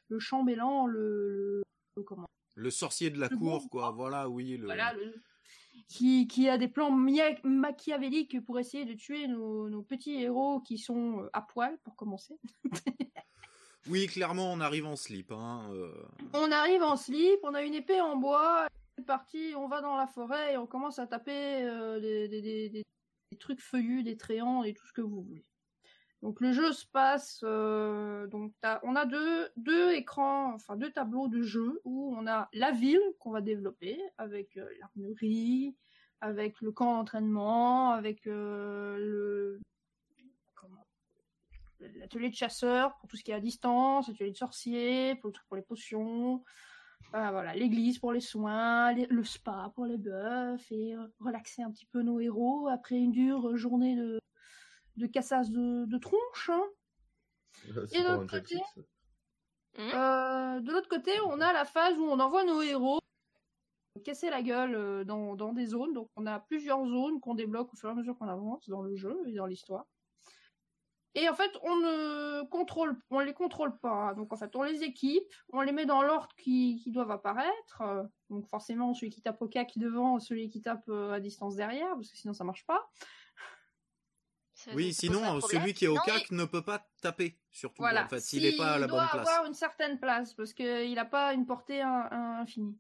[SPEAKER 5] le chambellan, le, le- le- comment?
[SPEAKER 1] Le sorcier de la
[SPEAKER 5] Le
[SPEAKER 1] cour,
[SPEAKER 5] bon
[SPEAKER 1] quoi. Voilà, oui. Le...
[SPEAKER 5] voilà, le- qui, qui a des plans machiavéliques pour essayer de tuer nos, nos petits héros qui sont euh, à poil, pour commencer.
[SPEAKER 1] Oui, clairement, on arrive en slip. Hein. euh.
[SPEAKER 5] On arrive en slip, on a une épée en bois, c'est parti, on va dans la forêt et on commence à taper euh, des, des- des- des- des trucs feuillus, des tréants et tout ce que vous voulez. Donc le jeu se passe, euh, donc on a deux, deux écrans, enfin deux tableaux de jeu où on a la ville qu'on va développer avec euh, l'armurerie, avec le camp d'entraînement, avec euh, le l'atelier de chasseur pour tout ce qui est à distance, l'atelier de sorcier pour, les potions, voilà, l'église pour les soins, le spa pour les bœufs et euh, relaxer un petit peu nos héros après une dure journée de, de cassage de, de tronches. hein.
[SPEAKER 4] C'est
[SPEAKER 5] Et de l'autre côté
[SPEAKER 4] Six.
[SPEAKER 5] Euh, de l'autre côté, on a la phase où on envoie nos héros casser la gueule euh, dans, dans des zones. Donc on a plusieurs zones qu'on débloque au fur et à mesure qu'on avance dans le jeu et dans l'histoire. Et en fait, on ne contrôle, on les contrôle pas. hein. Donc en fait, on les équipe, on les met dans l'ordre qui, qui doivent apparaître. Euh, Donc forcément, celui qui tape au cac devant, celui qui tape euh, à distance derrière, parce que sinon ça marche pas.
[SPEAKER 1] Oui, sinon, euh, celui qui est au
[SPEAKER 3] Non,
[SPEAKER 1] CAC ne peut pas taper, surtout.
[SPEAKER 5] Voilà.
[SPEAKER 1] En fait, s'il n'est pas à la
[SPEAKER 5] Il doit
[SPEAKER 1] bonne place.
[SPEAKER 5] avoir une certaine place parce qu'il n'a pas une portée in- in- infinie.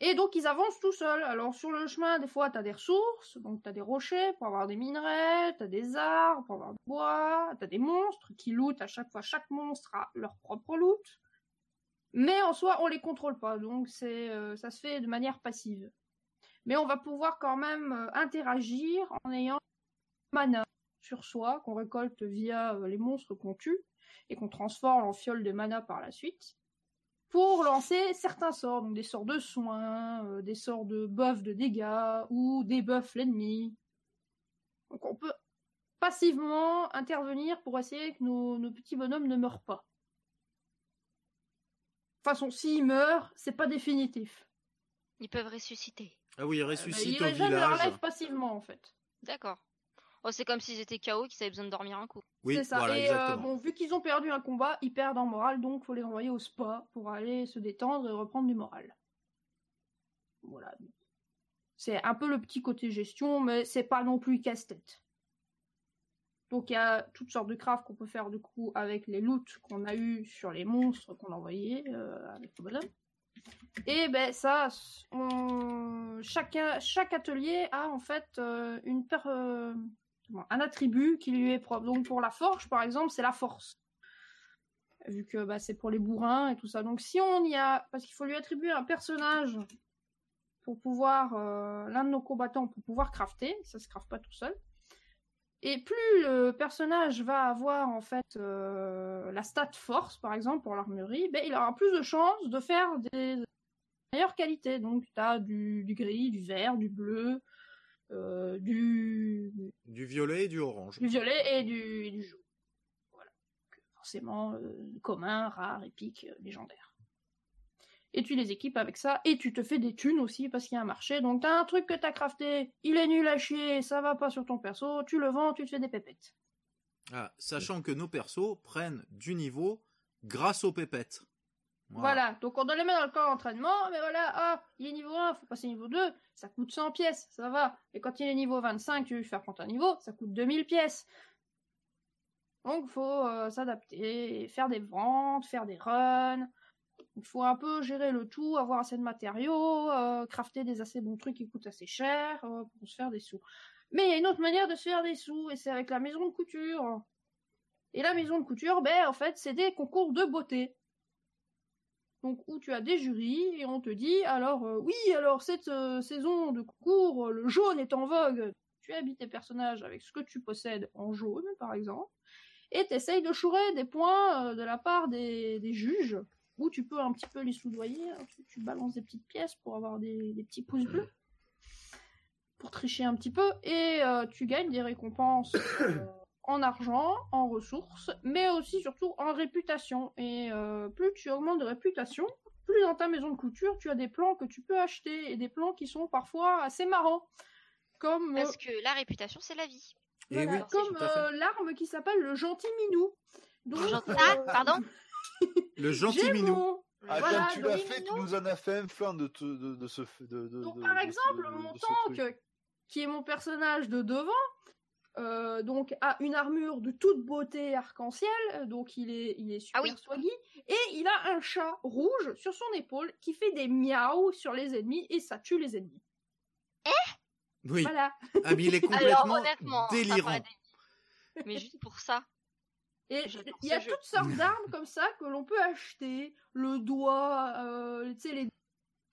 [SPEAKER 5] Et donc ils avancent tout seuls. Alors sur le chemin, des fois, tu as des ressources, donc tu as des rochers pour avoir des minerais, tu as des arbres pour avoir du bois, tu as des monstres qui lootent à chaque fois. Chaque monstre a leur propre loot. Mais en soi, on les contrôle pas, donc c'est euh, ça se fait de manière passive. Mais on va pouvoir quand même euh, interagir en ayant mana sur soi qu'on récolte via euh, les monstres qu'on tue et qu'on transforme en fiole de mana par la suite pour lancer certains sorts, donc des sorts de soins, euh, des sorts de buff de dégâts ou des buffs l'ennemi. Donc on peut passivement intervenir pour essayer que nos, nos petits bonhommes ne meurent pas. De toute façon, s'ils meurent, c'est pas définitif.
[SPEAKER 3] Ils peuvent ressusciter.
[SPEAKER 1] Ah oui, il
[SPEAKER 5] Euh, bah,
[SPEAKER 1] ressuscite
[SPEAKER 5] ils
[SPEAKER 1] au
[SPEAKER 5] leur life passivement en fait.
[SPEAKER 3] D'accord. Oh, c'est comme s'ils étaient KO, qu'ils avaient besoin de dormir un coup.
[SPEAKER 1] Oui,
[SPEAKER 5] c'est ça.
[SPEAKER 1] voilà,
[SPEAKER 5] et euh, bon, vu qu'ils ont perdu un combat, ils perdent en morale, donc faut les envoyer au spa pour aller se détendre et reprendre du moral. Voilà. C'est un peu le petit côté gestion, mais c'est pas non plus casse-tête. Donc il y a toutes sortes de crafts qu'on peut faire du coup avec les loots qu'on a eu sur les monstres qu'on a envoyés euh, avec le bonhomme. Et ben ça, on... chacun, chaque atelier a en fait euh, une per- euh, un attribut qui lui est propre. Donc pour la forge, par exemple, c'est la force. Vu que bah, c'est pour les bourrins et tout ça. Donc si on y a... Parce qu'il faut lui attribuer un personnage pour pouvoir... euh, L'un de nos combattants pour pouvoir crafter. Ça se crafte pas tout seul. Et plus le personnage va avoir en fait euh, la stat force, par exemple, pour l'armurerie, ben, il aura plus de chances de faire des meilleures qualités. Donc tu as du, du gris, du vert, du bleu, euh, du,
[SPEAKER 1] Du violet et du orange.
[SPEAKER 5] du violet et du, jaune. Voilà. Donc, forcément, euh, commun, rare, épique, euh, légendaire. et tu les équipes avec ça, et tu te fais des thunes aussi parce qu'il y a un marché. Donc t'as un truc que t'as crafté, il est nul à chier, ça va pas sur ton perso, tu le vends, tu te fais des pépettes.
[SPEAKER 1] Ah, sachant que nos persos prennent du niveau grâce aux pépettes.
[SPEAKER 5] Voilà. donc on doit les mettre dans le camp d'entraînement, mais voilà, ah, il est niveau 1, faut passer niveau 2, ça coûte 100 pièces, ça va. Et quand il est niveau 25, tu veux lui faire prendre un niveau, ça coûte 2000 pièces. Donc faut euh, s'adapter, faire des ventes, faire des runs. Il faut un peu gérer le tout, avoir assez de matériaux, euh, crafter des assez bons trucs qui coûtent assez cher euh, pour se faire des sous. Mais il y a une autre manière de se faire des sous, et c'est avec la maison de couture. Et la maison de couture, ben en fait, c'est des concours de beauté. Donc où tu as des jurys et on te dit alors euh, oui alors cette euh, saison de concours le jaune est en vogue. Tu habites tes personnages avec ce que tu possèdes en jaune par exemple et t'essayes de chourer des points euh, de la part des, des juges où tu peux un petit peu les soudoyer. hein. Tu, tu balances des petites pièces pour avoir des, des petits pouces bleus pour tricher un petit peu et euh, tu gagnes des récompenses euh, en argent, en ressources, mais aussi surtout en réputation. Et euh, plus tu augmentes de réputation, plus dans ta maison de couture tu as des plans que tu peux acheter et des plans qui sont parfois assez marrants. Comme, euh,
[SPEAKER 3] Parce que la réputation, c'est la vie.
[SPEAKER 1] Et
[SPEAKER 5] voilà,
[SPEAKER 1] oui,
[SPEAKER 5] comme euh, l'arme qui s'appelle le gentil minou. Donc,
[SPEAKER 3] Gentil-
[SPEAKER 5] euh,
[SPEAKER 3] Ah, pardon
[SPEAKER 1] Le gentil minou.
[SPEAKER 5] mon-
[SPEAKER 2] Ah,
[SPEAKER 5] voilà,
[SPEAKER 2] tu l'as fait, tu
[SPEAKER 5] minous,
[SPEAKER 2] nous en as fait un flan de, te- de, de ce. De, de,
[SPEAKER 5] Donc,
[SPEAKER 2] de-
[SPEAKER 5] par
[SPEAKER 2] de ce-
[SPEAKER 5] exemple,
[SPEAKER 2] de-
[SPEAKER 5] mon
[SPEAKER 2] de
[SPEAKER 5] tank, qui est mon personnage de devant, euh, donc a une armure de toute beauté arc-en-ciel, donc il est, il est super
[SPEAKER 3] Ah oui.
[SPEAKER 5] swaggy, et il a un chat rouge sur son épaule qui fait des miaou sur les ennemis et ça tue les ennemis.
[SPEAKER 1] Oui.
[SPEAKER 5] Voilà.
[SPEAKER 1] Ah, mais il est
[SPEAKER 3] Alors
[SPEAKER 1] complètement délirant.
[SPEAKER 3] Mais juste pour ça.
[SPEAKER 5] Et il y a
[SPEAKER 3] jeu.
[SPEAKER 5] toutes sortes d'armes comme ça que l'on peut acheter. Le doigt, euh, tu sais, les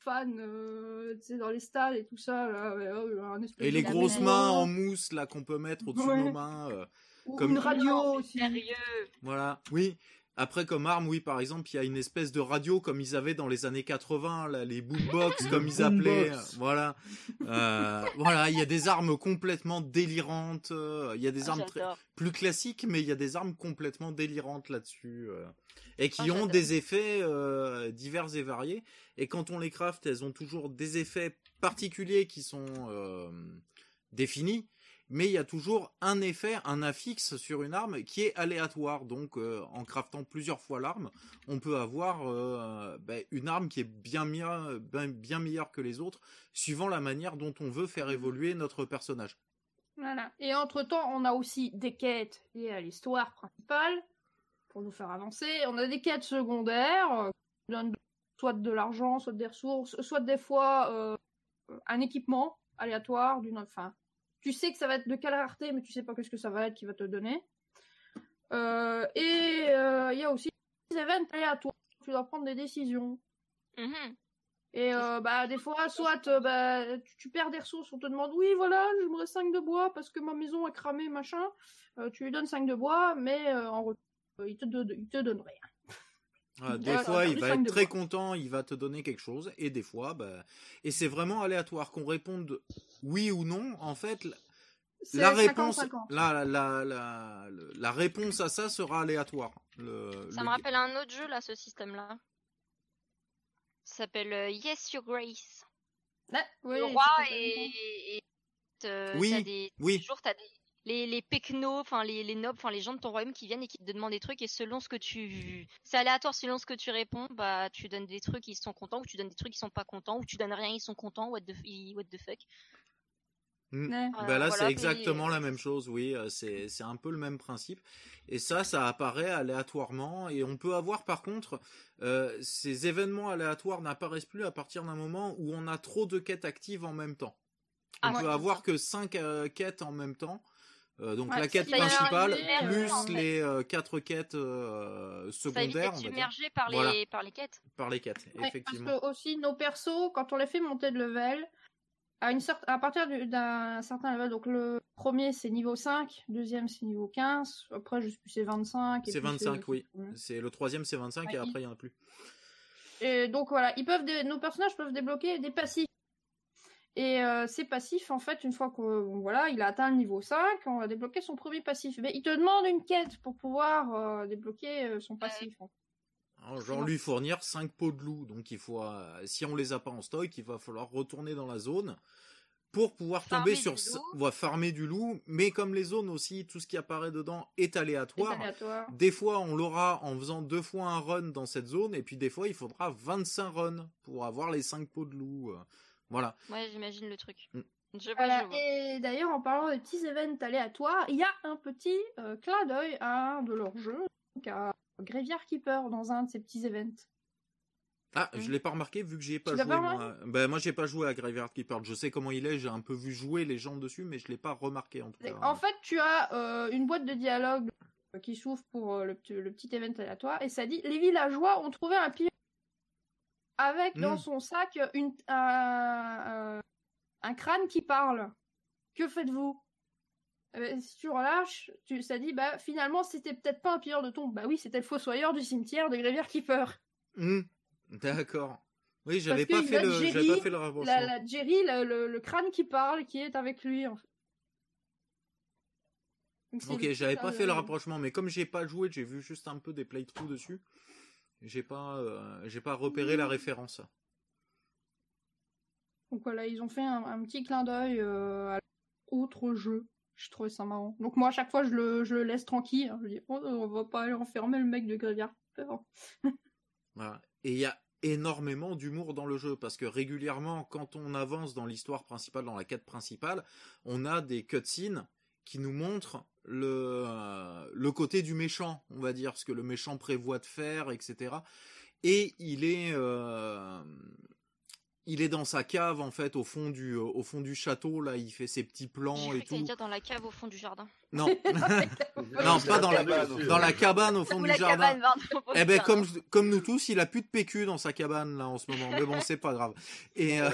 [SPEAKER 5] fans, euh, tu sais, dans les stalles et tout ça. Là, ouais, un
[SPEAKER 1] Et les
[SPEAKER 5] de
[SPEAKER 1] grosses mains en mousse là qu'on peut mettre au-dessus de
[SPEAKER 5] Ouais.
[SPEAKER 1] nos mains. euh,
[SPEAKER 5] ou
[SPEAKER 1] comme-
[SPEAKER 5] une radio aussi.
[SPEAKER 3] Sérieux.
[SPEAKER 1] Voilà, oui. Après, comme arme, oui, par exemple, il y a une espèce de radio comme ils avaient dans les années 80, là, les boombox, comme ils appelaient. Euh, Voilà. Euh, voilà, il y a des armes complètement délirantes. euh, Il y a des
[SPEAKER 3] Ah,
[SPEAKER 1] armes très- plus classiques, mais il y a des armes complètement délirantes là-dessus. euh, et qui
[SPEAKER 3] Ah,
[SPEAKER 1] ont des effets euh, divers et variés. Et quand on les craft, elles ont toujours des effets particuliers qui sont euh, définis. Mais il y a toujours un effet, un affixe sur une arme qui est aléatoire. Donc, euh, en craftant plusieurs fois l'arme, on peut avoir euh, ben, une arme qui est bien, meilleure- ben- bien meilleure que les autres, suivant la manière dont on veut faire évoluer notre personnage.
[SPEAKER 5] Voilà. Et entre-temps, on a aussi des quêtes liées à l'histoire principale pour nous faire avancer. On a des quêtes secondaires euh, qui donnent soit de l'argent, soit des ressources, soit des fois un équipement aléatoire d'une enfin tu sais que ça va être de quelle rareté mais tu sais pas qu'est-ce que ça va être qui va te donner. Euh, et euh, il y a aussi des événements aléatoires. Tu dois prendre des décisions.
[SPEAKER 3] Mhm.
[SPEAKER 5] Et euh, bah des fois, soit bah, tu, tu perds des ressources, on te demande oui voilà, j'aimerais 5 de bois parce que ma maison est cramée, machin. Tu lui donnes 5 de bois, mais en retour, il te, il te donne rien.
[SPEAKER 1] Voilà, des fois, il va être très content, il va te donner quelque chose, et des fois, bah, et c'est vraiment aléatoire qu'on réponde oui ou non. En fait, la- réponse,
[SPEAKER 5] 50-50.
[SPEAKER 1] la, la, la, la, la réponse à ça sera aléatoire. Le,
[SPEAKER 3] Ça
[SPEAKER 1] le-
[SPEAKER 3] me rappelle un autre jeu là, ce système-là. Ça s'appelle euh, Yes Your Grace.
[SPEAKER 5] Ouais, oui,
[SPEAKER 3] le roi et, et euh,
[SPEAKER 1] Oui,
[SPEAKER 3] t'as des
[SPEAKER 1] oui.
[SPEAKER 3] toujours t'as des les les pecnos, enfin les les nobles, enfin les gens de ton royaume qui viennent et qui te demandent des trucs et selon ce que tu c'est aléatoire selon ce que tu réponds, bah tu donnes des trucs ils sont contents ou tu donnes des trucs ils sont pas contents ou tu donnes rien ils sont contents what the what the fuck.
[SPEAKER 5] Ouais.
[SPEAKER 1] Bah
[SPEAKER 3] Euh,
[SPEAKER 1] là,
[SPEAKER 3] voilà,
[SPEAKER 1] c'est exactement la même chose, oui. euh, C'est c'est un peu le même principe. Et ça, ça apparaît aléatoirement. Et on peut avoir, par contre, euh, ces événements aléatoires n'apparaissent plus à partir d'un moment où on a trop de quêtes actives en même temps. On
[SPEAKER 3] Ah,
[SPEAKER 1] peut
[SPEAKER 3] ouais,
[SPEAKER 1] avoir que 5 quêtes en même temps. Euh, donc
[SPEAKER 5] Ouais,
[SPEAKER 1] la quête
[SPEAKER 5] ça
[SPEAKER 1] principale
[SPEAKER 3] euh,
[SPEAKER 1] plus
[SPEAKER 3] en fait.
[SPEAKER 1] les euh, quatre quêtes euh,
[SPEAKER 3] Ça évite
[SPEAKER 1] secondaires,
[SPEAKER 3] d'être
[SPEAKER 1] on va dire,
[SPEAKER 3] submergé par les
[SPEAKER 1] Voilà.
[SPEAKER 3] par les quêtes.
[SPEAKER 1] par les quêtes,
[SPEAKER 5] Ouais,
[SPEAKER 1] effectivement.
[SPEAKER 5] Parce que aussi nos persos, quand on les fait monter de level, à une sorte, à partir du- d'un certain level, donc le premier c'est niveau 5, deuxième c'est niveau 15, après je sais plus c'est 25. et
[SPEAKER 1] C'est
[SPEAKER 5] puis
[SPEAKER 1] 25, oui.
[SPEAKER 5] Ouais.
[SPEAKER 1] C'est le troisième, c'est 25 et
[SPEAKER 5] Ouais,
[SPEAKER 1] après il y en a plus.
[SPEAKER 5] Et donc voilà, ils peuvent dé- nos personnages peuvent débloquer des passifs. Et euh, ces passifs, en fait, une fois que bon, voilà, il a atteint le niveau 5, on va débloquer son premier passif. Mais il te demande une quête pour pouvoir euh, débloquer euh, son passif.
[SPEAKER 1] Alors, genre lui fournir 5 pots de loup. Donc il faut, euh, si on les a pas en stock, il va falloir retourner dans la zone pour pouvoir
[SPEAKER 3] Farmer
[SPEAKER 1] tomber sur, ouais, farmer du loup. Mais comme les zones aussi, tout ce qui apparaît dedans est aléatoire. Des fois, on l'aura en faisant deux fois un run dans cette zone, et puis des fois, il faudra 25 runs pour avoir les 5 pots de loup. Voilà.
[SPEAKER 3] Ouais, j'imagine le truc.
[SPEAKER 1] Mm.
[SPEAKER 3] Je vois,
[SPEAKER 5] Voilà.
[SPEAKER 3] je vois.
[SPEAKER 5] Et d'ailleurs, en parlant des petits événements aléatoires, il y a un petit euh, clin d'œil à un de leurs jeux, donc à Graveyard Keeper dans un de ces petits events.
[SPEAKER 1] Ah, je l'ai pas remarqué vu que j'y ai pas
[SPEAKER 5] Tu
[SPEAKER 1] joué.
[SPEAKER 5] pas
[SPEAKER 1] moi. Ben, moi, j'ai pas joué à Graveyard Keeper. Je sais comment il est, j'ai un peu vu jouer les gens dessus, mais je l'ai pas remarqué en tout cas.
[SPEAKER 5] En fait, tu as euh, une boîte de dialogue euh, qui s'ouvre pour euh, le, petit- le petit event aléatoire et ça dit les villageois ont trouvé un pire avec dans
[SPEAKER 1] Mm.
[SPEAKER 5] son sac une, un, crâne qui parle. Que faites-vous? Euh, Si tu relâches, tu, ça dit bah finalement c'était peut-être pas un pilleur de tombe. Bah oui, c'était le fossoyeur du cimetière de Graveyard Keeper.
[SPEAKER 1] Hmm, D'accord. Oui, j'avais pas fait le,
[SPEAKER 5] Jerry,
[SPEAKER 1] j'avais pas fait le rapprochement.
[SPEAKER 5] La, la Jerry, le, le- le crâne qui parle, qui est avec lui. En fait. Donc, c'est
[SPEAKER 1] Ok, j'avais pas fait le
[SPEAKER 5] euh,
[SPEAKER 1] rapprochement, mais comme j'ai pas joué, j'ai vu juste un peu des playthroughs dessus. J'ai pas, euh, j'ai pas repéré la référence.
[SPEAKER 5] Donc voilà, ils ont fait un, un petit clin d'œil euh, à autre jeu. Je trouvais ça marrant. Donc moi, à chaque fois, je le, je le laisse tranquille. hein. Je dis, oh, on va pas aller enfermer le mec de Graveyard.
[SPEAKER 1] Voilà. Et il y a énormément d'humour dans le jeu parce que régulièrement, quand on avance dans l'histoire principale, dans la quête principale, on a des cutscenes qui nous montrent le euh, le côté du méchant, on va dire, ce que le méchant prévoit de faire, etc. Et il est euh, il est dans sa cave en fait au fond du au fond du château là, il fait ses petits plans et tout.
[SPEAKER 3] dire dans la cave au fond du jardin.
[SPEAKER 1] Non, non, pas dans la dans la cabane au fond
[SPEAKER 3] Ou
[SPEAKER 1] du
[SPEAKER 3] la
[SPEAKER 1] jardin. Eh ben comme comme nous tous, il a plus de PQ dans sa cabane là en ce moment. Mais bon, c'est pas grave. Et euh,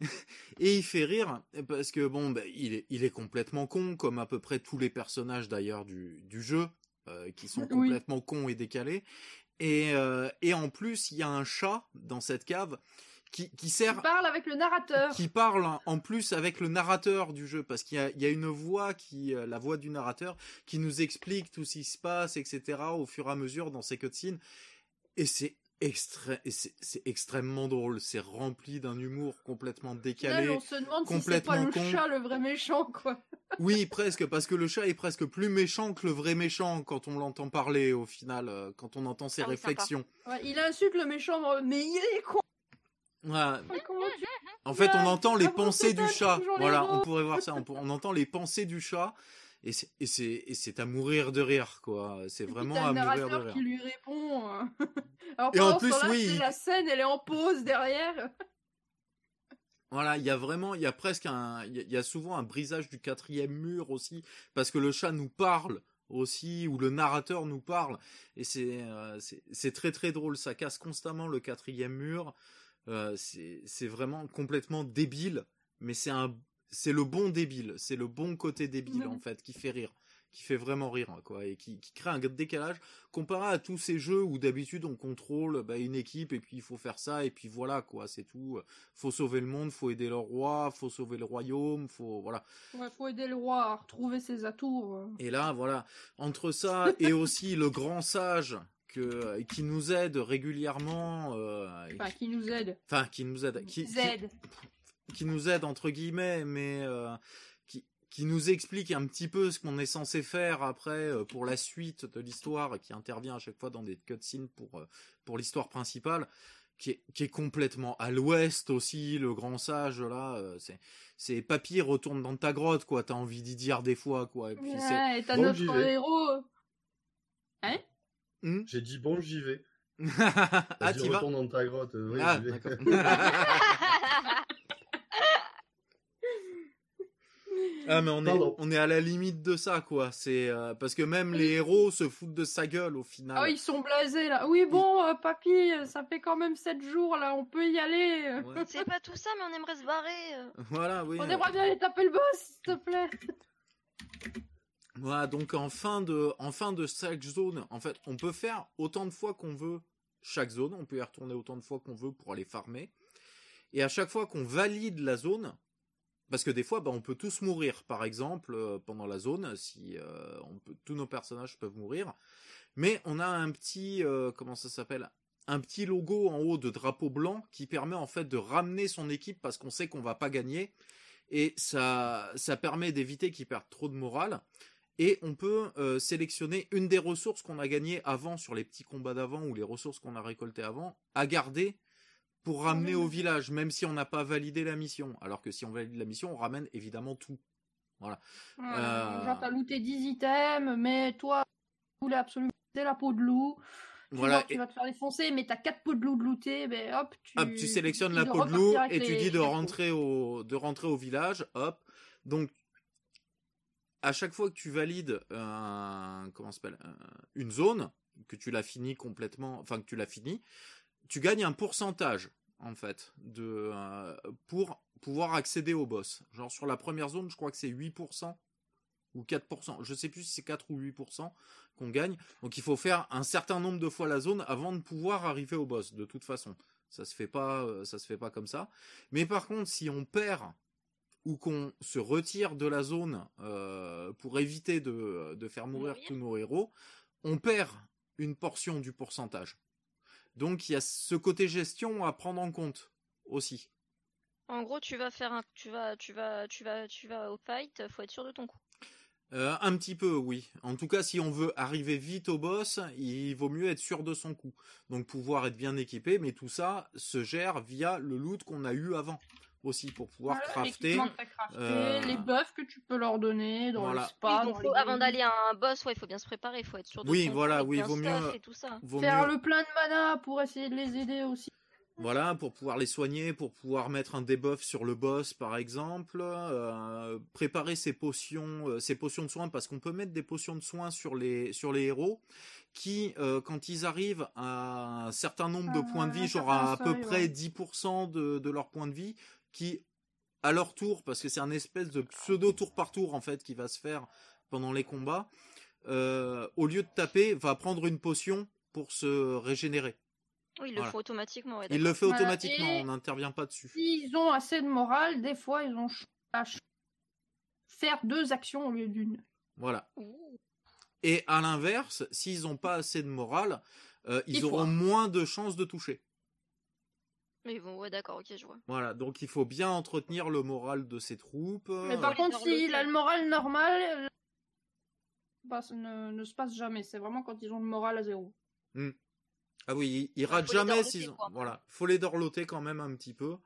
[SPEAKER 1] et il fait rire parce que bon, ben, il est il est complètement con comme à peu près tous les personnages d'ailleurs du du jeu euh, qui sont
[SPEAKER 5] Oui.
[SPEAKER 1] complètement cons et décalés. Et euh, et en plus, il y a un chat dans cette cave qui
[SPEAKER 5] parle avec le narrateur.
[SPEAKER 1] qui parle en plus avec le narrateur du jeu parce qu'il y a, il y a une voix qui euh, la voix du narrateur qui nous explique tout ce qui se passe etc au fur et à mesure dans ces cutscenes et c'est c'est extrêmement drôle c'est rempli d'un humour complètement
[SPEAKER 5] Là,
[SPEAKER 1] décalé
[SPEAKER 5] on se demande si c'est pas
[SPEAKER 1] complètement
[SPEAKER 5] le
[SPEAKER 1] con.
[SPEAKER 5] chat le vrai méchant, quoi.
[SPEAKER 1] oui presque parce que le chat est presque plus méchant que le vrai méchant quand on l'entend parler au final euh, quand on entend ses
[SPEAKER 3] Ah
[SPEAKER 1] réflexions
[SPEAKER 5] Ouais, il insulte le méchant, mais il est con.
[SPEAKER 1] Ouais, En fait, on entend les pensées du chat. Voilà, on pourrait voir ça. On, pour- on entend les pensées du chat. Et c'est, à mourir de rire, quoi. C'est vraiment à mourir de rire.
[SPEAKER 5] qui lui répond. Alors
[SPEAKER 1] Et en plus, oui,
[SPEAKER 5] la scène, elle est en pause derrière.
[SPEAKER 1] Voilà, il y a vraiment, il y a presque un, il y a- souvent un brisage du quatrième mur aussi, parce que le chat nous parle aussi, ou le narrateur nous parle, et c'est, euh, c'est, c'est très très drôle. Ça casse constamment le quatrième mur. Euh, c'est, vraiment complètement débile, mais c'est un, c'est le bon débile, c'est le bon côté débile en fait, qui fait rire, qui fait vraiment rire, quoi, et qui, qui crée un décalage comparé à tous ces jeux où d'habitude on contrôle bah, une équipe et puis il faut faire ça et puis voilà quoi, c'est tout. Faut sauver le monde, faut aider le roi, faut sauver le royaume, faut voilà.
[SPEAKER 5] Ouais, faut aider le roi à retrouver ses atours. euh.
[SPEAKER 1] Et là voilà, entre ça et aussi le grand sage que qui nous aide régulièrement, euh,
[SPEAKER 5] Enfin, qui nous aide.
[SPEAKER 1] enfin qui nous aide, qui, nous aide. entre guillemets, mais euh, qui, qui nous explique un petit peu ce qu'on est censé faire après euh, pour la suite de l'histoire, qui intervient à chaque fois dans des cutscenes pour euh, pour l'histoire principale, qui est, qui est complètement à l'ouest aussi, le grand sage là, euh, c'est c'est papy retourne dans ta grotte quoi, t'as envie d'y dire des fois quoi, et puis c'est
[SPEAKER 5] Ouais, et t'as
[SPEAKER 4] Bon,
[SPEAKER 5] notre héros.
[SPEAKER 1] Hmm
[SPEAKER 4] J'ai dit bon, j'y vais.
[SPEAKER 1] ah
[SPEAKER 4] Vas-y,
[SPEAKER 1] t'y vas
[SPEAKER 4] retourne dans ta grotte. euh, oui,
[SPEAKER 1] Ah
[SPEAKER 4] j'y vais.
[SPEAKER 1] Ah mais on est on est à la limite de ça quoi. C'est euh, parce que même les héros se foutent de sa gueule au final.
[SPEAKER 5] Ah, ils sont blasés là. Oui, bon, euh, papy, ça fait quand même 7 jours là, on peut y aller.
[SPEAKER 1] Ouais.
[SPEAKER 3] C'est pas tout ça, mais on aimerait se barrer.
[SPEAKER 1] Voilà oui.
[SPEAKER 5] On aimerait bien aller taper le boss, s'il te plaît.
[SPEAKER 1] Voilà donc en fin de chaque zone, en fait, on peut faire autant de fois qu'on veut chaque zone. On peut y retourner autant de fois qu'on veut pour aller farmer. Et à chaque fois qu'on valide la zone, parce que des fois, bah, on peut tous mourir, par exemple, euh, pendant la zone, si euh, tous nos personnages peuvent mourir. Mais on a un petit, euh, comment ça s'appelle, un petit logo en haut de drapeau blanc qui permet en fait de ramener son équipe parce qu'on sait qu'on va pas gagner et ça ça permet d'éviter qu'ils perdent trop de morale et on peut euh, sélectionner une des ressources qu'on a gagnées avant sur les petits combats d'avant ou les ressources qu'on a récoltées avant à garder pour ramener au village même si on n'a pas validé la mission alors que si on valide la mission on ramène évidemment tout
[SPEAKER 5] Voilà,
[SPEAKER 1] Euh,
[SPEAKER 5] Genre, t'as looté 10 items, mais toi, tu voulais absolument la peau de loup. Tu
[SPEAKER 1] voilà
[SPEAKER 5] vois tu vas te faire défoncer, mais t'as 4 peaux de loup de looter, ben hop, tu,
[SPEAKER 1] Hop, tu sélectionnes la peau de loup et tu dis de rentrer au de rentrer au village. Hop. Donc à chaque fois que tu valides un comment s'appelle un- une zone que tu l'as fini complètement, enfin que tu l'as fini, tu gagnes un pourcentage en fait de euh, pour pouvoir accéder au boss. Genre sur la première zone, je crois que c'est 8% ou 4%, je sais plus si c'est 4 ou 8% qu'on gagne. Donc il faut faire un certain nombre de fois la zone avant de pouvoir arriver au boss de toute façon. Ça se fait pas euh, ça se fait pas comme ça. Mais par contre, si on perd ou qu'on se retire de la zone euh, pour éviter de, de faire mourir
[SPEAKER 3] Mourir.
[SPEAKER 1] tous nos héros, on perd une portion du pourcentage. Donc il y a ce côté gestion à prendre en compte aussi.
[SPEAKER 3] En gros, tu vas faire un, tu vas, tu vas, tu vas, tu vas au fight. Faut être sûr de ton coup.
[SPEAKER 1] Euh, un petit peu, oui. En tout cas, si on veut arriver vite au boss, il vaut mieux être sûr de son coup. Donc pouvoir être bien équipé, mais tout ça se gère via le loot qu'on a eu avant aussi pour pouvoir
[SPEAKER 5] Voilà,
[SPEAKER 1] crafter. euh,
[SPEAKER 5] les buffs que tu peux leur donner dans
[SPEAKER 1] Voilà.
[SPEAKER 5] le
[SPEAKER 3] Oui,
[SPEAKER 5] spa.
[SPEAKER 3] donc
[SPEAKER 5] dans
[SPEAKER 3] faut-
[SPEAKER 5] les
[SPEAKER 3] avant d'aller à un boss, ouais, il faut bien se préparer. Il faut être sûr de
[SPEAKER 1] Oui, voilà, oui, vaut mieux-
[SPEAKER 3] et tout ça.
[SPEAKER 1] Vaut
[SPEAKER 5] Faire
[SPEAKER 1] mieux-
[SPEAKER 5] le plein de mana pour essayer de les aider aussi.
[SPEAKER 1] Voilà, pour pouvoir les soigner, pour pouvoir mettre un debuff sur le boss, par exemple. euh, préparer ses potions, euh, ses potions de soins, parce qu'on peut mettre des potions de soins sur les sur les héros qui, euh, quand ils arrivent à un certain nombre de
[SPEAKER 5] Ah,
[SPEAKER 1] points de vie, genre à, à peu près
[SPEAKER 5] ouais.
[SPEAKER 1] 10% de, de leur points de vie, qui, à leur tour, parce que c'est un espèce de pseudo tour par tour en fait qui va se faire pendant les combats, euh, au lieu de taper, va prendre une potion pour se régénérer.
[SPEAKER 3] Oui, il le
[SPEAKER 1] Voilà.
[SPEAKER 3] faut automatiquement. Ouais,
[SPEAKER 1] Il le fait automatiquement, on n'intervient pas dessus.
[SPEAKER 5] S'ils ont assez de morale, des fois, ils ont à faire deux actions au lieu d'une.
[SPEAKER 1] Voilà. Et à l'inverse, s'ils n'ont pas assez de morale, euh, ils auront moins de chances de toucher.
[SPEAKER 3] Mais bon, ouais, d'accord, ok, je vois.
[SPEAKER 1] Voilà, donc il faut bien entretenir le moral de ses troupes.
[SPEAKER 5] Mais par contre, s'il a le moral normal, euh, bah, ça ne, ne se passe jamais. C'est vraiment quand ils ont le moral à zéro.
[SPEAKER 1] Ah oui, ils- ils
[SPEAKER 3] Bah,
[SPEAKER 1] ratent jamais s'ils ont.
[SPEAKER 3] quoi.
[SPEAKER 1] Voilà, faut les dorloter quand même un petit peu.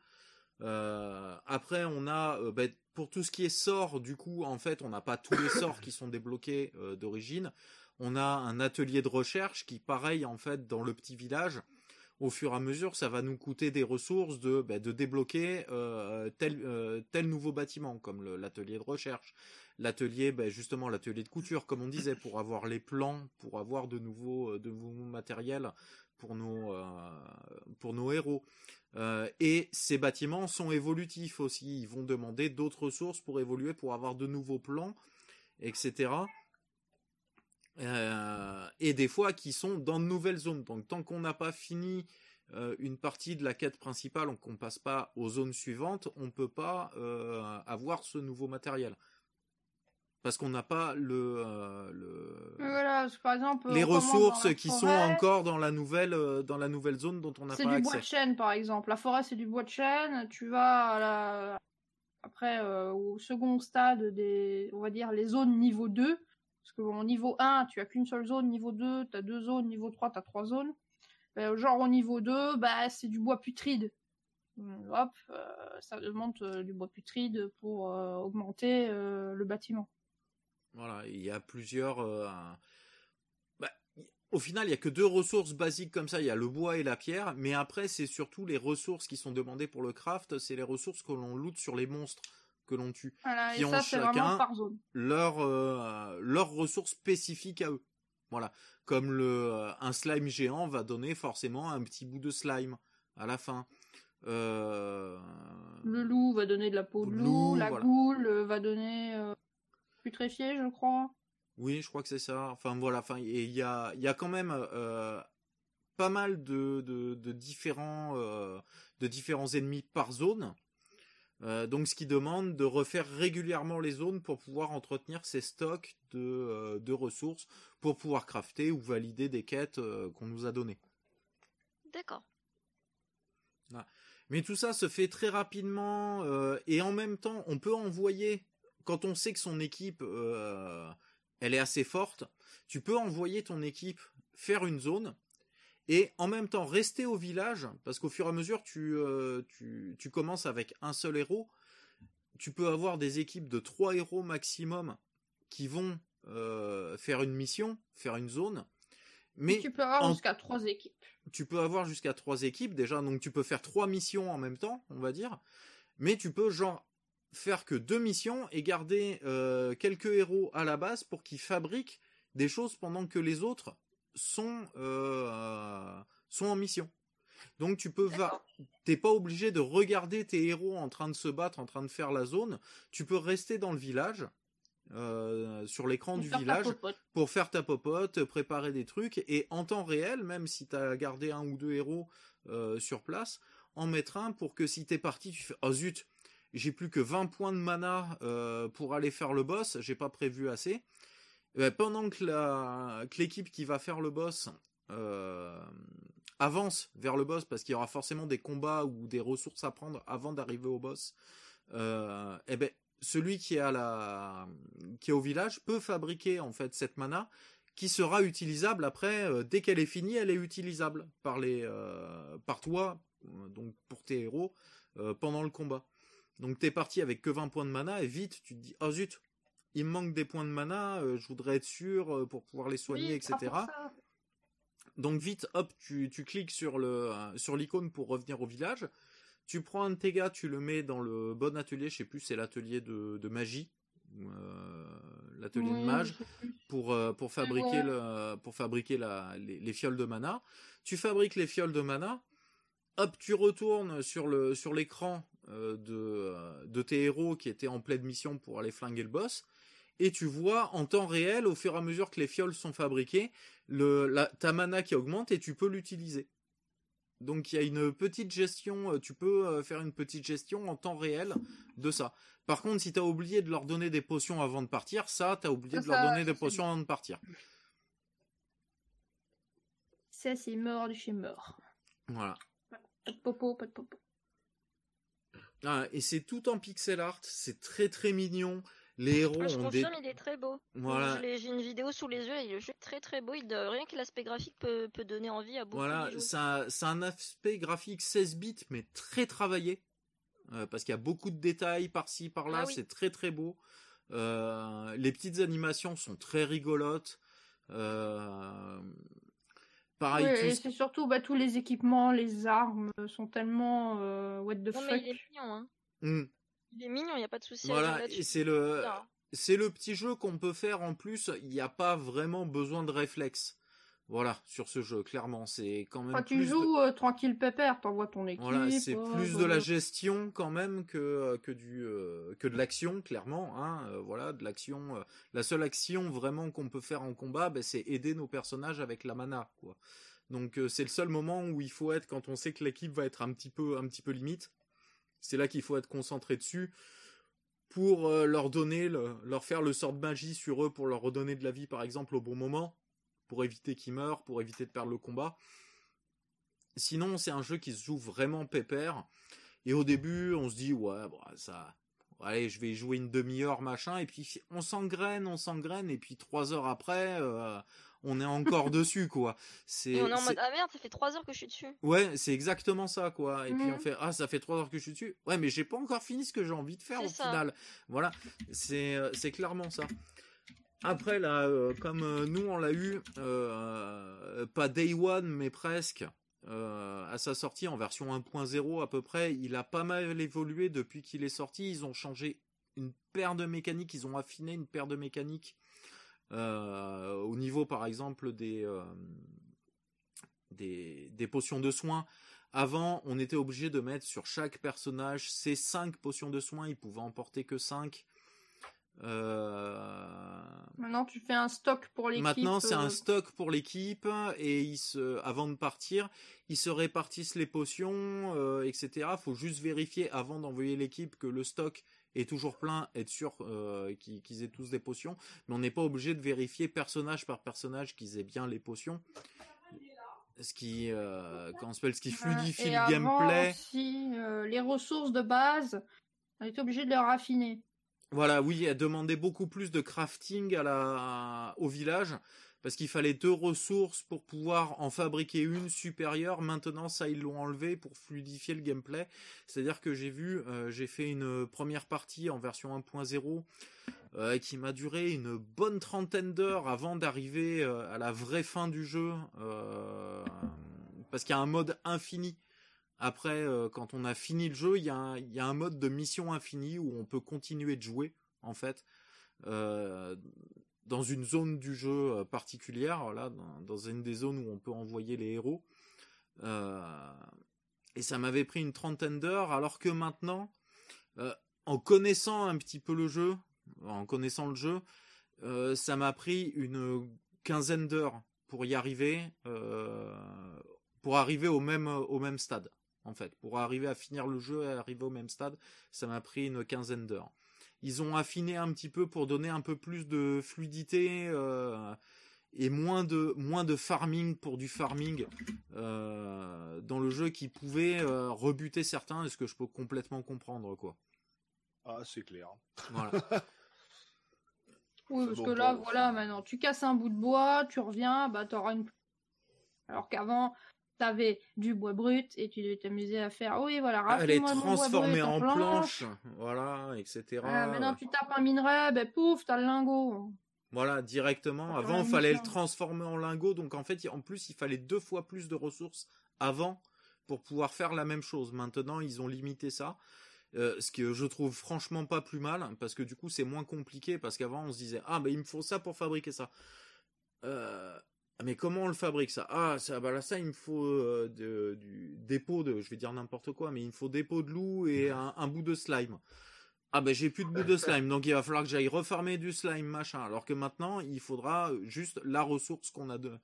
[SPEAKER 1] Euh, après, on a euh, ben, pour tout ce qui est sort, du coup, en fait, on n'a pas tous les sorts qui sont débloqués euh, d'origine. On a un atelier de recherche qui, pareil, en fait, dans le petit village, au fur et à mesure, ça va nous coûter des ressources de, ben, de débloquer euh, tel, euh, tel nouveau bâtiment, comme l'atelier de recherche, l'atelier, ben, justement, l'atelier de couture, comme on disait, pour avoir les plans, pour avoir de nouveaux, euh, de nouveaux matériels pour nos, pour nos héros. Et ces bâtiments sont évolutifs aussi. Ils vont demander d'autres ressources pour évoluer, pour avoir de nouveaux plans, etc. Euh, et des fois qui sont dans de nouvelles zones. Donc tant qu'on n'a pas fini euh, une partie de la quête principale, qu'on ne passe pas aux zones suivantes, on peut pas euh, avoir ce nouveau matériel. Parce qu'on n'a pas le, le
[SPEAKER 5] Mais Voilà, parce que par exemple,
[SPEAKER 1] les ressources qui sont encore dans la nouvelle dans la nouvelle zone dont on n'a
[SPEAKER 5] C'est
[SPEAKER 1] pas
[SPEAKER 5] du bois de
[SPEAKER 1] accès.
[SPEAKER 5] chêne, par exemple. La forêt, c'est du bois de chêne. Tu vas à la... après au second stade des, on va dire, les zones niveau 2. Parce que au niveau 1, tu as qu'une seule zone. Niveau 2, tu as deux zones. Niveau 3, tu as trois zones. Euh, genre au niveau 2, bah, c'est du bois putride. Euh, hop, euh, ça demande euh, du bois putride pour augmenter le bâtiment.
[SPEAKER 1] Voilà, il y a plusieurs. bah, au final, il y a que deux ressources basiques comme ça. Il y a le bois et la pierre, mais après, c'est surtout les ressources qui sont demandées pour le craft. C'est les ressources que l'on loot sur les monstres que l'on tue.
[SPEAKER 5] Voilà,
[SPEAKER 1] Qui
[SPEAKER 5] et
[SPEAKER 1] ont
[SPEAKER 5] ça,
[SPEAKER 1] chacun
[SPEAKER 5] par zone.
[SPEAKER 1] Leurs euh, leurs ressources spécifiques à eux. Voilà, comme le euh, un slime géant va donner forcément un petit bout de slime à la fin. Euh,
[SPEAKER 5] Le loup va donner de la peau de loup,
[SPEAKER 1] loup,
[SPEAKER 5] la
[SPEAKER 1] voilà.
[SPEAKER 5] goule euh, va donner putréfié, je crois.
[SPEAKER 1] Oui, je crois que c'est ça. Enfin voilà, enfin et il y a il y a quand même pas mal de de, de différents de différents ennemis par zone. Euh, donc ce qui demande de refaire régulièrement les zones pour pouvoir entretenir ces stocks de euh, de ressources pour pouvoir crafter ou valider des quêtes euh, qu'on nous a données.
[SPEAKER 3] D'accord.
[SPEAKER 1] Mais tout ça se fait très rapidement et en même temps, on peut envoyer quand on sait que son équipe elle est assez forte, tu peux envoyer ton équipe faire une zone et en même temps rester au village parce qu'au fur et à mesure tu, euh, tu tu commences avec un seul héros, tu peux avoir des équipes de trois héros maximum qui vont euh, faire une mission, faire une zone. Mais
[SPEAKER 5] tu peux avoir
[SPEAKER 1] en-
[SPEAKER 5] jusqu'à trois équipes.
[SPEAKER 1] tu peux avoir jusqu'à trois équipes déjà, donc tu peux faire trois missions en même temps, on va dire. Mais tu peux genre faire que deux missions et garder euh, quelques héros à la base pour qu'ils fabriquent des choses pendant que les autres sont euh, sont en mission. Donc tu peux va, t'es pas obligé de regarder tes héros en train de se battre, en train de faire la zone. Tu peux rester dans le village, euh, sur l'écran du village, pour faire ta popote, préparer des trucs, et en temps réel, même si t'as gardé un ou deux héros euh, sur place, en mettre un pour que si t'es parti, tu fais oh zut, j'ai plus que 20 points de mana euh, pour aller faire le boss, j'ai pas prévu assez. Eh ben, pendant que l'équipe qui va faire le boss euh, avance vers le boss, parce qu'il y aura forcément des combats ou des ressources à prendre avant d'arriver au boss, euh, eh ben celui qui est à la qui est au village peut fabriquer en fait cette mana qui sera utilisable après euh, dès qu'elle est finie elle est utilisable par les par toi donc pour tes héros pendant le combat. Donc t'es parti avec que 20 points de mana et vite tu te dis oh zut il me manque des points de mana euh, je voudrais être sûr euh, pour pouvoir les soigner
[SPEAKER 5] Oui,
[SPEAKER 1] etc
[SPEAKER 5] ah,
[SPEAKER 1] donc vite, hop, tu, tu cliques sur le euh, sur l'icône pour revenir au village. Tu prends un de tes gars, tu le mets dans le bon atelier, je sais plus, c'est l'atelier de, de magie, euh, l'atelier
[SPEAKER 5] Oui,
[SPEAKER 1] de mage,
[SPEAKER 5] plus.
[SPEAKER 1] pour pour fabriquer
[SPEAKER 5] Ouais.
[SPEAKER 1] le pour fabriquer la les, les fioles de mana. Tu fabriques les fioles de mana. Hop, tu retournes sur le sur l'écran de de tes héros qui étaient en pleine mission pour aller flinguer le boss et tu vois en temps réel au fur et à mesure que les fioles sont fabriquées le la, ta mana qui augmente et tu peux l'utiliser. Donc il y a une petite gestion, euh, tu peux euh, faire une petite gestion en temps réel de ça. Par contre, si t'as oublié de leur donner des potions avant de partir, ça, t'as oublié
[SPEAKER 5] Ça,
[SPEAKER 1] de leur donner des potions avant de partir.
[SPEAKER 5] Ça, c'est mort de chez mort.
[SPEAKER 1] Voilà.
[SPEAKER 5] Pas de popo, pas de popo.
[SPEAKER 1] Ah, et c'est tout en pixel art, c'est très très mignon. Les héros
[SPEAKER 3] Ah, je
[SPEAKER 1] ont des...
[SPEAKER 3] confirme, il est très beau.
[SPEAKER 1] Voilà.
[SPEAKER 3] J'ai une vidéo sous les yeux et le jeu est très très beau. Il, rien que l'aspect graphique peut, peut donner envie à beaucoup
[SPEAKER 1] Voilà,
[SPEAKER 3] d'y jouer.
[SPEAKER 1] c'est un, aspect graphique 16 bits, mais très travaillé. Euh, parce qu'il y a beaucoup de détails par-ci, par-là,
[SPEAKER 3] Ah oui.
[SPEAKER 1] c'est très très beau. Euh, les petites animations sont très rigolotes. Euh, pareil,
[SPEAKER 5] Ouais,
[SPEAKER 1] tout
[SPEAKER 5] c'est surtout bah, tous les équipements, les armes sont tellement euh, what the
[SPEAKER 3] Non,
[SPEAKER 5] fuck.
[SPEAKER 3] mais il est mignon, hein.
[SPEAKER 1] Hmm.
[SPEAKER 3] Il est mignon, il n'y a pas de souci.
[SPEAKER 1] Voilà, et c'est le,
[SPEAKER 3] Bien.
[SPEAKER 1] c'est le petit jeu qu'on peut faire en plus. Il n'y a pas vraiment besoin de réflexe. Voilà, sur ce jeu, clairement, c'est quand même
[SPEAKER 5] Quand tu
[SPEAKER 1] plus de-
[SPEAKER 5] joues euh, tranquille pépère, t'envoies ton équipe.
[SPEAKER 1] Voilà, c'est
[SPEAKER 5] euh,
[SPEAKER 1] plus de la gestion quand même que que du euh, que de l'action clairement. Hein, euh, voilà, de l'action. euh, la seule action vraiment qu'on peut faire en combat, ben, c'est aider nos personnages avec la mana, quoi. Donc euh, c'est le seul moment où il faut être quand on sait que l'équipe va être un petit peu un petit peu limite. C'est là qu'il faut être concentré dessus pour euh, leur donner, le- leur faire le sort de magie sur eux pour leur redonner de la vie par exemple au bon moment, pour éviter qu'ils meurent, pour éviter de perdre le combat. Sinon, c'est un jeu qui se joue vraiment pépère. Et au début, on se dit, ouais, ça, allez, je vais jouer une demi-heure, machin. Et puis, on s'engraine, on s'engraine. Et puis, trois heures après, euh, on est encore dessus, quoi. C'est,
[SPEAKER 3] Et on est en mode, ah merde, ça fait 3 heures que je suis dessus.
[SPEAKER 1] Ouais, c'est exactement ça, quoi. Et puis on fait, ah, ça fait trois heures que je suis dessus. Ouais, mais j'ai pas encore fini ce que j'ai envie de faire
[SPEAKER 3] C'est
[SPEAKER 1] au
[SPEAKER 3] ça.
[SPEAKER 1] final. Voilà, c'est euh, c'est clairement ça. Après là, euh, comme euh, nous on l'a eu, euh, pas day one, mais presque. euh, à sa sortie en version 1.0 à peu près, il a pas mal évolué depuis qu'il est sorti. Ils ont changé une paire de mécaniques, ils ont affiné une paire de mécaniques euh, au niveau par exemple des euh, des, des potions de soins. Avant, on était obligé de mettre sur chaque personnage ces 5 potions de soins, il pouvait en porter que 5. Euh...
[SPEAKER 5] Maintenant, tu fais un stock pour l'équipe.
[SPEAKER 1] Maintenant, c'est un stock pour l'équipe et ils se, avant de partir, ils se répartissent les potions, euh, etc. Faut juste vérifier avant d'envoyer l'équipe que le stock est toujours plein, être sûr euh, qu'ils aient tous des potions. Mais on n'est pas obligé de vérifier personnage par personnage qu'ils aient bien les potions. ce qui, euh, comment ça s'appelle, ce qui fluidifie
[SPEAKER 5] et
[SPEAKER 1] le
[SPEAKER 5] avant
[SPEAKER 1] gameplay.
[SPEAKER 5] aussi, euh, les ressources de base, on était obligé de les raffiner.
[SPEAKER 1] Voilà, oui, elle demandait beaucoup plus de crafting à la, au village, parce qu'il fallait deux ressources pour pouvoir en fabriquer une supérieure. Maintenant, ça, ils l'ont enlevé pour fluidifier le gameplay. C'est-à-dire que j'ai vu, euh, j'ai fait une première partie en version 1.0 euh, qui m'a duré une bonne trentaine d'heures avant d'arriver euh, à la vraie fin du jeu, parce qu'il y a un mode infini. Après, quand on a fini le jeu, il y, a un- mode de mission infinie où on peut continuer de jouer, en fait, dans une zone du jeu euh, particulière, dans, une des zones où on peut envoyer les héros. Euh, et ça m'avait pris une trentaine d'heures, alors que maintenant, euh, en connaissant un petit peu le jeu, en connaissant le jeu, ça m'a pris une quinzaine d'heures pour y arriver, pour arriver au même au même stade en fait, pour arriver à finir le jeu et arriver au même stade, ça m'a pris une quinzaine d'heures. Ils ont affiné un petit peu pour donner un peu plus de fluidité euh, et moins de moins de farming pour du farming euh, dans le jeu qui pouvait euh, rebuter certains, est ce que je peux complètement comprendre quoi?
[SPEAKER 2] Ah, c'est clair.
[SPEAKER 1] Voilà.
[SPEAKER 5] Oui, parce
[SPEAKER 2] bon
[SPEAKER 5] que là, voilà, maintenant, tu casses un bout de bois, tu reviens, bah t'auras une. Alors qu'avant, t'avais du bois brut et tu devais t'amuser à faire. Oui, voilà,
[SPEAKER 1] Elle est transformée
[SPEAKER 5] brut
[SPEAKER 1] en
[SPEAKER 5] planche.
[SPEAKER 1] planche, voilà, etc.
[SPEAKER 5] Ah, maintenant, tu tapes un minerai, ben pouf, t'as le lingot.
[SPEAKER 1] Voilà, directement. Avant, il fallait le transformer en lingot. Donc, en fait, en plus, il fallait deux fois plus de ressources avant pour pouvoir faire la même chose. Maintenant, ils ont limité ça. Euh, ce que je trouve franchement pas plus mal, parce que du coup, c'est moins compliqué. Parce qu'avant, on se disait, ah, ben, il me faut ça pour fabriquer ça. Euh, mais comment on le fabrique ça? Ah, ça, bah là, ça, il me faut euh, de- du dépôt de, je vais dire n'importe quoi, mais il me faut dépôt de loup et un, un bout de slime. Ah ben j'ai plus de bout de slime, donc il va falloir que j'aille refarmer du slime machin. Alors que maintenant, il faudra juste la ressource qu'on a de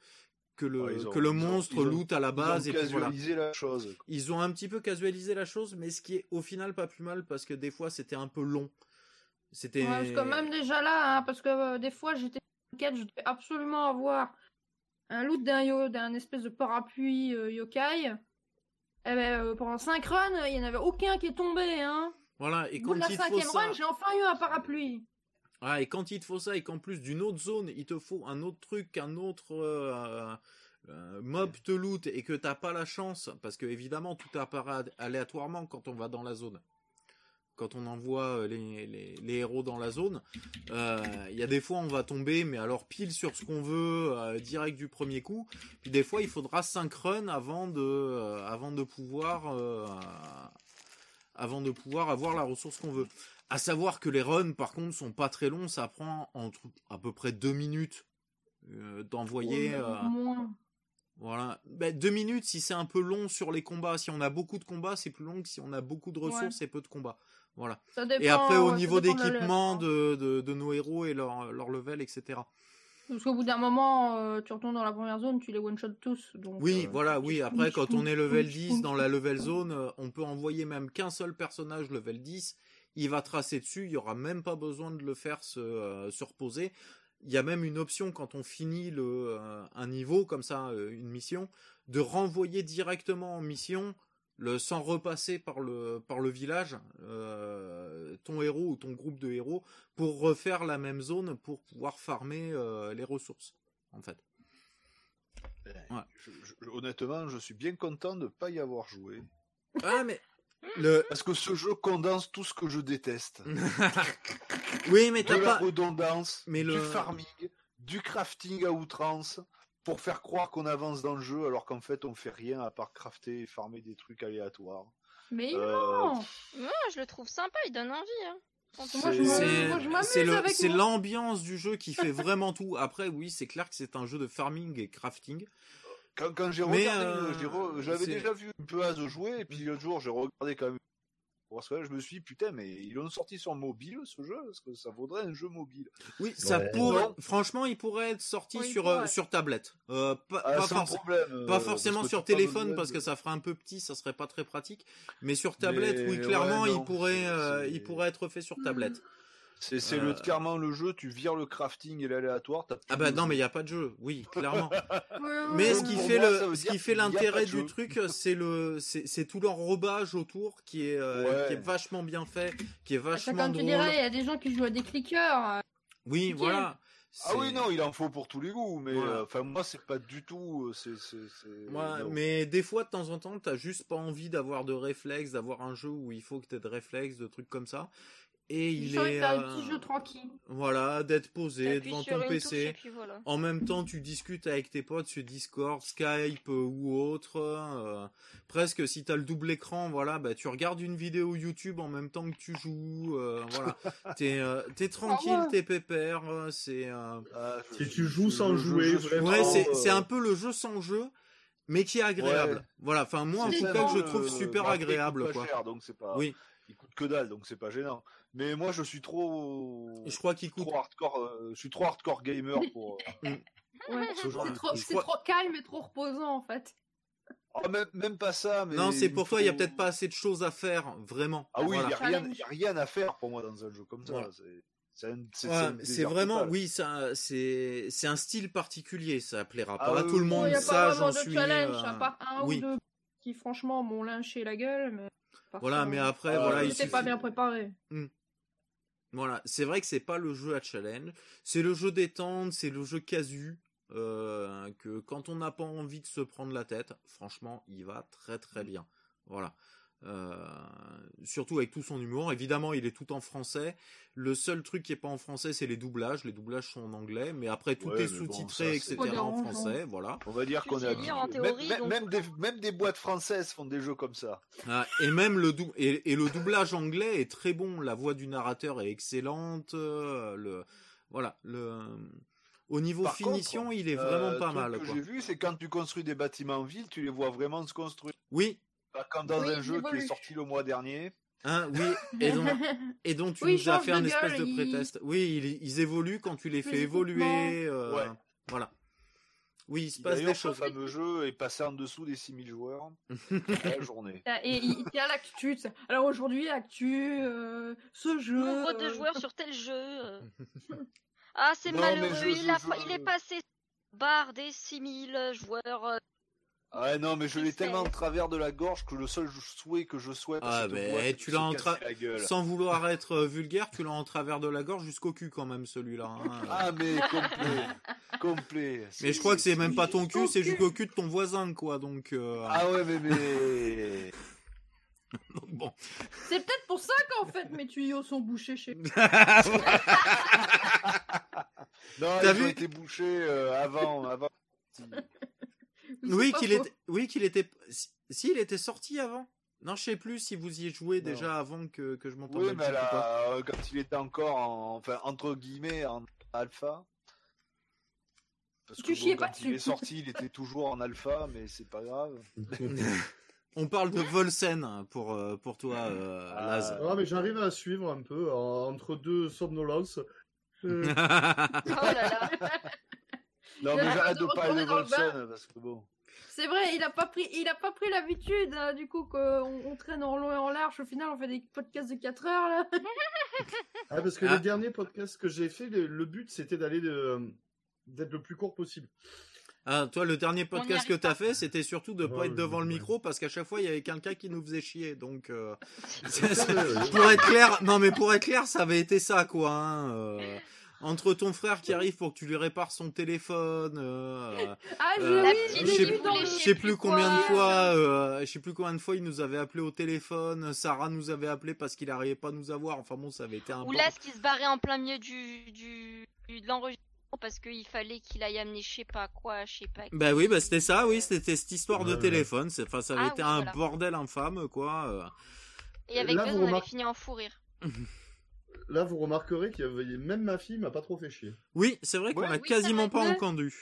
[SPEAKER 1] que le
[SPEAKER 2] Ouais, ils ont-
[SPEAKER 1] que le monstre
[SPEAKER 2] ont-
[SPEAKER 1] loot à la base
[SPEAKER 2] Ils
[SPEAKER 1] et
[SPEAKER 2] ont
[SPEAKER 1] voilà.
[SPEAKER 2] casualisé la chose.
[SPEAKER 1] Ils ont un petit peu casualisé la chose, mais ce qui est au final pas plus mal parce que des fois c'était un peu long. C'était
[SPEAKER 5] Ouais, que même déjà là, hein, parce que euh, des fois, j'étais en quête, je devais absolument avoir un loot d'un d'un espèce de parapluie euh, yokai. Eh ben, euh, pendant 5 runs, il n'y en avait aucun qui est tombé, hein.
[SPEAKER 1] voilà et
[SPEAKER 5] Au bout
[SPEAKER 1] quand
[SPEAKER 5] de la
[SPEAKER 1] il te faut
[SPEAKER 5] cinquième
[SPEAKER 1] ça,
[SPEAKER 5] run, j'ai enfin eu un parapluie.
[SPEAKER 1] Ah, et quand il te faut ça et qu'en plus d'une autre zone, il te faut un autre truc, un autre euh, euh, mob te loot et que t'as pas la chance, parce que évidemment tout apparaît aléatoirement quand on va dans la zone. Quand on envoie euh, les, les, les héros dans la zone, euh, il y a des fois on va tomber, mais alors pile sur ce qu'on veut, euh, direct du premier coup. Puis des fois il faudra 5 runs avant de, euh, avant de pouvoir, avant de pouvoir avoir la ressource qu'on veut. À savoir que les runs, par contre, sont pas très longs. Ça prend entre à peu près deux minutes d'envoyer. Voilà, ben, deux minutes si c'est un peu long sur les combats. Si on a beaucoup de combats, c'est plus long que si on a beaucoup de ressources
[SPEAKER 5] Ouais.
[SPEAKER 1] et peu de combats. Voilà.
[SPEAKER 5] Ça dépend,
[SPEAKER 1] Et après, au
[SPEAKER 5] ça
[SPEAKER 1] niveau d'équipement
[SPEAKER 5] hein.
[SPEAKER 1] de, de, de nos héros et leur, leur level, etc.
[SPEAKER 5] Parce qu'au bout d'un moment, euh, tu retournes dans la première zone, tu les one-shot tous. Donc,
[SPEAKER 1] Oui,
[SPEAKER 5] euh,
[SPEAKER 1] voilà, oui. Après, quand on est level
[SPEAKER 5] tu-
[SPEAKER 1] 10 dans la level zone, euh, on peut envoyer même qu'un seul personnage level 10. Il va tracer dessus. Il y aura même pas besoin de le faire se, euh, se reposer. Il y a même une option quand on finit le, euh, un niveau comme ça, euh, une mission, de renvoyer directement en mission, le, sans repasser par le, par le village, euh, ton héros ou ton groupe de héros, pour refaire la même zone pour pouvoir farmer euh, les ressources, en fait. Ouais.
[SPEAKER 2] Je- je- honnêtement, je suis bien content de ne pas y avoir joué.
[SPEAKER 1] Ah, mais le,
[SPEAKER 2] Parce que ce jeu condense tout ce que je déteste.
[SPEAKER 1] oui, mais
[SPEAKER 2] de
[SPEAKER 1] t'as
[SPEAKER 2] la
[SPEAKER 1] pas.
[SPEAKER 2] redondance,
[SPEAKER 1] mais
[SPEAKER 2] du
[SPEAKER 1] le-
[SPEAKER 2] farming, du crafting à outrance, pour faire croire qu'on avance dans le jeu alors qu'en fait on fait rien à part crafter et farmer des trucs aléatoires.
[SPEAKER 5] Mais
[SPEAKER 2] Euh,
[SPEAKER 5] non
[SPEAKER 3] Moi, je le trouve sympa, il donne envie. Hein.
[SPEAKER 5] Moi, je me-
[SPEAKER 1] C'est l'ambiance du jeu qui fait vraiment tout. Après, oui, c'est clair que c'est un jeu de farming et crafting.
[SPEAKER 2] Quand, quand j'ai regardé,
[SPEAKER 1] euh,
[SPEAKER 2] j'avais déjà vu un peu Az jouer et puis l'autre jour j'ai regardé quand même. Parce que là, je me suis dit, putain, mais ils l'ont sorti sur mobile ce jeu, parce que ça vaudrait un jeu mobile.
[SPEAKER 1] Oui, ça
[SPEAKER 4] Ouais.
[SPEAKER 1] pourrait.
[SPEAKER 2] Non.
[SPEAKER 1] Franchement, il pourrait être sorti
[SPEAKER 5] Oui,
[SPEAKER 1] sur
[SPEAKER 5] pourrait.
[SPEAKER 1] euh, sur tablette. Euh, pas,
[SPEAKER 2] Ah,
[SPEAKER 1] pas
[SPEAKER 2] sans
[SPEAKER 1] forc-
[SPEAKER 2] problème. euh,
[SPEAKER 1] pas forcément sur téléphone parce que ça ferait un peu petit, ça serait pas très pratique. Mais sur tablette,
[SPEAKER 2] Mais
[SPEAKER 1] oui,
[SPEAKER 2] ouais,
[SPEAKER 1] clairement,
[SPEAKER 2] non,
[SPEAKER 1] il pourrait, euh, il pourrait être fait sur tablette.
[SPEAKER 2] C'est
[SPEAKER 1] Euh.
[SPEAKER 2] le clairement le jeu, tu vires le crafting et l'aléatoire.
[SPEAKER 1] Ah bah non, mais il y a pas de jeu. Oui, clairement. Mais ce qui fait
[SPEAKER 2] moi,
[SPEAKER 1] le, ce qui fait l'intérêt du
[SPEAKER 2] jeu.
[SPEAKER 1] truc, c'est le, c'est c'est tout l'enrobage autour qui est, euh,
[SPEAKER 2] Ouais.
[SPEAKER 1] qui est vachement bien fait, qui est
[SPEAKER 5] Ça,
[SPEAKER 1] vachement
[SPEAKER 5] comme tu dirais, il y a des gens qui jouent à des clickers. euh,
[SPEAKER 1] Oui, voilà.
[SPEAKER 2] Ah oui non, il en faut pour tous les goûts, mais euh, enfin moi c'est pas du tout, euh, c'est.
[SPEAKER 1] Ouais, mais des fois, de temps en temps, t'as juste pas envie d'avoir de réflexes, d'avoir un jeu où il faut que t'aies de réflexes, de trucs comme ça. Et il est,
[SPEAKER 5] faire un
[SPEAKER 1] euh,
[SPEAKER 5] petit jeu tranquille.
[SPEAKER 1] voilà, d'être posé devant ton PC.
[SPEAKER 3] voilà.
[SPEAKER 1] En même temps, tu discutes avec tes potes sur Discord, Skype euh, ou autre. euh, presque, si t'as le double écran, voilà, bah tu regardes une vidéo YouTube en même temps que tu joues. euh, voilà, t'es euh, t'es tranquille,
[SPEAKER 5] Ah ouais.
[SPEAKER 1] t'es pépère. c'est euh,
[SPEAKER 2] Ah,
[SPEAKER 4] Si tu joues sans jouer, vraiment,
[SPEAKER 1] ouais, c'est
[SPEAKER 2] euh,
[SPEAKER 1] c'est un peu le jeu sans jeu, mais qui est agréable.
[SPEAKER 2] Ouais.
[SPEAKER 1] Voilà, enfin moi en tout cas que je
[SPEAKER 2] le-
[SPEAKER 1] trouve super agréable quoi.
[SPEAKER 2] cher, donc pas.
[SPEAKER 1] Oui,
[SPEAKER 2] Il coûte que dalle, donc c'est pas gênant. Mais moi je suis trop.
[SPEAKER 1] je crois qu'il coûte.
[SPEAKER 2] trop hardcore. euh, je suis trop hardcore gamer pour. euh,
[SPEAKER 5] Ouais.
[SPEAKER 2] ce genre
[SPEAKER 5] C'est
[SPEAKER 2] de
[SPEAKER 5] trop, c'est
[SPEAKER 1] crois-
[SPEAKER 5] trop calme et trop reposant en fait.
[SPEAKER 2] Oh, même, même pas ça, mais.
[SPEAKER 1] Non, c'est pour
[SPEAKER 2] me
[SPEAKER 1] toi, il y a peut-être pas assez de choses à faire, vraiment.
[SPEAKER 2] Ah oui, il
[SPEAKER 1] Voilà.
[SPEAKER 2] y a rien,
[SPEAKER 5] Challenge.
[SPEAKER 2] y a rien à faire pour moi dans un jeu comme ça.
[SPEAKER 1] Voilà.
[SPEAKER 2] C'est- C'est un- c'est-
[SPEAKER 1] Ouais,
[SPEAKER 2] c'est un
[SPEAKER 1] mais c'est
[SPEAKER 2] désert
[SPEAKER 1] vraiment,
[SPEAKER 2] total.
[SPEAKER 1] oui, ça, c'est, c'est un style particulier. Ça plaira
[SPEAKER 2] Ah
[SPEAKER 1] pas à
[SPEAKER 2] oui,
[SPEAKER 1] tout le monde.
[SPEAKER 5] il n'y a
[SPEAKER 1] ça,
[SPEAKER 5] pas vraiment de
[SPEAKER 1] suis.
[SPEAKER 5] challenge,
[SPEAKER 1] euh,
[SPEAKER 5] à part un
[SPEAKER 1] oui.
[SPEAKER 5] ou deux qui franchement m'ont lynché la gueule. Mais
[SPEAKER 1] Voilà, mais après,
[SPEAKER 2] Ah,
[SPEAKER 1] voilà, il suffit.
[SPEAKER 5] pas bien préparé.
[SPEAKER 1] Voilà, c'est vrai que c'est pas le jeu à challenge, c'est le jeu détente, c'est le jeu casu. euh, que quand on n'a pas envie de se prendre la tête, franchement, il va très très bien. Voilà. Euh, surtout avec tout son humour. Évidemment, il est tout en français. Le seul truc qui est pas en français, c'est les doublages. Les doublages sont en anglais, mais après tout
[SPEAKER 2] Ouais,
[SPEAKER 1] est
[SPEAKER 2] bon,
[SPEAKER 1] sous-titré, etc. en français. Voilà.
[SPEAKER 2] On va dire qu'on est habitué.
[SPEAKER 3] théorie,
[SPEAKER 2] même,
[SPEAKER 3] donc-
[SPEAKER 2] même des, même des boîtes françaises font des jeux comme ça.
[SPEAKER 1] Ah, et même le dou- et, et le doublage anglais est très bon. La voix du narrateur est excellente. euh, le voilà le au niveau
[SPEAKER 2] Par
[SPEAKER 1] finition,
[SPEAKER 2] contre,
[SPEAKER 1] il est
[SPEAKER 2] Euh,
[SPEAKER 1] vraiment
[SPEAKER 2] le
[SPEAKER 1] pas mal.
[SPEAKER 2] que
[SPEAKER 1] quoi.
[SPEAKER 2] j'ai vu, c'est quand tu construis des bâtiments en ville, tu les vois vraiment se construire.
[SPEAKER 1] Oui,
[SPEAKER 2] Pas comme dans
[SPEAKER 5] Oui,
[SPEAKER 2] un jeu qui est sorti le mois dernier.
[SPEAKER 1] hein, oui. Et donc et donc tu
[SPEAKER 5] Oui,
[SPEAKER 1] nous as fait un espèce
[SPEAKER 5] gueule,
[SPEAKER 1] de
[SPEAKER 5] il-
[SPEAKER 1] pré-test. Oui, ils, ils évoluent quand tu les fais évoluer. euh,
[SPEAKER 2] Ouais.
[SPEAKER 1] Voilà. Oui, il se passe des
[SPEAKER 2] D'ailleurs, ce
[SPEAKER 1] choses.
[SPEAKER 2] fameux jeu est passé en dessous des 6000 joueurs la journée.
[SPEAKER 5] Et il il tient l'actu. Alors aujourd'hui, actu, euh, ce jeu.
[SPEAKER 3] Nombre de
[SPEAKER 5] euh,
[SPEAKER 3] joueurs sur tel jeu. euh. Ah, c'est malheureux.
[SPEAKER 2] je-
[SPEAKER 3] il,
[SPEAKER 2] je-
[SPEAKER 3] a,
[SPEAKER 2] je-
[SPEAKER 3] pas- il est passé barre des 6000 joueurs.
[SPEAKER 2] Ah non, mais je l'ai tellement en travers de la gorge que le seul souhait que je souhaite,
[SPEAKER 1] Ah, mais
[SPEAKER 2] voir
[SPEAKER 1] tu
[SPEAKER 2] se
[SPEAKER 1] l'as en tra-
[SPEAKER 2] la gueule.
[SPEAKER 1] Sans vouloir être euh, vulgaire, tu l'as en travers de la gorge jusqu'au cul quand même celui-là. hein.
[SPEAKER 2] Ah, mais complet. complet.
[SPEAKER 1] Mais je crois que c'est même pas ton cul, c'est jusqu'au cul de ton voisin, quoi. Donc, euh,
[SPEAKER 2] Ah ouais, mais. mais...
[SPEAKER 1] donc bon.
[SPEAKER 5] C'est peut-être pour ça qu'en fait mes tuyaux sont bouchés chez.
[SPEAKER 2] Non, ils ont été bouchés euh, avant. avant...
[SPEAKER 1] oui, qu'il était, oui, qu'il était, si, il était sorti avant. Non, je sais plus si vous y jouez
[SPEAKER 2] Non.
[SPEAKER 1] déjà avant que, que je m'entende
[SPEAKER 2] Oui, mais
[SPEAKER 1] pas.
[SPEAKER 2] là, euh, quand il était encore en, enfin, entre guillemets, en alpha. Parce
[SPEAKER 5] Tu
[SPEAKER 2] que
[SPEAKER 5] chiais
[SPEAKER 2] bon,
[SPEAKER 5] pas
[SPEAKER 2] quand il est sorti, il était toujours en alpha, mais c'est pas grave.
[SPEAKER 1] On parle de Volsen pour, euh, pour toi, euh,
[SPEAKER 2] Ah.
[SPEAKER 1] Laz.
[SPEAKER 4] Ah, mais j'arrive à suivre un peu en- entre deux somnolences. Euh,
[SPEAKER 3] Oh là là.
[SPEAKER 2] Non, mais j'arrête
[SPEAKER 5] de
[SPEAKER 2] parler de
[SPEAKER 5] le
[SPEAKER 2] Volson, parce que bon.
[SPEAKER 5] C'est vrai, il a pas pris, il a pas pris l'habitude hein, du coup qu'on on traîne en long et en large. Au final, on fait des podcasts de 4 heures là.
[SPEAKER 4] Ah, parce que
[SPEAKER 1] Ah.
[SPEAKER 4] les derniers podcasts que j'ai fait, le, le but c'était d'aller de- d'être le plus court possible.
[SPEAKER 1] Ah, toi, le dernier podcast que t'as
[SPEAKER 3] pas.
[SPEAKER 1] fait, c'était surtout de pas
[SPEAKER 4] Ouais,
[SPEAKER 1] être devant le micro parce qu'à chaque fois, il y avait quelqu'un qui nous faisait chier. Donc, euh, pour être clair, non, mais pour être clair, ça avait été ça, quoi. hein, euh, entre ton frère qui arrive pour que tu lui répares son téléphone, euh,
[SPEAKER 5] Ah, je
[SPEAKER 1] Euh,
[SPEAKER 5] oui,
[SPEAKER 1] je
[SPEAKER 5] je
[SPEAKER 1] sais plus-
[SPEAKER 5] dans le.
[SPEAKER 1] je
[SPEAKER 3] sais
[SPEAKER 1] sais plus
[SPEAKER 3] plus
[SPEAKER 1] combien de fois, euh, je sais plus combien de fois il nous avait appelé au téléphone. Sarah nous avait appelé parce qu'il arrivait pas à nous avoir. Enfin bon, ça avait été un
[SPEAKER 3] Ou là, ce qui se barrait en plein milieu du, du, du- de l'enregistrement parce qu'il fallait qu'il aille amener je sais pas quoi, je sais pas.
[SPEAKER 1] Bah oui, bah c'était ça, oui, c'était cette histoire de téléphone. C'est- Enfin, ça avait
[SPEAKER 3] Ah
[SPEAKER 1] été
[SPEAKER 3] oui,
[SPEAKER 1] un
[SPEAKER 3] voilà.
[SPEAKER 1] bordel infâme, quoi. euh.
[SPEAKER 3] Et avec
[SPEAKER 4] Là,
[SPEAKER 3] on avait fini en fou rire.
[SPEAKER 4] Là, vous remarquerez avait... même ma fille m'a pas trop fait chier.
[SPEAKER 1] Oui, c'est vrai qu'on
[SPEAKER 2] Ouais.
[SPEAKER 1] a
[SPEAKER 3] Oui,
[SPEAKER 1] quasiment pas entendu.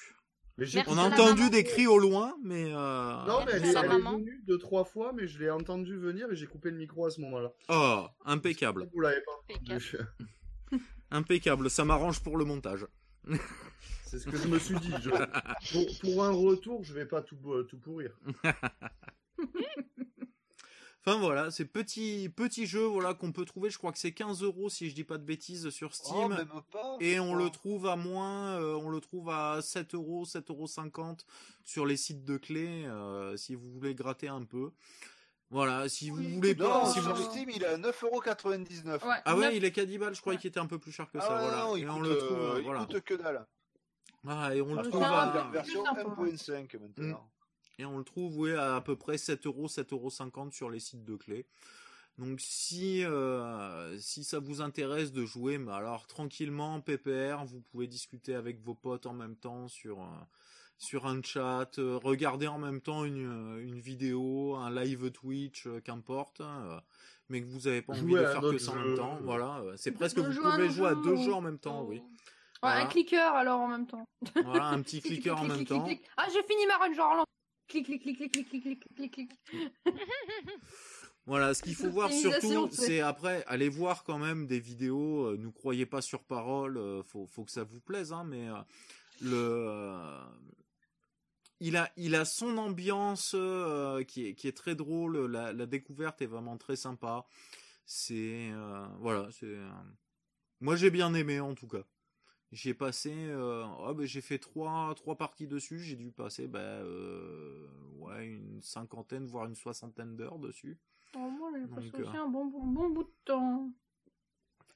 [SPEAKER 4] Mais
[SPEAKER 1] On a entendu des cris au loin, mais euh...
[SPEAKER 4] Non, mais elle, est, elle est venue deux, trois fois, mais je l'ai entendu venir et j'ai coupé le micro à ce moment-là.
[SPEAKER 1] oh, impeccable,
[SPEAKER 4] Vous l'avez pas.
[SPEAKER 3] Impeccable.
[SPEAKER 1] impeccable. Ça m'arrange pour le montage.
[SPEAKER 4] C'est ce que je me suis dit. je- Pour, pour un retour, je vais pas tout, euh, tout pourrir.
[SPEAKER 1] Enfin voilà, c'est petit petit jeu voilà qu'on peut trouver. Je crois que c'est 15 euros si je dis pas de bêtises sur
[SPEAKER 2] Oh,
[SPEAKER 1] Steam.
[SPEAKER 2] même pas.
[SPEAKER 1] Et
[SPEAKER 2] je
[SPEAKER 1] on le trouve à moins, euh, on le trouve à 7 euros, 7 euros 50 sur les sites de clés, euh, si vous voulez gratter un peu. Voilà, si vous
[SPEAKER 5] Oui.
[SPEAKER 1] voulez pas,
[SPEAKER 2] Non,
[SPEAKER 1] si
[SPEAKER 2] sur
[SPEAKER 1] vous...
[SPEAKER 2] Steam, il est à 9,99€.
[SPEAKER 5] Ouais,
[SPEAKER 1] Ah ouais,
[SPEAKER 5] neuf-
[SPEAKER 1] il est 4 balles, je croyais
[SPEAKER 5] Ouais.
[SPEAKER 1] qu'il était un peu plus cher que
[SPEAKER 2] Ah
[SPEAKER 1] ça,
[SPEAKER 2] ouais,
[SPEAKER 1] voilà.
[SPEAKER 2] non, il
[SPEAKER 1] et on
[SPEAKER 2] coûte,
[SPEAKER 1] le trouve,
[SPEAKER 2] euh,
[SPEAKER 1] euh,
[SPEAKER 2] il
[SPEAKER 1] voilà.
[SPEAKER 2] coûte que dalle.
[SPEAKER 1] Ah, et on le
[SPEAKER 5] Ah,
[SPEAKER 1] trouve
[SPEAKER 5] c'est un
[SPEAKER 1] à...
[SPEAKER 2] version
[SPEAKER 5] plus sympa.
[SPEAKER 2] 1.5 maintenant.
[SPEAKER 1] Et on le trouve à, à peu près 7 euros, 7 euros 50 sur les sites de clés. Donc si euh, si ça vous intéresse de jouer, mais alors tranquillement, PPR, vous pouvez discuter avec vos potes en même temps sur euh, sur un chat, euh, regarder en même temps une une vidéo, un live Twitch, euh, qu'importe, euh, mais que vous avez pas envie
[SPEAKER 4] Jouer
[SPEAKER 1] de faire
[SPEAKER 4] un
[SPEAKER 1] que ça en même temps. Voilà, euh, c'est presque vous pouvez jouer à deux jeux en même temps, oui.
[SPEAKER 5] Ouais,
[SPEAKER 1] Voilà.
[SPEAKER 5] un clicker alors en même temps.
[SPEAKER 1] Voilà, un petit clicker en même temps.
[SPEAKER 5] Ah, j'ai fini ma run, genre. Clic, clic, clic, clic, clic, clic, clic, clic, clic.
[SPEAKER 1] Voilà, ce qu'il faut voir surtout,
[SPEAKER 5] c'est-
[SPEAKER 1] après, allez voir quand même des vidéos. euh, nous croyez pas sur parole, euh, faut, faut que ça vous plaise, hein, mais euh, le, euh, il a, il a son ambiance euh, qui est, qui est très drôle. La, la découverte est vraiment très sympa. C'est, voilà, c'est. moi, j'ai bien aimé en tout cas. J'ai passé, euh, ben, j'ai fait trois, trois parties dessus. J'ai dû passer, bah, euh, ouais, une cinquantaine, voire une soixantaine d'heures dessus.
[SPEAKER 5] Oh, moi, j'ai passé
[SPEAKER 1] Donc,
[SPEAKER 5] aussi
[SPEAKER 1] euh,
[SPEAKER 5] un bon, bon, bon bout de temps.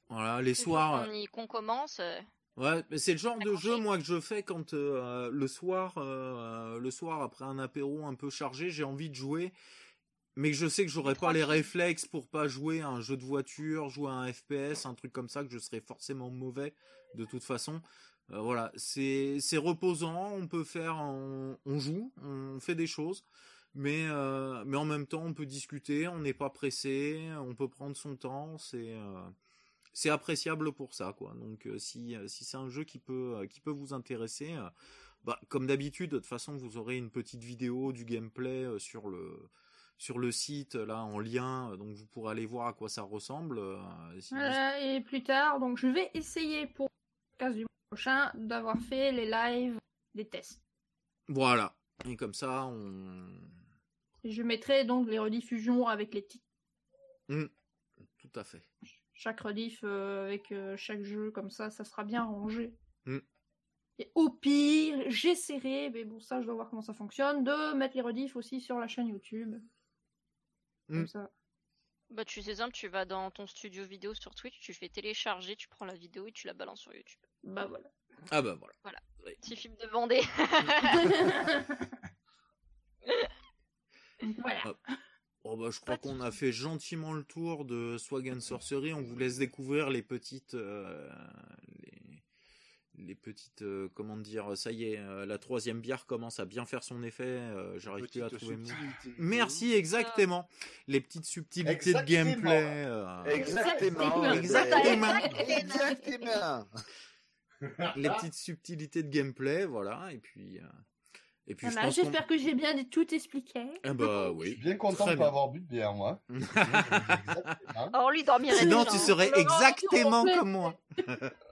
[SPEAKER 1] Voilà, les soirs.
[SPEAKER 3] qu'on y- qu'on commence, euh,
[SPEAKER 1] Ouais, mais c'est le genre de jeu moi que je fais quand euh, le soir, euh, le soir après un apéro un peu chargé, j'ai envie de jouer, mais que je sais que j'aurais pas les réflexes pour pas jouer à un jeu de voiture, jouer à un FPS, un truc comme ça que je serais forcément mauvais de toute façon. Euh, voilà, c'est c'est reposant, on peut faire, on, on joue, on fait des choses, mais euh, mais en même temps on peut discuter, on n'est pas pressé, on peut prendre son temps, c'est euh, c'est appréciable pour ça quoi. Donc si si c'est un jeu qui peut qui peut vous intéresser, bah comme d'habitude de toute façon vous aurez une petite vidéo du gameplay sur le sur le site là en lien, donc vous pourrez aller voir à quoi ça ressemble. euh, vous-
[SPEAKER 5] et plus tard, donc je vais essayer pour le cas du mois prochain d'avoir fait les lives des tests.
[SPEAKER 1] Voilà. Et comme ça on
[SPEAKER 5] je mettrai donc les rediffusions avec les titres.
[SPEAKER 1] tout à fait.
[SPEAKER 5] Chaque rediff euh, avec euh, chaque jeu, comme ça, ça sera bien rangé.
[SPEAKER 1] Mm.
[SPEAKER 5] Et au pire, j'essaierai, mais bon, ça, je dois voir comment ça fonctionne, de mettre les rediffs aussi sur la chaîne YouTube. Comme
[SPEAKER 1] Mm.
[SPEAKER 5] ça.
[SPEAKER 3] bah tu sais simple, tu vas dans ton studio vidéo sur Twitch, tu fais télécharger, tu prends la vidéo et tu la balances sur YouTube.
[SPEAKER 5] Bah voilà.
[SPEAKER 1] Ah bah voilà.
[SPEAKER 3] Petit film de Vendée.
[SPEAKER 5] voilà.
[SPEAKER 1] Oh bah je crois qu'on a fait gentiment le tour de Swag and Sorcery. On vous laisse découvrir les petites, euh, les, les petites, euh, comment dire, ça y est, euh, la troisième bière commence à bien faire son effet. euh, J'arrive plus à trouver. Merci, exactement. Les petites subtilités de gameplay. euh,
[SPEAKER 2] Exactement.
[SPEAKER 1] Exactement.
[SPEAKER 2] Exactement.
[SPEAKER 1] les petites subtilités de gameplay, voilà. Et puis, euh, et puis
[SPEAKER 5] J'espère que j'ai bien tout expliqué.
[SPEAKER 1] Ah bah
[SPEAKER 4] Je suis bien content de pas avoir bu de bière, moi. Exactement.
[SPEAKER 3] Or lui dormirait
[SPEAKER 1] Sinon,
[SPEAKER 3] déjà,
[SPEAKER 1] tu
[SPEAKER 3] hein.
[SPEAKER 1] serais
[SPEAKER 5] Laurent,
[SPEAKER 1] exactement comme moi.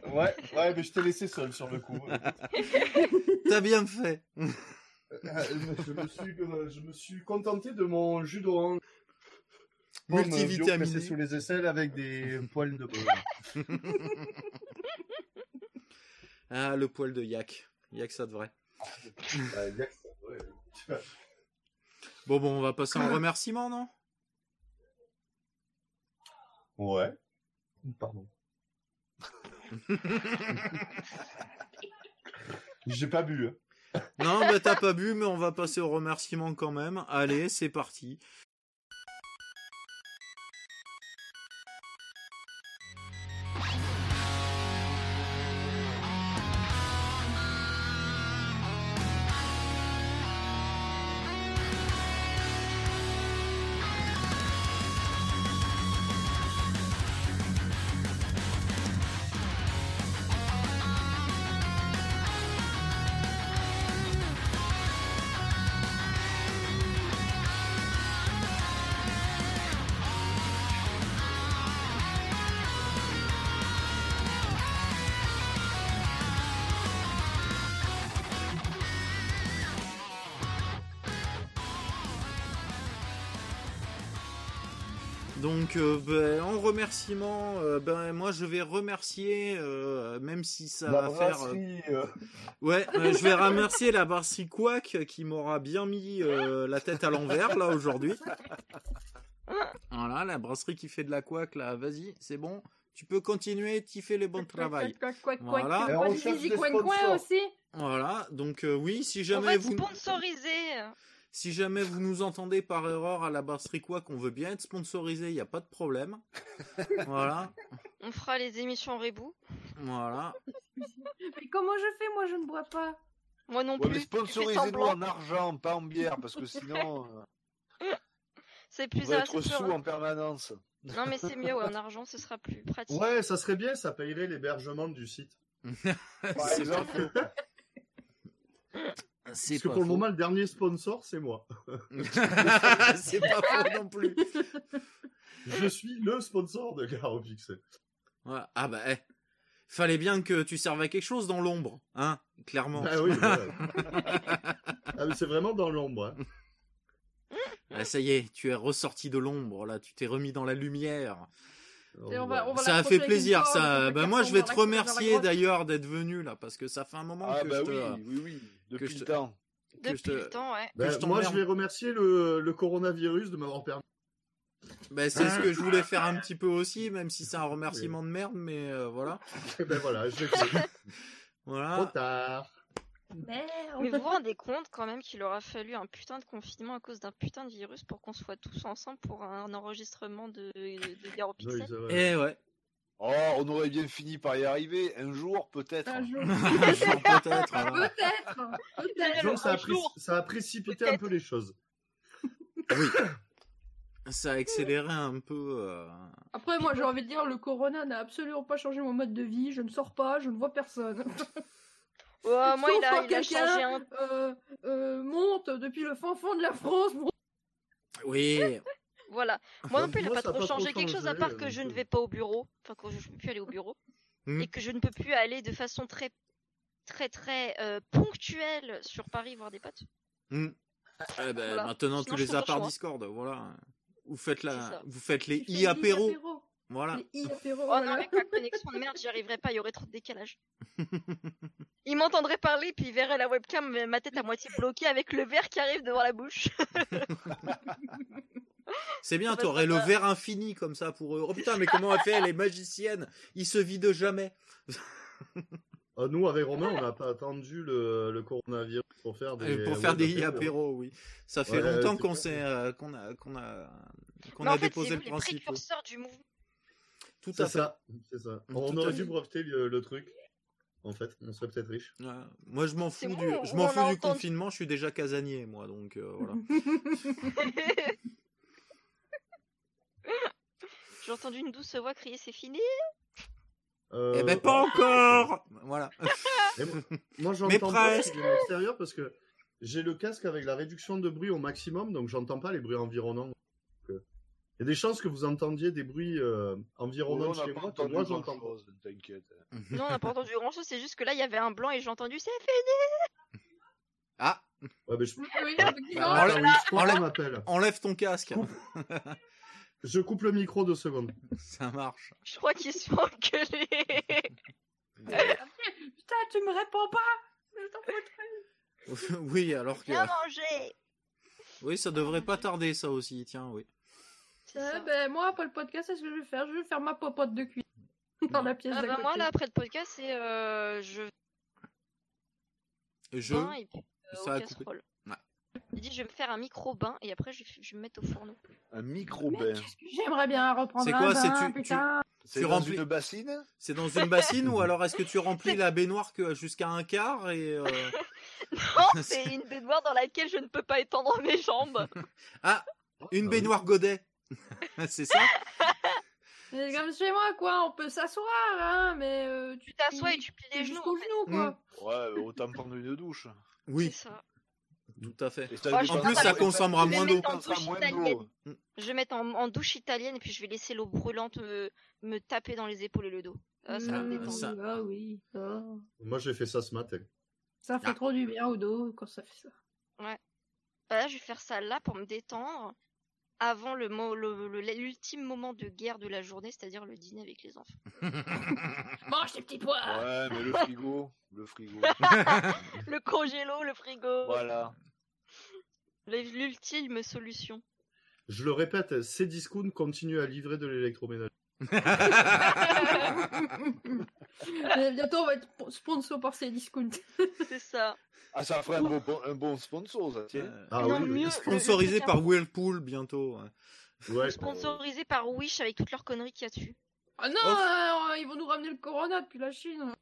[SPEAKER 4] Ouais, ouais, mais je t'ai laissé seul sur le coup.
[SPEAKER 1] T'as bien fait.
[SPEAKER 4] Je, me suis, je me suis contenté de mon jus d'orange.
[SPEAKER 1] Multivitaminé.
[SPEAKER 4] sous les aisselles avec des poils de.
[SPEAKER 1] Ah, le poil de yak. Yak, ça devrait. Bon, bon, on va passer en remerciement, non?
[SPEAKER 4] Ouais. Pardon. J'ai pas bu. hein.
[SPEAKER 1] Non, bah t'as pas bu, mais on va passer au remerciement quand même. Allez, c'est parti. Donc, euh, ben, en remerciement, euh, ben, moi je vais remercier, euh, même si ça
[SPEAKER 2] La
[SPEAKER 1] va faire. euh,
[SPEAKER 2] brasserie, euh,
[SPEAKER 1] Ouais, euh, je vais remercier la brasserie Quack qui m'aura bien mis euh, la tête à l'envers là aujourd'hui. Voilà, la brasserie qui fait de la Quack là, vas-y, c'est bon. Tu peux continuer, tu fais le bon travail. Voilà.
[SPEAKER 2] Et on cherche des sponsors.
[SPEAKER 5] aussi.
[SPEAKER 1] Voilà, donc euh, oui, si
[SPEAKER 3] On
[SPEAKER 1] jamais vous
[SPEAKER 3] sponsorisé.
[SPEAKER 1] Si jamais vous nous entendez par erreur à la brasserie Quack, on veut bien être sponsorisé, il n'y a pas de problème. Voilà,
[SPEAKER 3] On fera les émissions Rebou.
[SPEAKER 1] voilà.
[SPEAKER 5] Mais comment je fais Moi, je ne bois pas?
[SPEAKER 3] Moi non
[SPEAKER 2] ouais, mais
[SPEAKER 3] plus.
[SPEAKER 2] Sponsorisez-nous en argent, pas en bière, parce que sinon, euh,
[SPEAKER 3] C'est
[SPEAKER 2] on
[SPEAKER 3] plus
[SPEAKER 2] va
[SPEAKER 3] à
[SPEAKER 2] être sous en permanence.
[SPEAKER 3] Non mais c'est mieux, ouais, en argent ce sera plus pratique.
[SPEAKER 4] Ouais, ça serait bien, ça payerait l'hébergement du site. Parce que pour le moment, le dernier sponsor, c'est moi.
[SPEAKER 1] c'est pas faux non plus.
[SPEAKER 4] Je suis le sponsor de Garo Pixel.
[SPEAKER 1] Ah bah, eh. fallait bien que tu serves à quelque chose dans l'ombre, hein, clairement.
[SPEAKER 4] Ah oui, ah, mais c'est vraiment dans l'ombre. hein.
[SPEAKER 1] Ah, ça y est, tu es ressorti de l'ombre, là, tu t'es remis dans la lumière.
[SPEAKER 5] Et on va- on va
[SPEAKER 1] Ça a fait plaisir, ça. Bah, moi, je vais te remercier d'ailleurs d'être venu là, parce que ça fait un moment
[SPEAKER 2] ah
[SPEAKER 1] que
[SPEAKER 2] bah
[SPEAKER 1] je te.
[SPEAKER 2] oui, oui, depuis
[SPEAKER 1] je
[SPEAKER 2] le
[SPEAKER 1] te-
[SPEAKER 2] temps.
[SPEAKER 1] que je
[SPEAKER 3] Depuis
[SPEAKER 1] te-
[SPEAKER 3] le temps, ouais.
[SPEAKER 4] Ben,
[SPEAKER 1] je
[SPEAKER 4] moi, je vais remercier le, le coronavirus de m'avoir permis.
[SPEAKER 1] Bah, c'est ce que je voulais faire un petit peu aussi, même si c'est un remerciement de merde, mais euh, voilà.
[SPEAKER 4] ben voilà, je fait. Trop
[SPEAKER 1] Voilà.
[SPEAKER 4] tard.
[SPEAKER 3] Mais vous vous rendez compte quand même qu'il aura fallu un putain de confinement à cause d'un putain de virus pour qu'on soit tous ensemble pour un enregistrement de, de Garo
[SPEAKER 4] Oui,
[SPEAKER 3] Pixel.
[SPEAKER 1] Et ouais.
[SPEAKER 2] Oh, on aurait bien fini par y arriver. Un jour, peut-être.
[SPEAKER 5] Un jour.
[SPEAKER 1] Un jour, peut-être.
[SPEAKER 5] Peut-être.
[SPEAKER 4] Que ça, a
[SPEAKER 3] un
[SPEAKER 4] pré-
[SPEAKER 3] jour.
[SPEAKER 4] ça a précipité un peu les choses.
[SPEAKER 1] Oui. Ça a accéléré un peu. euh,
[SPEAKER 5] Après, moi, j'ai envie de dire, le corona n'a absolument pas changé mon mode de vie. Je ne sors pas, je ne vois personne.
[SPEAKER 3] Moi,
[SPEAKER 5] Sauf
[SPEAKER 3] il a,
[SPEAKER 5] quand
[SPEAKER 3] il a
[SPEAKER 5] quelqu'un-
[SPEAKER 3] changé un
[SPEAKER 5] Euh, euh, monte depuis le fin fond de la France. Bon,
[SPEAKER 1] Oui.
[SPEAKER 3] Voilà. Moi non plus, il n'a pas trop
[SPEAKER 4] pas trop
[SPEAKER 3] changé quelque chose à part que
[SPEAKER 4] donc,
[SPEAKER 3] je ne
[SPEAKER 4] euh.
[SPEAKER 3] vais pas au bureau. Enfin, que je ne peux plus aller au bureau.
[SPEAKER 1] Hmm.
[SPEAKER 3] Et que je ne peux plus aller de façon très, très, très euh, ponctuelle sur Paris voir des potes.
[SPEAKER 1] Hmm. Eh ben,
[SPEAKER 3] Voilà.
[SPEAKER 1] Maintenant,
[SPEAKER 3] Sinon,
[SPEAKER 1] tous les apparts. Discord, voilà. Vous faites, la... vous faites les
[SPEAKER 5] tu
[SPEAKER 1] Voilà.
[SPEAKER 5] Les i-apéro,
[SPEAKER 3] Oh
[SPEAKER 5] voilà.
[SPEAKER 3] non, avec ma connexion de merde, j'y arriverais pas, il y aurait trop de décalage. Il m'entendrait parler, puis il verrait la webcam, mais ma tête à moitié bloquée avec le verre qui arrive devant la bouche.
[SPEAKER 1] C'est bien, t'aurais le verre infini comme ça pour eux. Oh putain, mais comment elle fait Elle est magicienne. Il se vide jamais.
[SPEAKER 4] Euh, nous, avec Romain, on n'a pas attendu le, le coronavirus pour faire des,
[SPEAKER 1] Euh, pour faire
[SPEAKER 4] ouais,
[SPEAKER 1] des
[SPEAKER 4] des
[SPEAKER 1] i
[SPEAKER 4] apéros.
[SPEAKER 1] apéro, oui. Ça fait
[SPEAKER 4] Ouais,
[SPEAKER 1] longtemps
[SPEAKER 4] c'est
[SPEAKER 1] qu'on euh, qu'on a, qu'on
[SPEAKER 3] fait,
[SPEAKER 1] déposé
[SPEAKER 3] c'est
[SPEAKER 1] le principe. oui.
[SPEAKER 3] précurseurs du mouvement.
[SPEAKER 1] Tout à
[SPEAKER 4] C'est
[SPEAKER 1] fait.
[SPEAKER 4] ça, ça.
[SPEAKER 1] Tout
[SPEAKER 4] On aurait dû breveter le, le truc. En fait, on serait peut-être riche.
[SPEAKER 1] Ouais. Moi, je m'en fous
[SPEAKER 3] bon,
[SPEAKER 1] du, je
[SPEAKER 3] on
[SPEAKER 1] m'en
[SPEAKER 3] a
[SPEAKER 1] fous du
[SPEAKER 3] entendu.
[SPEAKER 1] confinement. Je suis déjà casanier, moi, donc euh, voilà.
[SPEAKER 3] J'ai entendu une douce voix crier c'est fini?
[SPEAKER 4] Euh,
[SPEAKER 1] eh ben, pas encore. Voilà.
[SPEAKER 4] Et moi, moi, j'entends pas
[SPEAKER 1] presque.
[SPEAKER 4] si de l'extérieur parce que j'ai le casque avec la réduction de bruit au maximum, donc j'entends pas les bruits environnants. Euh, Il y a des chances que vous entendiez des bruits euh, environnants
[SPEAKER 2] on n'a
[SPEAKER 4] chez moi que moi j'entends
[SPEAKER 2] t'inquiète.
[SPEAKER 3] Non, on n'a pas entendu grand chose, c'est juste que là il y avait un blanc et j'ai entendu c'est fini.
[SPEAKER 1] Ah,
[SPEAKER 4] Ouais, mais je...
[SPEAKER 5] Oui,
[SPEAKER 1] Bah, enlève- ton casque.
[SPEAKER 4] Je coupe le micro deux secondes.
[SPEAKER 1] Ça marche.
[SPEAKER 3] Je crois qu'ils sont engueulés.
[SPEAKER 5] Putain, tu me réponds pas Je t'en foutrais.
[SPEAKER 1] oui, alors que,
[SPEAKER 3] Bien mangé.
[SPEAKER 1] oui, ça devrait pas tarder, ça aussi. Tiens, oui.
[SPEAKER 3] C'est ça.
[SPEAKER 5] ben, moi, après le podcast, c'est ce que je vais faire. Je vais faire ma popote de cuisine dans la pièce
[SPEAKER 3] Ah
[SPEAKER 5] d'à
[SPEAKER 3] bah
[SPEAKER 5] côté.
[SPEAKER 3] moi là après le podcast c'est euh, je
[SPEAKER 1] Je.
[SPEAKER 3] bain et puis euh,
[SPEAKER 1] Ça a coupé. Ouais.
[SPEAKER 3] Il dit je vais me faire un micro bain et après je, vais- je vais me mettre au fourneau.
[SPEAKER 2] Un micro-bain.
[SPEAKER 5] J'aimerais bien reprendre
[SPEAKER 1] C'est
[SPEAKER 5] un
[SPEAKER 1] quoi, c'est
[SPEAKER 5] bain,
[SPEAKER 1] tu- tu-
[SPEAKER 5] putain.
[SPEAKER 2] C'est
[SPEAKER 1] Tu
[SPEAKER 2] dans
[SPEAKER 1] remplis-
[SPEAKER 2] une bassine?
[SPEAKER 1] C'est dans une bassine ou alors est-ce que tu remplis la baignoire que jusqu'à un quart et euh,
[SPEAKER 3] Non, c'est une baignoire dans laquelle je ne peux pas étendre mes jambes.
[SPEAKER 1] ah une baignoire godet c'est ça
[SPEAKER 5] C'est comme chez moi, quoi. On peut s'asseoir, hein, mais euh,
[SPEAKER 3] Tu t'assois et tu plies les genoux.
[SPEAKER 5] jusqu'aux
[SPEAKER 3] en fait.
[SPEAKER 5] genoux, quoi.
[SPEAKER 2] Ouais, autant prendre une douche.
[SPEAKER 3] C'est
[SPEAKER 1] oui
[SPEAKER 3] ça.
[SPEAKER 1] tout à fait
[SPEAKER 3] en plus, ça
[SPEAKER 1] consommera
[SPEAKER 3] moins d'eau.
[SPEAKER 2] dépensera
[SPEAKER 3] Je vais
[SPEAKER 2] moins
[SPEAKER 3] mettre en douche
[SPEAKER 2] d'eau.
[SPEAKER 3] Je vais mettre en, en douche italienne et puis je vais laisser l'eau brûlante me, me taper dans les épaules et le dos. Ah, ça va me
[SPEAKER 5] Mmh,
[SPEAKER 3] détendre.
[SPEAKER 1] ça-
[SPEAKER 5] Ah oui. ah.
[SPEAKER 4] Moi j'ai fait ça ce matin.
[SPEAKER 5] Ça fait
[SPEAKER 1] Ah.
[SPEAKER 5] trop du bien au dos quand ça fait ça.
[SPEAKER 3] Bah là, je vais faire ça là pour me détendre. Avant le mo- le- le- l'ultime moment de guerre de la journée, c'est-à-dire le dîner avec les enfants.
[SPEAKER 5] Mange tes petits pois
[SPEAKER 2] Ouais, mais le frigo, le frigo.
[SPEAKER 3] Le congélo, le frigo,
[SPEAKER 2] voilà.
[SPEAKER 3] l'ultime solution.
[SPEAKER 4] Je le répète, Cdiscount continue à livrer de l'électroménager.
[SPEAKER 5] Bientôt, on va être sponsor par ces discounts.
[SPEAKER 3] C'est ça.
[SPEAKER 2] Ah, ça ferait un bon, un bon sponsor, ça, tiens.
[SPEAKER 1] Euh,
[SPEAKER 4] Ah
[SPEAKER 3] Non,
[SPEAKER 4] oui,
[SPEAKER 3] mieux-
[SPEAKER 1] Sponsorisé par Whirlpool bientôt. ouais.
[SPEAKER 3] Sponsorisé par Wish avec toutes leurs conneries qu'il y a dessus.
[SPEAKER 5] Ah non,
[SPEAKER 1] Off.
[SPEAKER 5] euh, ils vont nous ramener le corona depuis la Chine.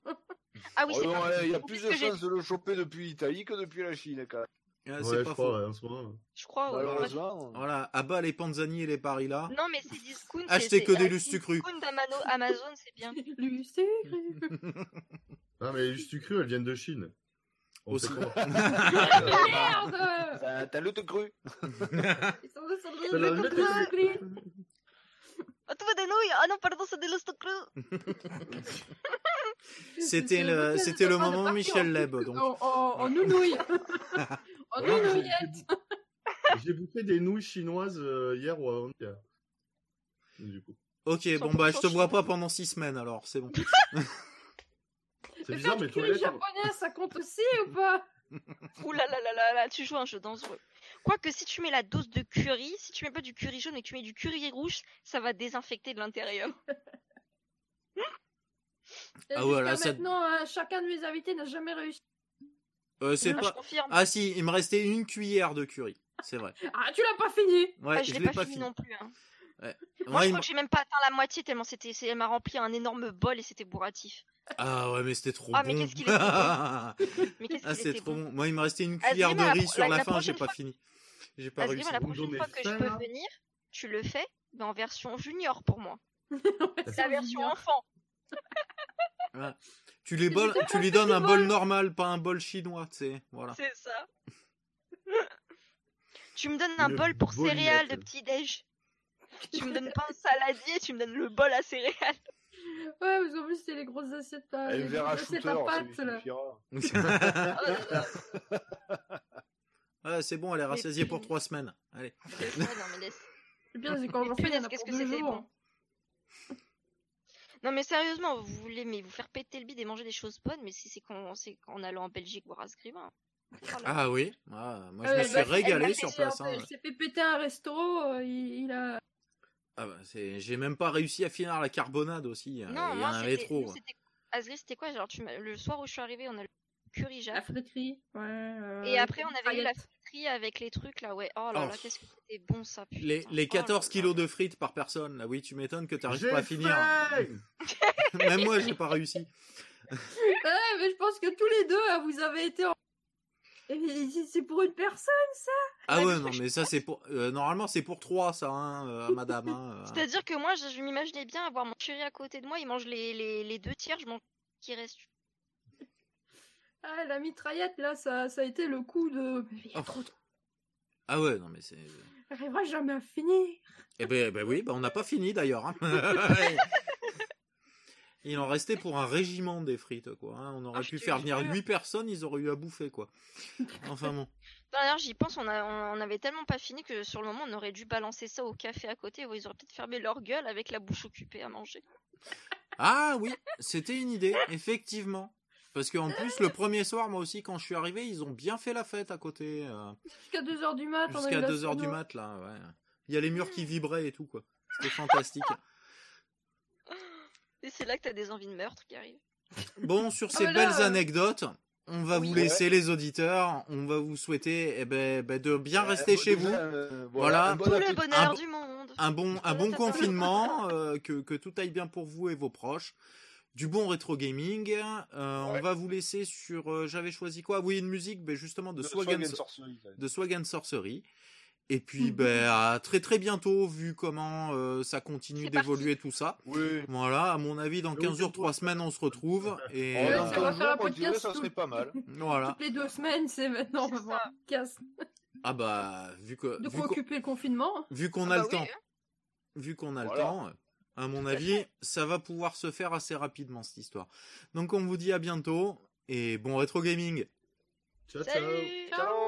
[SPEAKER 3] Ah oui,
[SPEAKER 2] Oh
[SPEAKER 3] c'est.
[SPEAKER 2] Il y a plus de chances de le choper depuis l'Italie que depuis la Chine, quand même.
[SPEAKER 1] Ah,
[SPEAKER 4] Ouais,
[SPEAKER 1] c'est
[SPEAKER 4] je
[SPEAKER 1] pas
[SPEAKER 4] crois,
[SPEAKER 1] faux.
[SPEAKER 4] ouais, en ce moment.
[SPEAKER 3] Je crois. ouais.
[SPEAKER 2] Malheureusement.
[SPEAKER 1] Voilà, abat les Panzani et les Parilla.
[SPEAKER 3] Non, mais c'est discount.
[SPEAKER 1] Achetez que des
[SPEAKER 3] c'est-
[SPEAKER 1] Lustucru.
[SPEAKER 3] Discount Amazon, c'est bien.
[SPEAKER 5] Lucie.
[SPEAKER 4] Ah, mais les sucrus, elles viennent de Chine. On
[SPEAKER 1] Aussi.
[SPEAKER 5] Merde
[SPEAKER 2] T'as- T'as le cru.
[SPEAKER 5] Ils sont sur le-
[SPEAKER 4] C'est la
[SPEAKER 5] le-
[SPEAKER 4] lutte
[SPEAKER 5] le-
[SPEAKER 4] des-
[SPEAKER 5] le-
[SPEAKER 3] Ah, tu veux des nouilles? Ah non, pardon, c'est des Lustucru.
[SPEAKER 1] C'était le, c'était le
[SPEAKER 5] de
[SPEAKER 1] moment Michel Leb, donc.
[SPEAKER 5] En, en, en nounouille. En
[SPEAKER 4] Ouais,
[SPEAKER 5] nounouillette.
[SPEAKER 4] J'ai bouffé des nouilles chinoises euh, hier ou avant-hier. Du coup.
[SPEAKER 1] Ok, bon bah je te vois pas pendant six semaines alors, c'est bon.
[SPEAKER 4] C'est
[SPEAKER 5] Mais
[SPEAKER 4] bizarre, mais
[SPEAKER 5] du curry
[SPEAKER 4] toilettes.
[SPEAKER 5] japonais, ça compte aussi ou pas?
[SPEAKER 3] Ouh là là là là là, tu joues un jeu dangereux. Quoique si tu mets la dose de curry, si tu mets pas du curry jaune et que tu mets du curry rouge, ça va désinfecter de l'intérieur.
[SPEAKER 1] Ah ouais, là, ça-
[SPEAKER 5] maintenant, euh, chacun de mes invités n'a jamais réussi.
[SPEAKER 1] Euh, c'est
[SPEAKER 3] Je
[SPEAKER 1] pas. Ah si, il me restait une cuillère de curry, c'est vrai.
[SPEAKER 5] Ah, tu l'as pas fini
[SPEAKER 1] Ouais,
[SPEAKER 3] Ah, je l'ai pas, fini non plus. hein. Moi,
[SPEAKER 1] Ouais,
[SPEAKER 3] je crois que j'ai même pas atteint la moitié tellement c'était, c'est- elle m'a rempli un énorme bol et c'était bourratif.
[SPEAKER 1] Ah ouais, mais c'était trop
[SPEAKER 3] Ah, mais
[SPEAKER 1] bon.
[SPEAKER 3] qu'est-ce qu'il
[SPEAKER 1] ah,
[SPEAKER 3] Mais qu'est-ce qu'il
[SPEAKER 1] c'est trop
[SPEAKER 3] bon.
[SPEAKER 1] bon. Moi, il me restait une
[SPEAKER 3] Ah,
[SPEAKER 1] cuillère de
[SPEAKER 3] la
[SPEAKER 1] riz sur
[SPEAKER 3] la-
[SPEAKER 1] fin, j'ai pas fini. J'ai pas réussi.
[SPEAKER 3] la prochaine fois que je peux venir, tu le fais, mais en version junior pour moi.
[SPEAKER 5] C'est
[SPEAKER 3] La version enfant.
[SPEAKER 1] Tu lui, bol- tu lui donnes un bol normal, pas un bol chinois, tu sais. Voilà.
[SPEAKER 3] C'est ça. tu me donnes un
[SPEAKER 4] Une
[SPEAKER 3] bol pour
[SPEAKER 4] bolinette.
[SPEAKER 3] céréales de petit-déj. Tu me donnes pas un saladier, tu me donnes le bol à céréales.
[SPEAKER 5] Ouais, parce qu'en plus, c'est les grosses assiettes, là,
[SPEAKER 2] Et
[SPEAKER 5] les
[SPEAKER 2] le à
[SPEAKER 5] assiettes
[SPEAKER 2] shooter,
[SPEAKER 5] à pâtes, là.
[SPEAKER 1] Ah, c'est bon, elle est rassasiée pour trois semaines. Allez.
[SPEAKER 3] Ouais, non, mais laisse.
[SPEAKER 5] Le pire, c'est quand j'en fais, il y en
[SPEAKER 3] punaise,
[SPEAKER 5] a
[SPEAKER 3] qu'est-ce
[SPEAKER 5] pour
[SPEAKER 3] que
[SPEAKER 5] jours.
[SPEAKER 3] bon. Non mais sérieusement, vous voulez mais vous faire péter le bide et manger des choses bonnes, mais si c'est qu'en c'est qu'en allant en Belgique voir Ascrivain. Oh là là.
[SPEAKER 1] Ah oui. Ah, moi, je
[SPEAKER 5] Euh,
[SPEAKER 1] me suis
[SPEAKER 5] bah,
[SPEAKER 1] régalé sur place. hein.
[SPEAKER 5] Il s'est fait péter un resto, euh, il, il a...
[SPEAKER 1] Ah bah, c'est- j'ai même pas réussi à finir la carbonade aussi.
[SPEAKER 3] non,
[SPEAKER 1] il y trop.
[SPEAKER 3] nous, c'était Asgris, c'était quoi Genre tu le soir où je suis arrivée, on a le curry
[SPEAKER 5] La
[SPEAKER 3] jack.
[SPEAKER 5] friterie. Ouais, euh,
[SPEAKER 3] Et après on avait eu la avec les trucs là, ouais. Oh là
[SPEAKER 1] Oh.
[SPEAKER 3] là, qu'est-ce que c'était bon ça putain.
[SPEAKER 1] Les, les
[SPEAKER 3] Oh là
[SPEAKER 1] 14
[SPEAKER 3] là.
[SPEAKER 1] kilos de frites par personne, là oui, tu m'étonnes que t'arrives pas à finir.
[SPEAKER 4] faim
[SPEAKER 1] Même moi, j'ai pas réussi.
[SPEAKER 5] Ouais, mais je pense que tous les deux, hein, vous avez été en... Et c'est- C'est pour une personne
[SPEAKER 1] Ah
[SPEAKER 3] Ouais,
[SPEAKER 1] non, mais ça, c'est pour. euh, normalement, c'est pour trois, ça, hein, euh, madame. hein, euh.
[SPEAKER 3] C'est-à-dire que moi je, je m'imaginais bien avoir mon curry à côté de moi, il mange les, les, les deux tiers, je mange ce qui reste.
[SPEAKER 5] Ah, la mitraillette, là, ça, ça a été le coup de... Il y a
[SPEAKER 1] Oh.
[SPEAKER 5] trop de...
[SPEAKER 1] Ah ouais, non, mais c'est.
[SPEAKER 5] J'arriverai jamais à finir.
[SPEAKER 1] Eh ben, ben oui, ben on n'a pas fini d'ailleurs. hein. Il en restait pour un régiment des frites, quoi. hein. On aurait
[SPEAKER 3] Ah,
[SPEAKER 1] pu faire venir. 8 personnes, ils auraient eu à bouffer, quoi. Enfin bon.
[SPEAKER 3] D'ailleurs, j'y pense, on, a, on, on avait tellement pas fini que sur le moment, on aurait dû balancer ça au café à côté, où ils auraient peut-être fermé leur gueule avec la bouche occupée à manger.
[SPEAKER 1] Ah oui, c'était une idée, effectivement. Parce qu'en plus, le premier soir, moi aussi, quand je suis arrivé, ils ont bien fait la fête à côté. euh,
[SPEAKER 5] Jusqu'à 2h du mat,
[SPEAKER 1] Jusqu'à
[SPEAKER 5] la
[SPEAKER 1] 2h du
[SPEAKER 5] sono.
[SPEAKER 1] mat, là, ouais. Il y a les murs qui vibraient et tout, quoi. C'était fantastique.
[SPEAKER 3] Et c'est là que t'as des envies de meurtre qui arrivent.
[SPEAKER 1] Bon, sur
[SPEAKER 5] Ah
[SPEAKER 1] ces
[SPEAKER 5] bah là,
[SPEAKER 1] belles
[SPEAKER 5] euh,
[SPEAKER 1] anecdotes, on va
[SPEAKER 3] oui.
[SPEAKER 1] vous laisser les auditeurs. On va vous souhaiter eh ben, ben, de bien rester
[SPEAKER 2] Euh,
[SPEAKER 1] chez
[SPEAKER 2] déjà,
[SPEAKER 1] vous.
[SPEAKER 2] euh,
[SPEAKER 1] Voilà.
[SPEAKER 2] un bon
[SPEAKER 3] Tout le bonheur
[SPEAKER 1] Un
[SPEAKER 3] du monde.
[SPEAKER 1] Un bon, un bon
[SPEAKER 3] Tata.
[SPEAKER 1] confinement, euh, que, que tout aille bien pour vous et vos proches. Du bon rétro gaming. Euh, On va vous laisser sur. euh, J'avais choisi quoi? Oui, une musique, ben, justement de
[SPEAKER 2] De
[SPEAKER 1] Swag,
[SPEAKER 2] Swag
[SPEAKER 1] and,
[SPEAKER 2] and Sorcery,
[SPEAKER 1] de Swag and Sorcery. Et puis,
[SPEAKER 5] Mhm.
[SPEAKER 1] ben, à très très bientôt, vu comment euh, ça continue d'évoluer tout ça.
[SPEAKER 2] Oui.
[SPEAKER 1] Voilà, à mon avis, dans
[SPEAKER 4] Le
[SPEAKER 1] 15 jours,
[SPEAKER 4] week-end
[SPEAKER 1] 3 semaines, on se retrouve. Et
[SPEAKER 2] Oh,
[SPEAKER 5] ça
[SPEAKER 1] euh,
[SPEAKER 5] va
[SPEAKER 2] 15
[SPEAKER 5] faire un
[SPEAKER 2] jours, je dirais,
[SPEAKER 5] podcast
[SPEAKER 2] ça serait pas mal.
[SPEAKER 1] voilà.
[SPEAKER 5] Toutes les deux semaines, c'est maintenant, on va voir un podcast.
[SPEAKER 1] Ah bah, vu que
[SPEAKER 5] De
[SPEAKER 1] vu
[SPEAKER 5] quoi
[SPEAKER 1] qu'on-
[SPEAKER 5] occuper le confinement
[SPEAKER 1] vu qu'on
[SPEAKER 3] Ah
[SPEAKER 1] a
[SPEAKER 3] bah
[SPEAKER 1] le
[SPEAKER 3] oui,
[SPEAKER 1] temps, vu qu'on a le temps, à mon avis, ça va pouvoir se faire assez rapidement cette histoire. Donc on vous dit à bientôt et bon rétro gaming.
[SPEAKER 4] Ciao, ciao.
[SPEAKER 5] Ciao